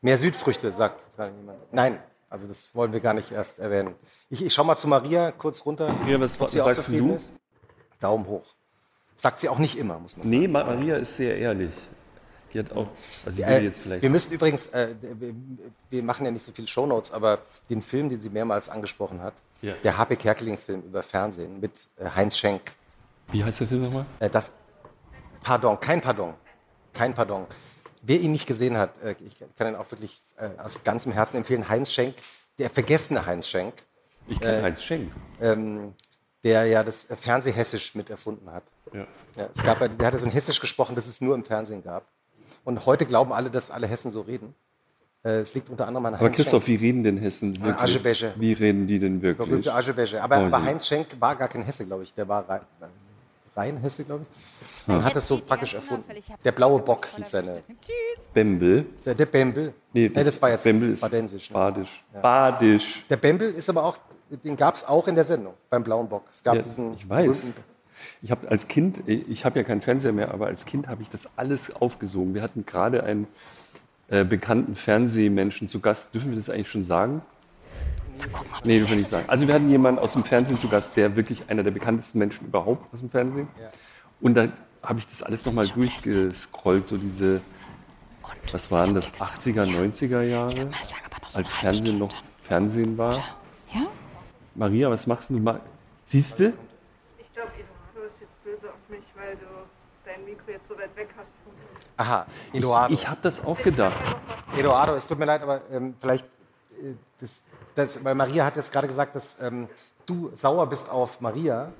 Mehr Südfrüchte, sagt gerade jemand. Nein, also das wollen wir gar nicht erst erwähnen. Ich, ich schau mal zu Maria kurz runter. Maria, was- ob was sie auch sagst du? Ist. Daumen hoch. Sagt sie auch nicht immer, muss man sagen. Nee, Ma- Maria ist sehr ehrlich. Die hat auch, also ich Äh, will jetzt vielleicht. wir müssen übrigens, äh, wir, wir machen ja nicht so viele Shownotes, aber den Film, den sie mehrmals angesprochen hat, Ja. der H.P. Kerkeling-Film über Fernsehen mit äh, Heinz Schenk, Wie heißt der Film nochmal? Äh, das, pardon, kein Pardon, kein Pardon. Wer ihn nicht gesehen hat, äh, ich kann ihn auch wirklich äh, aus ganzem Herzen empfehlen. Heinz Schenk, der vergessene Heinz Schenk, Ich kenne Heinz Schenk. ähm, der ja das äh, Fernsehhessisch mit erfunden hat. Ja. Ja, es gab, der hatte so ein Hessisch gesprochen, das es nur im Fernsehen gab. Und heute glauben alle, dass alle Hessen so reden. Äh, es liegt unter anderem an Aber Heinz Christoph, Schenk. wie reden denn Hessen wirklich? Wie reden die denn wirklich? Berühmte. Aber, Oh aber. Heinz Schenk war gar kein Hesse, glaube ich. Der war rein, rein Hesse, glaube ich. Und hat das so praktisch erfunden. Der blaue Bock hieß seine. (laughs) Bembel. Der Bembel. Nee, das war jetzt Bembel badensisch. Ne? Badisch. Badisch. Der Bembel ist aber auch, den gab es auch in der Sendung, beim blauen Bock. Es gab Ja, diesen ich weiß. Ich habe als Kind, ich habe ja keinen Fernseher mehr, aber als Kind habe ich das alles aufgesogen. Wir hatten gerade einen äh, bekannten Fernsehmenschen zu Gast. Dürfen wir das eigentlich schon sagen? Nee, dürfen wir nicht sagen. Also wir hatten jemanden aus dem Fernsehen zu Gast, der wirklich einer der bekanntesten Menschen überhaupt aus dem Fernsehen. Und da habe ich das alles nochmal durchgescrollt, so diese, was waren das, 80er, 90er Jahre, als Fernsehen noch Fernsehen war. Ja? Maria, was machst du? Ma- Siehst du? Ich glaube, Eduardo ist jetzt böse auf mich, weil du dein Mikro jetzt so weit weg hast. Aha, Eduardo. Ich habe das auch gedacht. Eduardo, es tut mir leid, aber ähm, vielleicht, das, das, weil Maria hat jetzt gerade gesagt, dass ähm, du sauer bist auf Maria.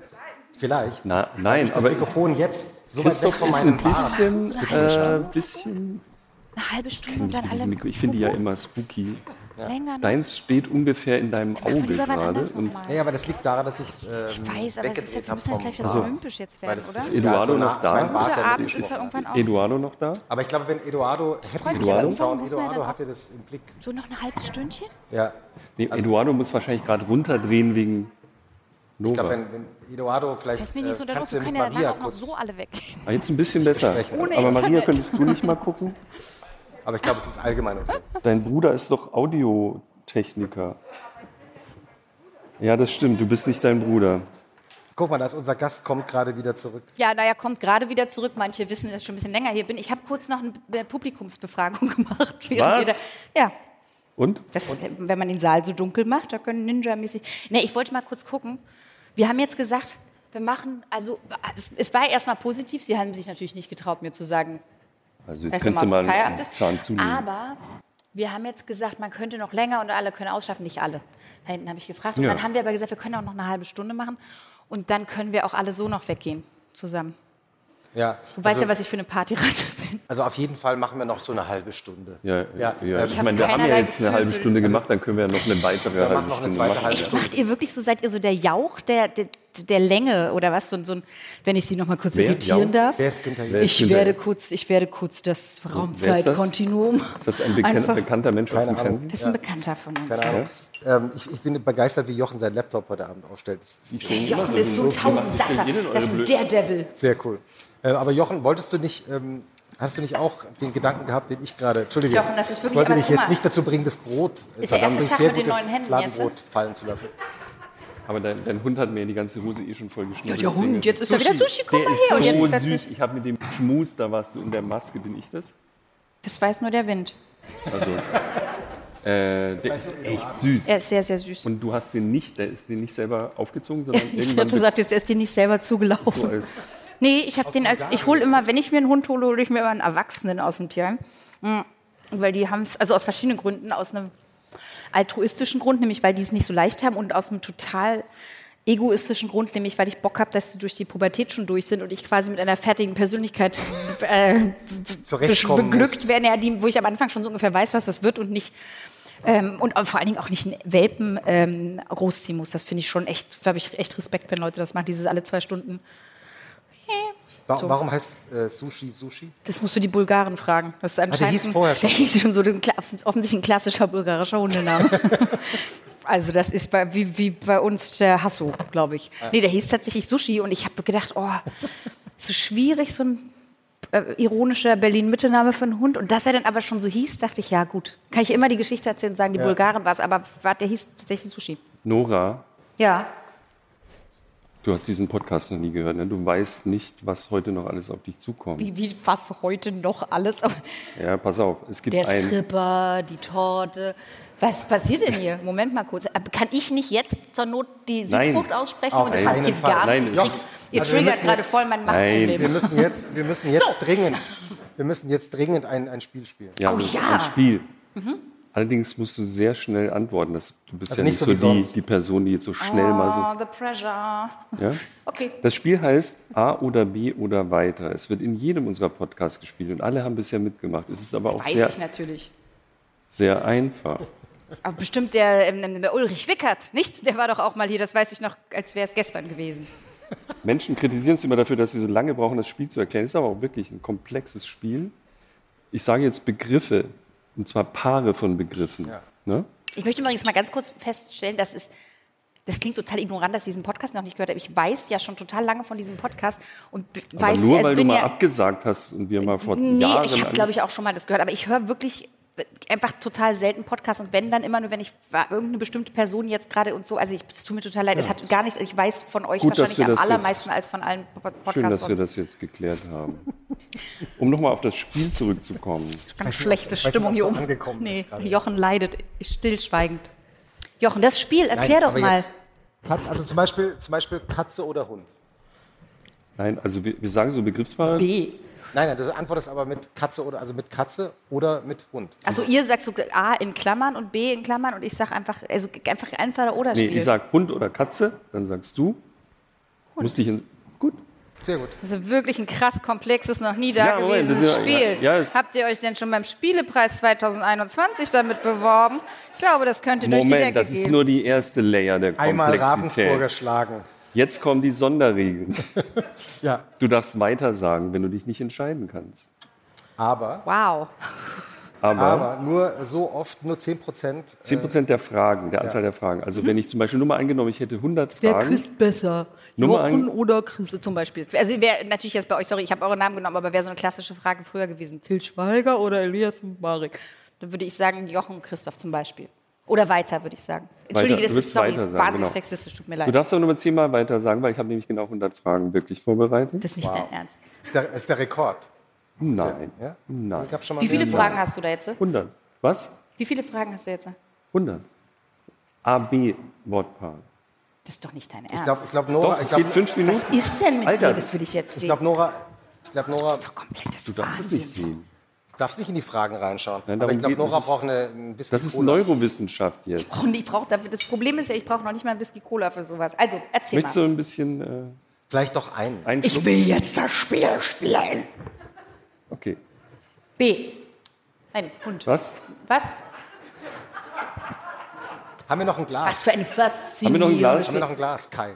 Vielleicht. Na, nein, das aber Mikrofon jetzt so weit weg Christoph von ist meinem ein Bart. bisschen, äh, bisschen Eine halbe Stunde und ich dann mit diesem alle. Mikro. Ich finde die ja immer spooky. Länger. Deins steht ungefähr in deinem wir Auge gerade. Ja, aber das liegt daran, dass ich es ähm, Ich weiß, aber es ist ja, wir müssen jetzt gleich so olympisch jetzt werden, das oder? ist Eduardo so nah- noch da? ja Abend mitgesprochen. ist ja irgendwann auch Eduardo noch da? Aber ich glaube, wenn Eduardo Eduardo dann hatte das im Blick. so noch ein halbes Stündchen? Ja. Nee, Eduardo muss wahrscheinlich gerade runterdrehen wegen Ich glaube, Nova. wenn, wenn Eduardo vielleicht Lass mich nicht so äh, Druck, kannst wir können ja danach auch noch so alle weg. Ah, jetzt ein bisschen besser. Aber Maria, könntest du nicht mal gucken? (laughs) aber ich glaube, es ist allgemein okay. Dein Bruder ist doch Audiotechniker. Ja, das stimmt. Du bist nicht dein Bruder. Guck mal, da ist unser Gast, kommt gerade wieder zurück. Ja, naja, kommt gerade wieder zurück. Manche wissen, dass ich schon ein bisschen länger hier bin. Ich habe kurz noch eine Be- Publikumsbefragung (laughs) gemacht. Was? Ja, Und? das, wenn man den Saal so dunkel macht, da können Ninja-mäßig. Nee, ich wollte mal kurz gucken. Wir haben jetzt gesagt, wir machen, also es, es war erstmal positiv. Sie haben sich natürlich nicht getraut, mir zu sagen, Also jetzt dass könntest du mal einen. Zahn zunehmen. Aber wir haben jetzt gesagt, man könnte noch länger und alle können ausschlafen. Nicht alle. Da hinten habe ich gefragt. Und Ja. dann haben wir aber gesagt, wir können auch noch eine halbe Stunde machen. Und dann können wir auch alle so noch weggehen zusammen. Ja, Du weißt also, ja, was ich für eine Partyratte (laughs) bin. also auf jeden Fall machen wir noch so eine halbe Stunde. Ja, ja, Ja, Ich hab meine, wir haben ja jetzt eine halbe Stunde gemacht, dann können wir ja noch eine weitere halbe Stunde machen. halbe Echt, macht ihr wirklich so, seid ihr so der Jauch der, der, der Länge oder was? So, so ein, wenn ich Sie noch mal kurz Wer? irritieren Jauch? darf. Wer ist Günther Jauch? Ich werde, kurz, ich werde kurz das? Raumzeitkontinuum. Ist das ein bekan Einfach- bekannter Mensch aus Keine dem Ahnung. Fernsehen? Das ist ein Bekannter von uns. Keine Ahnung. Ähm, ich, ich bin begeistert, wie Jochen seinen Laptop heute Abend aufstellt. Das ist Der Jochen ist so Tausendsasser. Das ist ein Daredevil. sehr cool. Äh, aber Jochen, wolltest du nicht, ähm, hast du nicht auch den Gedanken gehabt, den ich gerade, Entschuldige, Jochen, das ist wirklich- ich wollte dich jetzt mal. nicht dazu bringen, das Brot, Ist der erste das Tag sehr mit den gute neuen Händen Fladenbrot jetzt, fallen zu lassen. Aber dein, dein Hund hat mir die ganze Hose eh schon voll geschnitten. Der Hund, jetzt ist er wieder Sushi, komm Der mal ist her. Und jetzt so süß. Ich habe mit dem Schmus, da warst du in der Maske, bin ich das? das weiß nur der Wind. Also, äh, der ist echt süß. Er ist sehr, sehr süß. Und du hast den nicht, der ist den nicht selber aufgezogen, sondern (laughs) Ich irgendwann hatte gesagt, jetzt er ist dir nicht selber so zugelaufen. als Nee, ich habe den als, ich hole immer, wenn ich mir einen Hund hole, hole ich mir immer einen Erwachsenen aus dem Tierheim. Mhm. Weil die haben es, also aus verschiedenen Gründen, aus einem altruistischen Grund, nämlich weil die es nicht so leicht haben und aus einem total egoistischen Grund, nämlich weil ich Bock habe, dass sie durch die Pubertät schon durch sind und ich quasi mit einer fertigen Persönlichkeit (laughs) äh, beglückt werden, ja, die, wo ich am Anfang schon so ungefähr weiß, was das wird und nicht ähm, und vor allen Dingen auch nicht einen Welpen ähm, großziehen muss. Das finde ich schon echt, da habe ich echt Respekt, wenn Leute das machen, dieses alle zwei Stunden Wa So. Warum heißt äh, Sushi Sushi? Das musst du die Bulgaren fragen. Das ist anscheinend hieß ein- vorher schon. (laughs) Der hieß schon so ein, offensichtlich ein klassischer bulgarischer Hundename. (laughs) also das ist bei, wie, wie bei uns der Hasso, glaube ich. Nee, der hieß tatsächlich Sushi und ich habe gedacht, oh, so schwierig, so ein äh, ironischer Berlin-Mitte-Name für einen Hund. Und dass er dann aber schon so hieß, dachte ich, ja gut. Kann ich immer die Geschichte erzählen und sagen, die Bulgaren war es, aber der hieß tatsächlich Sushi. Nora, Ja, du hast diesen Podcast noch nie gehört. Ne? Du weißt nicht, was heute noch alles auf dich zukommt. wie, wie was heute noch alles. Ja, pass auf. Es gibt Der ein. Stripper, die Torte. Was passiert denn hier? Moment mal kurz. Aber Kann ich nicht jetzt zur Not die Nein. Südfrucht aussprechen? Auf und das keinen passiert Fall. gar Nein, nicht. doch. Ich, ihr Also triggert gerade jetzt- voll mein Nein. Wir Machtproblem. müssen jetzt, wir müssen jetzt So. dringend, wir müssen jetzt dringend ein, ein Spiel spielen. Ja, Oh ja. Mhm. ein Spiel. Allerdings musst du sehr schnell antworten. Das, du bist Also ja nicht so so, die, die Person, die jetzt so schnell mal Oh, the pressure. so. Ja? (laughs) Okay. Das Spiel heißt A oder B oder weiter. Es wird in jedem unserer Podcasts gespielt und alle haben bisher mitgemacht. Es ist aber auch Weiß sehr, ich natürlich. sehr einfach. Aber bestimmt der, ähm, der Ulrich Wickert, nicht? Der war doch auch mal hier, das weiß ich noch, als wäre es gestern gewesen. (laughs) Menschen kritisieren uns immer dafür, dass wir so lange brauchen, das Spiel zu erklären. Es ist aber auch wirklich ein komplexes Spiel. Ich sage jetzt Begriffe, und zwar Paare von Begriffen. Ja. Ne? Ich möchte übrigens mal ganz kurz feststellen, dass es das klingt total ignorant, dass ich diesen Podcast noch nicht gehört habe. Ich weiß ja schon total lange von diesem Podcast und b- Aber weiß, nur, also weil du mal ja, abgesagt hast und wir mal vor Nee, Jahren... ich habe, glaube ich, auch schon mal das gehört. Aber ich höre wirklich einfach total selten Podcasts. Und wenn, dann immer nur, wenn ich war, irgendeine bestimmte Person jetzt gerade und so. Also ich, es tut mir total leid. Es hat gar nichts. Ich weiß von euch Gut, wahrscheinlich am allermeisten als von allen Po- Podcasts. Schön, dass wir das jetzt geklärt haben. Um nochmal auf das Spiel zurückzukommen. Ganz schlechte ich weiß nicht, Stimmung hier so oben. angekommen Nee. Jochen leidet stillschweigend. Jochen, das Spiel, Nein, erklär doch aber mal. jetzt Katz, also zum Beispiel, zum Beispiel Katze oder Hund. Nein, also wir, wir sagen so Begriffspaare. B. Nein, nein, du antwortest aber mit Katze oder also mit Katze oder mit Hund. Also ihr sagt so A in Klammern und B in Klammern und ich sage einfach, also einfach entweder oder Nee, Spiel. ich sag Hund oder Katze, dann sagst du. Musst dich in, gut. Sehr gut. Das ist wirklich ein krass komplexes, noch nie Ja, Moment, dagewesenes das ist ja- Spiel. ja, ja, es- Habt ihr euch denn schon beim Spielepreis 2021 damit beworben? Ich glaube, das könnte durch die Decke Moment, das ist gehen. nur die erste Layer der Einmal Ravensburger Komplexität. schlagen. Jetzt kommen die Sonderregeln. Ja, Du darfst weiter sagen, wenn du dich nicht entscheiden kannst. aber, wow. Aber, aber nur so oft, nur 10 Prozent. 10% der Fragen, der Anzahl der Fragen. Also wenn ich zum Beispiel nur mal angenommen, ich hätte 100 Wer Fragen. küsst besser? Nummer Jochen ein- oder Christel zum Beispiel? Also wäre natürlich jetzt bei euch, sorry, ich habe euren Namen genommen, aber wäre so eine klassische Frage früher gewesen. Til Schweiger oder Elias Mbarek? Dann würde ich sagen Jochen Christoph zum Beispiel. Oder weiter, würde ich sagen. Entschuldige, du das ist sorry, weiter sagen, wahnsinnig genau. sexistisch, tut mir Du leid. darfst aber nur mal 10 Mal weiter sagen, weil ich habe nämlich genau 100 Fragen wirklich vorbereitet. Das ist nicht dein Ernst. Ist der, ist der Rekord. Nein. Ja? Nein. Ich hab schon mal Wie viele Fragen hast du da jetzt? 100. Was? Wie viele Fragen hast du jetzt? 100. A-B-Wortpaar. Das ist doch nicht dein Ich Ernst. glaube, ich glaub, Nora, Doch, ich es glaube, geht fünf Minuten. Was ist denn mit Alter, dir? Das will ich jetzt ich sehen. glaub, Nora, ich glaub, Nora, das ist doch komplettes Du darfst es nicht sehen. Du darfst nicht in die Fragen reinschauen. Nein, Aber ich glaube, Nora das ist- braucht eine, ein bisschen Das ist Cola. Neurowissenschaft jetzt. Oh, ich brauche dafür, das Problem ist ja, ich brauche noch nicht mal einen Whisky Cola für sowas. Also, erzähl Möchtest du mal. ein bisschen äh, Vielleicht doch einen. einen Ich will jetzt das Spiel spielen. Okay. B. Ein Hund. Was? Was? Haben wir noch ein Glas? Was für eine Faszinierung. Haben wir noch ein Glas? Haben wir noch ein Glas, Kai?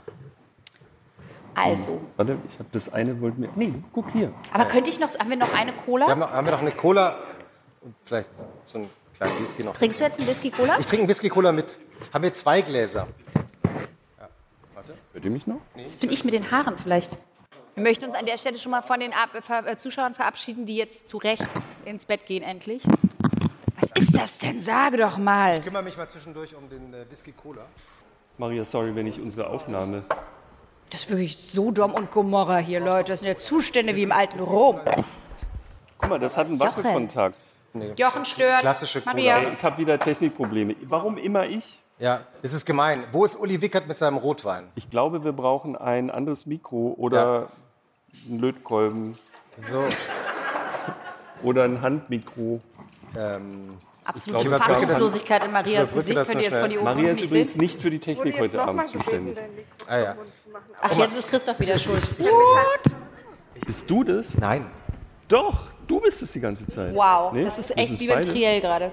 Also, Warte, ich habe das eine, wollte mir. Nee, guck hier. aber könnte ich noch, haben wir noch eine Wir Cola? haben, noch, haben wir noch eine Cola und vielleicht so einen kleinen Whisky noch. Trinkst du jetzt einen Whisky Cola? Ich trinke einen Whisky-Cola mit. Haben wir zwei Gläser? Hört ihr mich noch? Das bin ich mit den Haaren vielleicht. Wir möchten uns an der Stelle schon mal von den Ab Ver äh, Zuschauern verabschieden, die jetzt zu Recht ins Bett gehen endlich. Was ist das denn? Sage doch mal. Ich kümmere mich mal zwischendurch um den äh, Whisky-Cola. Maria, sorry, wenn ich unsere Aufnahme. Das ist wirklich Sodom und Gomorra hier, Leute. Das sind ja Zustände wie im alten Rom. Guck mal, das hat einen Jochen. Wackelkontakt. Jochen stört. Klassische Cola. Maria. Ey, ich habe wieder Technikprobleme. Warum immer ich? Ja, es ist gemein. Wo ist Uli Wickert mit seinem Rotwein? Ich glaube, wir brauchen ein anderes Mikro oder einen Lötkolben So, oder ein Handmikro. ähm, Absolute glaube, Fassungslosigkeit in Marias Gesicht, wenn ihr jetzt von die Ohren Maria ist nicht übrigens seht. nicht für die Technik heute Abend zuständig. Ah, ja. Ach, jetzt ist Christoph wieder schuld. Bist du das? nein. Doch, du bist es die ganze Zeit. Wow, Nee, das ist echt wie beim. Triell gerade.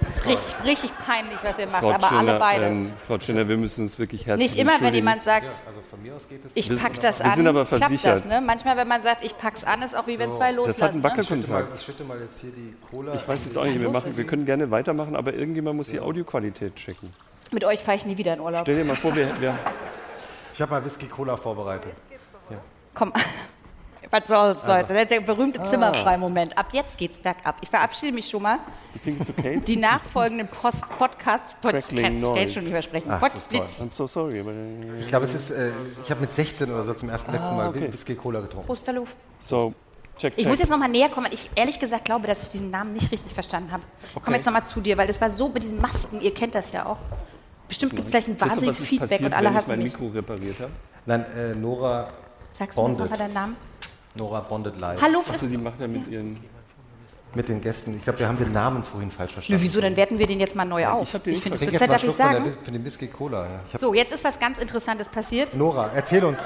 Das ist richtig, richtig peinlich, was ihr macht, Frau aber alle Tschirner, beide. ähm, Frau Tschirner, wir müssen uns wirklich herzlich Nicht immer, wenn jemand sagt, Also von mir aus geht es. ich Wir pack das wir an, sind aber klappt das. versichert. Ne? Manchmal, wenn man sagt, ich pack's an, ist auch wie wenn zwei Das hat loslassen. einen Ne? Wackelkontakt. Ich schütte mal jetzt hier die Cola. Ich weiß jetzt auch nicht, wir, machen, wir können gerne weitermachen, aber irgendjemand muss die Audioqualität checken. Mit euch fahre ich nie wieder in Urlaub. Stell dir mal vor, wir, wir, Ich habe mal Whisky Cola vorbereitet. Komm. Was soll's, Leute? Das ist der berühmte Zimmerfrei-Moment. Ab jetzt geht's bergab. Ich verabschiede mich schon mal. Die nachfolgenden Post Podcasts, Podcasts, ich schon nicht mehr sprechen. Ach. I'm so sorry, Ich glaube, es ist. Äh, ich habe mit 16 oder so zum ersten letzten Mal okay. Whisky Cola getrunken. Prosterluf. so check, check. Ich muss jetzt noch mal näher kommen. Ich ehrlich gesagt glaube, dass ich diesen Namen nicht richtig verstanden habe. Ich komme Okay. jetzt noch mal zu dir, weil das war so mit diesen Masken. Ihr kennt das ja auch. Bestimmt gibt es gleich ein wahnsinniges Feedback passiert, und alle hassen mein mich. Mikro repariert habe? Nein, äh, Nora, Sagst du uns Bonded. noch mal deinen Namen? Nora Bonded Live. Hallo, ist, die machen ja mit ihren... Mit den Gästen. Ich glaube, wir haben den Namen vorhin falsch verstanden. Nö, wieso? Dann werten wir den jetzt mal neu auf. ich Ich finde, es Zeit, einen darf ich Schluck von, der, sagen. Von dem Whisky Cola. Ja. So, jetzt ist was ganz Interessantes passiert. Nora, erzähl uns.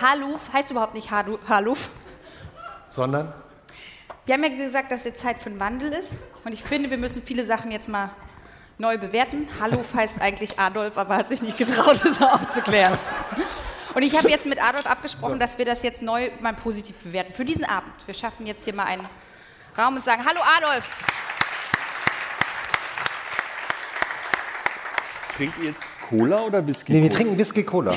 Haluf heißt überhaupt nicht Halu- Haluf. Sondern? Wir haben ja gesagt, dass jetzt Zeit für einen Wandel ist. Und ich finde, wir müssen viele Sachen jetzt mal neu bewerten. Haluf heißt eigentlich Adolf, aber hat sich nicht getraut, (laughs) das aufzuklären. Und ich habe jetzt mit Adolf abgesprochen, dass wir das jetzt neu mal positiv bewerten. Für diesen Abend. Wir schaffen jetzt hier mal einen Raum und sagen, hallo Adolf. Trinkt ihr jetzt Cola oder Whisky? Nee, wir trinken Whisky Cola.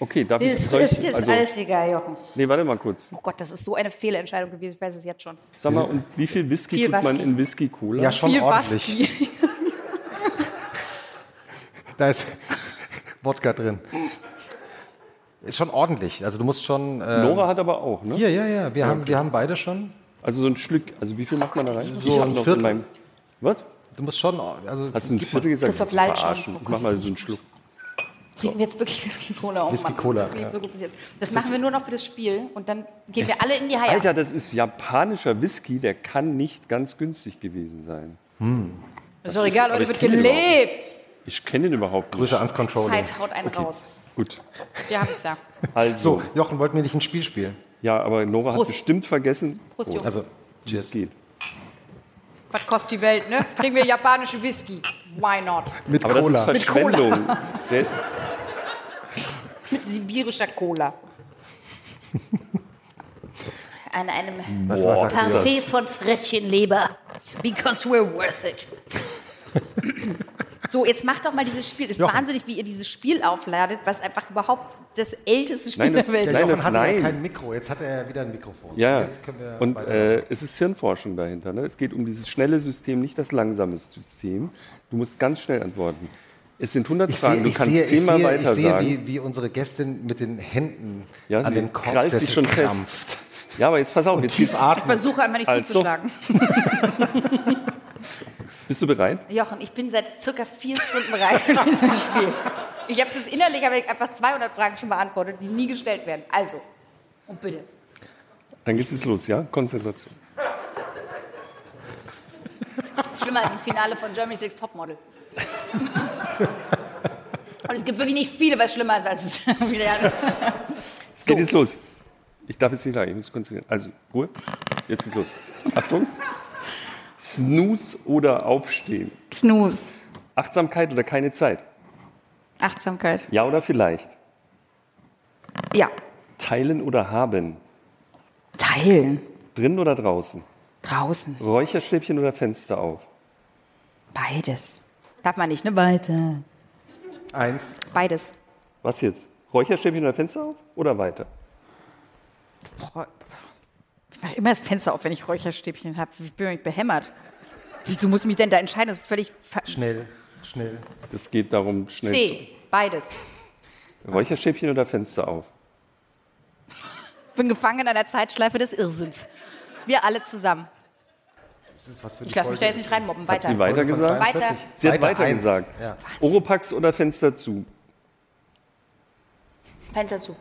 Okay, darf ich... Ist, soll ich ist jetzt also, alles egal, Jochen. Nee, warte mal kurz. Oh Gott, das ist so eine Fehlentscheidung gewesen. Ich weiß es jetzt schon. Sag mal, und wie viel Whisky Viel tut man Whisky. in Whisky Cola? Ja, schon Viel ordentlich. Whisky. (laughs) Da ist Wodka drin. Ist schon ordentlich. Also du musst schon. Äh, Nora hat aber auch, ne? Hier, ja, ja. Wir, haben, wir haben beide schon. Also so ein Stück, also wie viel macht man da rein? So ein Viertel. meinem- Was? Du musst schon. Also, Hast du ein Viertel gesagt? Christoph Das ist Leitsch verarschen. schon. Oh Ich Gott, mach mal das so einen Schluck. Trinken wir jetzt wirklich Whisky Cola? Oh, Whisky Cola, Das ja. so gut bis jetzt. Das machen wir nur noch für das Spiel und dann gehen wir alle in die Haie. Alter, das ist japanischer Whisky, der kann nicht ganz günstig gewesen sein. ist doch ist- egal, aber Leute, ich wird gelebt. Ich kenne den überhaupt nicht. Grüße ans Controlling. Zeit haut einen raus. Gut. Wir haben es ja. Also, So, Jochen, wollten wir nicht ein Spiel spielen? ja, aber Nora hat Prost. bestimmt vergessen, Prost, Jungs. Also, wie es geht. Was kostet die Welt, ne? Trinken wir japanische Whisky. Why not? mit Aber Cola. das ist Verschwendung. Der- (laughs) Mit sibirischer Cola. An einem was, was Parfait von Frettchenleber. Because we're worth it. (laughs) So, jetzt macht doch mal dieses Spiel. Es ist Jochen. wahnsinnig, wie ihr dieses Spiel aufladet, was einfach überhaupt das älteste Spiel Nein, das- der Welt nein, ist. Jochen das- hatte ja nein. kein Mikro. Jetzt hat er wieder ein Mikrofon. Ja, Jetzt können wir und äh, es ist Hirnforschung dahinter. Ne? Es geht um dieses schnelle System, nicht das langsame System. Du musst ganz schnell antworten. Es sind 100 ich Fragen, sehe, du ich kannst sehe, ich zehnmal sehe, weiter ich sehe sagen. wie, wie unsere Gästin mit den Händen Ja, an den krallt sich schon fest. krampft. Ja, aber jetzt pass auf, jetzt Tief geht's, Ich atmen. versuche einmal nicht Also. zuzuschlagen. (laughs) bist du bereit? Jochen, ich bin seit circa vier Stunden bereit für dieses (laughs) Spiel. Ich habe das innerlich ich einfach 200 Fragen schon beantwortet, die nie gestellt werden. Also, und bitte. Dann geht's jetzt los, ja? Konzentration. Das ist schlimmer als das Finale von Germany's Next Topmodel. (laughs) Und es gibt wirklich nicht viele, was schlimmer ist als es wieder. (laughs) Es geht jetzt los. Ich darf jetzt nicht lang, ich muss konzentrieren. Also, Ruhe. Jetzt geht's los. Achtung. Snooze oder Aufstehen? Snooze. Achtsamkeit oder keine Zeit? Achtsamkeit. Ja oder vielleicht? Ja. Teilen oder haben? Teilen. Drin oder draußen? Draußen. Räucherstäbchen oder Fenster auf? Beides. Darf man nicht, ne? Weiter. Eins. Beides. Was jetzt? Räucherstäbchen oder Fenster auf oder weiter? Ich mache immer das Fenster auf, wenn ich Räucherstäbchen habe. Ich bin mich behämmert. Wieso muss ich mich denn da entscheiden? Das ist völlig. Schnell, schnell. Das geht darum, schnell C. Beides. Räucherstäbchen oder Fenster auf? Ich bin gefangen in einer Zeitschleife des Irrsinns. Wir alle zusammen. Das ist was für die Ich lasse mich da jetzt nicht reinmobben. Hat sie Weiter. weiter gesagt? 42. Weiter. Sie hat weiter eins. gesagt. Ja. Oropax oder Fenster zu? Fenster zu.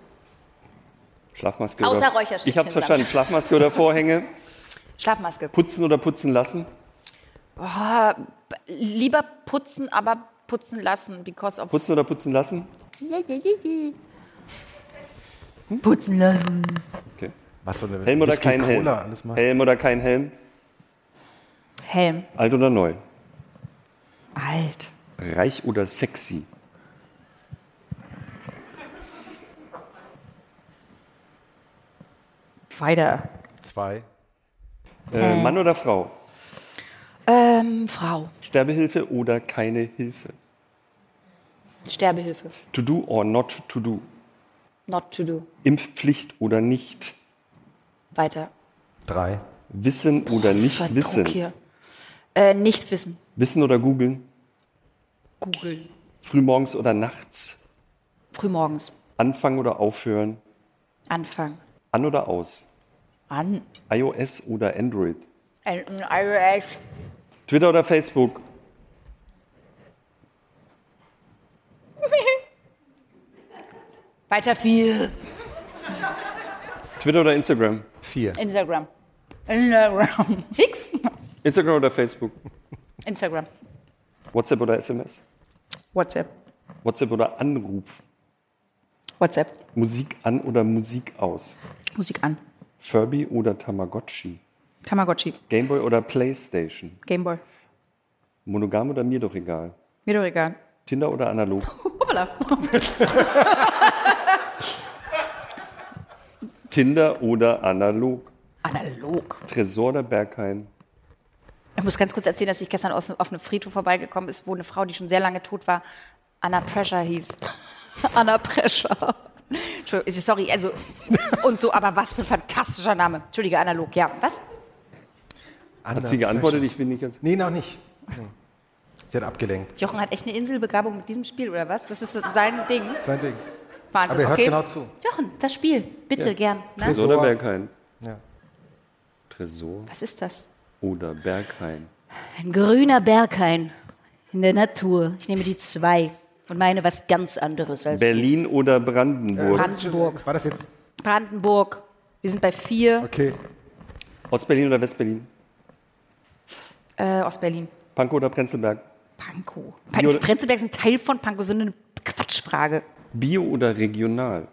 Schlafmaske Außer oder... Räucherstäbchen Ich hab's dann. verstanden. Schlafmaske oder Vorhänge? (laughs) Schlafmaske. Putzen oder putzen lassen? Oh, lieber putzen, aber putzen lassen. Because of Putzen oder putzen lassen? putzen lassen. Okay. Was soll Helm oder Whisky, kein Helm? Cola, alles mal. Helm oder kein Helm? Helm. Alt oder neu? Alt. Reich oder sexy? Weiter. Zwei. Äh, Mann oder Frau? Ähm, Frau. Sterbehilfe oder keine Hilfe? Sterbehilfe. To do or not to do? Not to do. Impfpflicht oder nicht? Weiter. Drei. Wissen oder Das nicht wissen? Hier. Äh, nicht wissen. Wissen oder googeln? Googeln. Frühmorgens oder nachts? Frühmorgens. Anfangen oder aufhören? Anfang. An oder aus? An. iOS oder Android? Ein iOS. Twitter oder Facebook? (laughs) Weiter viel. Twitter oder Instagram? Vier. Instagram. Instagram. (laughs) Fix. Instagram oder Facebook? Instagram. WhatsApp oder SMS? WhatsApp. WhatsApp oder Anruf? WhatsApp. Musik an oder Musik aus? Musik an. Furby oder Tamagotchi? Tamagotchi. Gameboy oder Playstation? Gameboy. Monogam oder mir doch egal? Mir doch egal. Tinder oder analog? (laughs) Hoppala. Tinder oder analog? Analog. Tresor oder Berghain? Ich muss ganz kurz erzählen, dass ich gestern aus, auf einem Friedhof vorbeigekommen ist, wo eine Frau, die schon sehr lange tot war, Anna Pressure hieß. (laughs) Anna Pressure. Entschuldigung, sorry, also und so, aber was für ein fantastischer Name. Entschuldige, analog, ja. Was? Hat sie geantwortet? Ich bin nicht ganz. Nee, noch nicht. Sie hat abgelenkt. Jochen hat echt eine Inselbegabung mit diesem Spiel, oder was? Das ist so sein Ding. Sein Ding. Wahnsinn, Aber er hört okay. genau zu. Jochen, das Spiel, bitte, gern. Ne? Tresor oder Berghain? Ja. Tresor Was ist das? oder Berghain? Ein grüner Berghain in der Natur. Ich nehme die zwei und meine was ganz anderes als Berlin oder Brandenburg? Brandenburg. War das jetzt? Brandenburg. Wir sind bei vier. Okay. Ostberlin oder Westberlin? Äh, Ostberlin. Pankow oder Prenzlberg? Pankow. Bio- Prenzlberg ist ein Teil von Pankow, so eine Quatschfrage. Bio oder regional?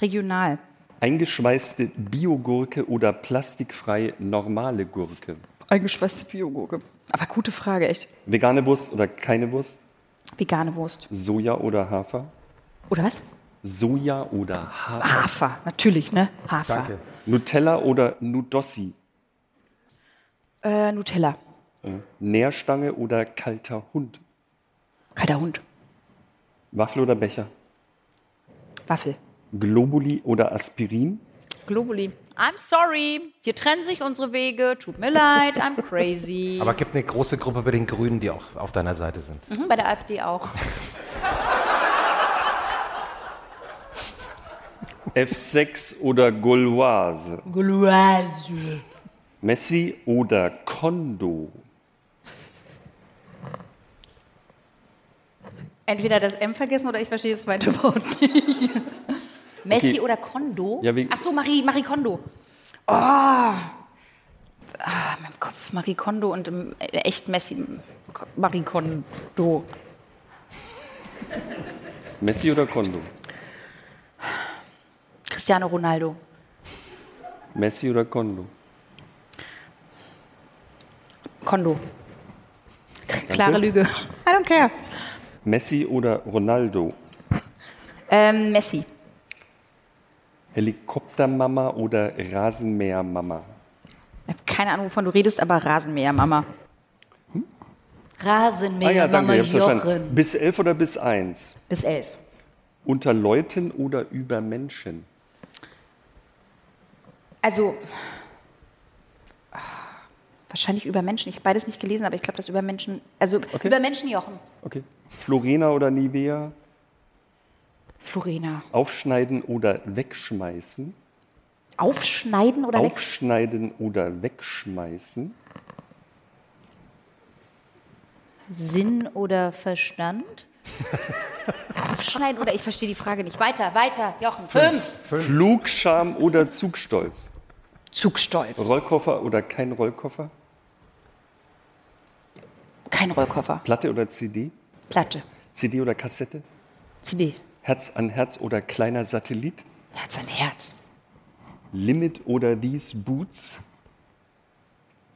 Regional. Eingeschweißte Biogurke oder plastikfreie normale Gurke? Eingeschweißte Biogurke. Aber gute Frage, echt. Vegane Wurst oder keine Wurst? Vegane Wurst. Soja oder Hafer? Oder was? Soja oder Hafer? Hafer, natürlich, ne? Hafer. Danke. Nutella oder Nudossi? Äh, Nutella. Nährstange oder kalter Hund? Kalter Hund. Waffel oder Becher? Waffel. Globuli oder Aspirin? Globuli. I'm sorry. Hier trennen sich unsere Wege. Tut mir leid. I'm crazy. (laughs) Aber es gibt eine große Gruppe bei den Grünen, die auch auf deiner Seite sind. Mhm, bei der AfD auch. (laughs) F6 oder Gauloise? Gluase. Messi oder Kondo? Entweder das M vergessen oder ich verstehe das zweite (laughs) Wort nicht. Messi Okay. oder Kondo? Ja, Ach so, Marie, Marie Kondo. Oh. Ah, in meinem Kopf Marie Kondo und im äh, echt Messi. Marie Kondo. Messi oder Kondo? Cristiano Ronaldo. Messi oder Kondo? Kondo. Klare Lüge. I don't care. Messi oder Ronaldo? Ähm, Messi. Helikoptermama oder Rasenmähermama? Ich habe keine Ahnung, wovon du redest, aber Rasenmäher, Mama. Rasenmäher, Ah ja. Jochen. Bis elf oder bis eins? Bis elf. Unter Leuten oder über Menschen? Also, ah, wahrscheinlich über Menschen. Ich habe beides nicht gelesen, aber ich glaube, das über Menschen. Also Okay. über Menschen, Jochen. Okay. Florena oder Nivea? Florina. Aufschneiden oder wegschmeißen? Aufschneiden oder weg? Aufschneiden oder wegschmeißen? Sinn oder Verstand? (laughs) Aufschneiden oder ich verstehe die Frage nicht. Weiter, weiter, Jochen. Fünf. Flugscham oder Zugstolz? Zugstolz. Rollkoffer oder kein Rollkoffer? Kein Rollkoffer. Platte oder CD? Platte. CD oder Kassette? CD. Herz an Herz oder kleiner Satellit? Herz an Herz. Limit oder These Boots?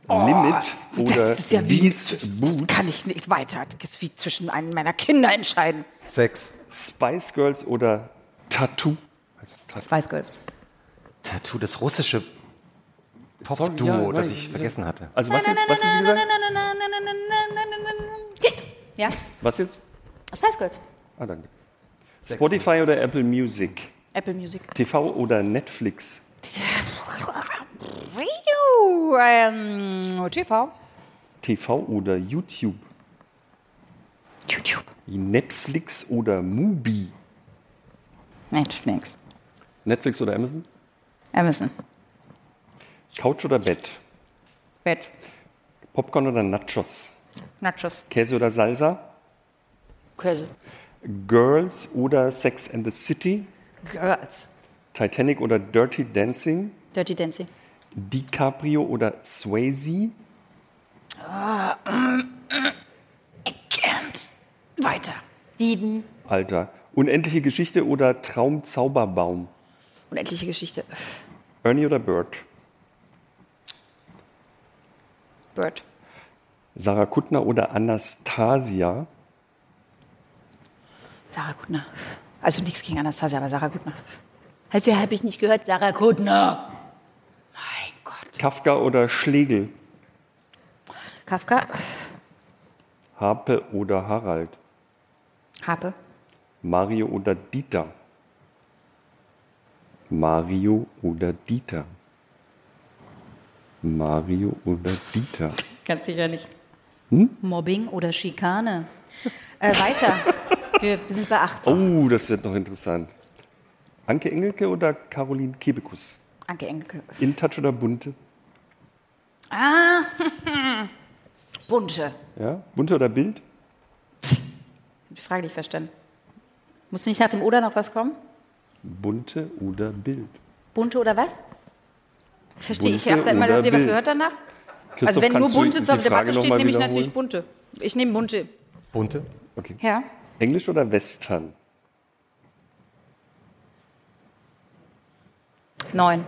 Limit Oh, das oder ist ja wie- These Boots? Kann ich nicht weiter. Das ist wie zwischen einem meiner Kinder entscheiden. Sechs. Spice Girls oder Tattoo? Es Tattoo? Spice Girls. Tattoo, das russische Pop-Duo, ja, das ich ja. vergessen hatte. Also was jetzt? Was du gesagt? Geht's? Ja? Was jetzt? Spice Girls. Ah, danke. Spotify oder Apple Music? Apple Music. TV oder Netflix? Ähm, TV. TV oder YouTube? YouTube. Netflix oder Mubi? Netflix. Netflix oder Amazon? Amazon. Couch oder Bett? Bett. Popcorn oder Nachos? Nachos. Käse oder Salsa? Käse. Girls oder Sex and the City? Girls. Titanic oder Dirty Dancing? Dirty Dancing. DiCaprio oder Swayze? Can't. Weiter. Sieben. Alter. Unendliche Geschichte oder Traumzauberbaum? Unendliche Geschichte. Ernie oder Bird? Bird. Sarah Kuttner oder Anastasia? Sarah Kuttner. Also nichts gegen Anastasia, aber Sarah Kuttner. Halt, wer habe ich nicht gehört? Sarah Kuttner. Mein Gott. Kafka oder Schlegel? Kafka. Harpe oder Harald? Harpe. Mario oder Dieter? Mario oder Dieter? Mario oder Dieter? Ganz sicher nicht. Mobbing oder Schikane. Äh, weiter. (laughs) Wir sind bei acht. Oh, das wird noch interessant. Anke Engelke oder Caroline Kebekus? Anke Engelke. InTouch oder Bunte? Ah, (laughs) bunte. Ja? Bunte oder Bild? Die Frage nicht verstanden. Muss nicht nach dem Oder noch was kommen? Bunte oder Bild? Bunte oder was? Verstehe ich. Habt ihr immer was Bild? gehört danach? Christoph, also wenn nur bunte zur Debatte steht, nehme ich natürlich bunte. Ich nehme bunte. Bunte. Okay. Ja. Englisch oder Western? Neun.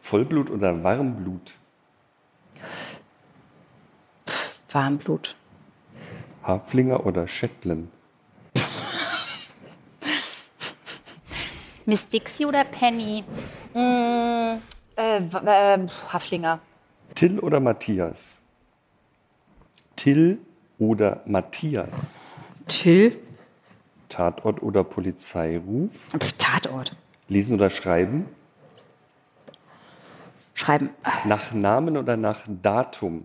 Vollblut oder Warmblut? Warmblut. Haflinger oder Shetland? Miss Dixie oder Penny? Mm, äh, äh, Haflinger. Till oder Matthias? Till oder Matthias? Till. Tatort oder Polizeiruf? Pff, Tatort. Lesen oder schreiben? Schreiben. Nach Namen oder nach Datum?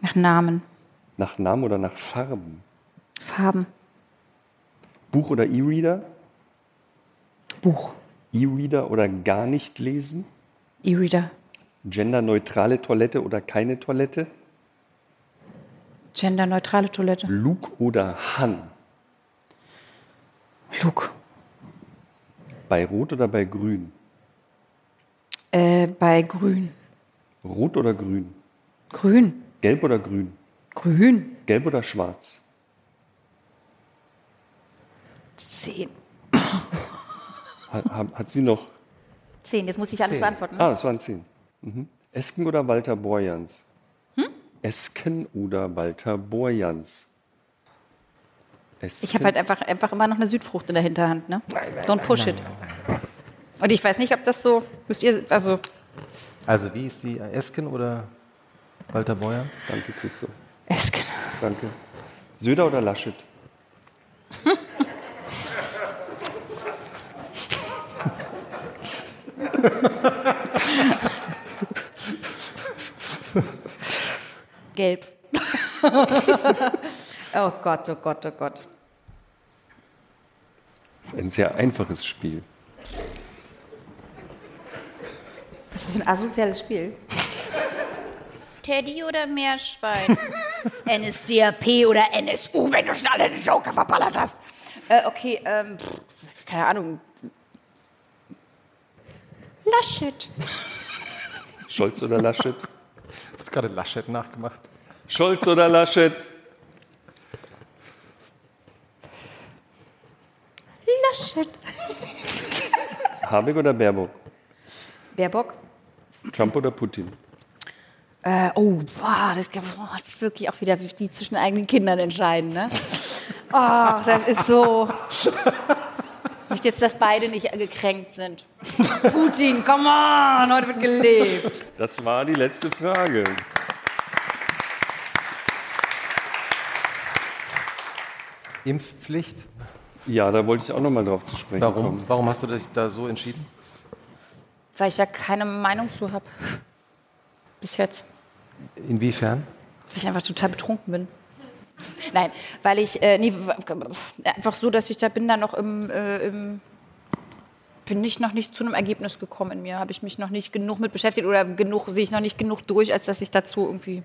Nach Namen. Nach Namen oder nach Farben? Farben. Buch oder E-Reader? Buch. E-Reader oder gar nicht lesen? E-Reader. Genderneutrale Toilette oder keine Toilette? Genderneutrale Toilette. Luke oder Han? Luke. Bei Rot oder bei Grün? Äh, bei Grün. Rot oder Grün? Grün. Gelb oder Grün? Grün. Gelb oder Schwarz? Zehn. Hat, hat, sie noch? Zehn. Jetzt muss ich alles Zehn. beantworten. Ah, es waren zehn. Mhm. Esken oder Walter Borjans? Hm? Esken oder Walter Borjans? Esken. Ich habe halt einfach, einfach immer noch eine Südfrucht in der Hinterhand. Ne? Don't push it. Und ich weiß nicht, ob das so. Müsst ihr. Also. Also wie ist die Esken oder Walter Beuer? Danke, Christoph. Esken. Danke. Söder oder Laschet? (laughs) (laughs) Gelb. (laughs) oh Gott, oh Gott, oh Gott. Das ist ein sehr einfaches Spiel. Was ist das für ein asoziales Spiel? Teddy oder Meerschwein? (laughs) NSDAP oder NSU, wenn du schon alle den Joker verballert hast. Äh, okay, ähm, pff, keine Ahnung. Laschet. Scholz oder Laschet? Hast gerade Laschet nachgemacht. Scholz oder Laschet? Laschet. Habeck oder Baerbock? Baerbock? Trump oder Putin? Äh, oh, boah, das, boah, das ist wirklich auch wieder die zwischen eigenen Kindern entscheiden. Ne? (laughs) Oh, das ist so. Ich möchte jetzt, dass beide nicht gekränkt sind. (laughs) Putin, come on, heute wird gelebt. Das war die letzte Frage. Impfpflicht? Ja, da wollte ich auch noch mal drauf zu sprechen Warum? kommen. Warum hast du dich da so entschieden? Weil ich da keine Meinung zu habe. Bis jetzt. Inwiefern? Weil ich einfach total betrunken bin. Nein, weil ich, äh, nee, einfach so, dass ich da bin, da noch im, äh, im bin ich noch nicht zu einem Ergebnis gekommen in mir. Habe ich mich noch nicht genug mit beschäftigt oder genug, sehe ich noch nicht genug durch, als dass ich dazu irgendwie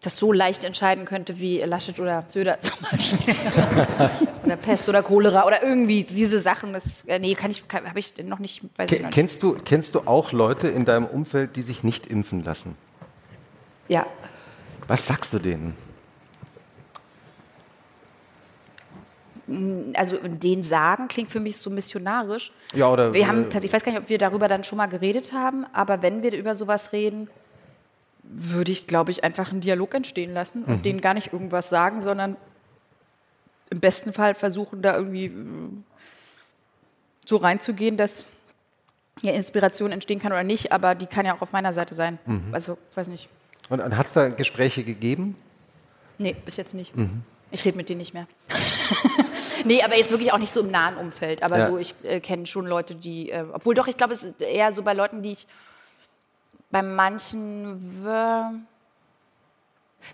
das so leicht entscheiden könnte wie Laschet oder Söder (laughs) zum Beispiel. oder Pest oder Cholera oder irgendwie diese Sachen. Das, äh, nee, kann ich, habe ich noch nicht, weiß ich Ke- noch nicht. Kennst du, kennst du auch Leute in deinem Umfeld, die sich nicht impfen lassen? Ja, Was sagst du denen? Also den sagen klingt für mich so missionarisch. Ja, oder Wir haben, ich weiß gar nicht, ob wir darüber dann schon mal geredet haben, aber wenn wir über sowas reden, würde ich, glaube ich, einfach einen Dialog entstehen lassen und denen gar nicht irgendwas sagen, sondern im besten Fall versuchen, da irgendwie äh, so reinzugehen, dass ja, Inspiration entstehen kann oder nicht, aber die kann ja auch auf meiner Seite sein. Also, weiß nicht. Und, und hat es da Gespräche gegeben? Nee, bis jetzt nicht. Ich rede mit denen nicht mehr. (laughs) nee, aber jetzt wirklich auch nicht so im nahen Umfeld. Aber Ja. so, ich äh, kenne schon Leute, die, äh, obwohl doch, ich glaube, es ist eher so bei Leuten, die ich bei manchen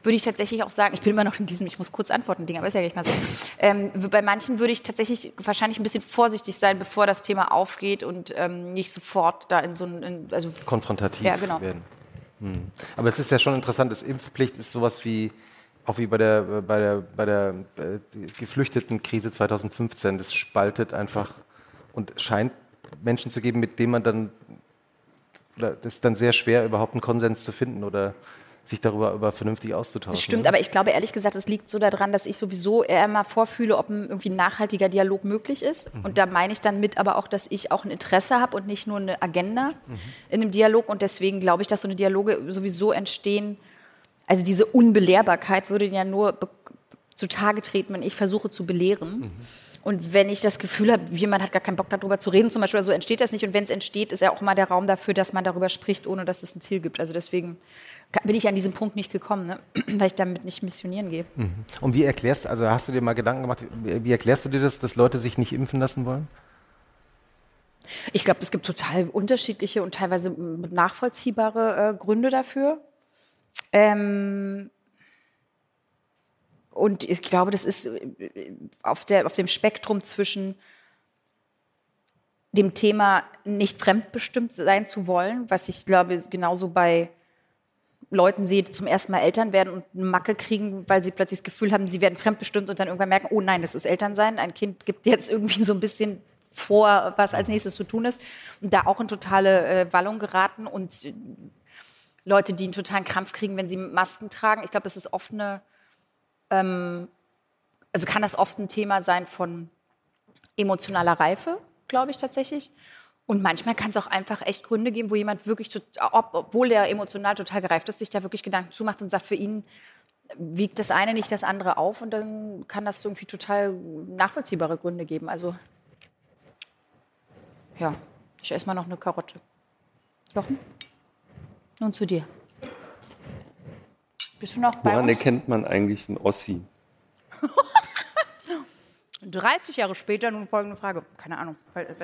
würde ich tatsächlich auch sagen, ich bin immer noch in diesem, ich muss kurz antworten, Ding, aber ist ja gleich mal so. Ähm, bei manchen würde ich tatsächlich wahrscheinlich ein bisschen vorsichtig sein, bevor das Thema aufgeht und ähm, nicht sofort da in so ein, in, also konfrontativ Ja, genau. werden. Hm. Aber es ist ja schon interessant, dass Impfpflicht ist sowas wie, auch wie bei der, bei der, bei der äh, Geflüchtetenkrise 2015, das spaltet einfach und scheint Menschen zu geben, mit denen man dann, oder das ist dann sehr schwer, überhaupt einen Konsens zu finden oder sich darüber über vernünftig auszutauschen. Das stimmt, oder? aber ich glaube ehrlich gesagt, es liegt so daran, dass ich sowieso eher mal vorfühle, ob ein irgendwie ein nachhaltiger Dialog möglich ist. Mhm. Und da meine ich dann mit aber auch, dass ich auch ein Interesse habe und nicht nur eine Agenda in einem Dialog. Und deswegen glaube ich, dass so eine Dialoge sowieso entstehen. Also diese Unbelehrbarkeit würde ja nur zutage treten, wenn ich versuche zu belehren. Und wenn ich das Gefühl habe, jemand hat gar keinen Bock darüber zu reden, zum Beispiel, so entsteht das nicht. Und wenn es entsteht, ist ja auch mal der Raum dafür, dass man darüber spricht, ohne dass es ein Ziel gibt. Also deswegen bin ich an diesem Punkt nicht gekommen, ne? (clears throat) weil ich damit nicht missionieren gehe. Und wie erklärst, also hast du dir mal Gedanken gemacht, wie, erklärst du dir das, dass Leute sich nicht impfen lassen wollen? Ich glaube, es gibt total unterschiedliche und teilweise nachvollziehbare äh, Gründe dafür. Ähm, und ich glaube, das ist äh, auf, der, auf dem Spektrum zwischen dem Thema nicht fremdbestimmt sein zu wollen, was ich glaube genauso bei Leuten sehe, die zum ersten Mal Eltern werden und eine Macke kriegen, weil sie plötzlich das Gefühl haben, sie werden fremdbestimmt und dann irgendwann merken, oh nein, das ist Elternsein. Ein Kind gibt jetzt irgendwie so ein bisschen vor, was als nächstes zu tun ist. Und da auch in totale äh, Wallung geraten und äh, Leute, die einen totalen Krampf kriegen, wenn sie Masken tragen. Ich glaube, das ist oft eine, ähm, also kann das oft ein Thema sein von emotionaler Reife, glaube ich tatsächlich. Und manchmal kann es auch einfach echt Gründe geben, wo jemand wirklich, obwohl er emotional total gereift ist, sich da wirklich Gedanken zumacht und sagt, für ihn wiegt das eine nicht das andere auf und dann kann das irgendwie total nachvollziehbare Gründe geben. Also ja, ich esse mal noch eine Karotte. Jochen? Nun zu dir. Bist du noch bei Woran uns? erkennt man eigentlich einen Ossi? (laughs) 30 Jahre später nun folgende Frage. Keine Ahnung.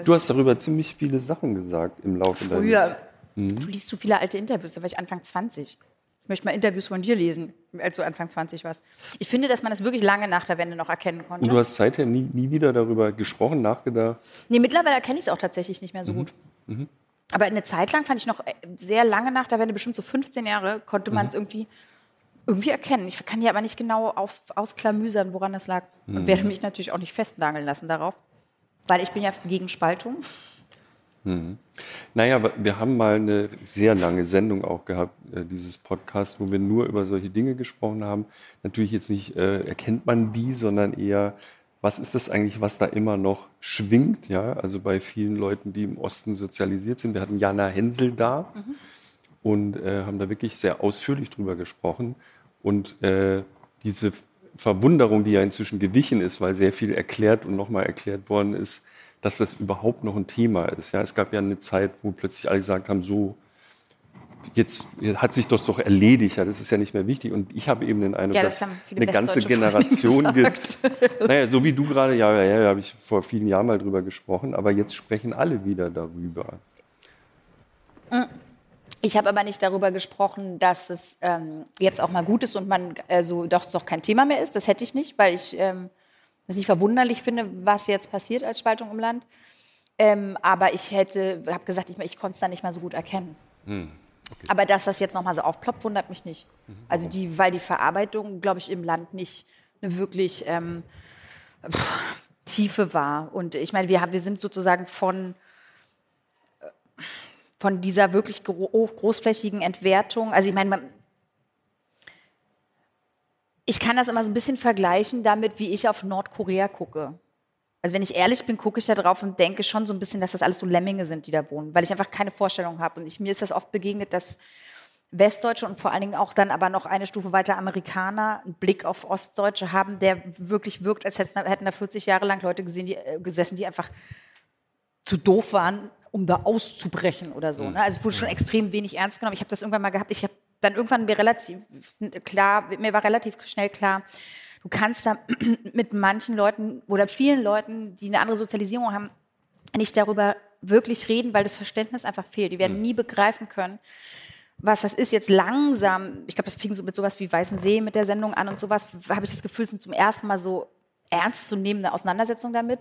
Du hast darüber ziemlich viele Sachen gesagt im Laufe früher, deines... du liest zu viele alte Interviews, da war ich Anfang 20. Ich möchte mal Interviews von dir lesen, als du Anfang 20 warst. Ich finde, dass man das wirklich lange nach der Wende noch erkennen konnte. Und du hast seither nie, nie wieder darüber gesprochen, nachgedacht? Nee, mittlerweile erkenne ich es auch tatsächlich nicht mehr so gut. Aber eine Zeit lang fand ich noch äh, sehr lange nach der Wende, bestimmt so 15 Jahre, konnte man es irgendwie, irgendwie erkennen. Ich kann ja aber nicht genau aus, ausklamüsern, woran das lag. Und werde mich natürlich auch nicht festnageln lassen darauf. Weil ich bin ja gegen Spaltung. Naja, aber wir haben mal eine sehr lange Sendung auch gehabt, äh, dieses Podcast, wo wir nur über solche Dinge gesprochen haben. Natürlich jetzt nicht, äh, erkennt man die, sondern eher, was ist das eigentlich, was da immer noch schwingt? Ja, also bei vielen Leuten, die im Osten sozialisiert sind. Wir hatten Jana Hensel da mhm. und äh, haben da wirklich sehr ausführlich drüber gesprochen. Und äh, diese Verwunderung, die ja inzwischen gewichen ist, weil sehr viel erklärt und nochmal erklärt worden ist, dass das überhaupt noch ein Thema ist. Ja, es gab ja eine Zeit, wo plötzlich alle gesagt haben, so, jetzt hat sich das doch erledigt, ja, das ist ja nicht mehr wichtig. Und ich habe eben den Eindruck, ja, das dass eine ganze Generation (laughs) gibt. Naja, so wie du gerade, ja, ja, ja, habe ich vor vielen Jahren mal drüber gesprochen, aber jetzt sprechen alle wieder darüber. Ich habe aber nicht darüber gesprochen, dass es ähm, jetzt auch mal gut ist und man also doch, doch kein Thema mehr ist. Das hätte ich nicht, weil ich ähm, das nicht verwunderlich finde, was jetzt passiert als Spaltung im Land. Ähm, aber ich hätte, habe gesagt, ich, ich konnte es da nicht mal so gut erkennen. Hm. Okay. Aber dass das jetzt nochmal so aufploppt, wundert mich nicht. Mhm. Also die, weil die Verarbeitung, glaube ich, im Land nicht eine wirklich ähm, pff, Tiefe war. Und ich meine, wir, wir sind sozusagen von, äh, von dieser wirklich großflächigen Entwertung, also ich meine, ich kann das immer so ein bisschen vergleichen damit, wie ich auf Nordkorea gucke. Also wenn ich ehrlich bin, gucke ich da drauf und denke schon so ein bisschen, dass das alles so Lemminge sind, die da wohnen, weil ich einfach keine Vorstellung habe. Und ich, mir ist das oft begegnet, dass Westdeutsche und vor allen Dingen auch dann aber noch eine Stufe weiter Amerikaner einen Blick auf Ostdeutsche haben, der wirklich wirkt, als hätten da 40 Jahre lang Leute gesehen, die, äh, gesessen, die einfach zu doof waren, um da auszubrechen oder so. Ne? Also es wurde schon extrem wenig ernst genommen. Ich habe das irgendwann mal gehabt. Ich habe dann irgendwann mir relativ klar, mir war relativ schnell klar, du kannst da (clears throat) mit manchen Leuten oder vielen Leuten, die eine andere Sozialisierung haben, nicht darüber wirklich reden, weil das Verständnis einfach fehlt. Die werden mhm. nie begreifen können, was das ist. Jetzt langsam, ich glaube, das fing so mit sowas wie Weißen See mit der Sendung an und sowas, habe ich das Gefühl, es sind zum ersten Mal so ernstzunehmende Auseinandersetzungen damit.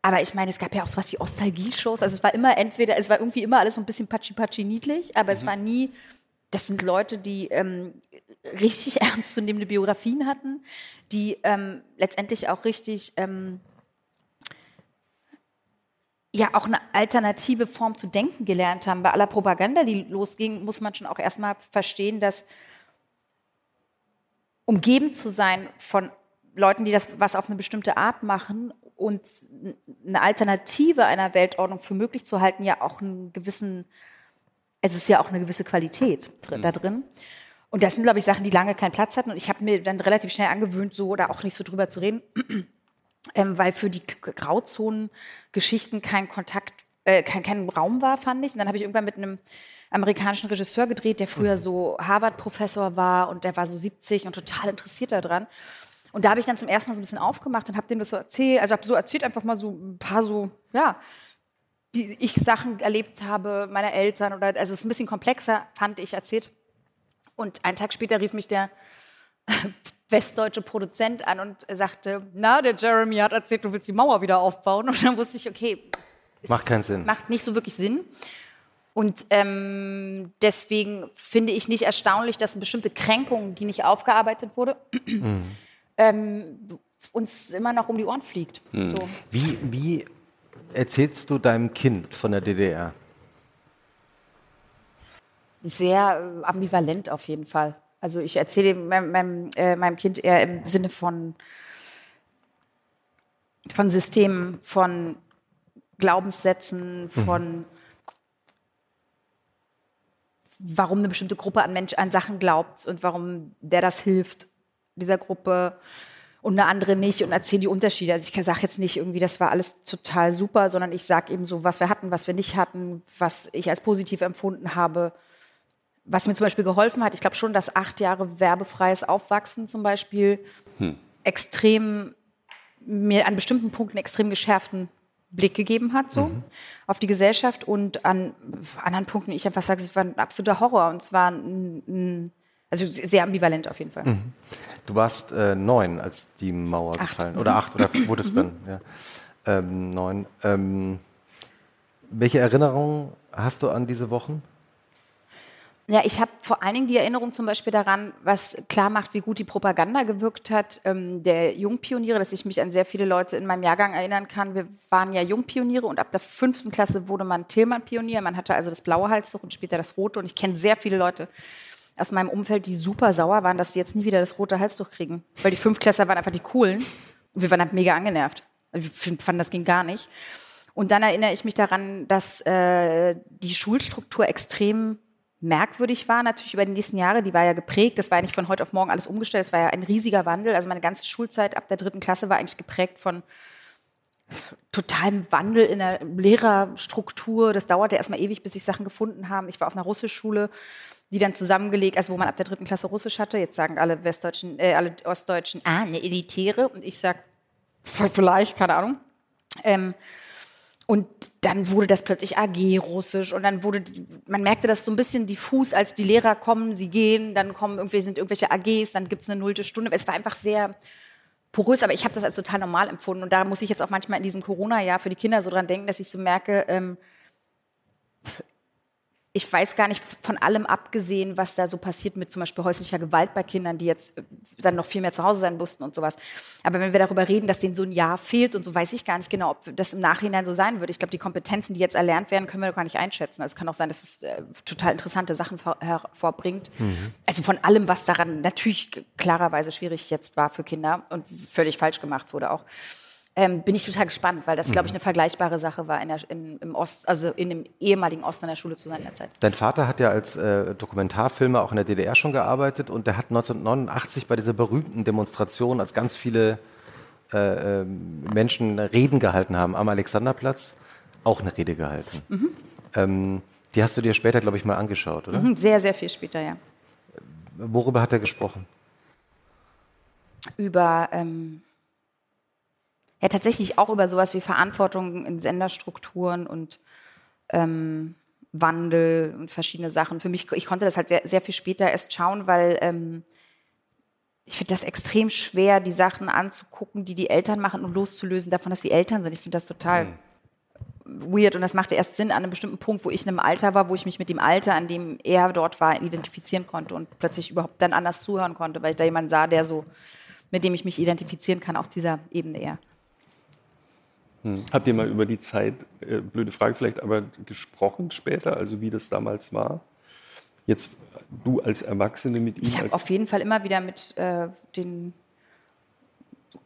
Aber ich meine, es gab ja auch sowas wie Ostalgie-Shows. Also es war immer entweder, es war irgendwie immer alles so ein bisschen patschi-patschi niedlich, aber mhm. es war nie, das sind Leute, die ähm, richtig (laughs) ernstzunehmende Biografien hatten, die ähm, letztendlich auch richtig ähm, ja auch eine alternative Form zu denken gelernt haben. Bei aller Propaganda, die losging, muss man schon auch erstmal verstehen, dass umgeben zu sein von Leuten, die das was auf eine bestimmte Art machen und eine Alternative einer Weltordnung für möglich zu halten, ja auch einen gewissen, es ist ja auch eine gewisse Qualität drin, mhm. da drin. Und das sind, glaube ich, Sachen, die lange keinen Platz hatten. Und ich habe mir dann relativ schnell angewöhnt, so oder auch nicht so drüber zu reden, (clears throat) ähm, weil für die Grauzonen-Geschichten kein Kontakt, äh, kein, kein Raum war, fand ich. Und dann habe ich irgendwann mit einem amerikanischen Regisseur gedreht, der früher mhm. so Harvard-Professor war und der war so 70 und total interessiert daran. Und da habe ich dann zum ersten Mal so ein bisschen aufgemacht und habe dem das so erzählt. Also habe so erzählt einfach mal so ein paar so, ja, wie ich Sachen erlebt habe, meiner Eltern oder, also es ist ein bisschen komplexer, fand ich, erzählt. Und einen Tag später rief mich der (laughs) westdeutsche Produzent an und sagte, na, der Jeremy hat erzählt, du willst die Mauer wieder aufbauen. (laughs) Und dann wusste ich, okay, macht keinen Sinn. Macht nicht so wirklich Sinn. Und ähm, deswegen finde ich nicht erstaunlich, dass eine bestimmte Kränkung, die nicht aufgearbeitet wurde, mhm. (clears throat) ähm, uns immer noch um die Ohren fliegt. Mhm. So. Wie, wie erzählst du deinem Kind von der DDR? sehr äh, ambivalent auf jeden Fall. Also ich erzähle meinem, meinem, äh, meinem Kind eher im Sinne von, von Systemen, von Glaubenssätzen, mhm. von mhm. warum eine bestimmte Gruppe an, Mensch, an Sachen glaubt und warum der das hilft, dieser Gruppe und eine andere nicht und erzähle die Unterschiede. Also ich sage jetzt nicht irgendwie, das war alles total super, sondern ich sage eben so, was wir hatten, was wir nicht hatten, was ich als positiv empfunden habe was mir zum Beispiel geholfen hat, ich glaube schon, dass acht Jahre werbefreies Aufwachsen zum Beispiel hm. extrem mir an bestimmten Punkten extrem geschärften Blick gegeben hat, so mhm. auf die Gesellschaft und an anderen Punkten, ich einfach sage, es war ein absoluter Horror und es war ein, ein also sehr ambivalent auf jeden Fall. Mhm. Du warst äh, neun, als die Mauer acht. gefallen oder acht oder (laughs) wurde es dann? Ja. Ähm, neun. Ähm, welche Erinnerungen hast du an diese Wochen? Ja, ich habe vor allen Dingen die Erinnerung zum Beispiel daran, was klar macht, wie gut die Propaganda gewirkt hat, ähm, der Jungpioniere, dass ich mich an sehr viele Leute in meinem Jahrgang erinnern kann. Wir waren ja Jungpioniere und ab der fünften Klasse wurde man Tillmann-Pionier. Man hatte also das blaue Halstuch und später das rote. Und ich kenne sehr viele Leute aus meinem Umfeld, die super sauer waren, dass sie jetzt nie wieder das rote Halstuch kriegen. Weil die Fünftklässler waren einfach die coolen Wir waren halt mega angenervt. Wir fanden, das ging gar nicht. Und dann erinnere ich mich daran, dass äh, die Schulstruktur extrem merkwürdig war, natürlich über die nächsten Jahre. Die war ja geprägt. Das war ja nicht von heute auf morgen alles umgestellt. Es war ja ein riesiger Wandel. Also meine ganze Schulzeit ab der dritten Klasse war eigentlich geprägt von totalem Wandel in der Lehrerstruktur. Das dauerte erstmal ewig, bis sich Sachen gefunden haben. Ich war auf einer Russischschule, die dann zusammengelegt, also wo man ab der dritten Klasse Russisch hatte. Jetzt sagen alle Westdeutschen, äh, alle Ostdeutschen, ah, eine Elitäre. Und ich sage, vielleicht, keine Ahnung. Ähm, und dann wurde das plötzlich AG Russisch und dann wurde, man merkte das so ein bisschen diffus, als die Lehrer kommen, sie gehen, dann kommen irgendwie, sind irgendwelche AGs, dann gibt es eine nullte Stunde. Es war einfach sehr porös, aber ich habe das als total normal empfunden. Und da muss ich jetzt auch manchmal in diesem Corona-Jahr für die Kinder so dran denken, dass ich so merke, ähm, ich weiß gar nicht von allem abgesehen, was da so passiert mit zum Beispiel häuslicher Gewalt bei Kindern, die jetzt äh, dann noch viel mehr zu Hause sein mussten und sowas. Aber wenn wir darüber reden, dass denen so ein Jahr fehlt und so, weiß ich gar nicht genau, ob das im Nachhinein so sein wird. Ich glaube, die Kompetenzen, die jetzt erlernt werden, können wir doch gar nicht einschätzen. Also es kann auch sein, dass es äh, total interessante Sachen hervorbringt. Mhm. Also von allem, was daran natürlich klarerweise schwierig jetzt war für Kinder und völlig falsch gemacht wurde auch ähm, bin ich total gespannt, weil das, glaube ich, mhm. eine vergleichbare Sache war, in der, in, im Ost, also in dem ehemaligen Osten an der Schule zu sein in der Zeit. Dein Vater hat ja als äh, Dokumentarfilmer auch in der DDR schon gearbeitet und der hat 1989 bei dieser berühmten Demonstration, als ganz viele äh, ähm, Menschen Reden gehalten haben am Alexanderplatz, auch eine Rede gehalten. Mhm. Ähm, die hast du dir später, glaube ich, mal angeschaut, oder? Mhm, sehr, sehr viel später, ja. Worüber hat er gesprochen? Über ähm, ja tatsächlich auch über sowas wie Verantwortung in Senderstrukturen und ähm, Wandel und verschiedene Sachen. Für mich, ich konnte das halt sehr, sehr viel später erst schauen, weil ähm, ich finde das extrem schwer, die Sachen anzugucken, die die Eltern machen und loszulösen davon, dass sie Eltern sind. Ich finde das total mhm. weird und das machte erst Sinn an einem bestimmten Punkt, wo ich in einem Alter war, wo ich mich mit dem Alter, an dem er dort war, identifizieren konnte und plötzlich überhaupt dann anders zuhören konnte, weil ich da jemanden sah, der so, mit dem ich mich identifizieren kann auf dieser Ebene eher. Hm. Habt ihr mal über die Zeit, äh, blöde Frage vielleicht, aber gesprochen später, also wie das damals war? Jetzt du als Erwachsene mit ihm? Ich habe auf jeden Fall immer wieder mit äh, den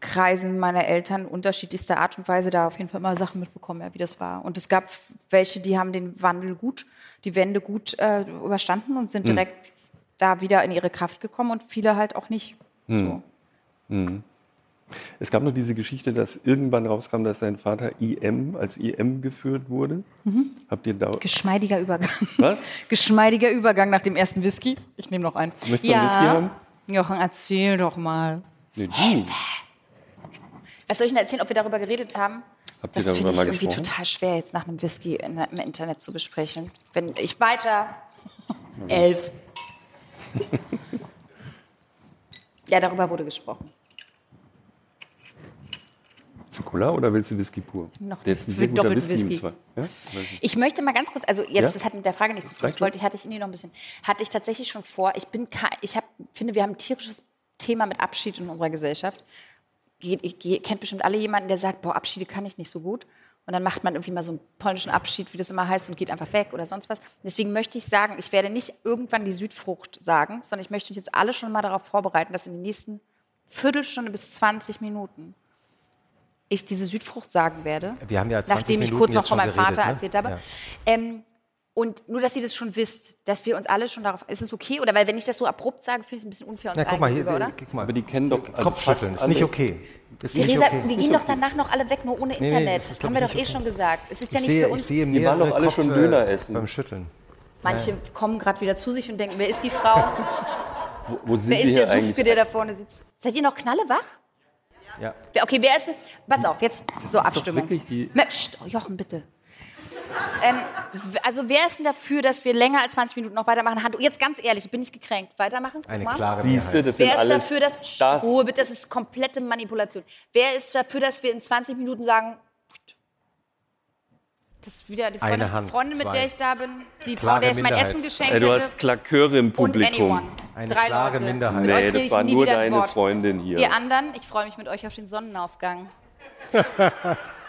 Kreisen meiner Eltern unterschiedlichster Art und Weise da auf jeden Fall immer Sachen mitbekommen, ja, wie das war. Und es gab welche, die haben den Wandel gut, die Wende gut äh, überstanden und sind hm. direkt da wieder in ihre Kraft gekommen und viele halt auch nicht. Hm. So. Es gab noch diese Geschichte, dass irgendwann rauskam, dass dein Vater IM als IM geführt wurde. Mhm. Habt ihr da Geschmeidiger Übergang. Was? (laughs) Geschmeidiger Übergang nach dem ersten Whisky. Ich nehme noch einen. Möchtest du ja. einen Whisky haben? Jochen, erzähl doch mal. Nee, du. Was soll ich denn erzählen, ob wir darüber geredet haben? Habt das finde ich irgendwie total schwer, jetzt nach einem Whisky in, im Internet zu besprechen. Wenn ich weiter. (laughs) Elf. (laughs) ja, darüber wurde gesprochen. Cola oder willst du Whisky pur? Noch der ist ein guter Whisky. Whisky. Ja? Ich möchte mal ganz kurz, also jetzt, ja? das hat mit der Frage nichts zu tun, das wollte ich, hatte ich Ihnen noch ein bisschen, hatte ich tatsächlich schon vor, ich bin, ich hab, finde, wir haben ein tierisches Thema mit Abschied in unserer Gesellschaft. Ich, kennt bestimmt alle jemanden, der sagt, boah, Abschiede kann ich nicht so gut. Und dann macht man irgendwie mal so einen polnischen Abschied, wie das immer heißt, und geht einfach weg oder sonst was. Deswegen möchte ich sagen, ich werde nicht irgendwann die Südfrucht sagen, sondern ich möchte uns jetzt alle schon mal darauf vorbereiten, dass in den nächsten Viertelstunde bis 20 Minuten ich diese Südfrucht sagen werde. Wir haben ja nachdem ich kurz noch von meinem Vater ne? erzählt habe. Ja. Ähm, und nur, dass ihr das schon wisst, dass wir uns alle schon darauf. Ist es okay? Oder weil, wenn ich das so abrupt sage, finde ich es ein bisschen unfair uns ja, guck mal, hier, oder? Guck mal. Aber die kennen doch. Also Kopfschütteln, ist nicht okay. Ist nicht okay. Wir gehen doch danach noch alle weg, nur ohne Internet. Nee, nee, das haben wir doch eh okay. schon gesagt. Es ist ja nicht sehe, für uns. Ich sehe wir waren doch alle schon Döner essen. Beim Schütteln. Manche ja. kommen gerade wieder zu sich und denken, wer ist die Frau? wo, wo sind wer ist der Sufke, der da vorne sitzt? Seid ihr noch knallewach? Ja. Okay, wer ist denn? Pass auf, jetzt das so Abstimmung. Die Psst, oh, Jochen, bitte. Ähm, also wer ist denn dafür, dass wir länger als 20 Minuten noch weitermachen? Hand, jetzt ganz ehrlich, ich bin nicht gekränkt. Weitermachen? Eine klare Siehste, das Wer ist alles dafür, dass das Ruhe, bitte, das ist komplette Manipulation. Wer ist dafür, dass wir in 20 Minuten sagen, das ist wieder die Freundin, Hand, Freundin mit der ich da bin, die Frau, der ich mein Essen geschenkt Ey, du hast Klaköre im Publikum. Eine Drei klare Leute. Minderheit. Nee, das war nur deine Freundin hier. Ihr anderen, ich freue mich mit euch auf den Sonnenaufgang. (laughs)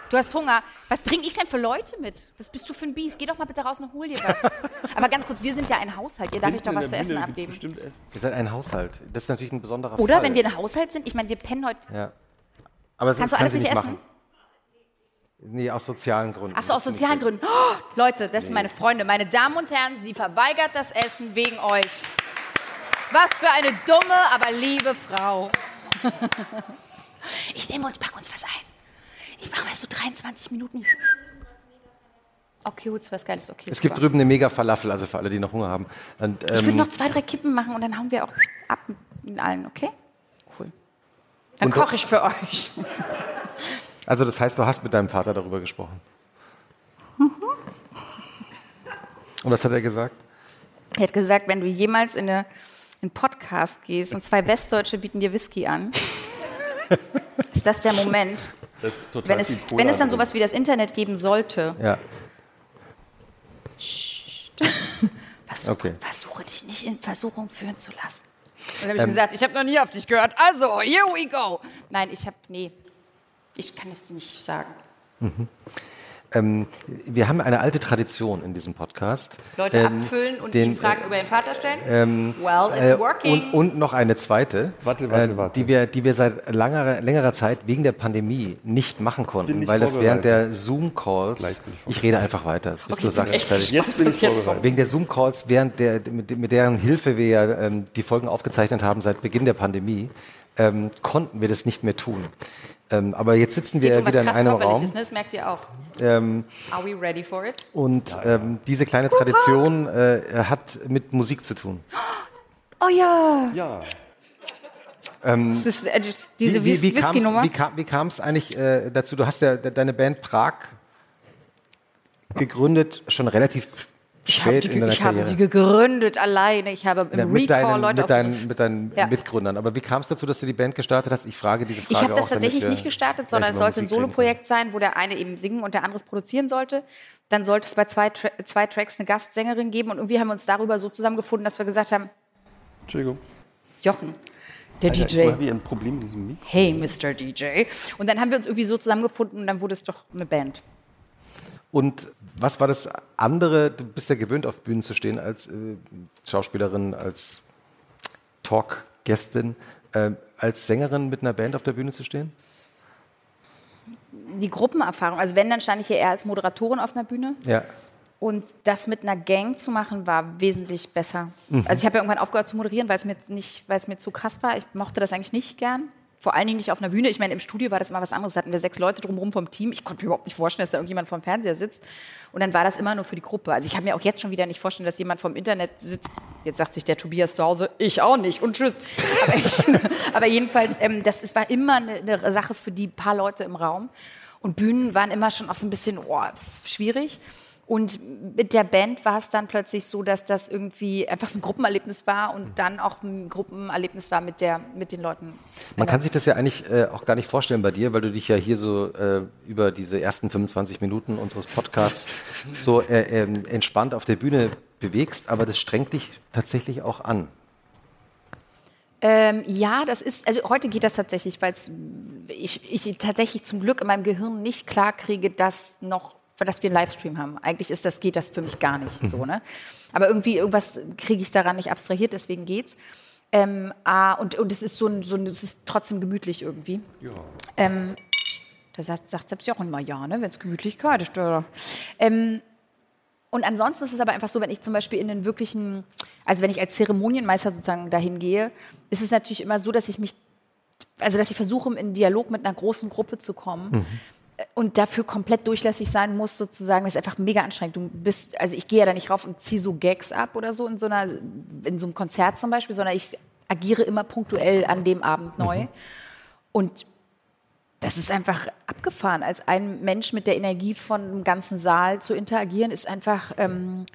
Du hast Hunger. Was bringe ich denn für Leute mit? Was bist du für ein Biest? Geh doch mal bitte raus und hol dir was. (laughs) Aber ganz kurz, wir sind ja ein Haushalt. Ihr darf euch doch was zu essen abgeben. Essen. Ihr seid ein Haushalt. Das ist natürlich ein besonderer Oder Fall. wenn wir ein Haushalt sind, ich meine, wir pennen heute. Ja. Aber das Kannst du kann alles sie nicht nicht essen? machen. Nee, aus sozialen Gründen. Ach so, aus sozialen Gründen. Oh, Leute, das sind meine Freunde. Meine Damen und Herren, sie verweigert das Essen wegen euch. Was für eine dumme, aber liebe Frau. (laughs) Ich nehme uns, pack uns was ein. Ich mache mal so 23 Minuten. Okay, gut, was Geiles, okay. Es gibt super. drüben eine mega Falafel, also für alle, die noch Hunger haben. Und, Ich würde ähm, noch zwei, drei Kippen machen und dann hauen wir auch ab mit allen, okay? Cool. Dann koche ich für euch. (laughs) also das heißt, du hast mit deinem Vater darüber gesprochen. Mhm. Und was hat er gesagt? Er hat gesagt, wenn du jemals in, eine, in einen Podcast gehst und zwei Westdeutsche bieten dir Whisky an, (laughs) ist das der Moment, Das ist total wenn es, Cola wenn es dann sowas wie das Internet geben sollte. Ja, (laughs) Versuche, Okay. versuche dich nicht in Versuchung führen zu lassen. Und dann habe ich gesagt, ich habe noch nie auf dich gehört. Also, here we go. Nein, ich habe, nee, ich kann es nicht sagen. ähm, wir haben eine alte Tradition in diesem Podcast. Leute ähm, abfüllen und den, ihnen Fragen über ihren Vater stellen? Ähm, well, it's äh, working. Und, und noch eine zweite, Warte, warte, äh, warte. Die, wir, die wir seit langer, längerer Zeit wegen der Pandemie nicht machen konnten, nicht weil das während der Zoom-Calls, ich ich rede einfach weiter, bis du sagst, echt fertig. Jetzt bin ich vorbereitet. Wegen der Zoom-Calls, während der, mit, mit deren Hilfe wir ja ähm, die Folgen aufgezeichnet haben seit Beginn der Pandemie, ähm, konnten wir das nicht mehr tun. Ähm, aber jetzt sitzen wir um wieder in einem Raum ne? Das merkt ihr auch. ähm, Are we ready for it? und ähm, diese kleine Tradition äh, hat mit Musik zu tun. (gasps) Oh ja. Ja, Das ist, äh, diese wie, wie, wie kam, es eigentlich äh, dazu? Du hast ja de- deine Band Prag gegründet, schon relativ Ich habe, spät die, in deiner ich habe Karriere. sie gegründet alleine. Ich habe im Ja, mit Recall deinen, Leute mit deinen, mit deinen Ja. Mitgründern. Aber wie kam es dazu, dass du die Band gestartet hast? Ich frage diese Frage Ich habe das auch, tatsächlich wir nicht gestartet, sondern es sollte ein Soloprojekt sein, wo der eine eben singen und der andere es produzieren sollte. Dann sollte es bei zwei, Tra zwei Tracks eine Gastsängerin geben und irgendwie haben wir uns darüber so zusammengefunden, dass wir gesagt haben, Entschuldigung. Jochen, der Alter, DJ, Ich habe hier ein Problem mit diesem Mikro. hey Mr. DJ. Und dann haben wir uns irgendwie so zusammengefunden und dann wurde es doch eine Band. Und was war das andere? Du bist ja gewöhnt, auf Bühnen zu stehen als äh, Schauspielerin, als Talkgästin, äh, als Sängerin mit einer Band auf der Bühne zu stehen? Die Gruppenerfahrung, also wenn, dann stand ich hier eher als Moderatorin auf einer Bühne. Ja. Und das mit einer Gang zu machen, war wesentlich besser. Also ich habe ja irgendwann aufgehört zu moderieren, weil es mir nicht, weil es mir zu krass war. Ich mochte das eigentlich nicht gern. Vor allen Dingen nicht auf einer Bühne. Ich meine, im Studio war das immer was anderes. Da hatten wir sechs Leute drumherum vom Team. Ich konnte mir überhaupt nicht vorstellen, dass da irgendjemand vom Fernseher sitzt. Und dann war das immer nur für die Gruppe. Also ich kann mir auch jetzt schon wieder nicht vorstellen, dass jemand vom Internet sitzt. Jetzt sagt sich der Tobias zu Hause, ich auch nicht und tschüss. (laughs) Aber, jedenfalls, ähm, das ist, war immer eine, eine Sache für die paar Leute im Raum. Und Bühnen waren immer schon auch so ein bisschen oh, schwierig. Und mit der Band war es dann plötzlich so, dass das irgendwie einfach so ein Gruppenerlebnis war und dann auch ein Gruppenerlebnis war mit, der, mit den Leuten. Man kann sich das ja eigentlich äh, auch gar nicht vorstellen bei dir, weil du dich ja hier so äh, über diese ersten 25 Minuten unseres Podcasts (laughs) so äh, ähm, entspannt auf der Bühne bewegst, aber das strengt dich tatsächlich auch an. Ähm, ja, das ist, also heute geht das tatsächlich, weil ich, ich tatsächlich zum Glück in meinem Gehirn nicht klar kriege, dass noch, dass wir einen Livestream haben. Eigentlich ist das, geht das für mich gar nicht so, ne? Aber irgendwie, irgendwas kriege ich daran nicht abstrahiert, deswegen geht's. Ähm, ah, und, und es ist so ein, so ein, es ist trotzdem gemütlich irgendwie. Ja. Ähm, da sagt, sagt selbst Jochen mal ja, ne, wenn es Gemütlichkeit ist. Ähm, und ansonsten ist es aber einfach so, wenn ich zum Beispiel in den wirklichen, also wenn ich als Zeremonienmeister sozusagen dahin gehe, ist es natürlich immer so, dass ich mich, also dass ich versuche, in Dialog mit einer großen Gruppe zu kommen. Und dafür komplett durchlässig sein muss, sozusagen, das ist einfach mega anstrengend. Du bist, also ich gehe ja da nicht rauf und ziehe so Gags ab oder so in so einer, in so einem Konzert zum Beispiel, sondern ich agiere immer punktuell an dem Abend neu. Und das ist einfach abgefahren. Als ein Mensch mit der Energie von einem ganzen Saal zu interagieren, ist einfach ähm,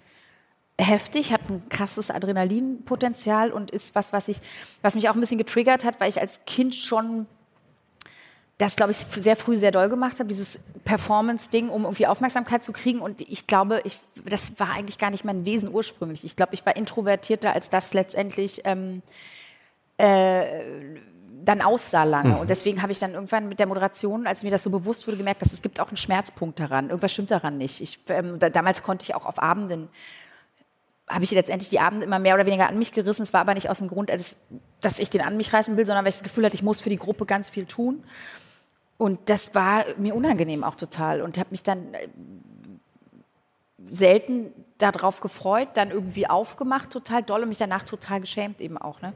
heftig, hat ein krasses Adrenalinpotenzial und ist was, was, ich, was mich auch ein bisschen getriggert hat, weil ich als Kind schon das, glaube ich, sehr früh sehr doll gemacht habe, dieses Performance-Ding, um irgendwie Aufmerksamkeit zu kriegen. Und ich glaube, ich, das war eigentlich gar nicht mein Wesen ursprünglich. Ich glaube, ich war introvertierter, als das letztendlich ähm, äh, dann aussah lange. Und deswegen habe ich dann irgendwann mit der Moderation, als mir das so bewusst wurde, gemerkt, dass es gibt auch einen Schmerzpunkt daran. Irgendwas stimmt daran nicht. Ich, ähm, da, damals konnte ich auch auf Abenden habe ich letztendlich die Abende immer mehr oder weniger an mich gerissen. Es war aber nicht aus dem Grund, dass, dass ich den an mich reißen will, sondern weil ich das Gefühl hatte, ich muss für die Gruppe ganz viel tun. Und das war mir unangenehm auch total und habe mich dann äh, selten darauf gefreut, dann irgendwie aufgemacht, total doll und mich danach total geschämt eben auch. Ne?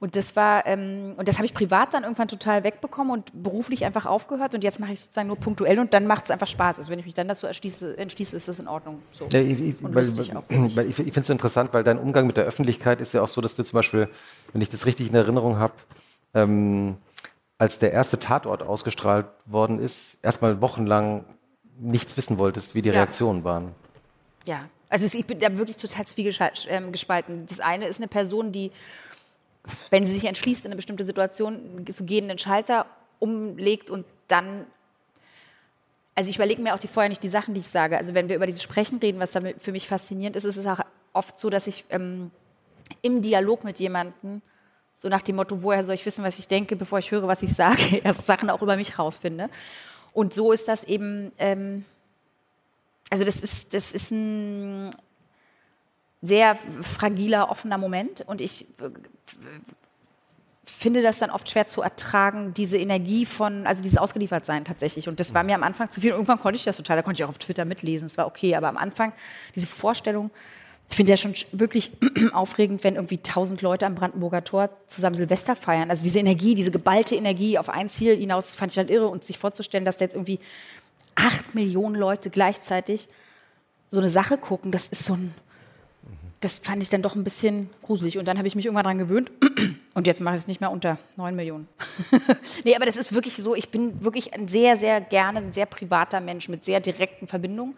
Und das war, ähm, und das habe ich privat dann irgendwann total wegbekommen und beruflich einfach aufgehört. Und jetzt mache ich sozusagen nur punktuell und dann macht es einfach Spaß. Also wenn ich mich dann dazu entschließe, entschließe ist das in Ordnung. So. Ja, ich, ich, weil, weil, ich, ich finde es so interessant, weil dein Umgang mit der Öffentlichkeit ist ja auch so, dass du zum Beispiel, wenn ich das richtig in Erinnerung habe, ähm, als der erste Tatort ausgestrahlt worden ist, erstmal wochenlang nichts wissen wolltest, wie die Ja. Reaktionen waren. Ja, also ich bin da wirklich total zwiegespalten. Das eine ist eine Person, die, wenn sie sich entschließt, in eine bestimmte Situation zu gehen, den Schalter umlegt und dann. Also ich überlege mir auch die vorher nicht die Sachen, die ich sage. Also wenn wir über dieses Sprechen reden, was für mich faszinierend ist, ist es auch oft so, dass ich ähm, im Dialog mit jemandem so nach dem Motto, woher soll ich wissen, was ich denke, bevor ich höre, was ich sage, (laughs) erst Sachen auch über mich rausfinde. Und so ist das eben. Ähm, also das ist, das ist ein sehr fragiler, offener Moment und ich äh, finde das dann oft schwer zu ertragen, diese Energie von, also dieses Ausgeliefertsein tatsächlich. Und das war mir am Anfang zu viel. Und irgendwann konnte ich das total, da konnte ich auch auf Twitter mitlesen, es war okay. Aber am Anfang diese Vorstellung, ich finde ja schon sch- wirklich (clears throat) aufregend, wenn irgendwie tausend Leute am Brandenburger Tor zusammen Silvester feiern. Also diese Energie, diese geballte Energie auf ein Ziel hinaus, das fand ich halt irre. Und sich vorzustellen, dass da jetzt irgendwie acht Millionen Leute gleichzeitig so eine Sache gucken, das ist so ein, das fand ich dann doch ein bisschen gruselig. Und dann habe ich mich irgendwann daran gewöhnt. (clears throat) Und jetzt mache ich es nicht mehr unter 9 Millionen. (laughs) nee, aber das ist wirklich so, ich bin wirklich ein sehr, sehr gerne, ein sehr privater Mensch mit sehr direkten Verbindungen.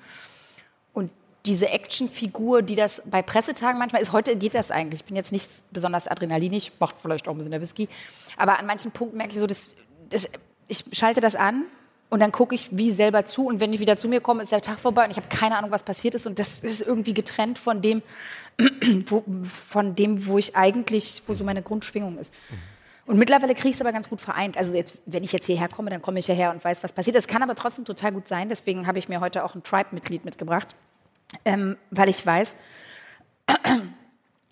Und diese Actionfigur, die das bei Pressetagen manchmal ist, heute geht das eigentlich. Ich bin jetzt nicht besonders adrenalinig, macht vielleicht auch ein bisschen der Whisky. Aber an manchen Punkten merke ich so, dass, dass ich schalte das an und dann gucke ich wie selber zu. Und wenn ich wieder zu mir komme, ist der Tag vorbei und ich habe keine Ahnung, was passiert ist. Und das ist irgendwie getrennt von dem, (clears throat) wo, von dem, wo ich eigentlich, wo so meine Grundschwingung ist. Und mittlerweile kriege ich es aber ganz gut vereint. Also jetzt, wenn ich jetzt hierher komme, dann komme ich hierher und weiß, was passiert. Es kann aber trotzdem total gut sein. Deswegen habe ich mir heute auch ein Tribe-Mitglied mitgebracht, ähm, weil ich weiß, (clears throat)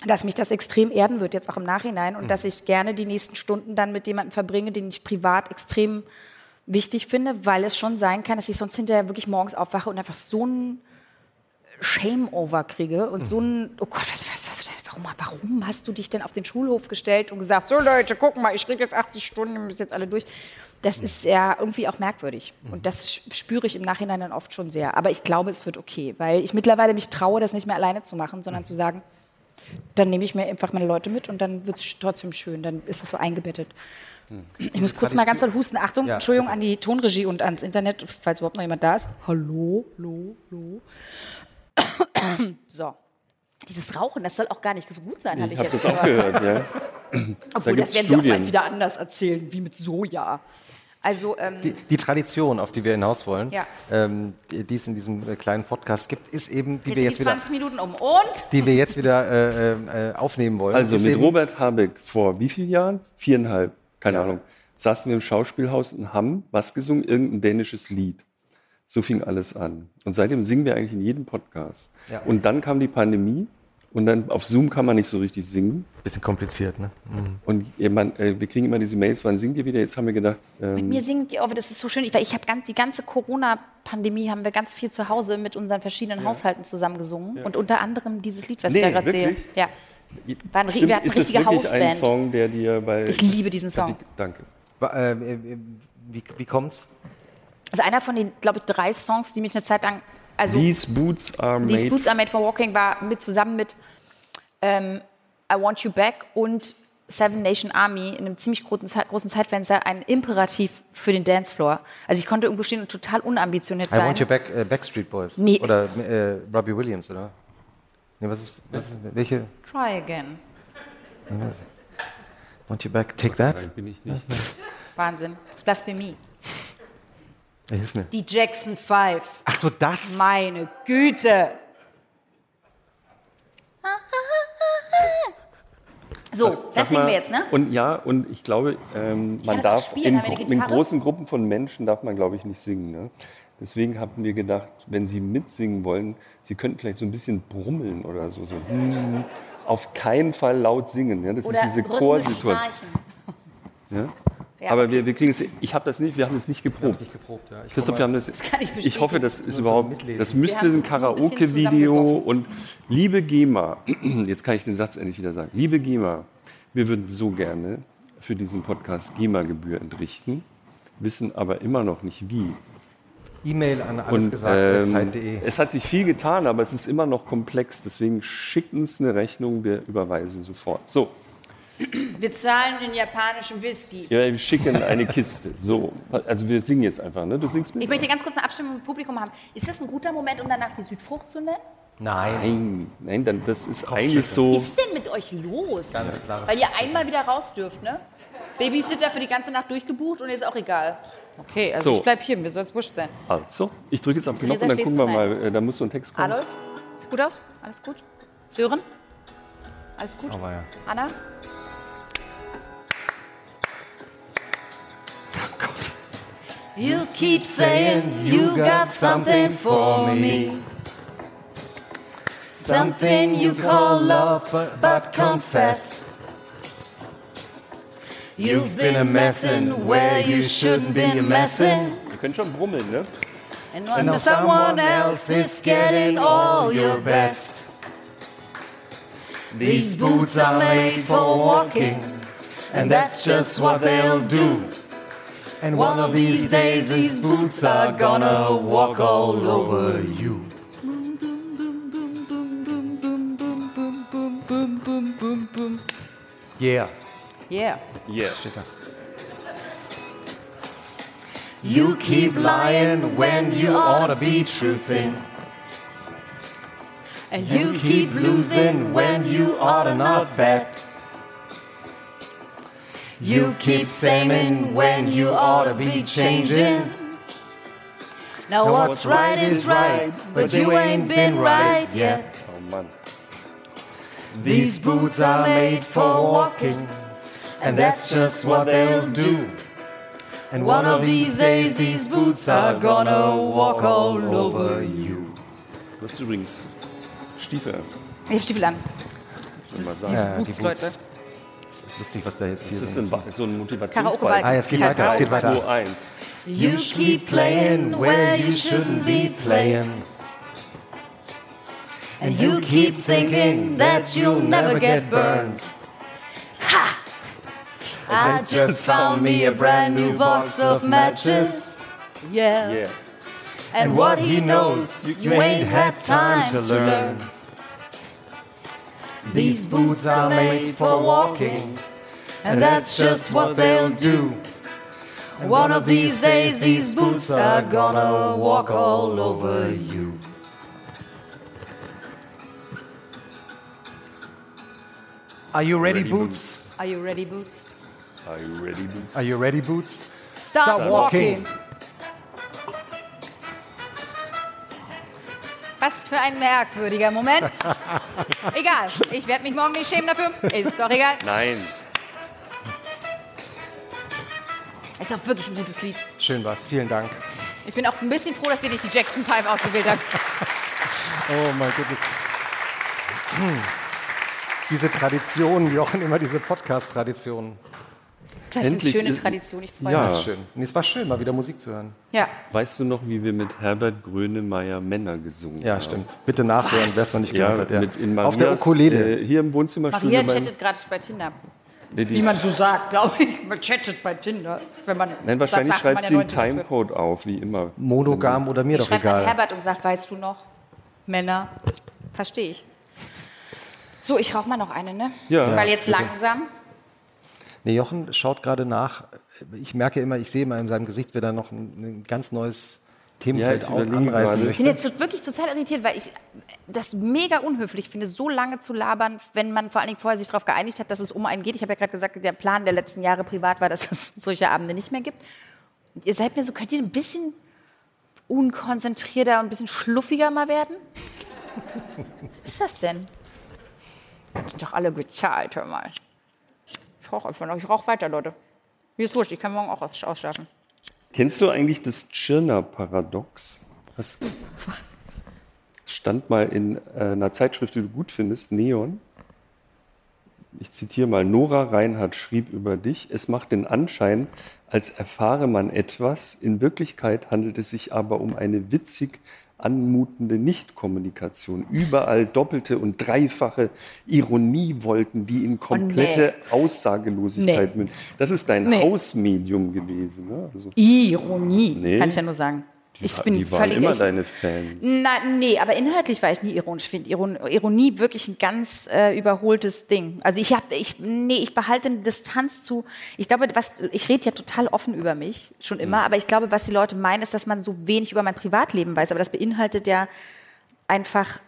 dass mich das extrem erden wird, jetzt auch im Nachhinein. Und dass ich gerne die nächsten Stunden dann mit jemandem verbringe, den ich privat extrem wichtig finde, weil es schon sein kann, dass ich sonst hinterher wirklich morgens aufwache und einfach so ein Shame-Over kriege und so ein, oh Gott, was, was, was warum, warum hast du dich denn auf den Schulhof gestellt und gesagt, so Leute, guck mal, ich kriege jetzt 80 Stunden, wir müssen jetzt alle durch. Das ist ja irgendwie auch merkwürdig. Und das sch- spüre ich im Nachhinein dann oft schon sehr. Aber ich glaube, es wird okay, weil ich mittlerweile mich traue, das nicht mehr alleine zu machen, sondern zu sagen, dann nehme ich mir einfach meine Leute mit und dann wird es trotzdem schön, dann ist das so eingebettet. Ich muss kurz mal ganz doll husten. Achtung, Ja. Entschuldigung an die Tonregie und ans Internet, falls überhaupt noch jemand da ist. Hallo, hallo, hallo. (coughs) So. Dieses Rauchen, das soll auch gar nicht so gut sein, habe Ich ich habe jetzt das auch gehört, ja. (laughs) Obwohl, gibt's das werden sie auch Studien. mal wieder anders erzählen, wie mit Soja. Also, ähm, Die, die Tradition, auf die wir hinaus wollen, Ja. ähm, die, die es in diesem äh, kleinen Podcast gibt, ist eben, die jetzt wir jetzt die wieder, 20 Minuten um. Und? die wir jetzt wieder äh, äh, aufnehmen wollen. Also mit eben, Robert Habeck vor wie vielen Jahren? Viereinhalb, keine Ahnung. Saßen wir im Schauspielhaus und haben was gesungen? Irgendein dänisches Lied. So fing alles an. Und seitdem singen wir eigentlich in jedem Podcast. Ja. Und dann kam die Pandemie und dann auf Zoom kann man nicht so richtig singen. Bisschen kompliziert, ne? Mhm. Und jemand, äh, wir kriegen immer diese Mails, wann singt ihr wieder? Jetzt haben wir gedacht, Mit ähm, mir singt die, oh, das ist so schön, weil ich habe ganz, die ganze Corona-Pandemie haben wir ganz viel zu Hause mit unseren verschiedenen Haushalten zusammen gesungen. Und unter anderem dieses Lied, was Nee, ich da gerade sehe. Ja. War ein, stimmt, wir hatten ist das richtige wirklich ein Hausband. Song, der dir bei... Ich liebe diesen Song. Danke. Wa- äh, äh, wie, wie kommt's? Das ist einer von den, glaube ich, drei Songs, die mich eine Zeit lang. Also, These Boots are These made... Boots Are Made for Walking war mit zusammen mit ähm, I Want You Back und Seven Nation Army in einem ziemlich großen, großen Zeitfenster ein Imperativ für den Dancefloor. Also ich konnte irgendwo stehen und total unambitioniert I sein. Want You Back, äh, Backstreet Boys. Nee. Oder äh, Robbie Williams, oder? Nee, was ist, was ist welche? Try again. Want You Back, Take That? Nein, bin ich nicht. Wahnsinn. Das ist Blasphemie. Hilf mir. Die Jackson 5. Ach so, das. Meine Güte. So, Sag das singen wir jetzt, ne? Und ja, und ich glaube, ähm, man darf spielen, in, in großen Gruppen von Menschen darf man, glaube ich, nicht singen. Ne? Deswegen haben wir gedacht, wenn Sie mitsingen wollen, Sie könnten vielleicht so ein bisschen brummeln oder so. so hm, auf keinen Fall laut singen. Ja? Das Oder ist diese Chorsituation. Ja? Ja, Aber okay. wir, wir kriegen es, ich habe das nicht, wir haben es nicht geprobt. Nicht geprobt, ja. Ich Christoph, wir haben das. kann ich ich hoffe, das ist Nur so überhaupt. mitlesen. Das Wir müsste ein Karaoke-Video und liebe GEMA, (clears throat) jetzt kann ich den Satz endlich wieder sagen. Liebe GEMA, wir würden so gerne für diesen Podcast GEMA-Gebühr entrichten, wissen aber immer noch nicht wie. E-Mail an Und ähm, es hat sich viel getan, aber es ist immer noch komplex. Deswegen schickt uns eine Rechnung, wir überweisen sofort. So, Wir zahlen in japanischen Whisky. ja, wir schicken eine Kiste. So, also wir singen jetzt einfach, ne? Du singst mit? Ich möchte ganz kurz eine Abstimmung im Publikum haben. Ist das ein guter Moment, um danach die Südfrucht zu nennen? Nein. Nein, nein, dann, das ist eigentlich so. Was ist denn mit euch los? Ganz klares Weil ihr einmal wieder raus dürft, ne? Babysitter für die ganze Nacht durchgebucht und ist auch egal. Okay, also So. ich bleib hier, mir soll es wurscht sein. Also, ich drücke jetzt auf den Knopf und dann gucken wir mal, äh, da muss so ein Text kommen. Adolf, sieht gut aus? Alles gut? Sören? Alles gut? Aber ja. Anna? You keep saying you got something for me. Something you call love, but confess. You've been a messin' where you shouldn't be a messin'. Wir können schon brummeln, ne? And when someone else is getting all your best. These boots are made for walking, and that's just what they'll do. And One of these days, these boots are gonna walk all over you. Yeah. Yeah. Yeah. You keep lying when you ought to be truthing. And you keep losing when you ought to not bet. You keep saying when you ought to be changing. Now what's right is right, but you ain't been right yet. Oh Mann. These boots are made for walking, and that's just what they'll do. And One of these days, these boots are gonna walk all over you. Das ist übrigens Stiefel, Ich hab Stiefel an. soll ich mal sagen. Ja, die Boots, Boots. Leute. Das ist lustig, was da jetzt hier Das ist sind. ein, so ein Motivationsball. Ah, jetzt geht weiter, es geht weiter. 2, 1. You keep playing where you shouldn't be playing. And you keep thinking that you'll never get burned. Ha! I just found me a brand new box of matches. Yeah. Yeah. And what he knows, you ain't had time to learn. These boots are made for walking, and that's just what they'll do. One of these days, these boots are gonna walk all over you. Are you ready, Ready, Boots? Are you ready, Boots? Are you ready, Boots? Are you ready, Boots? Start, Start walking. walking. Was für ein merkwürdiger Moment. (laughs) egal, ich werde mich morgen nicht schämen dafür. Ist doch egal. Nein. Ist auch wirklich ein gutes Lied. Schön was, vielen Dank. Ich bin auch ein bisschen froh, dass ihr nicht die Jackson 5 ausgewählt habt. (laughs) Oh mein Gott. Diese Tradition, Jochen, immer diese Podcast-Tradition. Das Endlich ist eine schöne Tradition, ich freue Ja. mich. Das ist schön. Nee, es war schön, mal wieder Musik zu hören. Ja. Weißt du noch, wie wir mit Herbert Grönemeyer Männer gesungen Ja, haben? stimmt. Bitte nachhören, wer es noch nicht Ja, gehört hat. Ja. mit in Auf der Ukulele. Äh, hier im Wohnzimmer Maria chattet gerade bei Tinder. Nee, Wie man so sagt, glaube ich. Man chattet bei Tinder. Wenn man Nein, wahrscheinlich sagt, schreibt man sie ja einen 19 12. Timecode auf, wie immer. Monogam oder mir Ich doch schreibe an egal. Herbert und sagt, weißt du noch? Männer. Verstehe ich. So, ich rauche mal noch eine, ne? Ja. Weil jetzt langsam. Nee, Jochen schaut gerade nach. Ich merke immer, ich sehe immer in seinem Gesicht, da noch ein, ein ganz neues Themenfeld Ja, anreißen gerade. Ich möchte. bin jetzt wirklich total irritiert, weil ich das mega unhöflich finde, so lange zu labern, wenn man vor allen Dingen vorher sich darauf geeinigt hat, dass es um einen geht. Ich habe ja gerade gesagt, der Plan der letzten Jahre privat war, dass (laughs) es solche Abende nicht mehr gibt. Und ihr seid mir so, könnt ihr ein bisschen unkonzentrierter und ein bisschen schluffiger mal werden? Was ist das denn? Sind doch alle bezahlt, hör mal. Ich rauche einfach noch. Ich rauche weiter, Leute. Mir ist wurscht, ich kann morgen auch aus- ausschlafen. Kennst du eigentlich das Tschirner-Paradox? Das stand mal in äh, einer Zeitschrift, die du gut findest, Neon. ich zitiere mal, Nora Reinhardt schrieb über dich, es macht den Anschein, als erfahre man etwas, in Wirklichkeit handelt es sich aber um eine witzig anmutende Nichtkommunikation. Überall doppelte und dreifache Ironiewolken, die in komplette Aussagelosigkeit Nee. münden. Das ist dein Nee. Hausmedium gewesen. Ne? Also, Ironie, Nee. kann ich ja nur sagen. Ich wa- bin die waren völlig immer ich, deine Fans. Na, nee, aber inhaltlich war ich nie ironisch. Ich finde Iron, Ironie wirklich ein ganz äh, überholtes Ding. Also ich habe, ich, nee, ich behalte eine Distanz zu. Ich glaube, was, ich rede ja total offen über mich schon immer, aber ich glaube, was die Leute meinen, ist, dass man so wenig über mein Privatleben weiß. Aber das beinhaltet ja einfach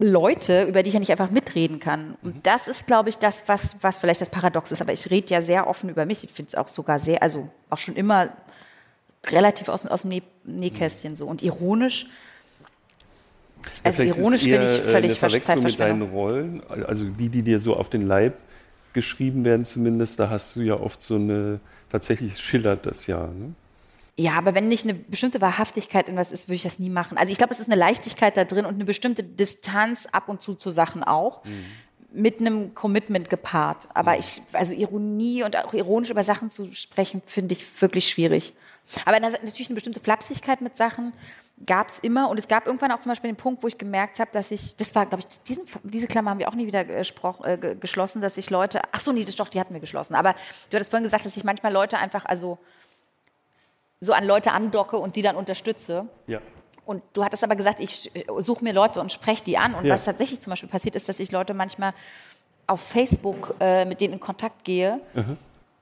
Leute, über die ich ja nicht einfach mitreden kann. Und das ist, glaube ich, das, was, was vielleicht das Paradox ist. Aber ich rede ja sehr offen über mich. Ich finde es auch sogar sehr, also auch schon immer relativ aus, aus dem Näh Nähkästchen so. Und ironisch, also Vielleicht ironisch finde ich äh, völlig eine Verwechslung mit deinen. Rollen, also die, die dir so auf den Leib geschrieben werden zumindest, da hast du ja oft so eine, tatsächlich schillert das ja. Ne? Ja, aber wenn nicht eine bestimmte Wahrhaftigkeit in was ist, würde ich das nie machen. Also ich glaube, es ist eine Leichtigkeit da drin und eine bestimmte Distanz ab und zu zu Sachen auch. Mit einem Commitment gepaart. Aber ich, also Ironie und auch ironisch über Sachen zu sprechen, finde ich wirklich schwierig. Aber na- natürlich eine bestimmte Flapsigkeit mit Sachen gab es immer. Und es gab irgendwann auch zum Beispiel den Punkt, wo ich gemerkt habe, dass ich, das war, glaube ich, diesen, diese Klammer haben wir auch nie wieder äh, ge- geschlossen, dass ich Leute, ach so, nee, das doch, die hatten wir geschlossen. Aber du hattest vorhin gesagt, dass ich manchmal Leute einfach, also so an Leute andocke und die dann unterstütze. Ja. Und du hattest aber gesagt, ich äh, suche mir Leute und spreche die an. Und Ja. was tatsächlich zum Beispiel passiert, ist, dass ich Leute manchmal auf Facebook äh, mit denen in Kontakt gehe,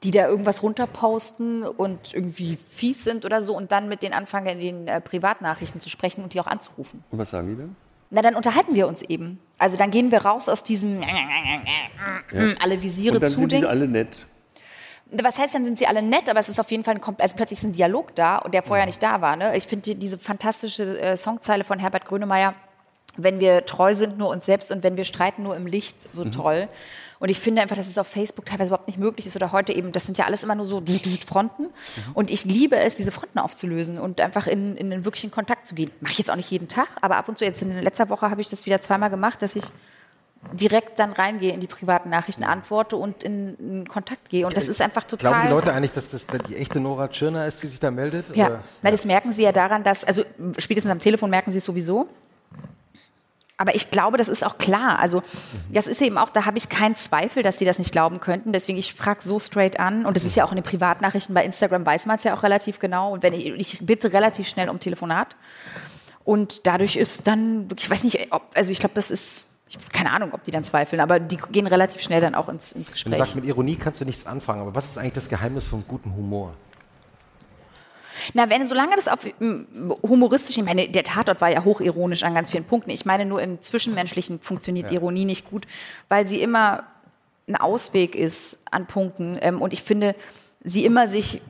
die da irgendwas runterposten und irgendwie fies sind oder so und dann mit denen anfange, in den äh, Privatnachrichten zu sprechen und die auch anzurufen. Und was sagen die dann? Na, dann unterhalten wir uns eben. Also dann gehen wir raus aus diesem alle Visiere Und dann sind die alle nett. Was heißt, dann sind sie alle nett, aber es ist auf jeden Fall ein, also plötzlich ist ein Dialog da und der vorher nicht da war. Ne? Ich finde die- diese fantastische äh, Songzeile von Herbert Grönemeyer, wenn wir treu sind nur uns selbst und wenn wir streiten nur im Licht, so toll. Und ich finde einfach, dass es auf Facebook teilweise überhaupt nicht möglich ist oder heute eben, das sind ja alles immer nur so (laughs) Fronten. Und ich liebe es, diese Fronten aufzulösen und einfach in, in den wirklichen Kontakt zu gehen. Mache ich jetzt auch nicht jeden Tag, aber ab und zu, jetzt in letzter Woche habe ich das wieder zweimal gemacht, dass ich direkt dann reingehe in die privaten Nachrichten, antworte und in, in Kontakt gehe. Und das ist einfach total. Glauben die Leute eigentlich, dass das die echte Nora Tschirner ist, die sich da meldet? Ja? Na, das merken Sie ja daran, dass, also spätestens am Telefon merken Sie es sowieso. Aber ich glaube, das ist auch klar. Also, das ist eben auch, da habe ich keinen Zweifel, dass Sie das nicht glauben könnten. Deswegen, ich frage so straight an. Und das ist ja auch in den Privatnachrichten bei Instagram, weiß man es ja auch relativ genau. Und wenn ich, ich bitte relativ schnell um Telefonat. Und dadurch ist dann, ich weiß nicht, ob, also ich glaube, das ist, ich, keine Ahnung, ob die dann zweifeln, aber die gehen relativ schnell dann auch ins, ins Wenn du Gespräch. sagst, mit Ironie kannst du nichts anfangen, aber was ist eigentlich das Geheimnis vom guten Humor? Na, wenn, solange das auf humoristisch, ich meine, der Tatort war ja hochironisch an ganz vielen Punkten. Ich meine, nur im Zwischenmenschlichen funktioniert Ironie nicht gut, weil sie immer ein Ausweg ist an Punkten. Ähm, und ich finde, sie immer sich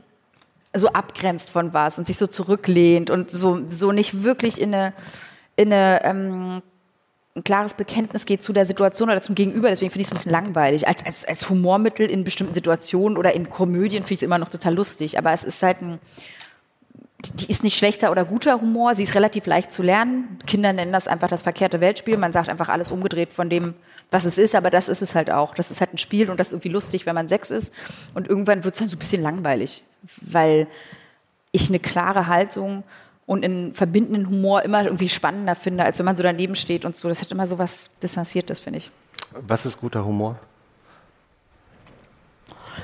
so abgrenzt von was und sich so zurücklehnt und so, so nicht wirklich in eine, in eine ähm, ein klares Bekenntnis geht zu der Situation oder zum Gegenüber. Deswegen finde ich es ein bisschen langweilig. Als, als, als Humormittel in bestimmten Situationen oder in Komödien finde ich es immer noch total lustig. Aber es ist halt ein, die ist nicht schlechter oder guter Humor, sie ist relativ leicht zu lernen. Kinder nennen das einfach das verkehrte Weltspiel. Man sagt einfach alles umgedreht von dem, was es ist, aber das ist es halt auch. Das ist halt ein Spiel und das ist irgendwie lustig, wenn man sechs ist. Und irgendwann wird es dann so ein bisschen langweilig, weil ich eine klare Haltung und einen verbindenden Humor immer irgendwie spannender finde, als wenn man so daneben steht und so. Das hat immer so was Distanziertes, finde ich. Was ist guter Humor?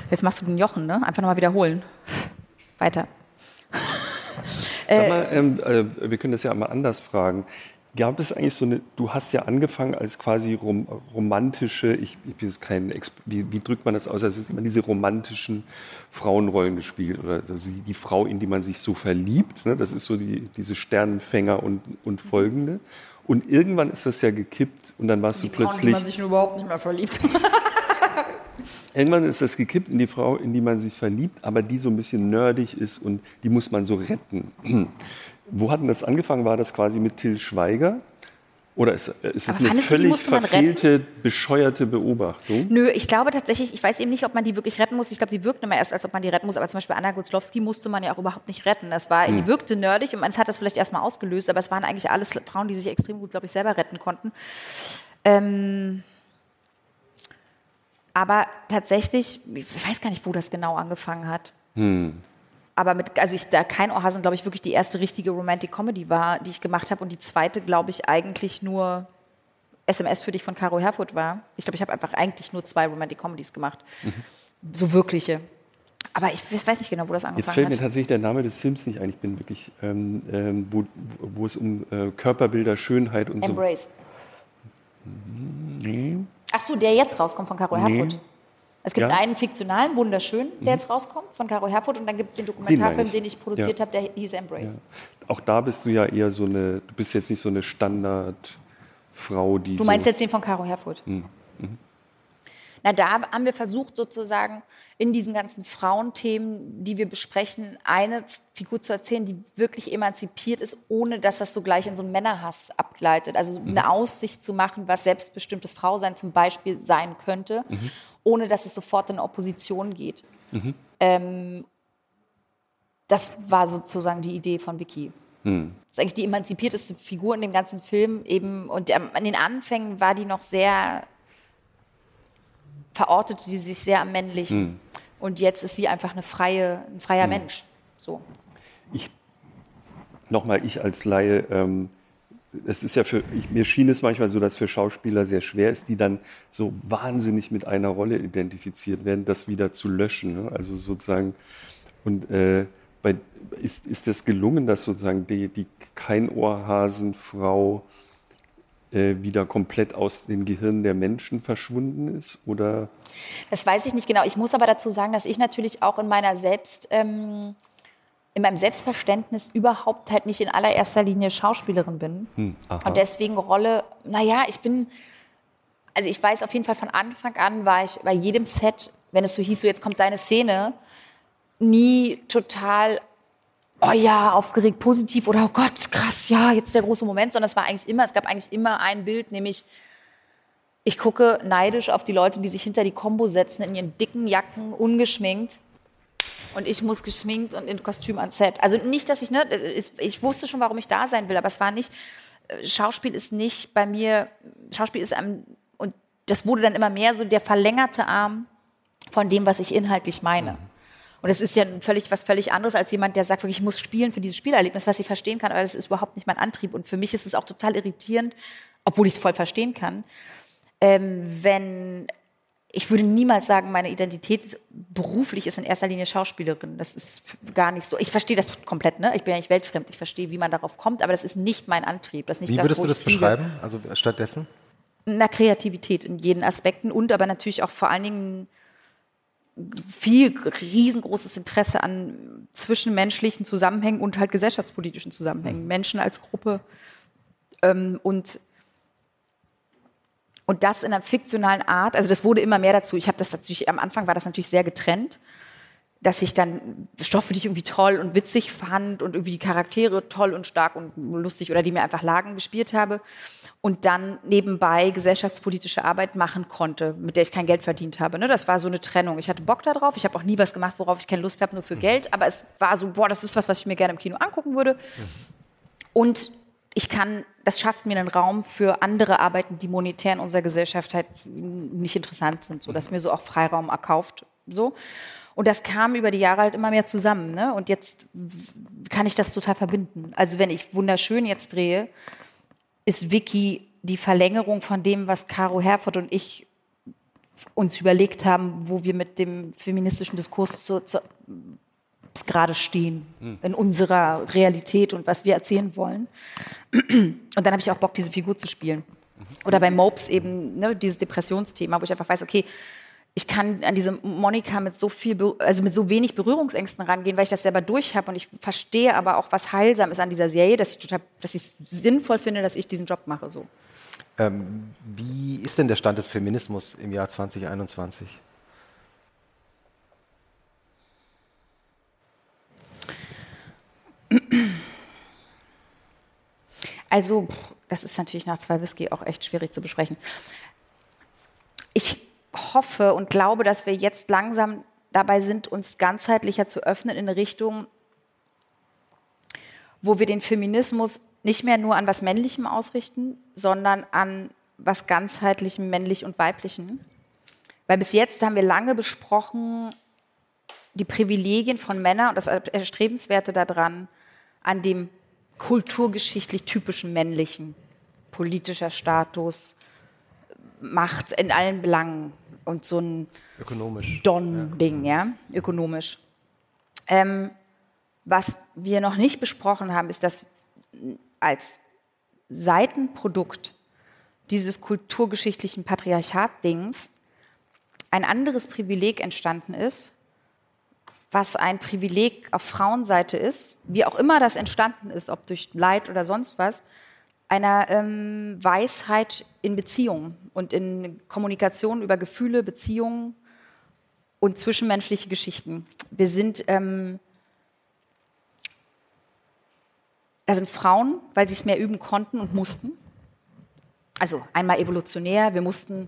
Jetzt machst du den Jochen, ne? Einfach nochmal wiederholen. Weiter. Sag mal, ähm, äh, wir können das ja einmal anders fragen. Gab es eigentlich so eine, du hast ja angefangen als quasi rom, romantische, ich, ich bin jetzt kein, wie, wie drückt man das aus, also es ist immer diese romantischen Frauenrollen gespielt oder also die, die Frau, in die man sich so verliebt, ne? das ist so die, diese Sternenfänger und, und folgende. Und irgendwann ist das ja gekippt und dann warst du plötzlich, sich überhaupt nicht mehr verliebt. (laughs) irgendwann ist das gekippt in die Frau, in die man sich verliebt, aber die so ein bisschen nerdig ist und die muss man so retten. (clears throat) Wo hat denn das angefangen? War das quasi mit Till Schweiger? Oder ist, ist es eine die völlig verfehlte, bescheuerte Beobachtung? Nö, ich glaube tatsächlich, ich weiß eben nicht, ob man die wirklich retten muss. Ich glaube, die wirkt immer erst, als ob man die retten muss. Aber zum Beispiel Anna Guzlowski musste man ja auch überhaupt nicht retten. Das war, Hm. Die wirkte nerdig und man hat das vielleicht erstmal ausgelöst, aber es waren eigentlich alles Frauen, die sich extrem gut, glaube ich, selber retten konnten. Ähm, Aber tatsächlich, ich weiß gar nicht, wo das genau angefangen hat. Aber mit, also ich, da kein Ohrhasen, glaube ich, wirklich die erste richtige Romantic Comedy war, die ich gemacht habe. Und die zweite, glaube ich, eigentlich nur SMS für dich von Caro Herfurth war. Ich glaube, ich habe einfach eigentlich nur zwei Romantic Comedies gemacht. So wirkliche. Aber ich weiß nicht genau, wo das angefangen Jetzt fällt mir hat. tatsächlich der Name des Films nicht ein. Ich bin wirklich, ähm, ähm, wo, wo es um äh, Körperbilder, Schönheit und so. Embraced. Nee. Ach so, der jetzt rauskommt von Caro Nee. Es gibt Ja. einen fiktionalen, wunderschön, der jetzt rauskommt von Caro Herfurth und dann gibt es den Dokumentarfilm, ich. den ich produziert Ja. habe, der hieß Embrace. Auch da bist du ja eher so eine, du bist jetzt nicht so eine Standardfrau, die Du so. meinst jetzt den von Caro Herfurth? Mhm. Na, da haben wir versucht, sozusagen in diesen ganzen Frauenthemen, die wir besprechen, eine Figur zu erzählen, die wirklich emanzipiert ist, ohne dass das so gleich in so einen Männerhass abgleitet. Also Mhm. eine Aussicht zu machen, was selbstbestimmtes Frausein zum Beispiel sein könnte, Mhm. ohne dass es sofort in Opposition geht. Ähm, das war sozusagen die Idee von Vicky. Hm. Das ist eigentlich die emanzipierteste Figur in dem ganzen Film eben. Und an den Anfängen war die noch sehr verortete die sich sehr am Männlichen. Und jetzt ist sie einfach eine freie, ein freier Mensch. So. ich, nochmal, ich als Laie, ähm, es ist ja für, ich, mir schien es manchmal so, dass für Schauspieler sehr schwer ist, die dann so wahnsinnig mit einer Rolle identifiziert werden, das wieder zu löschen. Ne? Also sozusagen, und äh, bei, ist, ist das gelungen, dass sozusagen die, die Keinohrhasenfrau äh, wieder komplett aus den Gehirnen der Menschen verschwunden ist? Oder Das weiß ich nicht genau. Ich muss aber dazu sagen, dass ich natürlich auch in meiner Selbst, ähm, in meinem Selbstverständnis überhaupt halt nicht in allererster Linie Schauspielerin bin. aha. Und deswegen Rolle, naja, ich bin, also ich weiß auf jeden Fall von Anfang an, war ich bei jedem Set, wenn es so hieß, so jetzt kommt deine Szene, nie total, oh ja, aufgeregt, positiv oder oh Gott, krass, ja, jetzt der große Moment, sondern es war eigentlich immer, es gab eigentlich immer ein Bild, nämlich ich gucke neidisch auf die Leute, die sich hinter die Combo setzen, in ihren dicken Jacken, ungeschminkt. Und ich muss geschminkt und in Kostüm ans Set. Also nicht, dass ich, ne, ich wusste schon, warum ich da sein will, aber es war nicht, äh, Schauspiel ist nicht bei mir, Schauspiel ist einem, und das wurde dann immer mehr so der verlängerte Arm von dem, was ich inhaltlich meine. Und es ist ja völlig was völlig anderes als jemand, der sagt, wirklich, ich muss spielen für dieses Spielerlebnis, was ich verstehen kann, aber das ist überhaupt nicht mein Antrieb. Und für mich ist es auch total irritierend, obwohl ich es voll verstehen kann, ähm, wenn ich würde niemals sagen, meine Identität beruflich ist in erster Linie Schauspielerin. Das ist gar nicht so. Ich verstehe das komplett, ne? Ich bin ja nicht weltfremd. Ich verstehe, wie man darauf kommt, aber das ist nicht mein Antrieb. Das nicht Wie das, würdest du das beschreiben? Also stattdessen? Na, Kreativität in jeden Aspekten und aber natürlich auch vor allen Dingen viel riesengroßes Interesse an zwischenmenschlichen Zusammenhängen und halt gesellschaftspolitischen Zusammenhängen. Menschen als Gruppe ähm, und und das in einer fiktionalen Art, also das wurde immer mehr dazu. Ich habe das natürlich, am Anfang war das natürlich sehr getrennt, dass ich dann Stoffe, die ich irgendwie toll und witzig fand und irgendwie die Charaktere toll und stark und lustig oder die mir einfach lagen, gespielt habe und dann nebenbei gesellschaftspolitische Arbeit machen konnte, mit der ich kein Geld verdient habe. Ne? Das war so eine Trennung. Ich hatte Bock darauf. Ich habe auch nie was gemacht, worauf ich keine Lust habe, nur für Geld. Aber es war so, boah, das ist was, was ich mir gerne im Kino angucken würde. Und ich kann, das schafft mir einen Raum für andere Arbeiten, die monetär in unserer Gesellschaft halt nicht interessant sind, so dass mir so auch Freiraum erkauft, so. Und das kam über die Jahre halt immer mehr zusammen, ne? Und jetzt kann ich das total verbinden. Also wenn ich wunderschön jetzt drehe, ist Vicky die Verlängerung von dem, was Caro Herford und ich uns überlegt haben, wo wir mit dem feministischen Diskurs zu, zu, gerade stehen in unserer Realität und was wir erzählen wollen. Und dann habe ich auch Bock, diese Figur zu spielen. Oder bei Mopes eben ne, dieses Depressionsthema, wo ich einfach weiß, okay, ich kann an diese Monika mit so viel, also mit so wenig Berührungsängsten rangehen, weil ich das selber durch habe und ich verstehe aber auch, was heilsam ist an dieser Serie, dass ich total, dass ich sinnvoll finde, dass ich diesen Job mache. So. Ähm, wie ist denn der Stand des Feminismus im Jahr 2021? Also, das ist natürlich nach zwei Whisky auch echt schwierig zu besprechen. Ich hoffe und glaube, dass wir jetzt langsam dabei sind, uns ganzheitlicher zu öffnen in eine Richtung, wo wir den Feminismus nicht mehr nur an was Männlichem ausrichten, sondern an was ganzheitlichem, männlich und weiblichen. Weil bis jetzt haben wir lange besprochen, die Privilegien von Männern und das Erstrebenswerte daran, an dem kulturgeschichtlich typischen männlichen, politischer Status, Macht in allen Belangen und so ein Don-Ding, ja. ja, ökonomisch. Ähm, was wir noch nicht besprochen haben, ist, dass als Seitenprodukt dieses kulturgeschichtlichen Patriarchat-Dings ein anderes Privileg entstanden ist, was ein Privileg auf Frauenseite ist, wie auch immer das entstanden ist, ob durch Leid oder sonst was, einer ähm, Weisheit in Beziehungen und in Kommunikation über Gefühle, Beziehungen und zwischenmenschliche Geschichten. Wir sind, ähm, da sind Frauen, weil sie es mehr üben konnten und mussten. Also einmal evolutionär, wir mussten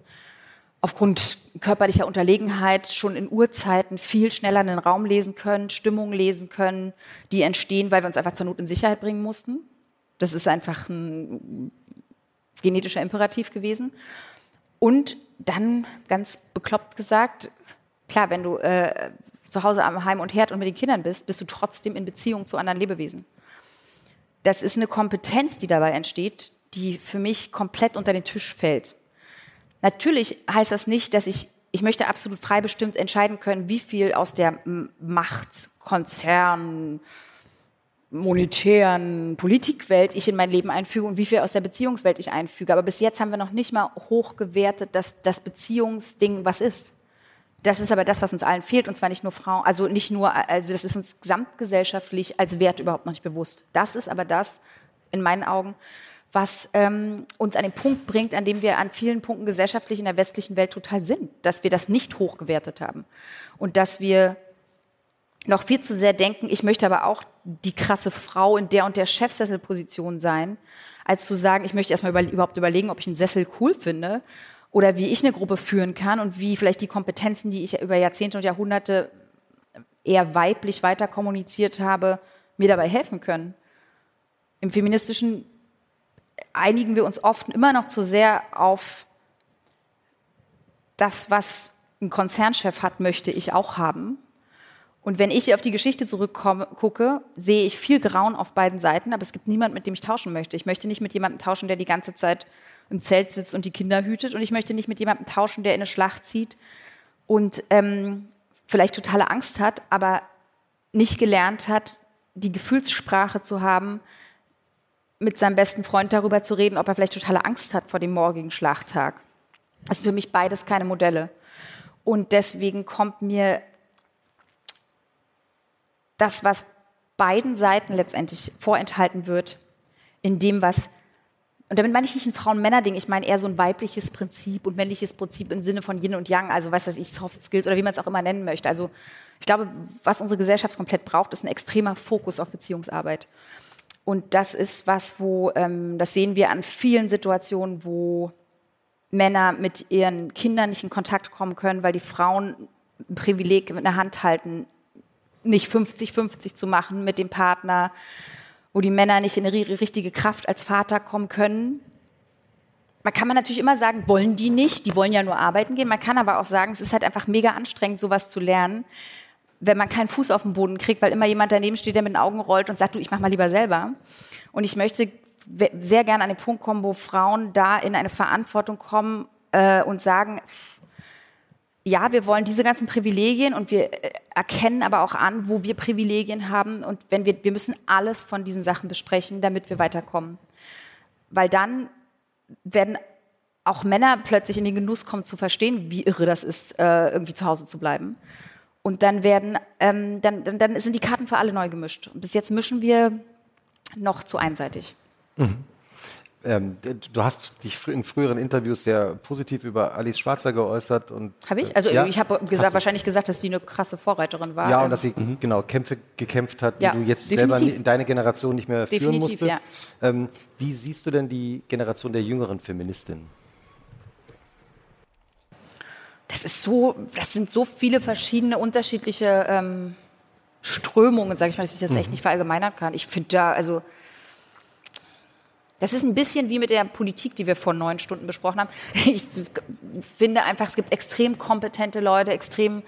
aufgrund körperlicher Unterlegenheit schon in Urzeiten viel schneller einen Raum lesen können, Stimmungen lesen können, die entstehen, weil wir uns einfach zur Not in Sicherheit bringen mussten. Das ist einfach ein genetischer Imperativ gewesen. Und dann, ganz bekloppt gesagt, klar, wenn du äh, zu Hause am Heim und Herd und mit den Kindern bist, bist du trotzdem in Beziehung zu anderen Lebewesen. Das ist eine Kompetenz, die dabei entsteht, die für mich komplett unter den Tisch fällt. Natürlich heißt das nicht, dass ich, ich möchte absolut frei bestimmt entscheiden können, wie viel aus der Macht, Konzern, monetären Politikwelt ich in mein Leben einfüge und wie viel aus der Beziehungswelt ich einfüge. Aber bis jetzt haben wir noch nicht mal hochgewertet, dass das Beziehungsding was ist. Das ist aber das, was uns allen fehlt, und zwar nicht nur Frauen, also nicht nur, also das ist uns gesamtgesellschaftlich als Wert überhaupt noch nicht bewusst. Das ist aber das, in meinen Augen, was ähm, uns an den Punkt bringt, an dem wir an vielen Punkten gesellschaftlich in der westlichen Welt total sind, dass wir das nicht hochgewertet haben und dass wir noch viel zu sehr denken, ich möchte aber auch die krasse Frau in der und der Chefsesselposition sein, als zu sagen, ich möchte erstmal über, überhaupt überlegen, ob ich einen Sessel cool finde oder wie ich eine Gruppe führen kann und wie vielleicht die Kompetenzen, die ich über Jahrzehnte und Jahrhunderte eher weiblich weiter kommuniziert habe, mir dabei helfen können. Im feministischen einigen wir uns oft immer noch zu sehr auf das, was ein Konzernchef hat, möchte ich auch haben. Und wenn ich auf die Geschichte zurückgucke, sehe ich viel Grauen auf beiden Seiten, aber es gibt niemanden, mit dem ich tauschen möchte. Ich möchte nicht mit jemandem tauschen, der die ganze Zeit im Zelt sitzt und die Kinder hütet. Und ich möchte nicht mit jemandem tauschen, der in eine Schlacht zieht und ähm, vielleicht totale Angst hat, aber nicht gelernt hat, die Gefühlssprache zu haben, mit seinem besten Freund darüber zu reden, ob er vielleicht totale Angst hat vor dem morgigen Schlachttag. Das sind für mich beides keine Modelle. Und deswegen kommt mir das, was beiden Seiten letztendlich vorenthalten wird, in dem, was, und damit meine ich nicht ein Frauen-Männer-Ding, ich meine eher so ein weibliches Prinzip und männliches Prinzip im Sinne von Yin und Yang, also was weiß ich, Soft Skills oder wie man es auch immer nennen möchte. Also ich glaube, was unsere Gesellschaft komplett braucht, ist ein extremer Fokus auf Beziehungsarbeit. Und das ist was, wo, ähm, das sehen wir an vielen Situationen, wo Männer mit ihren Kindern nicht in Kontakt kommen können, weil die Frauen ein Privileg mit einer Hand halten, nicht 50-50 zu machen mit dem Partner, wo die Männer nicht in ihre richtige Kraft als Vater kommen können. Man kann man natürlich immer sagen, wollen die nicht, die wollen ja nur arbeiten gehen. Man kann aber auch sagen, es ist halt einfach mega anstrengend, sowas zu lernen, wenn man keinen Fuß auf den Boden kriegt, weil immer jemand daneben steht, der mit den Augen rollt und sagt, du, ich mach mal lieber selber. Und ich möchte sehr gerne an den Punkt kommen, wo Frauen da in eine Verantwortung kommen äh, und sagen, ja, wir wollen diese ganzen Privilegien und wir äh, erkennen aber auch an, wo wir Privilegien haben und wenn wir, wir müssen alles von diesen Sachen besprechen, damit wir weiterkommen. Weil dann werden auch Männer plötzlich in den Genuss kommen zu verstehen, wie irre das ist, äh, irgendwie zu Hause zu bleiben. Und dann werden, ähm, dann, dann, dann, sind die Karten für alle neu gemischt. Und bis jetzt mischen wir noch zu einseitig. Mhm. Ähm, du hast dich in früheren Interviews sehr positiv über Alice Schwarzer geäußert. Habe ich? Also ja, ich habe gesagt, wahrscheinlich gesagt, dass sie eine krasse Vorreiterin war. Ja, und dass sie mhm. genau Kämpfe gekämpft hat, die ja, du jetzt definitiv. selber in deine Generation nicht mehr führen definitiv, musst. Ja. Ähm, wie siehst du denn die Generation der jüngeren Feministinnen? das ist so, das sind so viele verschiedene unterschiedliche ähm, Strömungen, sage ich mal, dass ich das echt mhm. nicht verallgemeinern kann. Ich finde da, also Das ist ein bisschen wie mit der Politik, die wir vor neun Stunden besprochen haben. (laughs) Ich finde einfach, es gibt extrem kompetente Leute, extrem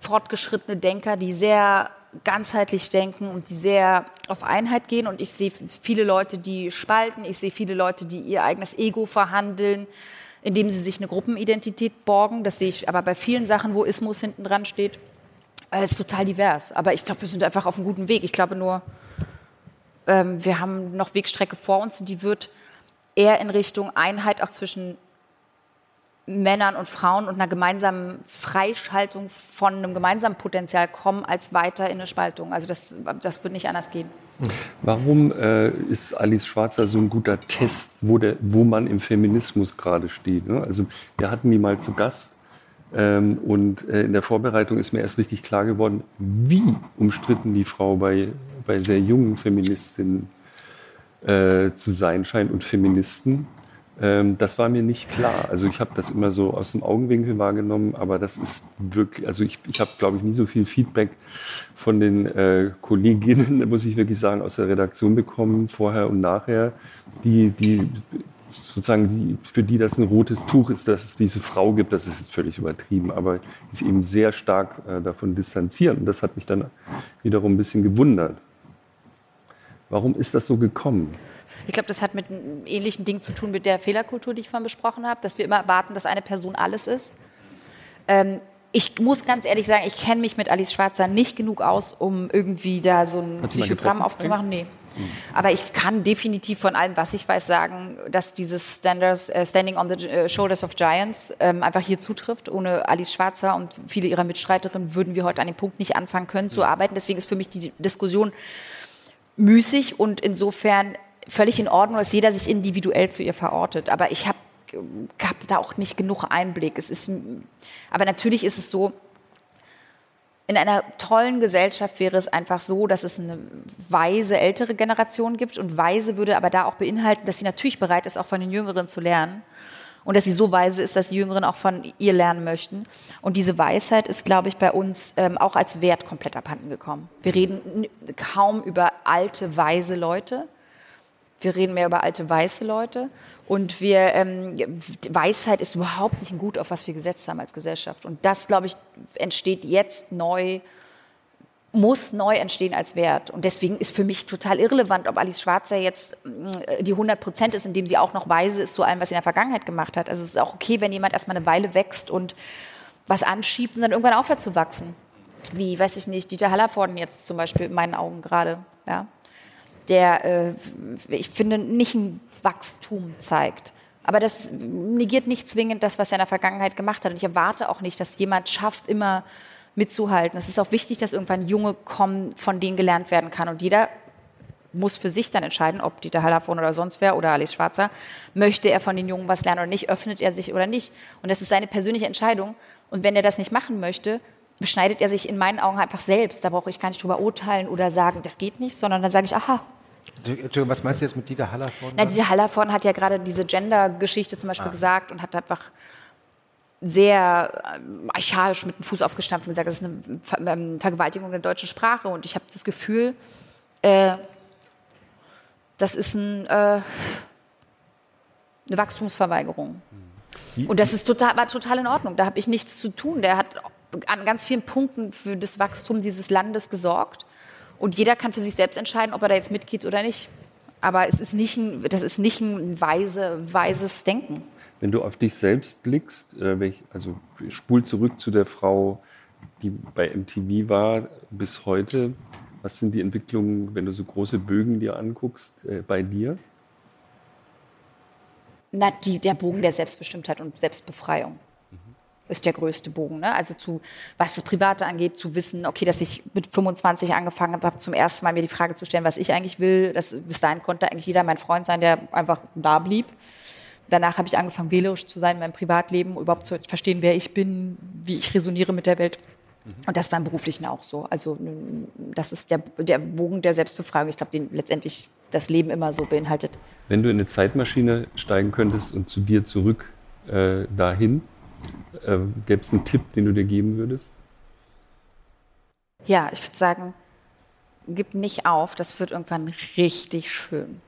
fortgeschrittene Denker, die sehr ganzheitlich denken und die sehr auf Einheit gehen. Und ich sehe viele Leute, die spalten. Ich sehe viele Leute, die ihr eigenes Ego verhandeln, indem sie sich eine Gruppenidentität borgen. Das sehe ich aber bei vielen Sachen, wo Ismus hinten dran steht. Es ist total divers. Aber ich glaube, wir sind einfach auf einem guten Weg. Ich glaube nur, ähm, wir haben noch Wegstrecke vor uns und die wird eher in Richtung Einheit auch zwischen Männern und Frauen und einer gemeinsamen Freischaltung von einem gemeinsamen Potenzial kommen, als weiter in eine Spaltung. Also das, das wird nicht anders gehen. Warum äh, ist Alice Schwarzer so ein guter Test, wo, der, wo man im Feminismus gerade steht? Ne? Also wir hatten die mal zu Gast ähm, und äh, in der Vorbereitung ist mir erst richtig klar geworden, wie umstritten die Frau bei, bei sehr jungen Feministinnen äh, zu sein scheint und Feministen. Ähm, das war mir nicht klar. Also ich habe das immer so aus dem Augenwinkel wahrgenommen, aber das ist wirklich, also ich, ich habe, glaube ich, nie so viel Feedback von den äh, Kolleginnen, (laughs) muss ich wirklich sagen, aus der Redaktion bekommen, vorher und nachher, die, die sozusagen, die, für die das ein rotes Tuch ist, dass es diese Frau gibt, das ist jetzt völlig übertrieben, aber sich eben sehr stark äh, davon distanzieren. Und das hat mich dann wiederum ein bisschen gewundert. Warum ist das so gekommen? Ich glaube, das hat mit einem ähnlichen Ding zu tun mit der Fehlerkultur, die ich vorhin besprochen habe, dass wir immer erwarten, dass eine Person alles ist. Ähm, ich muss ganz ehrlich sagen, ich kenne mich mit Alice Schwarzer nicht genug aus, um irgendwie da so ein Psychogramm aufzumachen. Nee. Mhm. Aber ich kann definitiv von allem, was ich weiß, sagen, dass dieses Standards, uh, Standing on the äh, Shoulders of Giants ähm, einfach hier zutrifft. Ohne Alice Schwarzer und viele ihrer Mitstreiterinnen würden wir heute an dem Punkt nicht anfangen können zu arbeiten. Deswegen ist für mich die Diskussion müßig und insofern völlig in Ordnung, dass jeder sich individuell zu ihr verortet. Aber ich habe hab da auch nicht genug Einblick. Es ist, aber natürlich ist es so, in einer tollen Gesellschaft wäre es einfach so, dass es eine weise ältere Generation gibt und weise würde aber da auch beinhalten, dass sie natürlich bereit ist, auch von den Jüngeren zu lernen und dass sie so weise ist, dass die Jüngeren auch von ihr lernen möchten. Und diese Weisheit ist, glaube ich, bei uns ähm, auch als Wert komplett abhanden gekommen. Wir reden kaum über alte, weise Leute, wir reden mehr über alte weiße Leute. Und wir, ähm, Weisheit ist überhaupt nicht ein Gut, auf was wir gesetzt haben als Gesellschaft. Und das, glaube ich, entsteht jetzt neu, muss neu entstehen als Wert. Und deswegen ist für mich total irrelevant, ob Alice Schwarzer jetzt äh, die 100 Prozent ist, indem sie auch noch weise ist zu allem, was sie in der Vergangenheit gemacht hat. Also es ist auch okay, wenn jemand erstmal eine Weile wächst und was anschiebt und dann irgendwann aufhört zu wachsen. Wie, weiß ich nicht, Dieter Hallervorden jetzt zum Beispiel in meinen Augen gerade. Ja? Der, äh, ich finde, nicht ein Wachstum zeigt. Aber das negiert nicht zwingend das, was er in der Vergangenheit gemacht hat. Und ich erwarte auch nicht, dass jemand schafft, immer mitzuhalten. Es ist auch wichtig, dass irgendwann Junge kommen, von denen gelernt werden kann. Und jeder muss für sich dann entscheiden, ob Dieter Hallervon oder sonst wer oder Alice Schwarzer, möchte er von den Jungen was lernen oder nicht, öffnet er sich oder nicht. Und das ist seine persönliche Entscheidung. Und wenn er das nicht machen möchte, beschneidet er sich in meinen Augen einfach selbst. Da brauche ich gar nicht drüber urteilen oder sagen, das geht nicht, sondern dann sage ich, aha. Entschuldigung, was meinst du jetzt mit Dieter Hallervorden? Na, Dieter Hallervorden hat ja gerade diese Gender-Geschichte zum Beispiel ah. gesagt und hat einfach sehr ähm, archaisch mit dem Fuß aufgestampft und gesagt, das ist eine Ver ähm, Vergewaltigung der deutschen Sprache. Und ich habe das Gefühl, äh, das ist ein, äh, eine Wachstumsverweigerung. Hm. Und das ist total, war total in Ordnung. Da habe ich nichts zu tun. Der hat an ganz vielen Punkten für das Wachstum dieses Landes gesorgt. Und jeder kann für sich selbst entscheiden, ob er da jetzt mitgeht oder nicht. Aber es ist nicht ein, das ist nicht ein weise, weises Denken. Wenn du auf dich selbst blickst, äh, also spul zurück zu der Frau, die bei MTV war, bis heute, was sind die Entwicklungen, wenn du so große Bögen dir anguckst, äh, bei dir? Na, die, der Bogen der Selbstbestimmtheit und Selbstbefreiung ist der größte Bogen. Ne? Also zu, was das Private angeht, zu wissen, okay, dass ich mit 25 angefangen habe, zum ersten Mal mir die Frage zu stellen, was ich eigentlich will. Das, bis dahin konnte eigentlich jeder mein Freund sein, der einfach da blieb. Danach habe ich angefangen, wählerisch zu sein in meinem Privatleben, überhaupt zu verstehen, wer ich bin, wie ich resoniere mit der Welt. Mhm. Und das war im Beruflichen auch so. Also das ist der, der Bogen der Selbstbefragung, ich glaube, den letztendlich das Leben immer so beinhaltet. Wenn du in eine Zeitmaschine steigen könntest und zu dir zurück äh, dahin, äh, Gäbe es einen Tipp, den du dir geben würdest? Ja, ich würde sagen, gib nicht auf, das wird irgendwann richtig schön.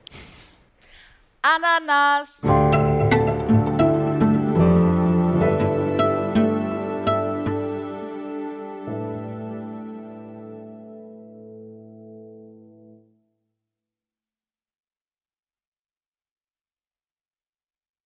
Ananas.